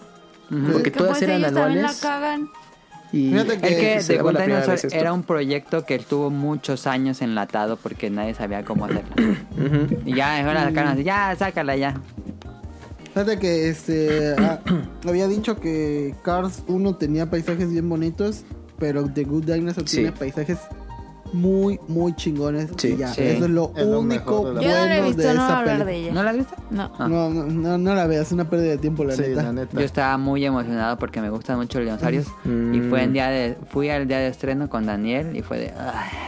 Porque todas eran anuales. La cagan. Y Fíjate que, The Good Dinosaur era un proyecto que estuvo muchos años enlatado porque nadie sabía cómo hacerlo. Y ya, ahora sacaron así, ya, sácala ya. Fíjate que este ah, había dicho que Cars 1 tenía paisajes bien bonitos, pero The Good Dinosaur tiene paisajes muy, muy chingones. Sí, ya. Eso es lo único bueno Yo no la he visto, no hablar de ella. ¿No la has visto? No. No, no, no, la veas, es una pérdida de tiempo, la, neta. Yo estaba muy emocionado porque me gustan mucho los dinosaurios. Y fue en día de, fui al día de estreno con Daniel y fue de.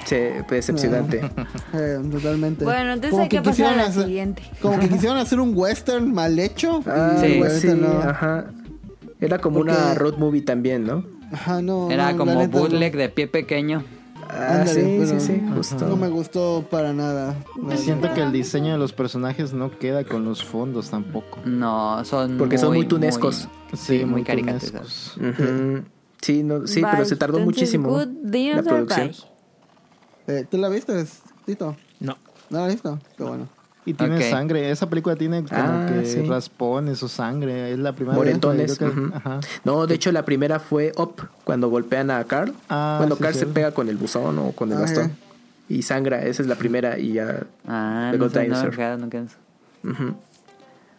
Sí, fue decepcionante. eh, totalmente. Bueno, entonces hay que, pasar a la siguiente. Como que quisieron hacer un western mal hecho. Ah, sí, sí, ajá. Era como una road movie también, ¿no? Ajá, no. Era como bootleg de pie pequeño. Ah, sí, sí, sí, No me gustó para nada. Siento que el diseño de los personajes no queda con los fondos tampoco. No, son Porque son muy tunescos. sí, muy, caricaturescos. Sí, no, sí pero se tardó muchísimo la producción. Eh, ¿Tú la viste, Tito? No. ¿No la viste? Qué bueno. Y tiene sangre. Esa película tiene como ah, que raspones o sangre. Es la primera Moretones. No, de hecho la primera fue Up, cuando golpean a Carl. Ah, cuando Carl se pega con el buzón o con el ah, bastón. Y sangra, esa es la primera y ya. Ah, no, Dinosaur.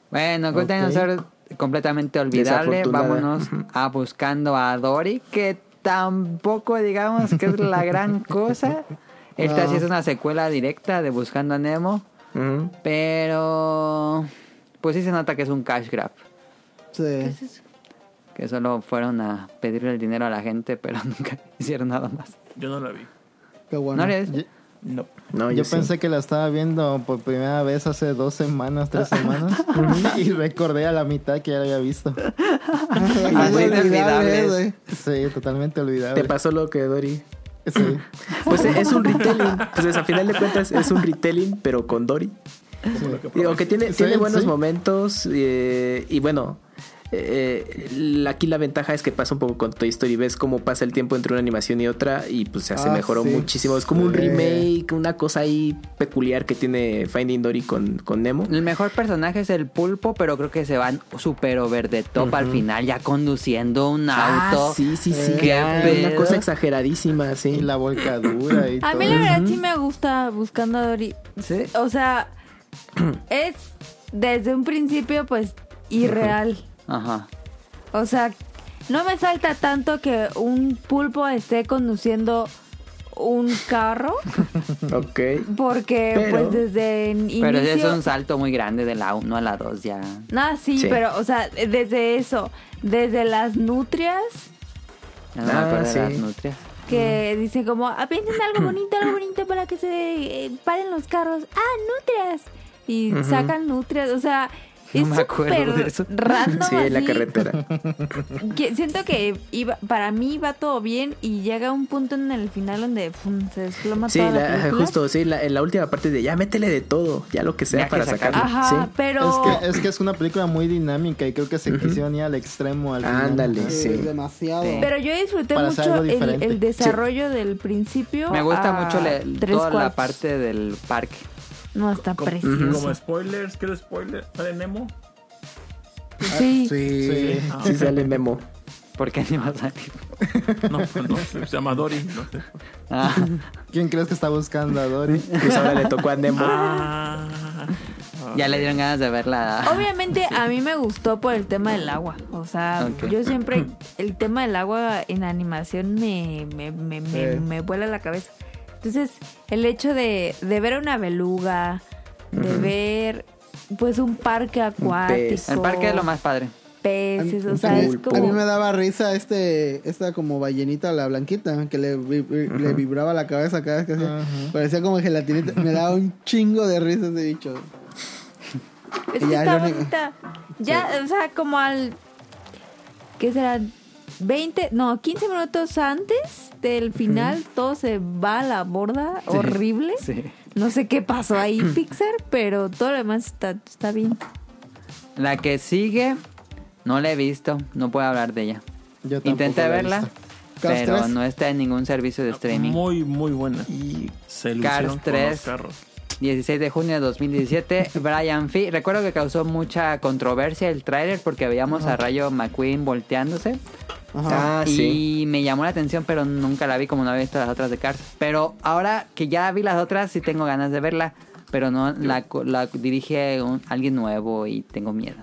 Bueno, Gold Dinosaur completamente olvidable. Vámonos a buscando a Dory, que tampoco digamos que es la gran cosa. Esta sí es una secuela directa de Buscando a Nemo. Pero pues sí se nota que es un cash grab. Sí. es eso? Que solo fueron a pedirle el dinero a la gente, pero nunca hicieron nada más. Yo no la vi. Qué bueno. ¿No No. no yo, pensé que la estaba viendo por primera vez hace dos semanas, tres semanas. y recordé a la mitad que ya la había visto. olvidable. Sí, totalmente olvidable. Te pasó lo que Dory. Pues es un retelling. Pues a final de cuentas es un retelling, pero con Dory. Digo que tiene, tiene buenos momentos eh, y bueno, eh, aquí la ventaja es que pasa un poco con Toy Story. Ves cómo pasa el tiempo entre una animación y otra y pues se hace ah, mejoró muchísimo. Es como un remake, una cosa ahí peculiar que tiene Finding Dory con, con Nemo. El mejor personaje es el pulpo, pero creo que se van súper over the top al final, ya conduciendo un ah, auto. sí, sí, sí. una cosa exageradísima, sí. Y la volcadura y A mí la verdad sí me gusta buscando a Dory. O sea, es desde un principio pues irreal. Ajá. O sea, no me salta tanto que un pulpo esté conduciendo un carro. ok. Porque pues desde inicio... Pero es un salto muy grande de la 1 a la 2 ya. No, sí, pero o sea, desde eso, desde las nutrias. Ah, sí. las nutrias. Que dicen como, ah, piensen algo bonito, algo bonito para que se eh, paren los carros. Ah, nutrias. Y sacan nutrias, o sea, no me acuerdo de eso. Random sí, en la carretera. siento que iba, para mí va todo bien y llega un punto en el final donde se desploma sí, toda la, la justo, sí, la, en la última parte de ya métele de todo, ya lo que sea para sacarlo. Ajá, pero... Es que, es que, es una película muy dinámica y creo que se quisieron ir al extremo al Ándale, sí. Demasiado. Pero yo disfruté mucho el, desarrollo del principio. Me gusta mucho toda la parte del parque. No está preciso. Como spoilers, ¿qué spoiler? ¿Sale Nemo? Sí. Sí, sí. Ah, sale Nemo. ¿Por qué no va a salir? No, pues no, se llama Dory, no sé. Ah. ¿Quién crees que está buscando a Dory? Pues ahora le tocó a Nemo. Ah. Ya le dieron ganas de verla. Obviamente a mí me gustó por el tema del agua. O sea, yo siempre el tema del agua en animación me, me, me, me vuela la cabeza. Entonces, el hecho de, de ver una beluga, de ver pues un parque acuático. El parque es lo más padre. Peces, o sea, es como... A mí me daba risa este, esta como ballenita, la blanquita, que le, le vibraba la cabeza cada vez que hacía. Parecía como gelatinita. me daba un chingo de risa ese bicho. Es que está bonita. Ya, o sea, como al... ¿Qué será? 20, no, 15 minutos antes del final, todo se va a la borda, horrible. No sé qué pasó ahí, Pixar, pero todo lo demás está, está bien. La que sigue, no la he visto, no puedo hablar de ella. Yo Intenté verla, pero no está en ningún servicio de streaming. Muy, muy buena. Y se Cars 3. 16 de junio de 2017, Brian Fee. Recuerdo que causó mucha controversia el tráiler porque veíamos a Rayo McQueen volteándose. Ah, y me llamó la atención, pero nunca la vi como no había visto las otras de Cars. Pero ahora que ya vi las otras, sí tengo ganas de verla. Pero no la, la dirige alguien nuevo y tengo miedo.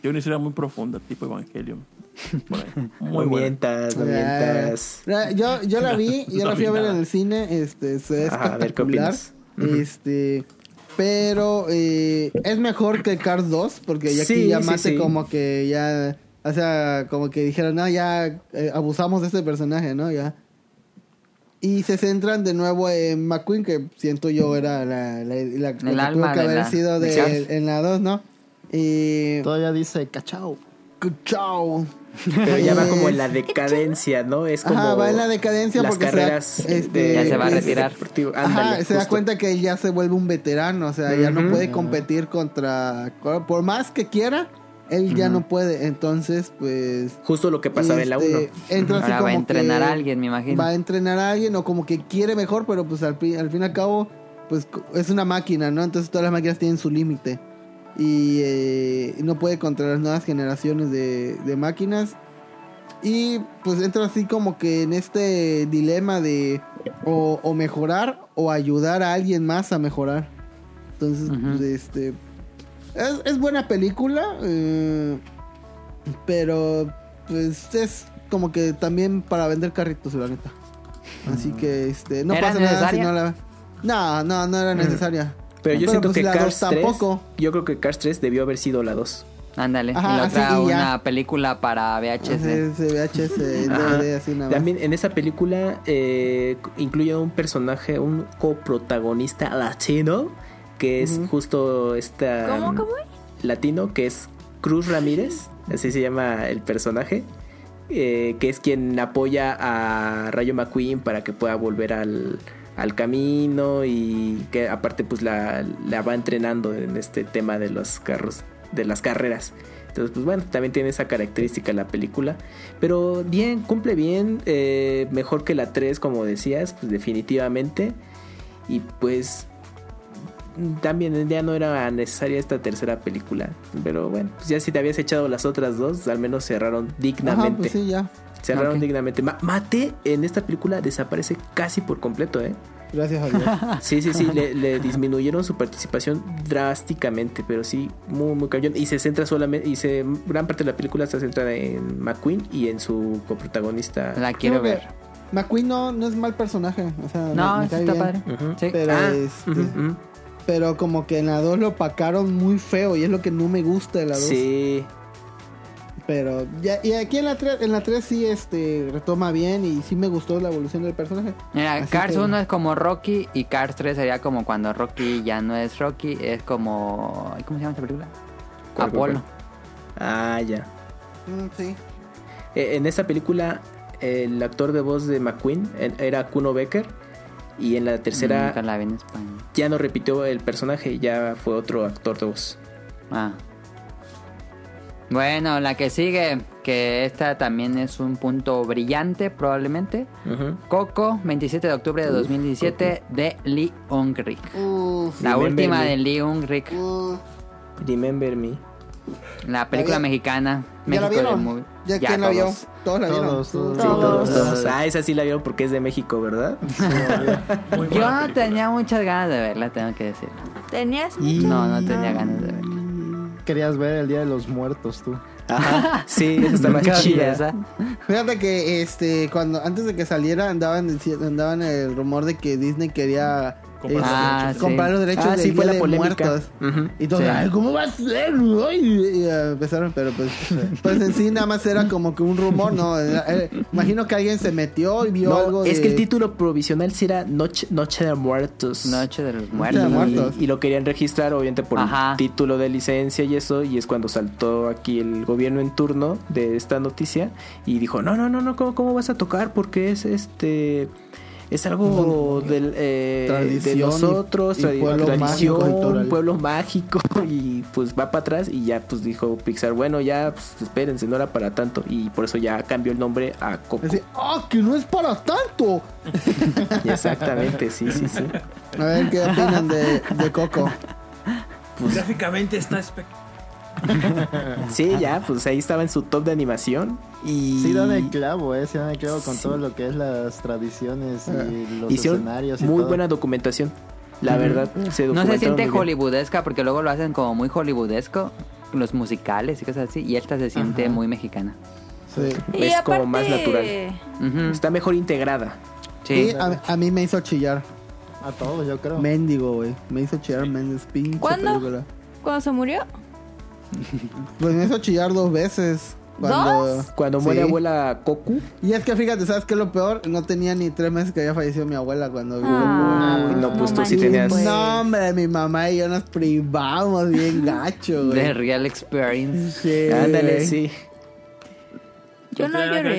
Tiene una historia muy profunda, tipo Evangelion. Muy mientas, no mientas. Yo, yo la vi, yo la fui a ver en el cine, este, es espectacular. Este, pero eh, es mejor que Cars 2, porque ya aquí ya mate como que ya o sea, como que dijeron, no, ya eh, abusamos de este personaje, ¿no? Ya. Y se centran de nuevo en McQueen, que siento yo era la, la, la, El que alma tuvo que haber sido de, en la 2, ¿no? Y... Todavía dice cachao. Cachao. Pero ya va como en la decadencia, ¿no? Es como. Ajá, va en la decadencia las porque carreras se este, ya se va a retirar. Ajá, se da cuenta que ya se vuelve un veterano, o sea, ya no puede competir contra. Por más que quiera, él ya no puede, entonces pues... Justo lo que pasaba en la 1. Este, Ahora va a entrenar a alguien, me imagino. Va a entrenar a alguien o como que quiere mejor, pero pues al, fin, al fin y al cabo, pues es una máquina, ¿no? Entonces todas las máquinas tienen su límite. Y eh, no puede contra las nuevas generaciones de, de máquinas. Y pues entra así como que en este dilema de o, mejorar o ayudar a alguien más a mejorar. Entonces, pues, este... Es, buena película, eh, pero pues es como que también para vender carritos, la neta. Así mm. que este no pasa nada si no la... No, no, no era necesaria. Pero yo siento pues, que Cars 3, tampoco. yo creo que Cars 3 debió haber sido la 2. Ándale, y la otra una película para VHS. VHS, así nada También en esa película eh, incluye un personaje, un coprotagonista latino, que es justo esta... ¿Cómo, cómo? Latino, que es Cruz Ramírez, así se llama el personaje. Eh, que es quien apoya a Rayo McQueen para que pueda volver al, al camino y que aparte pues la, la, va entrenando en este tema de los carros de las carreras. Entonces, pues bueno, también tiene esa característica la película. Pero bien, cumple bien. Eh, mejor que la 3, como decías, pues definitivamente. Y pues también ya no era necesaria esta tercera película. Pero bueno, pues ya si te habías echado las otras dos, al menos cerraron dignamente. pues sí, ya. Cerraron dignamente. Mate en esta película desaparece casi por completo, ¿eh? Gracias a Dios. Sí, sí, sí, le, disminuyeron su participación drásticamente, pero sí, muy, muy cañón. Y se centra solamente, y se, gran parte de la película está centrada en McQueen y en su coprotagonista. La quiero ver. McQueen no, no es mal personaje, o sea, no, está padre. Pero, ah, este, pero como que en la 2 lo opacaron muy feo y es lo que no me gusta de la 2. Sí. Pero ya, y aquí en la 3, en la 3 sí este, retoma bien y sí me gustó la evolución del personaje. Mira, Cars 1 es como Rocky y Cars 3 sería como cuando Rocky ya no es Rocky, es como... ¿Cómo se llama esta película? Apolo. Ah, ya. Mm, sí. Eh, en esta película el actor de voz de McQueen era Kuno Becker y en la tercera ya no repitió el personaje, ya fue otro actor de voz. Ah. Bueno, la que sigue, que esta también es un punto brillante probablemente. Coco, 27 de octubre de 2017, de Lee Ungrich. la última de Lee Ungrich. Remember Me. La película mexicana. ¿Ya la vieron? ¿Ya, quién la vio? Todos la vieron. Todos, todos, Ah, esa sí la vieron porque es de México, ¿verdad? Yo tenía muchas ganas de verla, tengo que decirlo. ¿Tenías muchas? No, no tenía ganas de verla querías ver el Día de los Muertos tú. Ajá, sí, esa está más chida. Fíjate que este cuando antes de que saliera andaban andaban el rumor de que Disney quería comprar, los derechos ah, de Día de Muertos. Y todos, ay, ¿cómo va a ser? Y, empezaron, pero pues, pues en sí nada más era como que un rumor, ¿no? Imagino que alguien se metió y vio algo. Es que el título provisional sí era Noche, Noche de Muertos. Noche de los Muertos. Y, lo querían registrar, obviamente, por el título de licencia y eso. Y es cuando saltó aquí el gobierno en turno de esta noticia. Y dijo: No, no, no, no, ¿cómo, cómo vas a tocar? Porque es este es algo del, eh, de nosotros, pueblo tradición, mágico pueblo mágico y pues va para atrás y ya pues dijo Pixar, bueno ya pues, espérense, no era para tanto y por eso ya cambió el nombre a Coco. ¡Ah, que no es para tanto! Exactamente, sí, sí, sí. A ver qué opinan de, de Coco. Pues, Gráficamente está espectacular sí, ya, pues ahí estaba en su top de animación. Y... Sí, dan el clavo, ¿eh? Sí, dan el clavo con todo lo que es las tradiciones y los escenarios. Y muy buena documentación. La verdad, No se siente hollywoodesca porque luego lo hacen como muy hollywoodesco, los musicales y cosas así. Y esta se siente muy mexicana. Sí. Es como más natural. Está mejor integrada. Sí. a, mí me hizo chillar. A todos, yo creo. Mendigo, güey. Me hizo chillar Mendes, pinche ¿Cuándo? ¿Cuándo se murió? Pues me hizo chillar dos veces. Cuando, Cuando muere abuela Coco. Y es que fíjate, ¿sabes qué es lo peor? No tenía ni tres meses que había fallecido mi abuela cuando ah, No, pues tú sí tenías. No, hombre, mi mamá y yo nos privamos bien gacho, güey. De real experience. Sí. Ándale, sí. Yo no, lloré.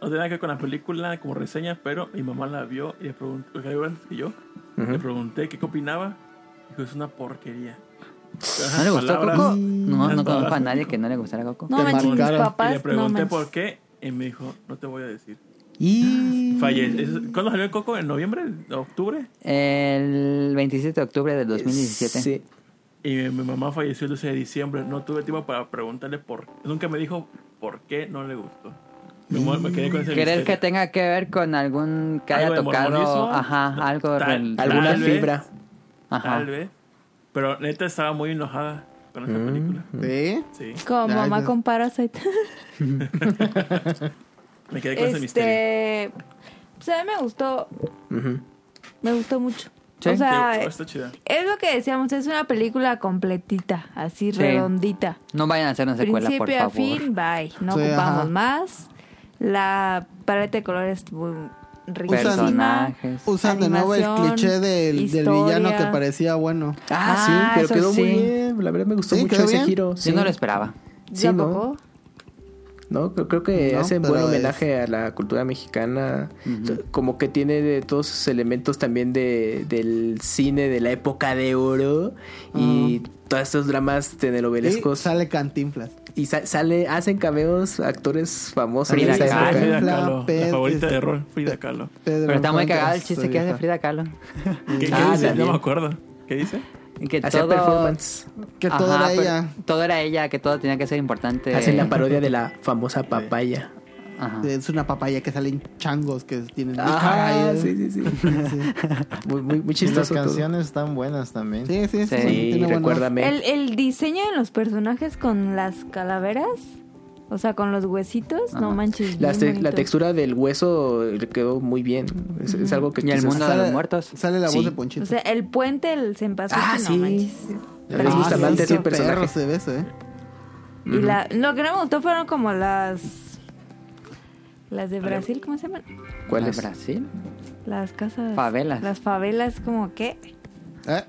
No tenía nada que ver con la película como reseña, pero mi mamá la vio y le preguntó, que yo, le pregunté qué opinaba. Dijo, es una porquería. ¿No le gustó Coco? No, no conozco a nadie que no le gustara Coco. No, me mis papás. Y le pregunté por qué y me dijo, no te voy a decir. Y... Falle... ¿Cuándo salió el Coco? ¿En noviembre? ¿Octubre? El 27 de octubre del 2017. Sí. Y mi, mamá falleció el 12 de diciembre. No tuve tiempo para preguntarle por... Nunca me dijo por qué no le gustó. Me, quedé con ese ¿Crees que tenga que ver con algún... que haya tocado... Ajá, algo... alguna fibra. Ajá. Tal vez. Pero neta estaba muy enojada con esta mm. película. ¿Sí? Sí. Como mamá con Parasite. me quedé con ese misterio. Pues a mí me gustó. Me gustó mucho. O sea, es lo que decíamos, es una película completita, así redondita. No vayan a hacer una secuela, Principio por favor. a fin, bye. No ocupamos más. La paleta de colores muy personajes. Usan de nuevo el cliché del, villano que parecía bueno. Ah, sí, pero quedó muy bien. La verdad me gustó mucho ese giro. Yo no lo esperaba. Sí, ¿no? ¿No? Creo, que hace buen homenaje a la cultura mexicana. Como que tiene de todos esos elementos también de, del cine de la época de oro. Y todos estos dramas telenovelescos. sale Cantinflas. Y sale, hacen cameos actores famosos. Frida Kahlo. Frida Kahlo. La favorita de rol, Frida Kahlo. Pero está muy cagado el chiste que hace Frida Kahlo. ¿Qué, ah, dice? No me acuerdo. ¿Qué dice? Que todo, performance. Que todo era ella. Todo era ella, que todo tenía que ser importante. Hacen la parodia de la famosa papaya. Es una papaya que salen changos que tienen. Ah, sí, sí, sí. muy, muy, muy chistoso. las canciones están buenas también. Sí, sí, sí. sí recuérdame. El, el diseño de los personajes con las calaveras. O sea, con los huesitos, no manches. La, la, textura del hueso quedó muy bien. Es, algo que... Y el mundo de los muertos. Sale la voz de Ponchito. O sea, el puente, el cempasúchil, ah, sí. no manches. Gusta más ese personaje. Se ve, ¿eh? Y la, lo que no me gustó fueron como las las de Brasil, ¿cómo se llaman? ¿Cuáles? Brasil? Las casas. Favelas. Las favelas, como qué? ¿Eh?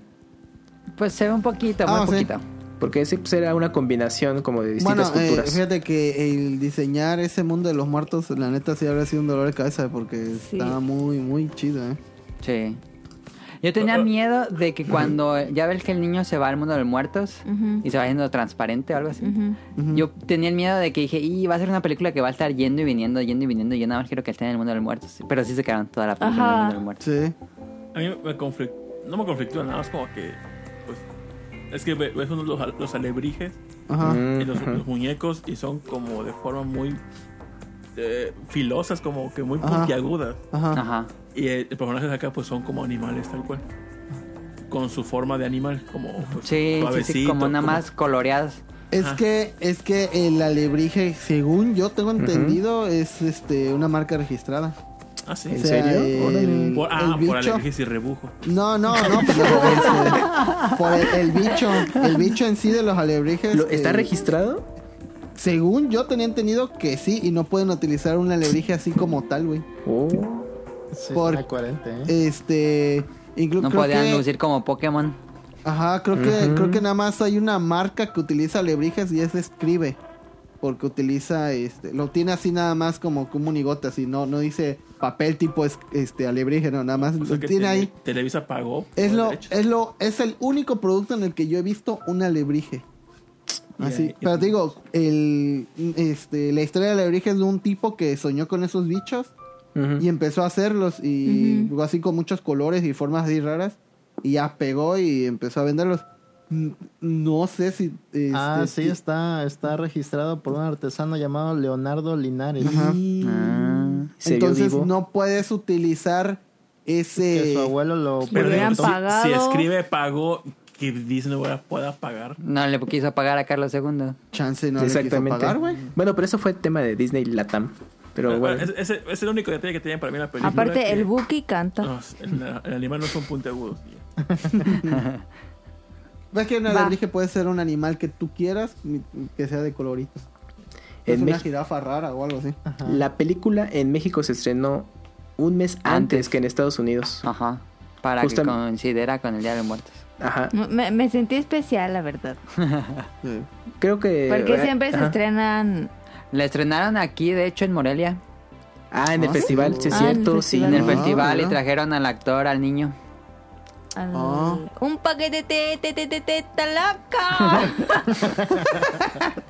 Pues se ve un poquito, muy ah, poquito. Porque ese pues, era una combinación como de distintas bueno, eh, culturas. fíjate que el diseñar ese mundo de los muertos, la neta sí habría sido un dolor de cabeza porque estaba muy, muy chido, ¿eh? Sí. Yo tenía miedo de que cuando ya ves que el niño se va al mundo de los muertos y se va yendo transparente o algo así. Yo tenía el miedo de que dije, y va a ser una película que va a estar yendo y viniendo, yendo y viniendo. Y yo nada más quiero que esté en el mundo de los muertos. Pero sí se quedaron toda la película en el mundo de los muertos. Sí. A mí me conflictó, no me conflictó nada más como que, es que ves unos los, los alebrijes y los, muñecos y son como de forma muy eh, filosas, como que muy puntiagudas. Ajá. Y el, personaje de acá pues son como animales tal cual. Con su forma de animal como pues, sí, sí, como nada más coloreadas. Es que es que el alebrije, según yo tengo entendido, es este una marca registrada. ¿Ah, sí? ¿En serio? El, por, ah, por alebrijes y rebujo. No, no, no, pero este, por el, bicho, el bicho en sí de los alebrijes. ¿Está eh, registrado? Según yo tenía entendido que sí, y no pueden utilizar un alebrije así como tal, güey. Oh. por, ¿eh? Este. no podían lucir como Pokémon. Ajá, creo que, creo que nada más hay una marca que utiliza alebrijes y es Escribe. Porque utiliza, este, lo tiene así nada más como, como unigote, así, no, no dice papel tipo este alebrije, no, nada más lo tiene ahí. Televisa pagó. Es lo, es lo, es el único producto en el que yo he visto un alebrije. Así, pero digo, el, este, la historia del alebrije es de un tipo que soñó con esos bichos y empezó a hacerlos y así con muchos colores y formas así raras y ya pegó y empezó a venderlos. No sé si... Este, ah, sí, está, está registrado por un artesano llamado Leonardo Linares. Ah, Entonces no puedes utilizar ese... Que su abuelo lo... Pero si, escribe pagó que Disney pueda pagar. No le quiso pagar a Carlos II. Chance no le quiso pagar, güey. Bueno, pero eso fue el tema de Disney Latam. Pero bueno. Es, es, el único detalle que tienen para mí la película. Aparte, el Buki canta. No, el, animal no son puntiagudos. ¿Ves que un alebrije puede ser un animal que tú quieras, que sea de coloritos? Es una jirafa rara o algo así. La película en México se estrenó un mes antes, que en Estados Unidos. Ajá. Para que coincidiera con el Día de Muertos. Ajá. Me, me sentí especial, la verdad. Creo que. Porque eh, siempre se estrenan la estrenaron aquí, de hecho, en Morelia. Ah, en el festival, sí, es ah, cierto, sí. En el festival y trajeron al actor, al niño. Ah. Un paquete de te, te, te, te, loca.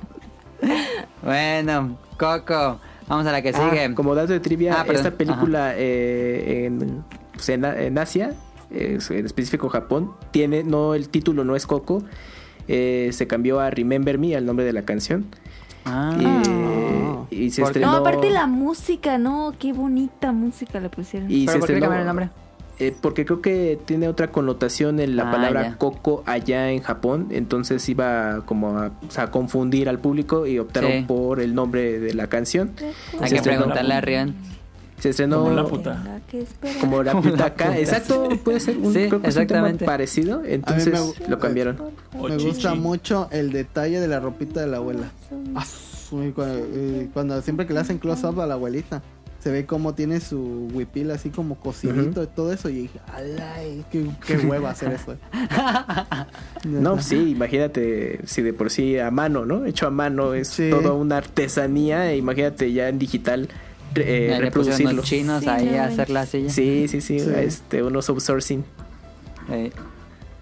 bueno, Coco, Vamos a la que sigue. Ah, como dato de trivia, ah, esta película eh, pues, en, en, Asia, en específico Japón, tiene, no, el título no es Coco, eh, se cambió a Remember Me, al nombre de la canción. Ah. y se estrenó... No, aparte la música, ¿no? Qué bonita música le pusieron. Y se estrenó... el nombre? Eh, porque creo que tiene otra connotación en la ah, palabra coco allá en Japón, entonces iba como a, confundir al público y optaron por el nombre de la canción. Hay que preguntarle a Rian. Se estrenó como la puta. Como la puta acá. Exacto, puede ser un, sí, exactamente. parecido. Entonces lo cambiaron. Me gusta mucho el detalle de la ropita de la abuela. Ah, eh, cuando, siempre que le hacen close up a la abuelita se ve como tiene su huipil así como cocidito y todo eso. Y dije, ¡ay! Qué, qué hueva hacer eso! no, sí, imagínate si de por sí a mano, ¿no? Hecho a mano es toda una artesanía. E imagínate ya en digital eh, reproducirlo. Los chinos ahí a hacer la silla. Sí, sí, sí, Este, unos outsourcing.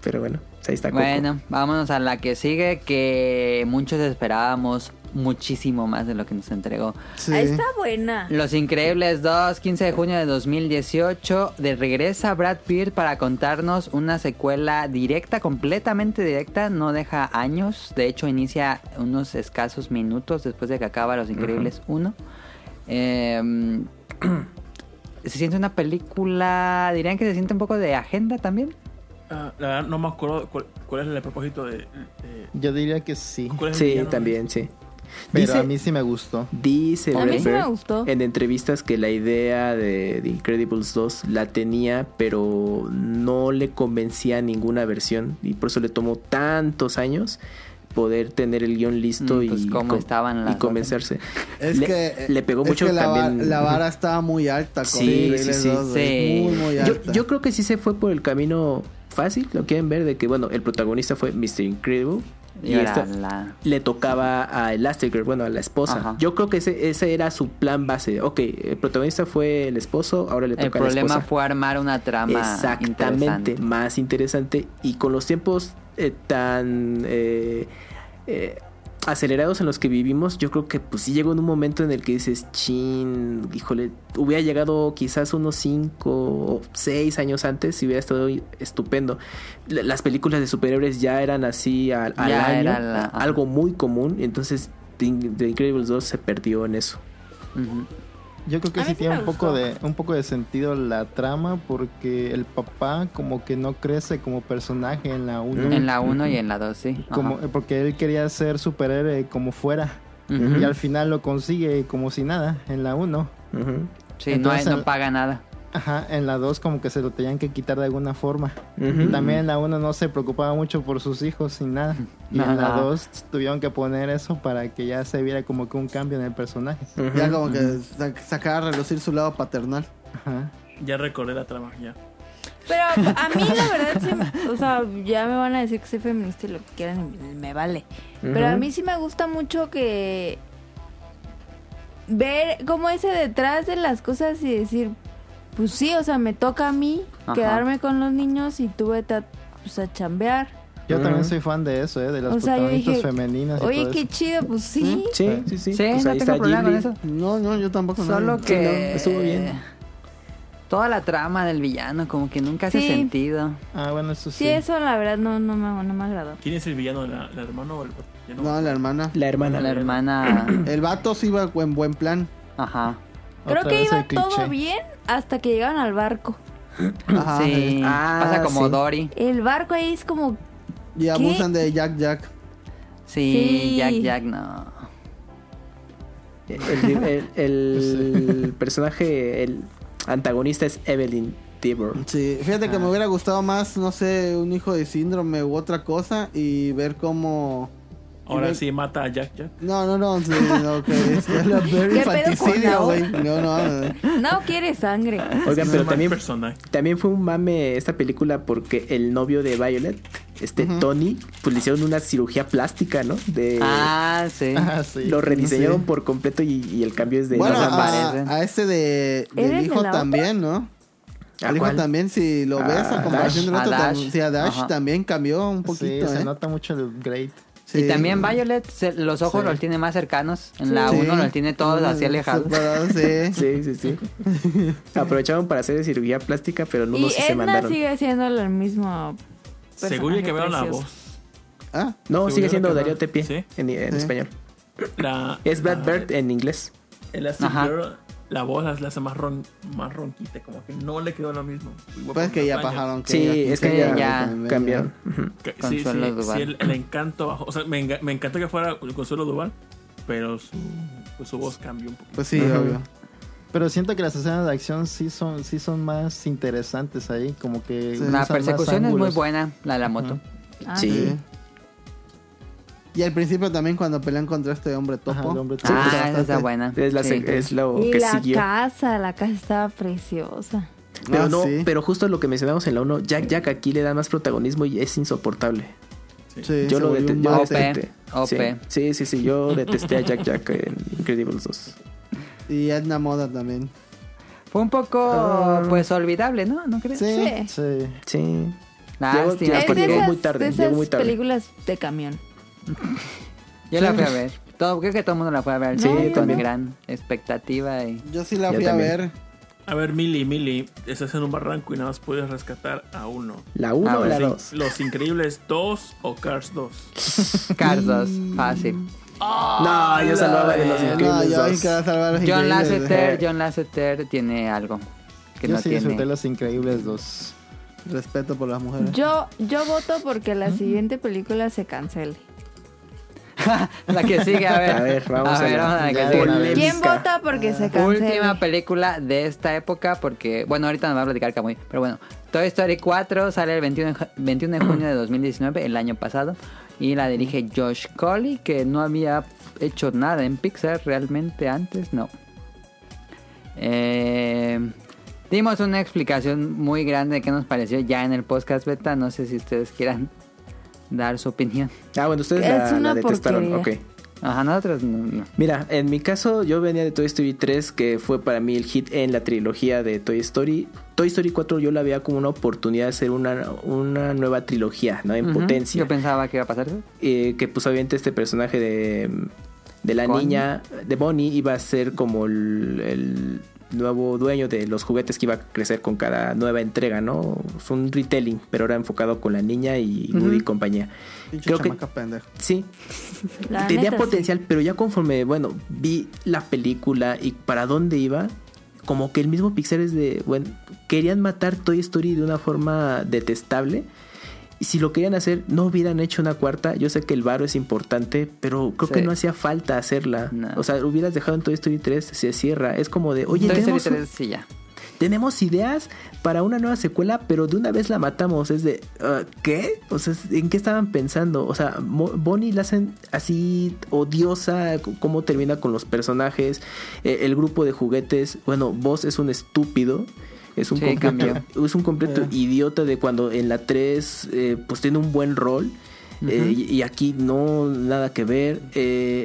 Pero bueno, ahí está. Bueno, vámonos a la que sigue que muchos esperábamos muchísimo más de lo que nos entregó. Ahí está buena. Los Increíbles 2, 15 de junio de 2018. De regresa Brad Pitt para contarnos una secuela directa, completamente directa. No deja años. De hecho, inicia unos escasos minutos después de que acaba Los Increíbles 1. Em, se siente una película. Dirían que se siente un poco de agenda también. Ah, la verdad, no me acuerdo cuál, es el propósito de, Yo diría que sí. Sí, también, sí. Pero a mí sí me gustó. Dice en entrevistas que la idea de The Incredibles 2 la tenía, pero no le convencía ninguna versión y por eso le tomó tantos años poder tener el guion listo mm, pues y, estaban y convencerse. Es le, que le pegó mucho que la, también. la vara estaba muy alta con sí, sí, sí, Muy, muy alta. Yo, yo, creo que sí se fue por el camino fácil, lo quieren ver, de que bueno, el protagonista fue Mr. Incredible y, le tocaba a Elastigirl, bueno, a la esposa. Yo creo que ese, ese era su plan base. Ok, el protagonista fue el esposo, ahora le toca a la esposa. El problema fue armar una trama Exactamente, más interesante. Y con los tiempos eh, tan... Eh, eh, acelerados en los que vivimos, yo creo que pues sí llegó en un momento en el que dices, chin, híjole, hubiera llegado quizás unos 5 o 6 años antes y hubiera estado estupendo. Las películas de superhéroes ya eran así al, año, algo muy común, entonces The, Incredibles 2 se perdió en eso. Yo creo que sí tiene un poco de un poco de sentido la trama porque el papá como que no crece como personaje en la 1. En la 1 y en la 2, sí. Como, porque él quería ser superhéroe como fuera. Y al final lo consigue como si nada en la 1. Sí, no, no paga nada. Ajá, en la 2 como que se lo tenían que quitar de alguna forma. También en la 1 no se preocupaba mucho por sus hijos ni nada. Y en la 2 tuvieron que poner eso para que ya se viera como que un cambio en el personaje. Ya como que sacar a relucir su lado paternal. Ajá. Ya recordé la trama, ya. Pero a mí la verdad sí, o sea, ya me van a decir que soy feminista y lo que quieran me vale. Pero a mí sí me gusta mucho que ver como ese detrás de las cosas y decir, pues sí, o sea, me toca a mí quedarme con los niños y tuve pues, a chambear. Yo también soy fan de eso, ¿eh? de las protagonistas femeninas. Oye, qué chido, pues sí. Sí, sí, sí. Sí, pues no tengo problema con eso. No, no, yo tampoco. Solo que estuvo bien. Toda la trama del villano, como que nunca hace sentido. Ah, bueno, eso sí. Sí, eso la verdad no, no, me, no me agradó. ¿Quién es el villano? ¿La, la hermana o el No, la hermana. La hermana. La hermana. el vato sí iba en buen plan. Ajá. Creo que iba todo bien hasta que llegaron al barco. Ajá, sí. Ah, pasa como Dory. El barco ahí es como. Y abusan de Jack Jack. Sí, Jack Jack no. El, personaje, el antagonista es Evelyn Tibor. Sí, fíjate que me hubiera gustado más, no sé, un hijo de síndrome u otra cosa y ver cómo Ahora sí mata a Jack Jack. No, no, no, sí, no, que es, la infanticidio, güey. No, no, no. quiere sangre. Oigan, pero también, también fue un mame esta película porque el novio de Violet, este Tony, pues le hicieron una cirugía plástica, ¿no? De, ah, sí. Ah, sí. Lo rediseñaron por completo y, el cambio es de... Bueno, a, a, este de, del hijo también, ¿no? Al hijo también, si lo ves a comparación del otro, si a Dash también cambió un poquito. Sí, se ¿eh? nota mucho el great. Y también Violet, los ojos los tiene más cercanos. En la 1 los tiene todos así alejados. Sí, sí, sí. Aprovecharon para hacer cirugía plástica, pero no, no sé se mandaron. sigue siendo el mismo. Según que veo la voz. Ah, no, sigue siendo Darío Tepi en, español. es Brad Bird en inglés. Elastic Girl la voz la hace más, ron, más ronquita, como que no le quedó lo mismo. Pues que ya pasaron. sí, es que ya, cambiaron. Sí, sí, sí el, encanto bajó. O sea, me, me encantó que fuera Consuelo Duval, pero su, pues, su voz cambió un poco. Pues sí, obvio. Pero siento que las escenas de acción sí son, sí son más interesantes ahí, como que... La persecución es muy buena, la de la moto. sí. Y al principio también cuando pelean contra este hombre topo. ah, esa está buena. Es, la, es lo y que la casa, la casa estaba preciosa. Pero ah, no, pero justo lo que mencionamos en la 1, Jack Jack aquí le da más protagonismo y es insoportable. Sí, yo lo detesté. Sí, sí, sí, yo detesté a Jack Jack en Incredibles 2. Y Edna Moda también. Fue un poco, ah. pues, olvidable, ¿no? ¿No crees? Sí. Sí. Sí. Lástima, llegó, muy tarde. De esas películas de camión. Yo la fui a ver. Todo, creo que todo el mundo la fue a ver. Sí, con gran expectativa. Y... Yo sí la fui a ver. A ver, Mili, Mili, estás en un barranco y nada más puedes rescatar a uno. ¿La 1 ah, o la 2? Los Increíbles 2 o Cars 2. Cars 2, fácil. no, yo salvaba de los Increíbles no, 2. Salvar John Lasseter, John Lasseter tiene algo que yo no sí tiene. disfruté los Increíbles 2. Respeto por las mujeres. Yo, yo voto porque la siguiente película se cancele. la que sigue, a ver. A ver, vamos a, ver. Vamos a ver ¿Quién vota porque se cancela? Última película de esta época, porque, bueno, ahorita nos va a platicar Camuy, pero bueno, Toy Story 4 sale el 21, 21 de junio de 2019, el año pasado, y la dirige Josh Colley, que no había hecho nada en Pixar realmente antes, no. Eh, dimos una explicación muy grande de qué nos pareció ya en el podcast beta, no sé si ustedes quieran dar su opinión. Ah, bueno, ustedes la, detestaron, ok. Ajá, nosotros no, Mira, en mi caso yo venía de Toy Story 3, que fue para mí el hit en la trilogía de Toy Story. Toy Story 4 yo la veía como una oportunidad de hacer una, una nueva trilogía, ¿no? En potencia. Yo pensaba que iba a pasar eso. Eh, que pues obviamente este personaje de, de la niña, de Bonnie, iba a ser como el nuevo dueño de los juguetes que iba a crecer con cada nueva entrega, ¿no? Es un retelling, pero ahora enfocado con la niña y Woody y compañía. Creo que sí, tenía potencial, pero ya conforme, bueno, vi la película y para dónde iba, como que el mismo Pixar es de, bueno, querían matar Toy Story de una forma detestable y si lo querían hacer, no hubieran hecho una cuarta. Yo sé que el varo es importante, pero creo que no hacía falta hacerla. O sea, hubieras dejado en Toy Story 3, se cierra. Es como de, oye, tenemos, sí, ya. tenemos ideas para una nueva secuela, pero de una vez la matamos. Es de, uh, ¿qué? O sea, ¿en qué estaban pensando? O sea, Bonnie la hacen así odiosa, cómo termina con los personajes, eh, el grupo de juguetes. Bueno, vos es un estúpido. Es un completo, es un completo eh. idiota de cuando en la 3 eh, pues tiene un buen rol. Eh, y, aquí no nada que ver.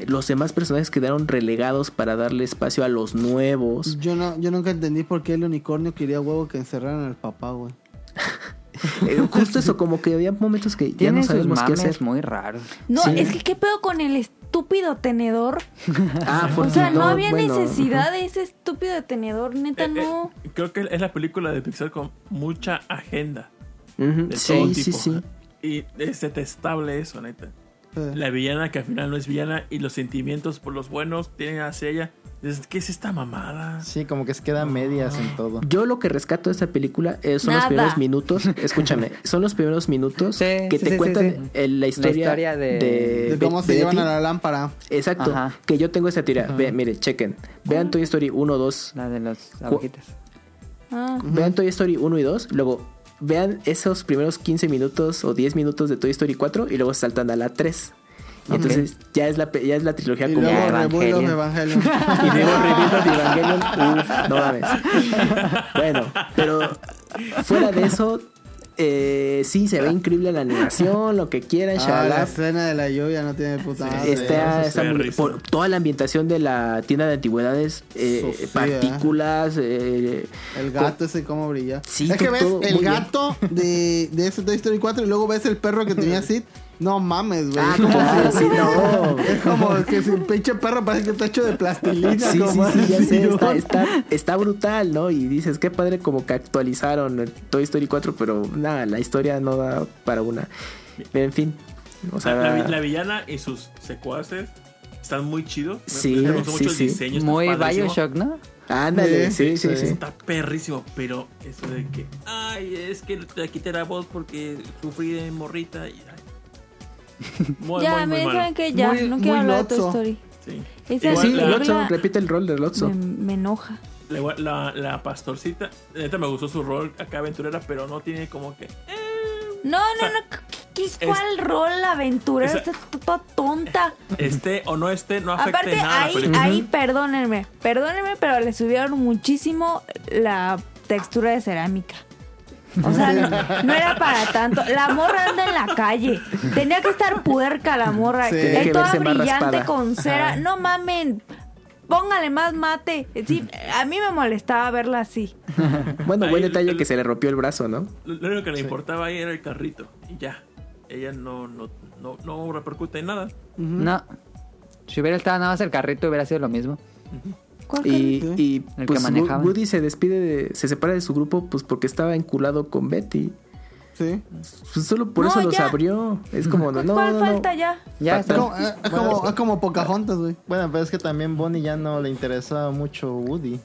los demás personajes quedaron relegados para darle espacio a los nuevos. Yo no, yo nunca entendí por qué el unicornio quería huevo que encerraran al papá, güey. justo eso, como que había momentos que ya no sabemos qué hacer. muy raro. No, es que qué pedo con el estúpido tenedor. Ah, o sea, no, había necesidad de ese estúpido tenedor, neta, eh, eh, no. creo que es la película de Pixar con mucha agenda. sí, sí, sí. Y es detestable eso, neta. La villana que al final no es villana y los sentimientos por los buenos tienen hacia ella ¿Qué es esta mamada? Sí, como que se quedan medias en todo. Yo lo que rescato de esta película eh, son los primeros minutos. Escúchame, son los primeros minutos que te cuentan la, historia de, cómo se llevan a la lámpara. Exacto. Que yo tengo esa teoría. mire, chequen. Vean Toy Story 1, 2. La de las agujitas. Ah. Vean Toy Story 1 y 2. Luego vean esos primeros 15 minutos o 10 minutos de Toy Story 4 y luego saltan a la 3. Entonces ya es la ya es la trilogía y como luego Evangelion. Evangelion. y luego Rebuild de Evangelion. Uf, no mames. Bueno, pero fuera de eso, eh, sí, se ve increíble la animación, lo que quieran, ah, La escena de la lluvia no tiene puta madre. Está, está muy, por, toda la ambientación de la tienda de antigüedades, eh, partículas. Eh, el gato ese cómo brilla. Sí, es que ves el gato de, de ese Toy Story 4 y luego ves el perro que tenía Sid No mames, güey. Ah, como, sí, no. Es como que si un pinche perro parece que está hecho de plastilina. Sí, sí, sí, ya sé. Está, está, está, brutal, ¿no? Y dices, qué padre como que actualizaron Toy Story 4, pero nada, la historia no da para una. En fin. O sea, la, villana y sus secuaces están muy chidos. Sí, me, sí, sí. Diseños, muy Bioshock, ¿no? Ándale, sí, sí, sí, Está perrísimo, pero eso de que, ay, es que te quité la voz porque sufrí de morrita y... Muy, ya, muy, me dicen que ya, no quiero hablar de tu story. Sí, Esa sí Lotso, repite el rol de Lotso. Me, me enoja. La, la, la, pastorcita, neta me gustó su rol acá aventurera, pero no tiene como que... Eh, no, no, no. ¿Qué, cuál rol aventurera? Está toda tonta. Esté o no esté, no afecta Aparte, nada. Ahí, ahí, perdónenme. Perdónenme, pero le subieron muchísimo la textura de cerámica. O sea, no, era para tanto. La morra anda en la calle. Tenía que estar puerca la morra. Es toda brillante con cera. No mamen póngale más mate. Sí, a mí me molestaba verla así. bueno, buen detalle que se le rompió el brazo, ¿no? Lo único que le importaba ahí era el carrito y ya. Ella no, no, no, no repercute en nada. No. Si hubiera estado nada más el carrito hubiera sido lo mismo. Y, y el pues, que Woody se despide de, se separa de su grupo pues porque estaba enculado con Betty. Sí. Pues solo por eso los abrió. Es como, no, no, ¿Cuál falta ya? Ya es como, es, como, es como Pocahontas, güey. Bueno, pero es que también Bonnie ya no le interesaba mucho Woody.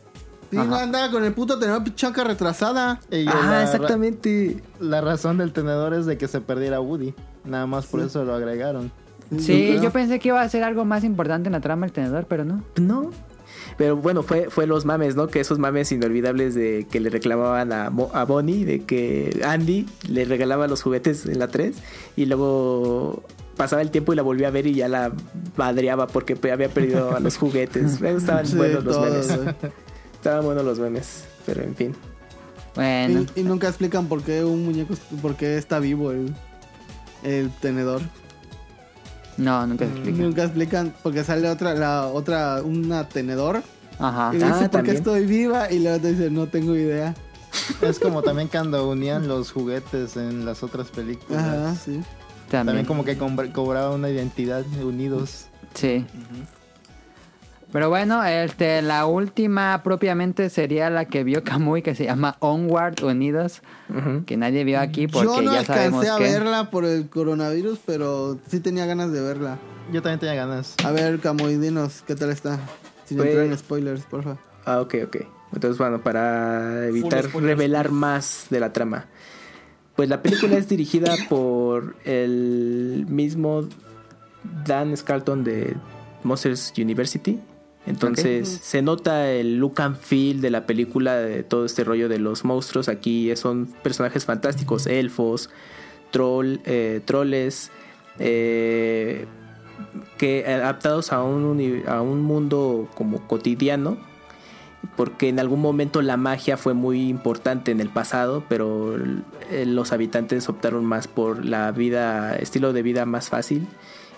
Sí, no andaba con el puto tenedor pichonca retrasada. ah, exactamente. la razón del tenedor es de que se perdiera Woody. Nada más por eso lo agregaron. Sí, yo pensé que iba a ser algo más importante en la trama el tenedor, pero no. No. Pero bueno, fue, fue los mames, ¿no? Que esos mames inolvidables de que le reclamaban a, a Bonnie, de que Andy le regalaba los juguetes en la 3 y luego pasaba el tiempo y la volvía a ver y ya la madreaba porque había perdido a los juguetes. Estaban buenos los memes. Estaban buenos los memes, pero en fin. Bueno. Y, nunca explican por qué un muñeco, por qué está vivo el, el tenedor. No, nunca explican. Nunca explican porque sale otra, la otra, una tenedor. Ajá. Y dice, ah, ¿por qué estoy viva? Y luego te dice, no tengo idea. Es como también cuando unían los juguetes en las otras películas. Ajá, sí. También, como que cobraba una identidad unidos. Sí. Pero bueno, este, la última propiamente sería la que vio Kamui, que se llama Onward Unidos, que nadie vio aquí porque Yo no ya sabemos a verla por el coronavirus, pero sí tenía ganas de verla. Yo también tenía ganas. A ver, Kamui, dinos, ¿qué tal está? Sin pues- entrar en spoilers, porfa. Ah, ok, ok. Entonces, bueno, para evitar revelar más de la trama. Pues la película es dirigida por el mismo Dan Scarlton de Monsters University. Entonces se nota el look and feel de la película, de todo este rollo de los monstruos. Aquí son personajes fantásticos, elfos, troll, eh, troles, eh, que adaptados a un, a un mundo como cotidiano. Porque en algún momento la magia fue muy importante en el pasado, pero los habitantes optaron más por la vida, estilo de vida más fácil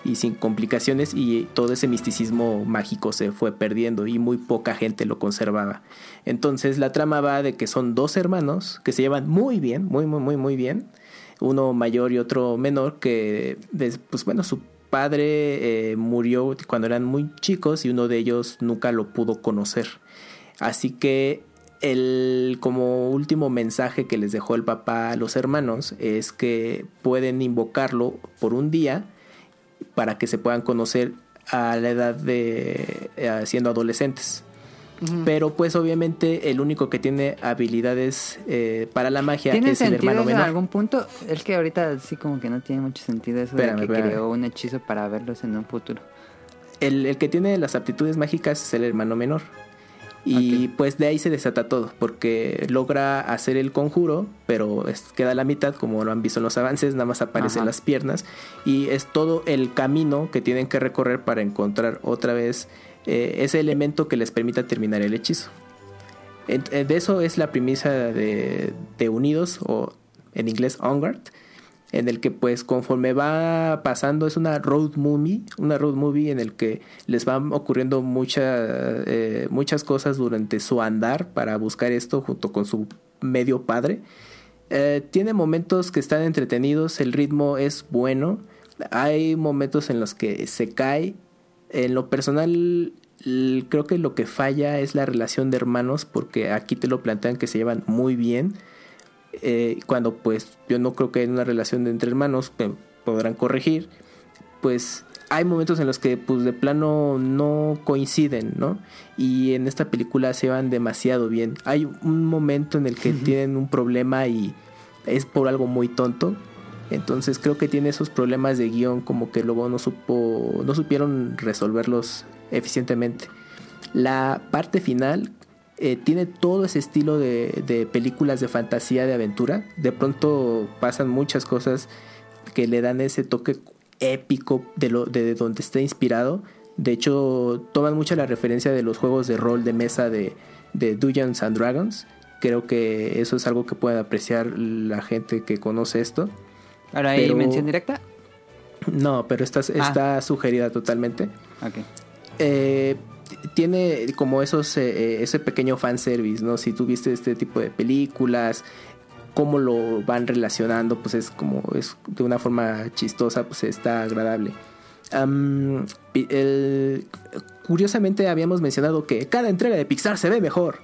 y sin complicaciones y todo ese misticismo mágico se fue perdiendo y muy poca gente lo conservaba. Entonces la trama va de que son dos hermanos que se llevan muy bien, muy, muy, muy, muy bien. Uno mayor y otro menor que, pues bueno, su padre eh, murió cuando eran muy chicos y uno de ellos nunca lo pudo conocer. Así que el como último mensaje que les dejó el papá a los hermanos es que pueden invocarlo por un día para que se puedan conocer a la edad de eh, siendo adolescentes. Pero pues obviamente el único que tiene habilidades eh, para la magia es el hermano menor. en algún punto? Es que ahorita sí como que no tiene mucho sentido eso de que creó un hechizo para verlos en un futuro. El, el, que tiene las aptitudes mágicas es el hermano menor. Y pues de ahí se desata todo, porque logra hacer el conjuro, pero queda a la mitad, como lo han visto en los avances, nada más aparecen las piernas. Y es todo el camino que tienen que recorrer para encontrar otra vez eh, ese elemento que les permita terminar el hechizo. Eh, de eso es la premisa de, de Unidos, o en inglés Onward en el que pues conforme va pasando es una road movie, una road movie en el que les van ocurriendo eh, muchas cosas durante su andar para buscar esto junto con su medio padre. Eh, tiene momentos que están entretenidos, el ritmo es bueno, hay momentos en los que se cae. En lo personal, creo que lo que falla es la relación de hermanos, porque aquí te lo plantean que se llevan muy bien. Eh, cuando pues yo no creo que hay una relación de entre hermanos, me podrán corregir, pues hay momentos en los que pues de plano no coinciden, ¿no? Y en esta película se van demasiado bien. Hay un momento en el que tienen un problema y es por algo muy tonto. Entonces creo que tiene esos problemas de guion como que luego no supo, no supieron resolverlos eficientemente. La parte final eh, tiene todo ese estilo de, de, películas de fantasía, de aventura. De pronto pasan muchas cosas que le dan ese toque épico de, lo, de donde está inspirado. De hecho, toman mucha la referencia de los juegos de rol de mesa de, de Dungeons and Dragons. Creo que eso es algo que puede apreciar la gente que conoce esto. ¿Ahora hay mención directa? No, pero está, ah. está sugerida totalmente. Ok. Eh, tiene como esos eh, eh, ese pequeño fanservice, ¿no? Si tú viste este tipo de películas, cómo lo van relacionando, pues es como es de una forma chistosa, pues está agradable. curiosamente habíamos mencionado que cada entrega de Pixar se ve mejor.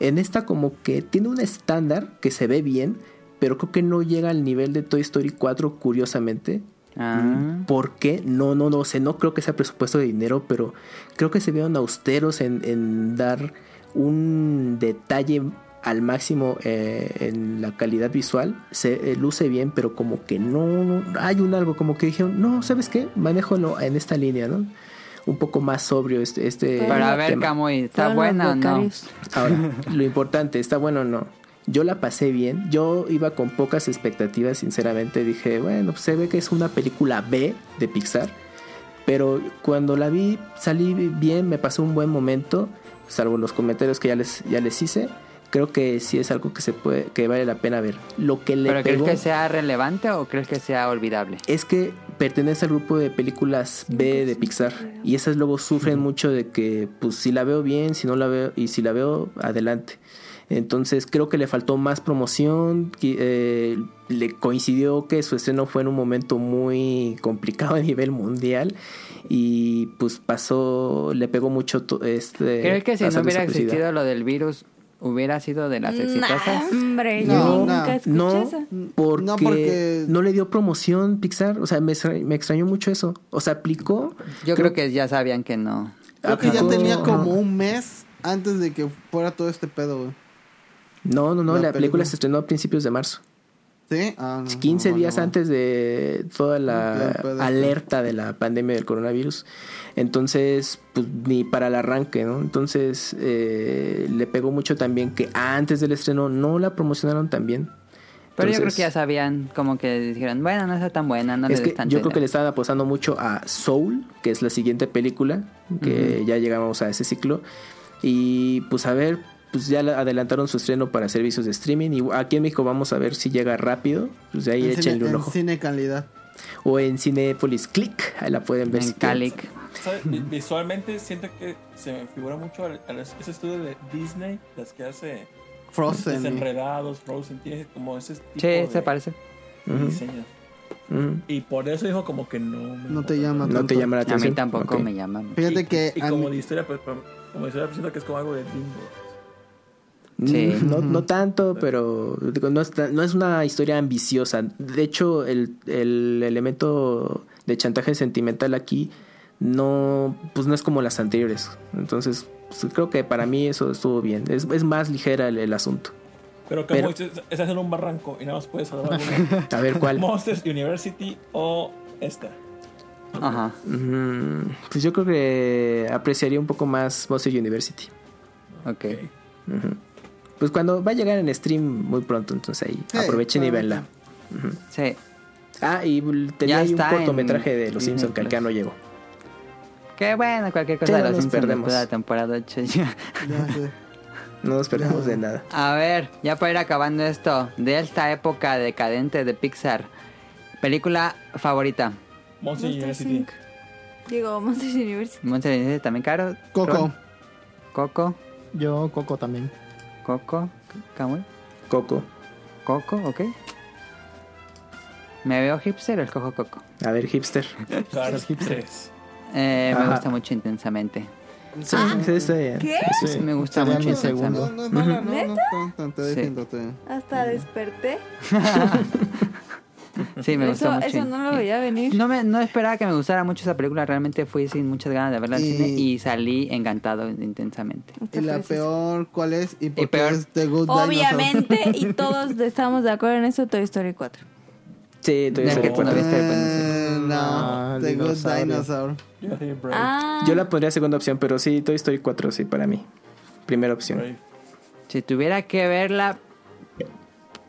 En esta como que tiene un estándar que se ve bien, pero creo que no llega al nivel de Toy Story 4 curiosamente. Ah. ¿Por qué? No, no, no sé, no creo que sea presupuesto de dinero, pero creo que se vieron austeros en, en dar un detalle al máximo eh, en la calidad visual, se eh, luce bien, pero como que no, hay un algo como que dijeron, no, ¿sabes qué? Manéjalo en esta línea, ¿no? Un poco más sobrio este... este Para ver, Camuy, ¿está buena o no? Ahora, lo importante, ¿está bueno o no? Yo la pasé bien, yo iba con pocas expectativas, sinceramente, dije, bueno, pues se ve que es una película B de Pixar, pero cuando la vi salí bien, me pasó un buen momento, salvo los comentarios que ya les, ya les hice. Creo que sí es algo que se puede que vale la pena ver. Lo que le ¿Pero crees que sea relevante o crees que sea olvidable? Es que pertenece al grupo de películas B de Pixar. y esas luego sufren mucho de que pues si la veo bien, si no la veo y si la veo adelante. Entonces creo que le faltó más promoción, eh, le coincidió que su estreno fue en un momento muy complicado a nivel mundial y pues pasó, le pegó mucho este... Creo que si no hubiera existido lo del virus, hubiera sido de las exitosas. hombre, no, nunca no, porque no, porque no le dio promoción Pixar. O sea, me, me extrañó mucho eso. O sea, aplicó. Yo creo, que ya sabían que no. Creo que ya tenía como un mes antes de que fuera todo este pedo, güey. No, no, no. La, película se estrenó a principios de marzo. ¿Sí? 15 ah, días antes de toda la alerta de la pandemia del coronavirus. Entonces, pues ni para el arranque, ¿no? Entonces, eh, le pegó mucho también que antes del estreno no la promocionaron tan bien. Pero yo creo que ya sabían, como que dijeron, bueno, no está tan buena, no es que Yo creo que le estaban apostando mucho a Soul, que es la siguiente película, que ya llegamos a ese ciclo. Y pues a ver, pues ya adelantaron su estreno para servicios de streaming y aquí en México vamos a ver si llega rápido. Pues de ahí échenle un ojo. En cine calidad. O en Cinepolis Click, ahí la pueden ver. En Calic. Visualmente siento que se me figura mucho a, ese estudio de Disney, las que hace Frozen. Desenredados, Frozen, tiene como ese tipo sí, de se parece. diseños. Y por eso dijo como que no No te llama No te llama la atención. A mí tampoco me llama. Fíjate que... Y, como de historia, pues, como de historia, siento que es como algo de Limbo. Sí. No, no tanto, pero no, es, no es una historia ambiciosa. De hecho, el, el elemento de chantaje sentimental aquí no, pues no es como las anteriores. Entonces, pues creo que para mí eso estuvo bien. Es, es más ligera el, asunto. Pero como es, hacer un barranco y nada más puedes salvar una. A ver cuál. Monsters University o esta. Ajá. pues yo creo que apreciaría un poco más Monsters University. Ok. Pues cuando va a llegar en stream muy pronto, entonces ahí aprovechen y venla. Sí. Ah, y tenía ahí un cortometraje de Los Simpsons que al que no llegó. Qué bueno, cualquier cosa de Los Simpsons perdemos. la temporada 8 ya. No nos perdemos de nada. A ver, ya para ir acabando esto, de esta época decadente de Pixar, película favorita. Monster University. Digo, Monster University. Monster University también caro. Coco. Coco. Yo, Coco también. Coco, Camuy. Coco. Coco, ok. ¿Me veo hipster o el cojo coco? A ver, hipster. Cars hipster. Eh, me gusta mucho intensamente. Sí, ah, ¿Qué? Sí, me gusta mucho intensamente. No, no es mala, no, no, no, sí. Hasta desperté. Sí, me gustó mucho. Eso no lo veía venir. No, me, no esperaba que me gustara mucho esa película. Realmente fui sin muchas ganas de verla al cine y salí encantado intensamente. ¿Y la peor cuál es? ¿Y, por peor? Es The Good Obviamente, y todos estamos de acuerdo en eso, Toy Story 4. Sí, Toy Story 4. Eh, no, ah, The Good Dinosaur. Ah. Yo la pondría segunda opción, pero sí, Toy Story 4, sí, para mí. Primera opción. Si tuviera que verla,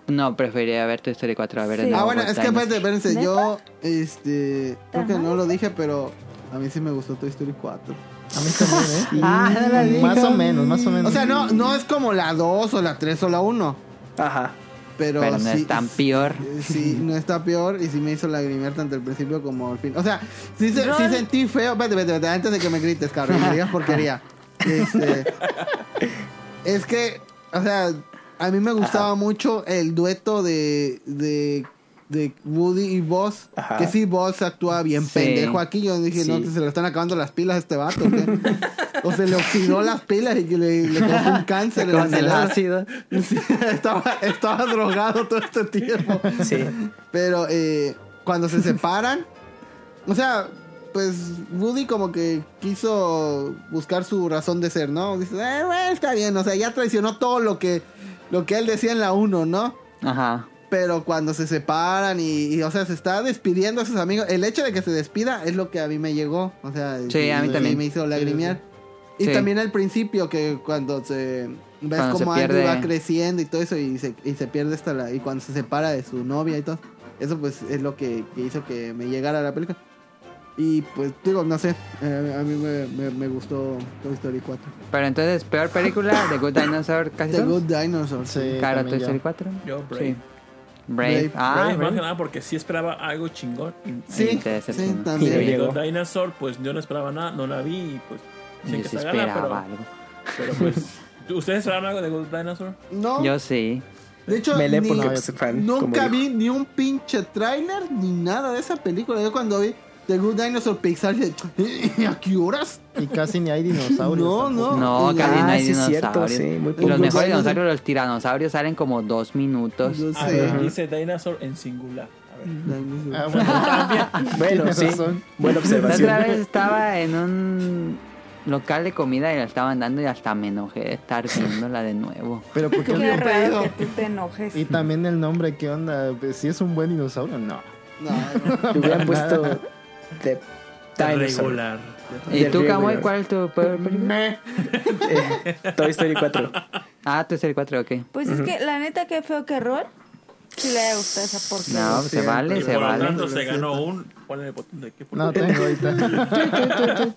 no, preferiría ver Toy Story 4 a ver Ah, bueno, es que espérate, espérense, yo este creo que no lo dije, pero a mí sí me gustó Toy Story 4. A mí también, ¿eh? ah, más o menos, más o menos. O sea, no, no es como la 2 o la 3 o la 1. Ajá. Pero, pero no es tan peor. Sí, no está peor y sí me hizo lagrimear tanto al principio como al fin. O sea, sí, sí sentí feo. Vete, vete, vete, antes de que me grites, cabrón, me digas porquería. Este, es que, o sea, a mí me gustaba mucho el dueto de, de, de Woody y Boss. Que sí, Boss actúa bien pendejo aquí. Yo dije, no, que se le están acabando las pilas a este vato. o se le oxidó las pilas y le, le causó un cáncer. Con el ácido. estaba, estaba drogado todo este tiempo. Sí. Pero eh, cuando se separan, o sea, pues Woody como que quiso buscar su razón de ser, ¿no? Dice, eh, está bien, o sea, ya traicionó todo lo que lo que él decía en la 1, ¿no? Ajá. Pero cuando se separan y, o sea, se está despidiendo a sus amigos, el hecho de que se despida es lo que a mí me llegó. O sea, sí, a mí también. me hizo lagrimear. Y también al principio, que cuando se. Ves como Andrew va creciendo y todo eso, y se, y se pierde hasta la. Y cuando se separa de su novia y todo. Eso, pues, es lo que, que hizo que me llegara a la película. Y pues digo, no sé, eh, a mí me, me, gustó Toy Story 4. Pero entonces, peor película, The Good Dinosaur casi The Good Dinosaur, sí. Cara, Toy Story 4. Yo, Brave. Sí. Brave. Ah, Brave, más que nada porque sí esperaba algo chingón. Sí, sí, también. Y The Good Dinosaur, pues yo no esperaba nada, no la vi y pues... Sin que sí esperaba pero, algo. Pero pues... ¿Ustedes esperaban algo de Good Dinosaur? No. Yo sí. De hecho, ni, nunca vi ni un pinche trailer ni nada de esa película. Yo cuando vi The Good Dinosaur Pixar. ¿Y a qué horas? Y casi ni hay dinosaurios. No, no. No, casi no hay dinosaurios. sí, muy los mejores dinosaurios, los tiranosaurios, salen como dos minutos. A ver, dice dinosaur en singular. A ver. Ah, bueno, bueno sí. Buena observación. La otra vez estaba en un local de comida y la estaban dando y hasta me enojé de estar viéndola de nuevo. Pero ¿por qué, qué raro que tú te enojes. Y también el nombre, ¿qué onda? ¿Si es un buen dinosaurio? No. No, no. Te hubieran puesto de regular. ¿Y tú, Camuy, cuál es tu peor película? eh, Toy Story 4. Ah, Toy Story 4, ok. Pues es que la neta, qué feo que rol. Si le gusta esa porquería. No, se vale, se vale. Tanto, se ganó un. ¿Cuál es el botón de qué? No tengo ahorita.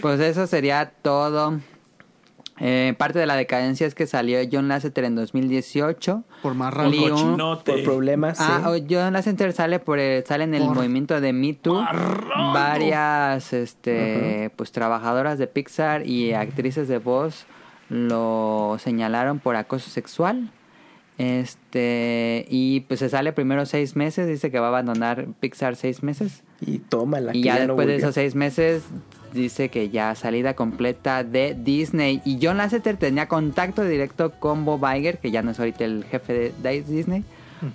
pues eso sería todo. Eh, parte de la decadencia es que salió John Lasseter en 2018. Por más Por problemas. Ah, John Lasseter sale, por sale en el movimiento de Me Too. Varias este, pues, trabajadoras de Pixar y actrices de voz lo señalaron por acoso sexual. Este, y pues se sale primero seis meses, dice que va a abandonar Pixar seis meses. Y toma la Y ya, después de esos seis meses dice que ya salida completa de Disney. Y John Lasseter tenía contacto directo con Bob Iger, que ya no es ahorita el jefe de Disney,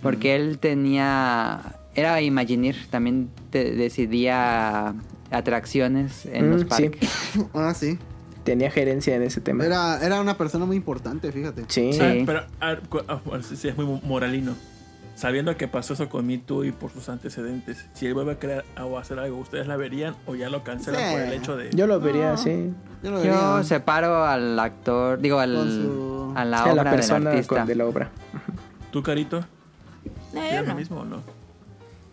porque él tenía, era Imagineer, también decidía atracciones en los mm, parques. ah, sí tenía gerencia en ese tema. Era, era una persona muy importante, fíjate. Sí. pero ah, ah, sí, es muy moralino sabiendo que pasó eso con Me Too y por sus antecedentes, si él vuelve a crear o hacer algo, ¿ustedes la verían o ya lo cancelan por el hecho de.? Yo lo vería, sí. Yo, separo al actor, digo, al, a la obra persona artista. de la obra. ¿Tú, Carito? ¿Es lo mismo o no?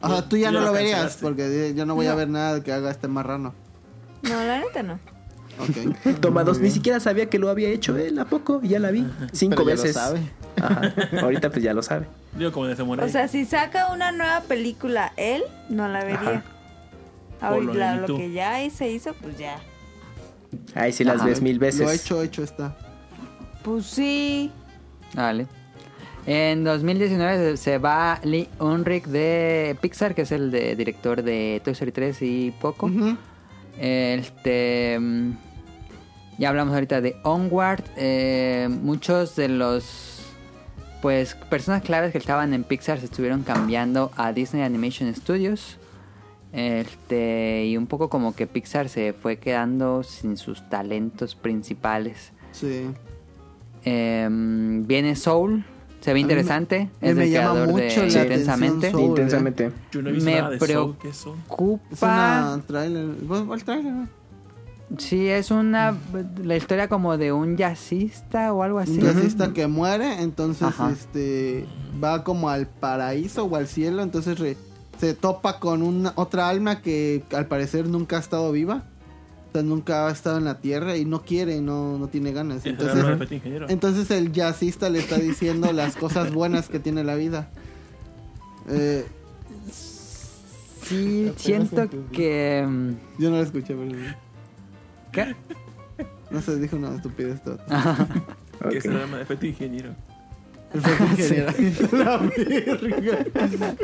Ajá, tú ya no lo verías, porque yo no voy a ver nada que haga este marrano. No, la neta no. Okay. Toma dos, ni siquiera sabía que lo había hecho él, ¿a poco? Ya la vi. Cinco veces. Ya lo sabe. Ajá. Ahorita pues ya lo sabe. Digo, como de O sea, si saca una nueva película él, no la vería. Ahorita lo, que ya se hizo, pues ya. Ahí sí las ves mil veces. Lo hecho, hecho está. Pues sí. Vale. En 2019 se va Lee Unrick de Pixar, que es el de, director de Toy Story 3 y poco. Este. Mm, ya hablamos ahorita de Onward. Eh, muchos de los. Pues personas claves que estaban en Pixar se estuvieron cambiando a Disney Animation Studios. Este, y un poco como que Pixar se fue quedando sin sus talentos principales. Sí. Em, viene Soul, se ve interesante. es me llama mucho de Intensamente. Soul, Intensamente. ¿eh? Yo no he visto me nada de preocupa. Soul, ¿qué Es una trailer. ¿Cuál trailer? Sí, es una la historia como de un jazzista o algo así. Un jazzista que muere, entonces Ajá. este va como al paraíso o al cielo, entonces re- se topa con una otra alma que al parecer nunca ha estado viva. O sea, nunca ha estado en la tierra y no quiere, no, no tiene ganas. es? Entonces, entonces el jazzista le está diciendo las cosas buenas que tiene la vida. Eh, Sí, siento que mm, yo no lo escuché, pero... ¿Qué? No sé, dijo una estupidez todo. Que Ok. se llama efecto ingeniero. La verga.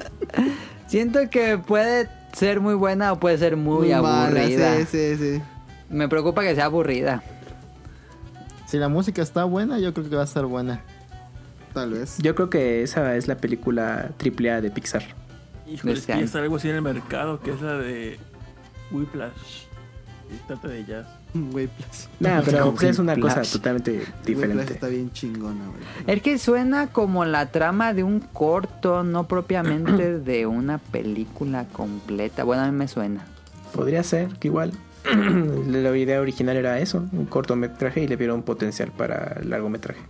siento que puede ser muy buena o puede ser muy, aburrida. Sí, sí, sí. Me preocupa que sea aburrida. Si la música está buena, yo creo que va a estar buena. Tal vez. Yo creo que esa es la película triple A de Pixar. Híjole, De es que está algo así en el mercado, que es la de Whiplash. Trata de jazz. Güey, Plus. Nah, pero pues, es una cosa totalmente diferente. está bien chingona, güey. Es que suena como la trama de un corto, no propiamente de una película completa. Bueno, a mí me suena. Podría ser que igual. la idea original era eso, un cortometraje y le vieron potencial para el largometraje.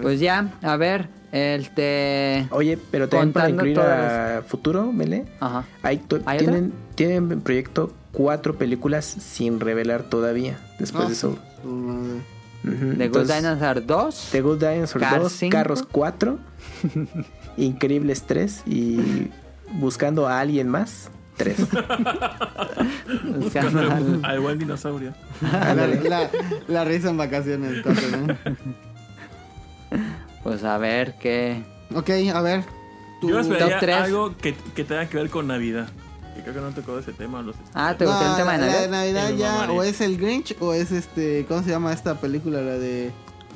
Pues ya, a ver, este... Oye, pero también para incluir a futuro, Mele, Ajá. hay to- ¿Hay tienen, tienen en proyecto cuatro películas sin revelar todavía después Ah, de Soul. su madre. Ujú, The Good entonces, Dinosaur 2. The Good Dinosaur Cars 2, 5. Carros 4, Increíbles 3 y Buscando a alguien más 3. Buscando al- Al buen dinosaurio. La, la, la risa en vacaciones. entonces, ¿no? Pues a ver qué... ok, a ver. Tu- Yo esperaría algo que, que tenga que ver con Navidad. Que creo que no tocó ese tema. Los... Ah, ¿te No, gustó el tema de la, Navidad? Navidad ya, o es el Grinch o es este, ¿cómo se llama esta película? La de...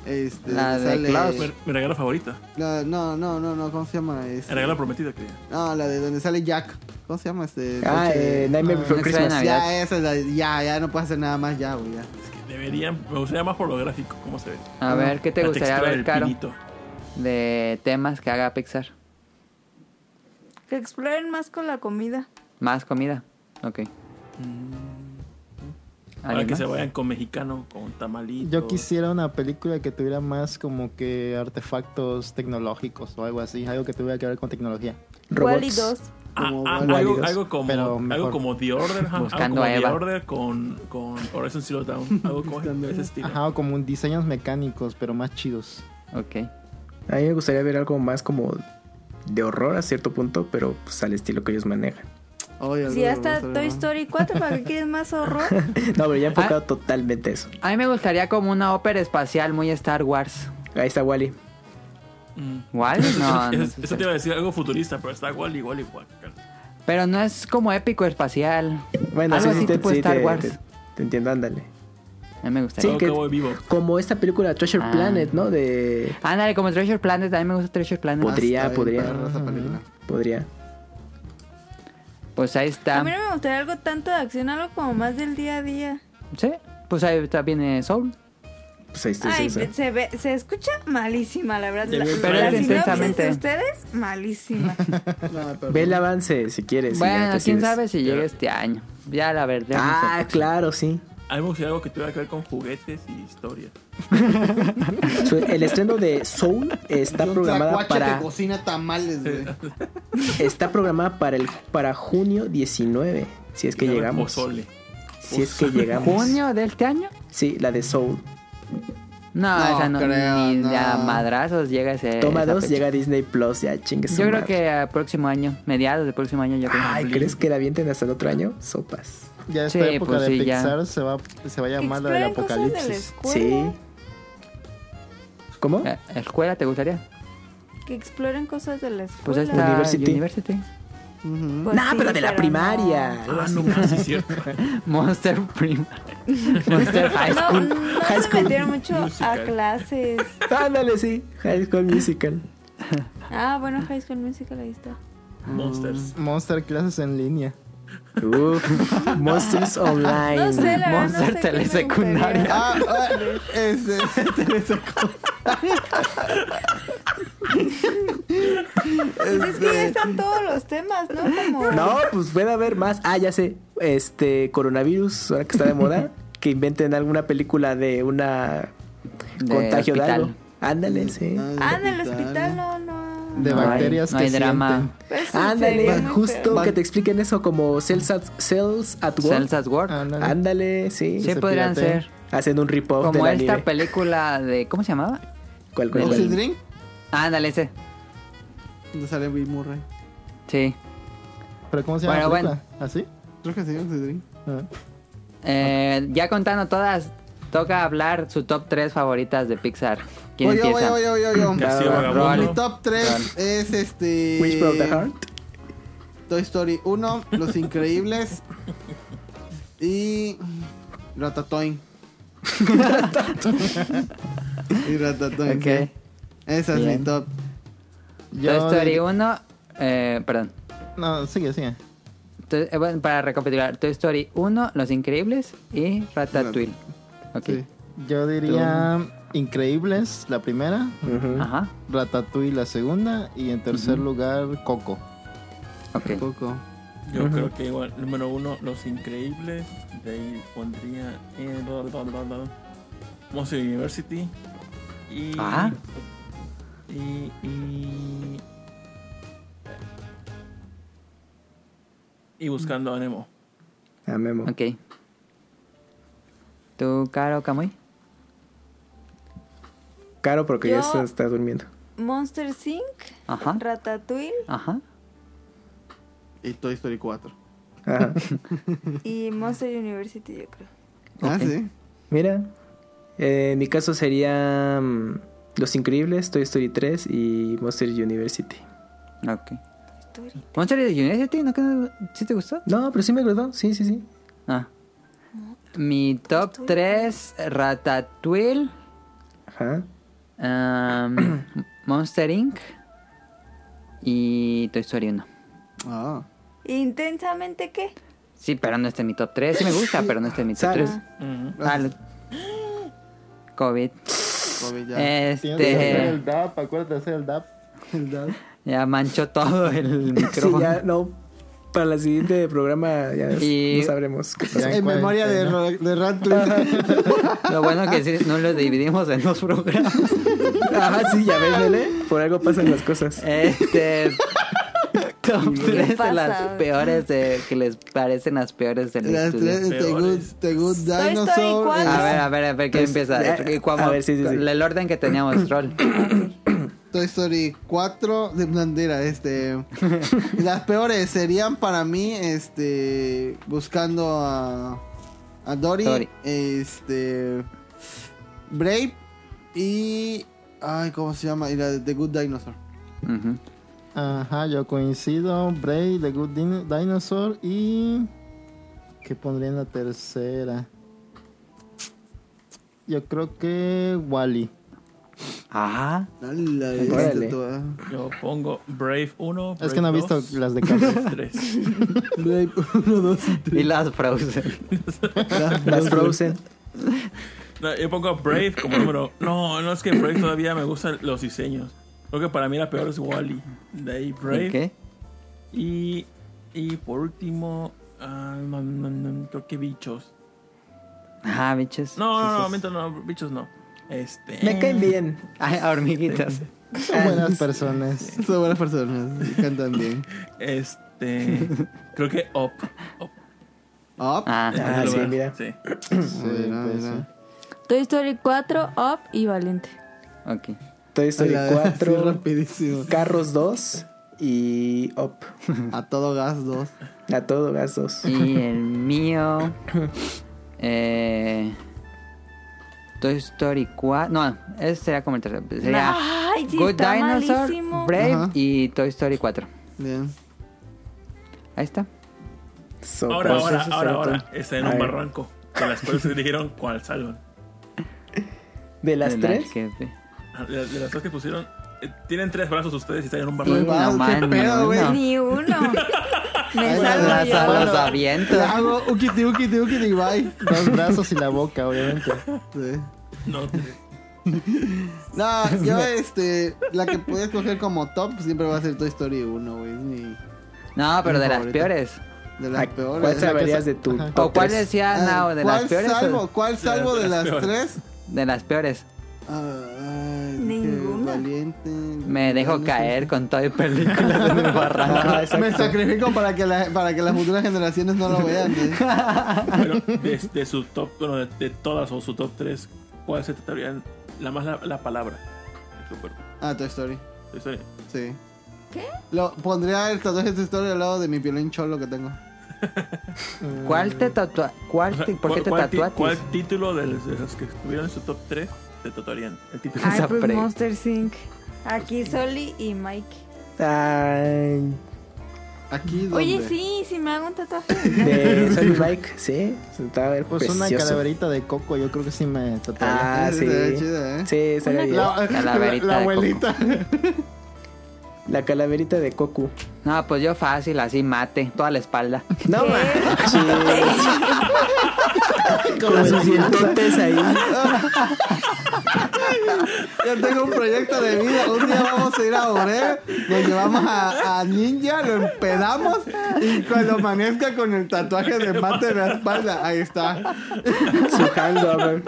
Este, La de Klaus. Mi, mi regalo favorito. la- no, no, no, no, ¿cómo se llama? Este, El regalo prometido, quería. no, la de donde sale Jack. ¿Cómo se llama este? ah, de- eh, Nightmare no, Before no Christmas. suena. Ya, esa es la, ya, ya no puedes hacer nada más ya, güey, ya. Es que deberían. Me gustaría más por lo gráfico, cómo se ve. A ver, ¿qué te La gustaría ver, del Caro? pinito. De temas que haga Pixar. Que exploren más con la comida. Más comida. Ok. Para ¿Alguien que más? se vayan con mexicano, con tamalito. Yo quisiera una película que tuviera más como que artefactos tecnológicos o algo así, algo que tuviera que ver con tecnología. Robots. 2. Ah, ah, algo, dos, algo como algo como The Order, ajá, Buscando algo como a Eva. The Order con, con Horizon Zero Dawn, algo como ese estilo. Ajá, o como un diseños mecánicos, pero más chidos. Ok. A mí me gustaría ver algo más como de horror a cierto punto, pero pues al estilo que ellos manejan. Oye, Si ya está Toy Story 4, ¿para qué quieres más horror? No, pero ya enfocado totalmente a eso. A mí me gustaría como una ópera espacial muy Star Wars. Ahí está Wally. Mm. ¿Wally? No, no Eso, sé. eso te iba a decir algo futurista, pero está igual, igual, igual. Pero no es como épico espacial. Bueno, Algo sí, así sí, te, tipo sí, Star te- Wars. te- te entiendo, ándale. A mí me gustaría. Sí, que- vivo. Como esta película Treasure Ah. Planet, ¿no? De... Ándale, como Treasure Planet. A mí me gusta Treasure Planet. Ah, Podría, podría. Podría. Pues ahí A está. mí no me gustaría algo tanto de acción, algo como más del día a día. Sí. Pues ahí está, viene Soul. Pues ahí está. Ay, se ve, se escucha malísima, la verdad. La, Pero la es sinopsis intensamente. de ustedes, malísima. No, Ve el avance si quieres. bueno, quién decides. sabe si llega este año. Ya la verdad. Ah, claro, sí. A mí me gustaría algo que tuviera que ver con juguetes y historia. El estreno de Soul está Un programada para que cocina tamales, güey. está programada para el para junio 19, si es que llegamos. Pozole. Si es que llegamos. ¿Junio de este año? Sí, la de Soul. No, No esa no, creo, ni no. de a madrazos llega ese. Toma esa 2 fecha. llega a Disney Plus, ya chingue su Yo creo madre. que a próximo año, mediados del próximo año, yo creo. Ay, ¿crees que la avienten hasta el otro año? Sopas. Ya esta Sí, época pues de sí, ya. Pixar se va, se va a llamar la del exploren cosas de la apocalipsis. Sí. ¿Cómo? Eh, ¿Escuela te gustaría? Que exploren cosas de la Pues escuela. ahí está University. University. Pues nah, sí, pero de la no. primaria. Ah, no sí es cierto. Monster Prima. Monster High No, School. no High se metieron mucho a clases. Ándale, sí. High School Musical. Ah, bueno, High School Musical, ahí está. Monsters. Monster clases en línea. Uf, Monsters Online. No sé, la verdad, no Monster sé telesecundaria. Ah, ah, Pues es que ya están todos los temas, ¿no? Como... No, pues puede haber más. Ah, ya sé. Este coronavirus, ahora que está de moda, que inventen alguna película de una De contagio de hospital. algo. Ándale, sí. Ah, en el hospital no, no. De No hay- bacterias no que hay drama. Pues Ándale, justo feo. que te expliquen eso como Cells at, Cells at Work. Cells at Work. Ándale. Sí. Sí, se podrían piratea. ser. Haciendo un rip-off de Como la esta nieve. película de. ¿Cómo se llamaba? ¿Cuál, cuál, ¿Oxy cuál? Drink? Ándale, ese. Donde sale Bill Murray. Sí. ¿Pero cómo se llama Bueno, la película? ¿Así? Creo que sí, Oxy Drink. Ah. Eh, ya contando todas, toca hablar su top 3 favoritas de Pixar. ¿Quién voy empieza? yo. Castillo Roll. Vagabundo. Mi top 3 es este. Which Broke the Heart. Toy Story 1, Los Increíbles y Ratatouille. y Ratatouille. Ok. sí. Esa es Bien. mi top. Toy Yo Story de- 1, eh, perdón. No, sigue, sigue. Toy- eh, bueno, para recapitular, Toy Story 1, Los Increíbles y Ratatouille. Ok. Sí. Yo diría Increíbles, la primera. Ajá. Ratatouille, la segunda. Y en tercer lugar, Coco. Ok. Coco. Yo creo que igual, número uno, Los Increíbles. De ahí pondría. Eh, bla, bla, bla, bla, Monster University. Y. Ah. Y. Y. Y buscando a Nemo. A Memo. Ok. ¿Tú, Caro Camuy? Caro porque ya Yo- está, está durmiendo. Monster Inc. Ajá. Ratatouille Ajá. Y Toy Story 4. Ajá. y Monster University, yo creo. Ah, sí. Mira, eh, en mi caso sería mm, Los Increíbles, Toy Story 3 y Monster University. Ok. Story. ¿Monster University? ¿No, que- ¿Sí te gustó? No, pero sí me agradó, sí, sí, sí. Ah. Mi top 3, Ratatouille, Ajá. um, Monster Inc. y Toy Story 1. Ah. ¿Intensamente qué? Sí, pero no está en mi top 3. Sí me gusta, pero no está en mi top Sale. 3. Ujú. Salud. COVID. Kobe, ya. Tienes que hacer Este. el DAP, acuérdate de hacer el DAP. El dad. Ya manchó todo el Sí, micrófono. ya, no. Para el siguiente programa ya Y- no sabremos qué pasó. En memoria de, de Ratatouille. Lo bueno que sí, no lo dividimos en dos programas. Ajá, sí, ya ves. Por algo pasan las cosas. Este. Top 3 de las peores de, que les parecen las peores del Las estudio. tres, The Good, Peores. The Good Story Dinosaur. cuatro. A eh, ver, a ver, a ver, ¿quién Pues, empieza? eh, Y como- a ver, sí, sí, sí. El orden que teníamos, Troll. Toy Story 4 de bandera, este las peores serían para mí este buscando a a Dory, Dory. este Brave y ay, ¿cómo se llama? Y la de The Good Dinosaur. Ajá, yo coincido. Bray, The Good Din- Dinosaur y. ¿Qué pondría en la tercera? Yo creo que Wally. Ah, Órale. esta toda. Yo pongo Brave 1. Es que no he visto las de Carlos. 3. Brave 1, 2 y y las Frozen. 3. Las Frozen. No, yo pongo Brave como número. No, no es que Brave todavía me gustan los diseños. Creo que para mí la peor es Wally. De ahí Brave. ¿Qué? Y, y por último, no, no, no, creo que bichos. Ah, bichos. No, no, no, miento, no, bichos no. Este. Me caen bien. Ay, hormiguitas. Son buenas personas. Son buenas personas, cantan bien. Este. creo que Up. Up. Up. Ah, Ah, Ese sí, mira. Sí. Sí, mira, pues, mira. Toy Story 4, Up y Valiente. ok. Toy Story sí, 4, rapidísimo. Carros 2 y Up. A todo gas 2. A todo gas 2. Y el mío. Eh, Toy Story 4. No, ese sería como el tercero. Sería Good Dinosaur, Brave y Toy Story 4. Bien. Ahí está. ahora, ahora, ahora, ahora, está en un barranco. Que las cuales se dijeron cuál salvan. ¿De las tres? Ah, de, las tres que pusieron. Eh, tienen tres brazos ustedes y están en un barranco. no, pedo, güey. Ni uno. Me salvo Los avientos. Le hago ukiti, ukiti, ukiti, bye. Dos brazos y la boca, obviamente. Sí. No, no, yo este, la que puedes coger como top siempre va a ser Toy Story 1, güey. No, pero de las peores. De las peores. ¿Cuál saberías de tu ¿O cuál decía ah, no, de las peores? Salvo, ¿Cuál salvo de, las, tres? De las peores. Ay, Ninguna. Valiente, me dejo caer con todo y películas en el barranco. me sacrifico para que, la, para que las futuras generaciones no lo vean. ¿eh? Pero de, su top, bueno, de, todas o su top 3, ¿cuál se trataría la más la, palabra Ah, Toy Story. Toy Story. Sí. ¿Qué? Lo, pondría el tatuaje de Toy Story al lado de mi violín cholo que tengo. ¿Cuál te tatua ¿Cuál ¿Por qué te tatuaste? ¿Cuál título de los, que estuvieron en su top 3 te tatuarían? El título. Ay, pues Monster Sync. Aquí Soli y Mike. Ay. Aquí ¿dónde? Oye, sí, sí me hago un tatuaje. De Soli Mike, sí. Está a ver pues una calaverita de coco, yo creo que sí me tatuaría. Ah, sí. ¿eh? Sí, estaría bien. La, calaverita la, la abuelita. La calaverita de Coco. No, pues yo fácil, así mate, toda la espalda. No manches. Con sus dientotes ahí. Yo tengo un proyecto de vida. Un día vamos a ir a Ore, nos llevamos a, Ninja, lo empedamos y cuando amanezca con el tatuaje de mate en la espalda, ahí está. Sujando, a ver.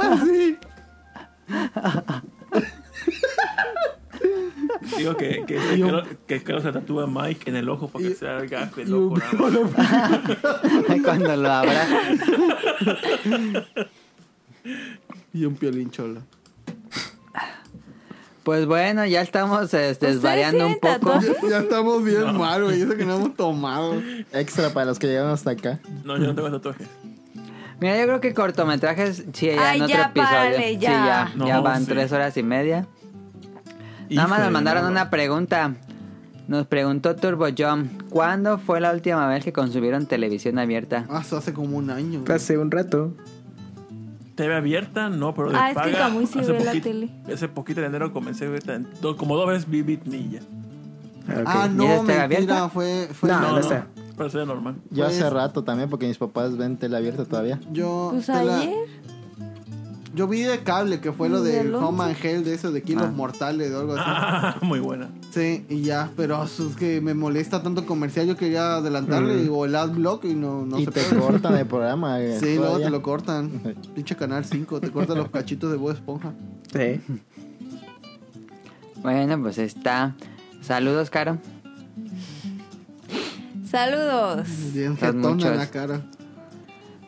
Así. Digo que, que, que, que, se tatúa Mike en el ojo para que sea el gafe loco. Cuando lo abra. y un piolín cholo. Pues bueno, ya estamos este, desvariando un poco. Ya, estamos bien mal, güey. Eso que no hemos tomado. Extra para los que llegaron hasta acá. No, yo no tengo tatuajes. Mira, yo creo que cortometrajes, sí, ya en otro episodio. sí, ya, ya van tres horas y media. Nada más nos mandaron una pregunta. Nos preguntó Turbo John, ¿cuándo fue la última vez que consumieron televisión abierta? Ah, hace como un año. Hace un rato. TV abierta, no, pero de ah, paga. Es que muy hace, la tele. hace poquito de enero comencé a ver como dos veces vi Bitnilla. Ah, no, mentira, fue, fue no, no, no, no, pero normal. Yo hace rato también, porque mis papás ven tele abierta todavía. Yo... Pues ayer... Yo vi de cable, que fue lo de Home and Hell, de eso de kilos ah. mortales o algo así. Ah, muy buena. Sí, y ya, pero es que me molesta tanto comercial. Yo quería adelantarle mm. o el adblock y no, no y te cortan el programa. Eh, sí, luego te lo cortan. Pinche canal 5, te cortan los cachitos de voz Esponja. Sí. Bueno, pues está. Saludos, Caro. Saludos. Bien en la cara.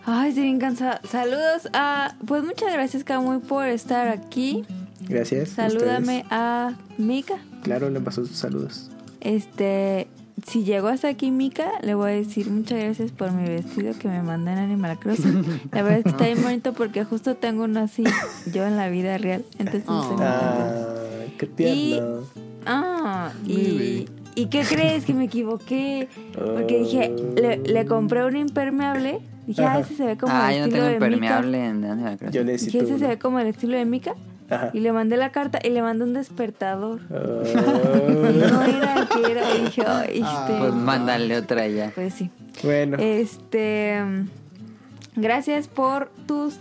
Ay, estoy bien cansada. Saludos a. Pues muchas gracias, Camuy, por estar aquí. Gracias. Salúdame a, Mika. Claro, le paso sus saludos. Este. Si llegó hasta aquí Mika, le voy a decir muchas gracias por mi vestido que me mandó en Animal Crossing. La verdad es que está bien bonito porque justo tengo uno así yo en la vida real. Entonces oh. ah, qué tierno. Y, ah, y, ¿y qué crees? Que me equivoqué. Porque dije, le, le compré un impermeable Dije, ah, ese se ve como ah, el estilo de impermeable en Yo necesito Dije, ese se ve como el estilo de Mika. Y le mandé la carta y le mandé un despertador. Oh. y no era el que era. Y dije, oh, este... Pues mándale otra ya. Pues sí. Bueno. Este. Gracias por tus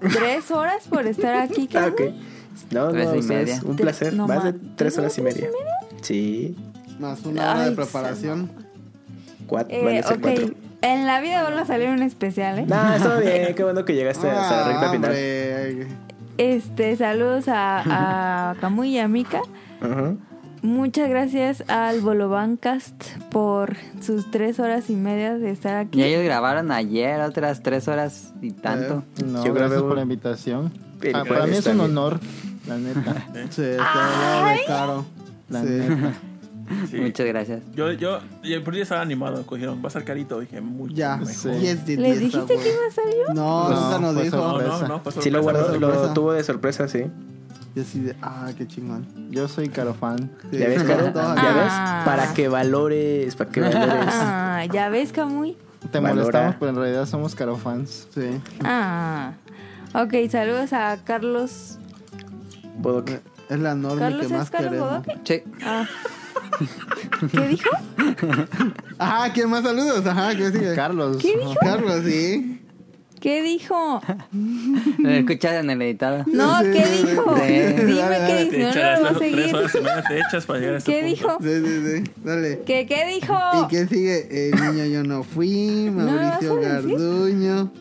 tres horas por estar aquí. Ah, ok. No, tres no, y media. un placer. más de tres horas y media. Sí. Más una hora de preparación. Cuatro, eh, okay. cuatro. En la vida vuelve a salir un especial, ¿eh? No, está bien, qué bueno que llegaste a esa recta final. Este, saludos a, a Camuy y a Mika. Muchas gracias al Bolovancast por sus tres horas y media de estar aquí. Y ellos grabaron ayer otras tres horas y tanto. Eh, no, Yo gracias por la invitación. Ah, para mí es un honor, la neta. sí, está de caro. La neta. Muchas gracias. Yo, yo, yo por estaba animado. Cogieron, va a ser carito. Dije, muy Ya, did, ¿Les dijiste que iba a salir? No, No, Susa nos dijo. No, sorpresa. no, no, fue Sí, lo guardó, lo tuvo de sorpresa, sí. Y así de, ah, qué chingón. Yo soy Caro fan. Sí, ¿Ya ves, Caro? ¿Ya ves? Ah. Para que valores, para que valores. Ah, ya ves, Camuy. Te Valora. molestamos, pero en realidad somos Caro fans. Sí. Ah. Ok, saludos a Carlos. Bodoque. Es la norma ¿Carlos que más Carlos queremos. Bodoque? Sí. Ah. ¿Qué dijo? Ajá, ¿quién más saludos? Ajá, ¿qué sigue? Carlos. ¿Qué dijo? Carlos, sí. ¿Qué dijo? Lo escuchas en el editado. No, ¿qué sí, dijo? sí. Dime Dale, qué dale. dijo. No, no voy a las tres seguir. horas y media te echas para llegar a este ¿Qué punto. dijo? Sí, sí, sí. Dale. ¿Qué, qué dijo? ¿Y quién sigue? El niño yo no fui, ¿No Mauricio? Garduño,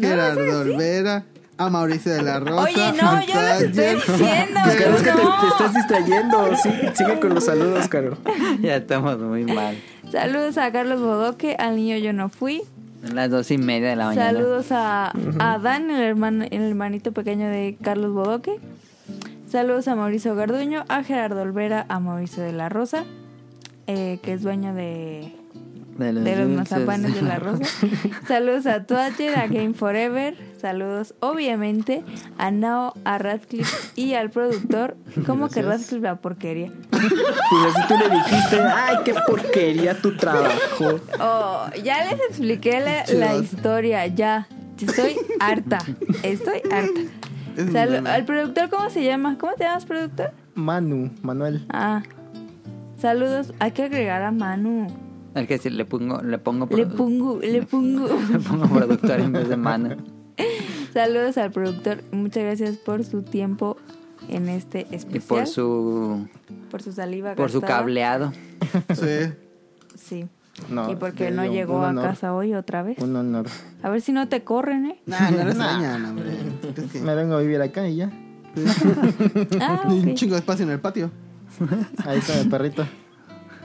Gerardo Olvera, a Mauricio de la Rosa. Oye, no, yo los estoy diciendo. ¿Qué? Caro, es que te, no. te estás distrayendo. Sí, sigue con los saludos, Caro. Ya estamos muy mal. Saludos a Carlos Bodoque, al niño yo no fui. Son las dos y media de la mañana. Saludos a, a Dan, el, hermano, el hermanito pequeño de Carlos Bodoque. Saludos a Mauricio Garduño, a Gerardo Olvera, a Mauricio de la Rosa, eh, que es dueño de, De los, de los mazapanes de la Rosa. Saludos a Twatcher, a Game Forever. Saludos, obviamente, a Nao, a Radcliffe y al productor. ¿Cómo que Radcliffe la porquería? Pues así tú le dijiste, ay, qué porquería tu trabajo. Oh, ya les expliqué la, la historia, ya. Estoy harta. Estoy harta. ¿Al productor cómo se llama? ¿Cómo te llamas, productor? Manu, Manuel. Ah. Saludos. Hay que agregar a Manu. El que sí le pongo, le pongo, Le pongo, le pongo. le pongo productor en vez de mano. Saludos al productor. Muchas gracias por su tiempo en este Y especial. por su, por su saliva por su cableado. Sí. Sí. No, y porque no llegó a casa hoy otra vez. Un honor. A ver si no te corren, ¿eh? Nah, no les dañan, hombre. Me vengo a vivir acá y ya. Ah, hay un chingo de espacio en el patio. Ahí está mi perrito.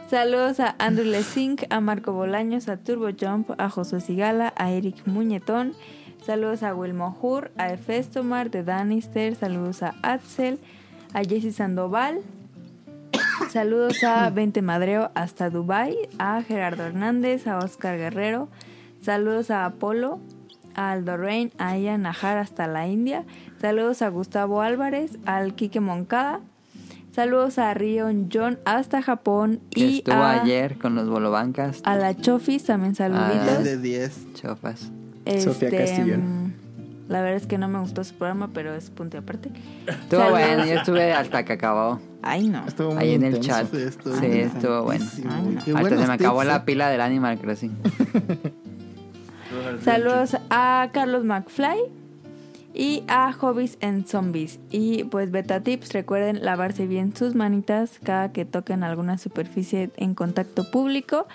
Saludos a Andrew Lesink, a Marco Bolaños, a Turbo Jump, a Josué Sigala, a Eric Muñetón. Saludos a Wilmo Hur, a Efestomar de Danister. Saludos a Axel, a Jesse Sandoval. Saludos a Vente Madreo hasta Dubai, a Gerardo Hernández, a Oscar Guerrero. Saludos a Apolo, a Aldo Rain, a Ian Najar hasta la India. Saludos a Gustavo Álvarez, al Quique Moncada. Saludos a Rion John hasta Japón Que y estuvo a, ayer con los bolobancas. a la Chofis también Ah, saluditos. de 10. Chofas. Sofía Castillón. mm, La verdad es que no me gustó su programa, pero es punto y aparte. Estuvo Saludos. bueno, yo estuve hasta que acabó. Ay, no. Estuvo muy Ahí en el chat. Sí, estuvo Sí, muy estuvo bueno. Ay, no. Hasta se me acabó tips, la eh. pila del Animal Crossing. Saludos a Carlos McFly y a Hobbies and Zombies. Y pues beta tips, recuerden lavarse bien sus manitas cada que toquen alguna superficie en contacto público.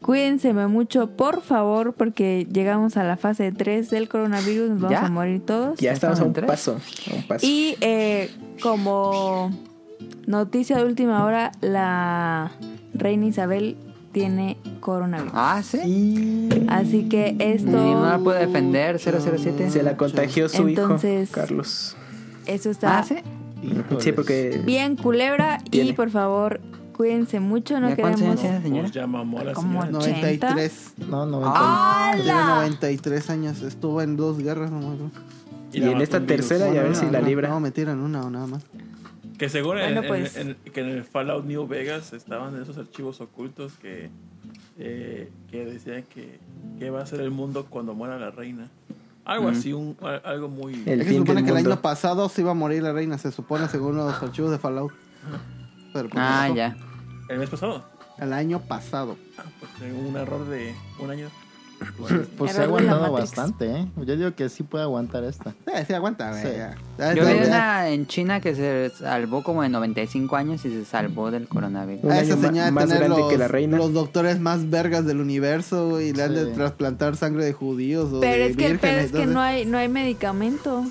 Cuídense mucho, por favor, porque llegamos a la fase 3 del coronavirus, nos vamos ¿Ya? a morir todos. Ya estamos a un tres? paso. a un paso. Y eh, como noticia de última hora, la reina Isabel tiene coronavirus. Ah, sí. Así que Y esto, no la pude defender, 007. Se la contagió su Entonces- hijo, Carlos. eso está Ah, sí. Sí, porque bien culebra y Tiene. por favor cuídense mucho, no ¿Ya cuántos años queremos... tiene, señora? Ya mamó a la Como señora. 93. No, no. Ah. Tiene ¡Hala! 93 años. Estuvo en dos guerras, no me acuerdo. Y la en esta tercera, y a ver No, si no, la libra. No, me tiran una o nada más. Que según en- Bueno, en- pues. en- que en el Fallout New Vegas estaban esos archivos ocultos que, eh, que decían que, que va a ser el mundo cuando muera la reina. Algo así, un, al- algo muy... El es que se supone que el mundo. año pasado se iba a morir la reina, se supone, según los archivos de Fallout. Pero pues, Ah, ya. El mes pasado. El año pasado. Ah, pues un error de un año. Pues se ha aguantado bastante, ¿eh? Yo digo que sí puede aguantar esta. Sí, sí, aguanta, güey. Sí. ya. Yo vi una en China que se salvó como de 95 años y se salvó del coronavirus. Ah, esa señal de más tener grande los, que la reina. los doctores más vergas del universo güey, y le han de trasplantar sangre de judíos o Pero de es que vírgenes, es que no hay, no hay medicamento.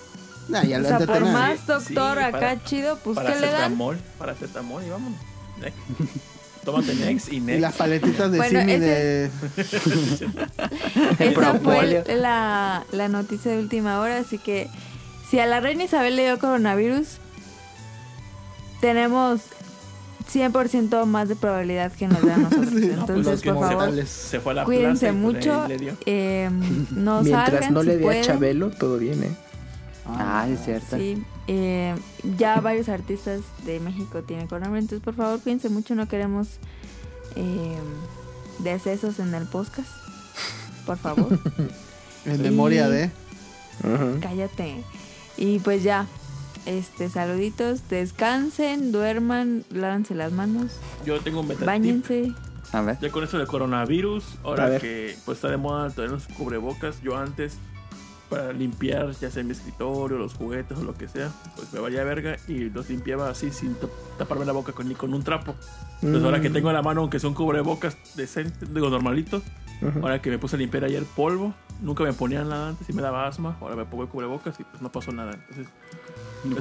Nah, ya O lo sea, por más doctor sí, acá para- chido, pues para ¿qué le dan? acetamol, para acetamol y vámonos. Tómate Next y Y Next. las paletitas de Bueno, ese de... El Esa fue la, la noticia de última hora, así que si a la reina Isabel le dio coronavirus, tenemos 100% más de probabilidad que nos vean nosotros. Entonces, por favor, se fue a la cuídense mucho. Eh, no Mientras no le dé a Chabelo, todo bien, ¿eh? Ah, es cierto. Sí, eh, ya varios artistas de México tienen coronavirus, entonces por favor cuídense mucho, no queremos eh, decesos en el podcast, por favor. en memoria de... Cállate. Y pues ya, este, saluditos, descansen, duerman, lávense las manos. Yo tengo un Báñense. A ver. Ya con eso de coronavirus, ahora que pues está de moda tener los cubrebocas, yo antes para limpiar ya sea mi escritorio, los juguetes o lo que sea, pues me valía verga y los limpiaba así sin taparme la boca con, ni con un trapo. Entonces ahora que mm. tengo en la mano, aunque son cubrebocas decentes, digo normalitos, ahora que me puse a limpiar ayer polvo, nunca me ponían nada antes y me daba asma, ahora me pongo el cubrebocas y pues no pasó nada. Entonces,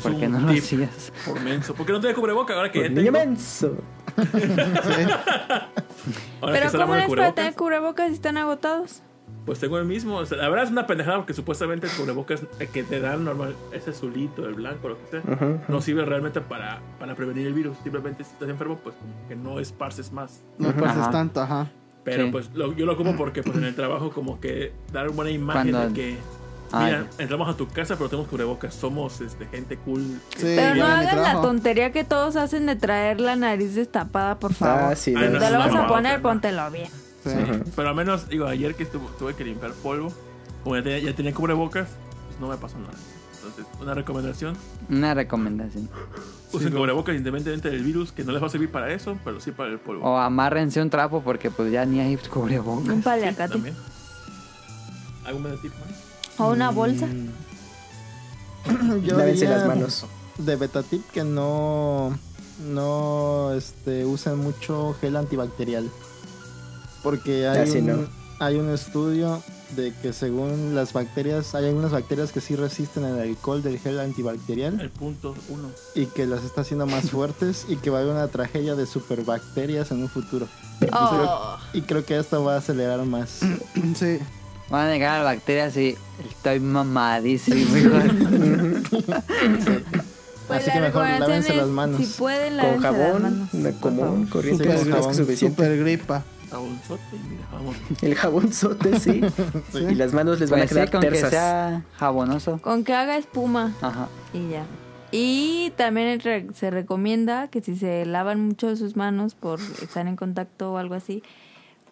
¿Por qué no lo hacías? Por menso. ¿Por qué no tenía cubrebocas ahora que ya tengo? menso. Pero ¿cómo es para tener cubrebocas si están agotados? Pues tengo el mismo. la verdad es una pendejada porque supuestamente el cubrebocas que te dan normal, ese azulito, el blanco, lo que sea, no sirve realmente para, para prevenir el virus. Simplemente si estás enfermo, pues como que no esparces más. No esparces tanto, ajá. Pero pues yo lo ocupo porque pues en el trabajo como que dar una buena imagen de que Mira, entramos a tu casa, pero tenemos cubrebocas. Somos este, gente cool. pero no hagan la tontería que todos hacen de traer la nariz destapada, por favor. Ah, sí, Te lo vas a poner, póntelo bien. Pero al menos, digo, ayer que tuve que limpiar polvo, como ya tenía, ya tenía cubrebocas, pues no me pasó nada. Entonces, una recomendación. Una recomendación. Usen cubrebocas independientemente del virus, que no les va a servir para eso, pero sí para el polvo. O amárrense un trapo porque pues ya ni hay cubrebocas. Un paliacate. Sí, ¿Algún tip ¿O una bolsa? Mm. Yo diría las manos. De Betatip que no no este usen mucho gel antibacterial. Porque hay un, hay un estudio de que según las bacterias, hay algunas bacterias que sí resisten el alcohol del gel antibacterial. El punto uno. Y que las está haciendo más fuertes y que va a haber una tragedia de superbacterias en un futuro. Oh. Y, creo, que esto va a acelerar más. sí. Van a llegar a las bacterias y estoy mamadísimo, Pues Así que mejor lávense las manos. Si pueden, con jabón, común, corriente, super, jabón, suficiente. Super gripa. Jabonzote, mira, vamos. El jabonzote, sí. sí. Y las manos les van a pues quedar con tersas. que sea jabonoso. Con que haga espuma. Ajá. Y ya. Y también se recomienda que si se lavan mucho sus manos por estar en contacto o algo así,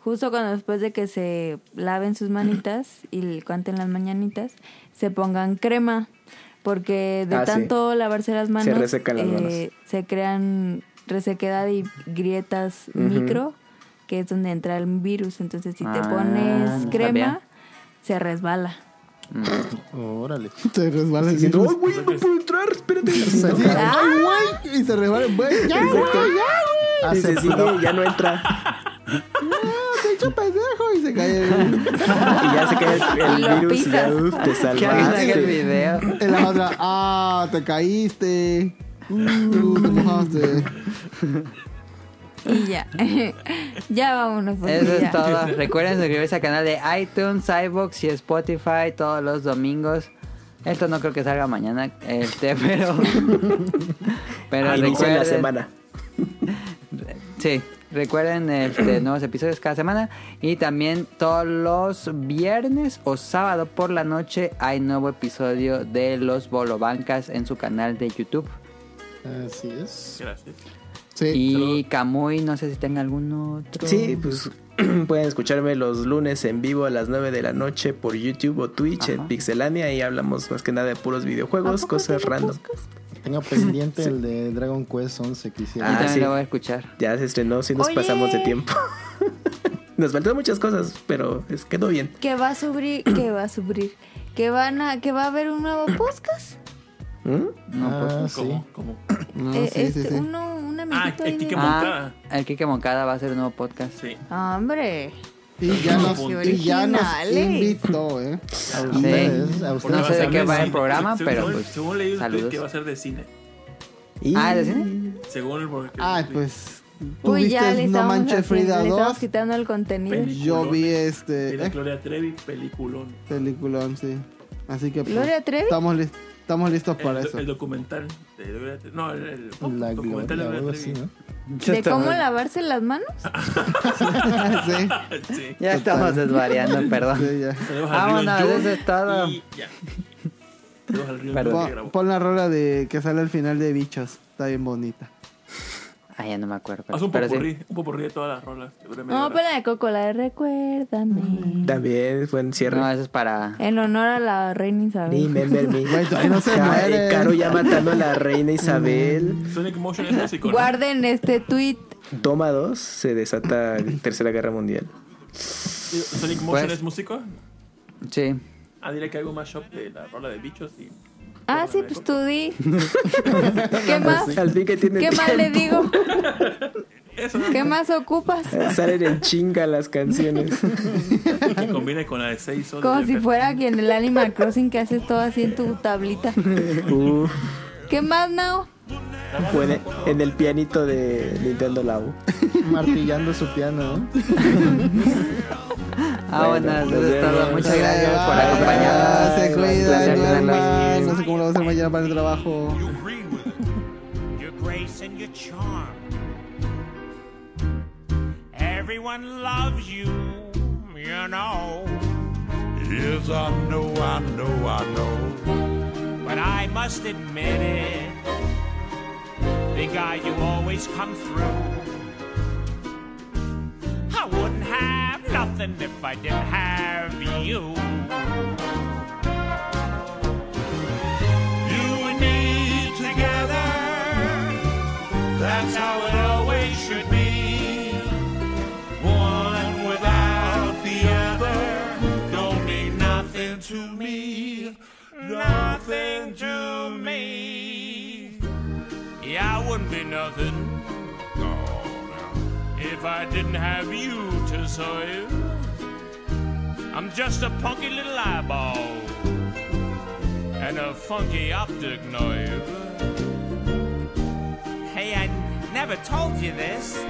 justo cuando después de que se laven sus manitas y canten las mañanitas, se pongan crema. Porque de ah, tanto lavarse las manos, se, eh, se crean resequedad y grietas micro, que es donde entra el virus. Entonces, si te ah, pones crema, se resbala. Órale. Se resbala el virus. ¡Ay, güey, no puedo entrar! Espérate. ¡Ay, güey! Y se resbala. ¡Güey, ya, güey, ya, güey! Y se sigue, ya no entra. No, te he hecho pendejo y se cae el... y ya se cae el, el virus y ya uf, te salvaste. el video. En la otra, ah, te caíste. Uh, te mojaste. Y ya. ya vámonos. Eso es todo. Recuerden suscribirse al canal de iTunes, iBox y Spotify todos los domingos. Esto no creo que salga mañana, este, pero. pero ah, recuerden, la semana. Sí, recuerden este, nuevos episodios cada semana. Y también todos los viernes o sábado por la noche hay nuevo episodio de Los Bolobancas en su canal de YouTube. Así es. Gracias. Y Camuy, no sé si tenga algún otro. Sí, pues pueden escucharme los lunes en vivo a las 9 de la noche por YouTube o Twitch en Pixelania. y hablamos más que nada de puros videojuegos, cosas random. Tengo pendiente el de Dragon Quest 11 que hicieron. Ah, sí. lo voy a escuchar. Ya se estrenó, si nos pasamos de tiempo. nos faltan muchas cosas, pero es, quedó bien. Que va a subir, que va a subir, que van a, que va a haber un nuevo podcast. ¿Mm? No, ah, pues, ¿cómo? ¿Cómo? No, eh, sí, este, sí, sí. Uno, un ah, el Kike Moncada. Ah, el Kike Moncada va a hacer un nuevo podcast. Sí. Hombre. Y ya, nos, y ya nos invitó, ¿eh? A ustedes, a ustedes. No sé de qué va el programa, pero pues, según leí saludos. que va a ser de cine. ¿Y? Ah, ¿de cine? Según el... Ah, pues... Uy, ya le no Manches Frida 2? Le estamos quitando el contenido. Peliculón. Yo vi este... ¿eh? Gloria Trevi, peliculón. Peliculón, sí. Así que pues, ¿Gloria Trevi? Estamos listos. Estamos listos para el, eso. El documental de No, el, el documental de. ¿De cómo lavarse las manos? sí. Ya estamos desvariando, perdón. Sí, ya. Vámonos, eso es todo. Pon, pon la rola de que sale al final de Bichos. Está bien bonita. Ah, ya no me acuerdo. Haz un popurrí, un popurrí de todas las rolas. No, pero la de Coco, la de Recuérdame. Mm. También fue en cierre. No, eso es para... En honor a la reina Isabel. Remember me. no se muere. Caro ya matando a la reina Isabel. Sonic Motion es músico, Guarden este tweet. Toma dos, se desata Tercera Guerra Mundial. ¿Sonic Motion pues, es músico? Sí. Ah, diré que hago un mashup de la rola de bichos y... Ah, sí, pues tú di. ¿Qué más? que ¿Qué más le digo? ¿Qué más ocupas? Salen en chinga las canciones. Que combine con la de 6 Como si fuera aquí en el Animal Crossing que haces todo así en tu tablita. ¿Qué más, Nao? Puede en el pianito de Nintendo Labo. Martillando su piano, ¿no? Ah, bueno, todo. Muchas gracias por acompañarnos. Se cuida, no sé cómo lo va a hacer mañana para el trabajo. Everyone loves you, you know. Yes, I know, I know, I know. But I must admit it, the guy you always come through. I wouldn't have nothing if I didn't have you. You and me together, that's how it always should be. One without the other don't mean nothing to me, nothing to me. Yeah, I wouldn't be nothing if I didn't have you to serve. I'm just a punky little eyeball and a funky optic nerve. Hey, I never told you this.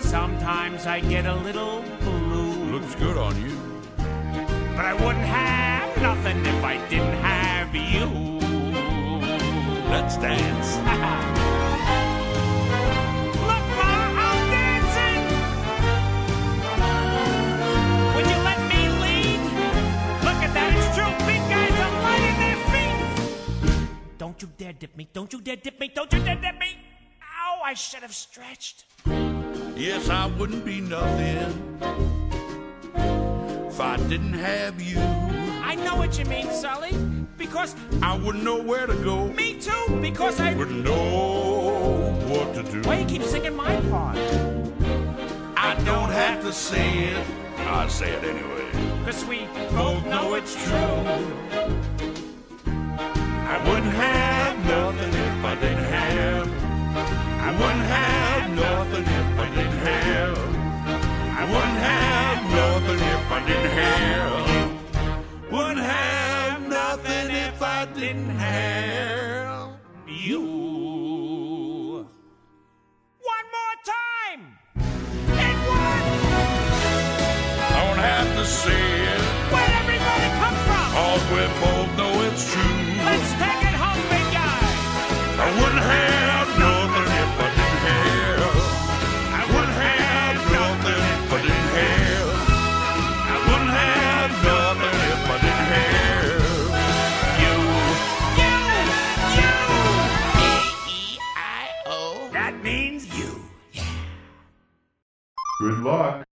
Sometimes I get a little blue. Looks good on you. But I wouldn't have nothing if I didn't have you. Let's dance. Don't you dare dip me. Don't you dare dip me. Don't you dare dip me. Ow, I should have stretched. Yes, I wouldn't be nothing if I didn't have you. I know what you mean, Sully. Because I wouldn't know where to go. Me too, because I wouldn't know what to do. Why you keep singing my part? I don't have to say it. I say it anyway. Cause we both know it's true. I wouldn't have nothing if I didn't have. I wouldn't have nothing if I didn't have. I wouldn't have nothing if I didn't have. Wouldn't have nothing if I didn't have you. One more time. And one. Don't have to say it. Where everybody come from? All we both Good luck.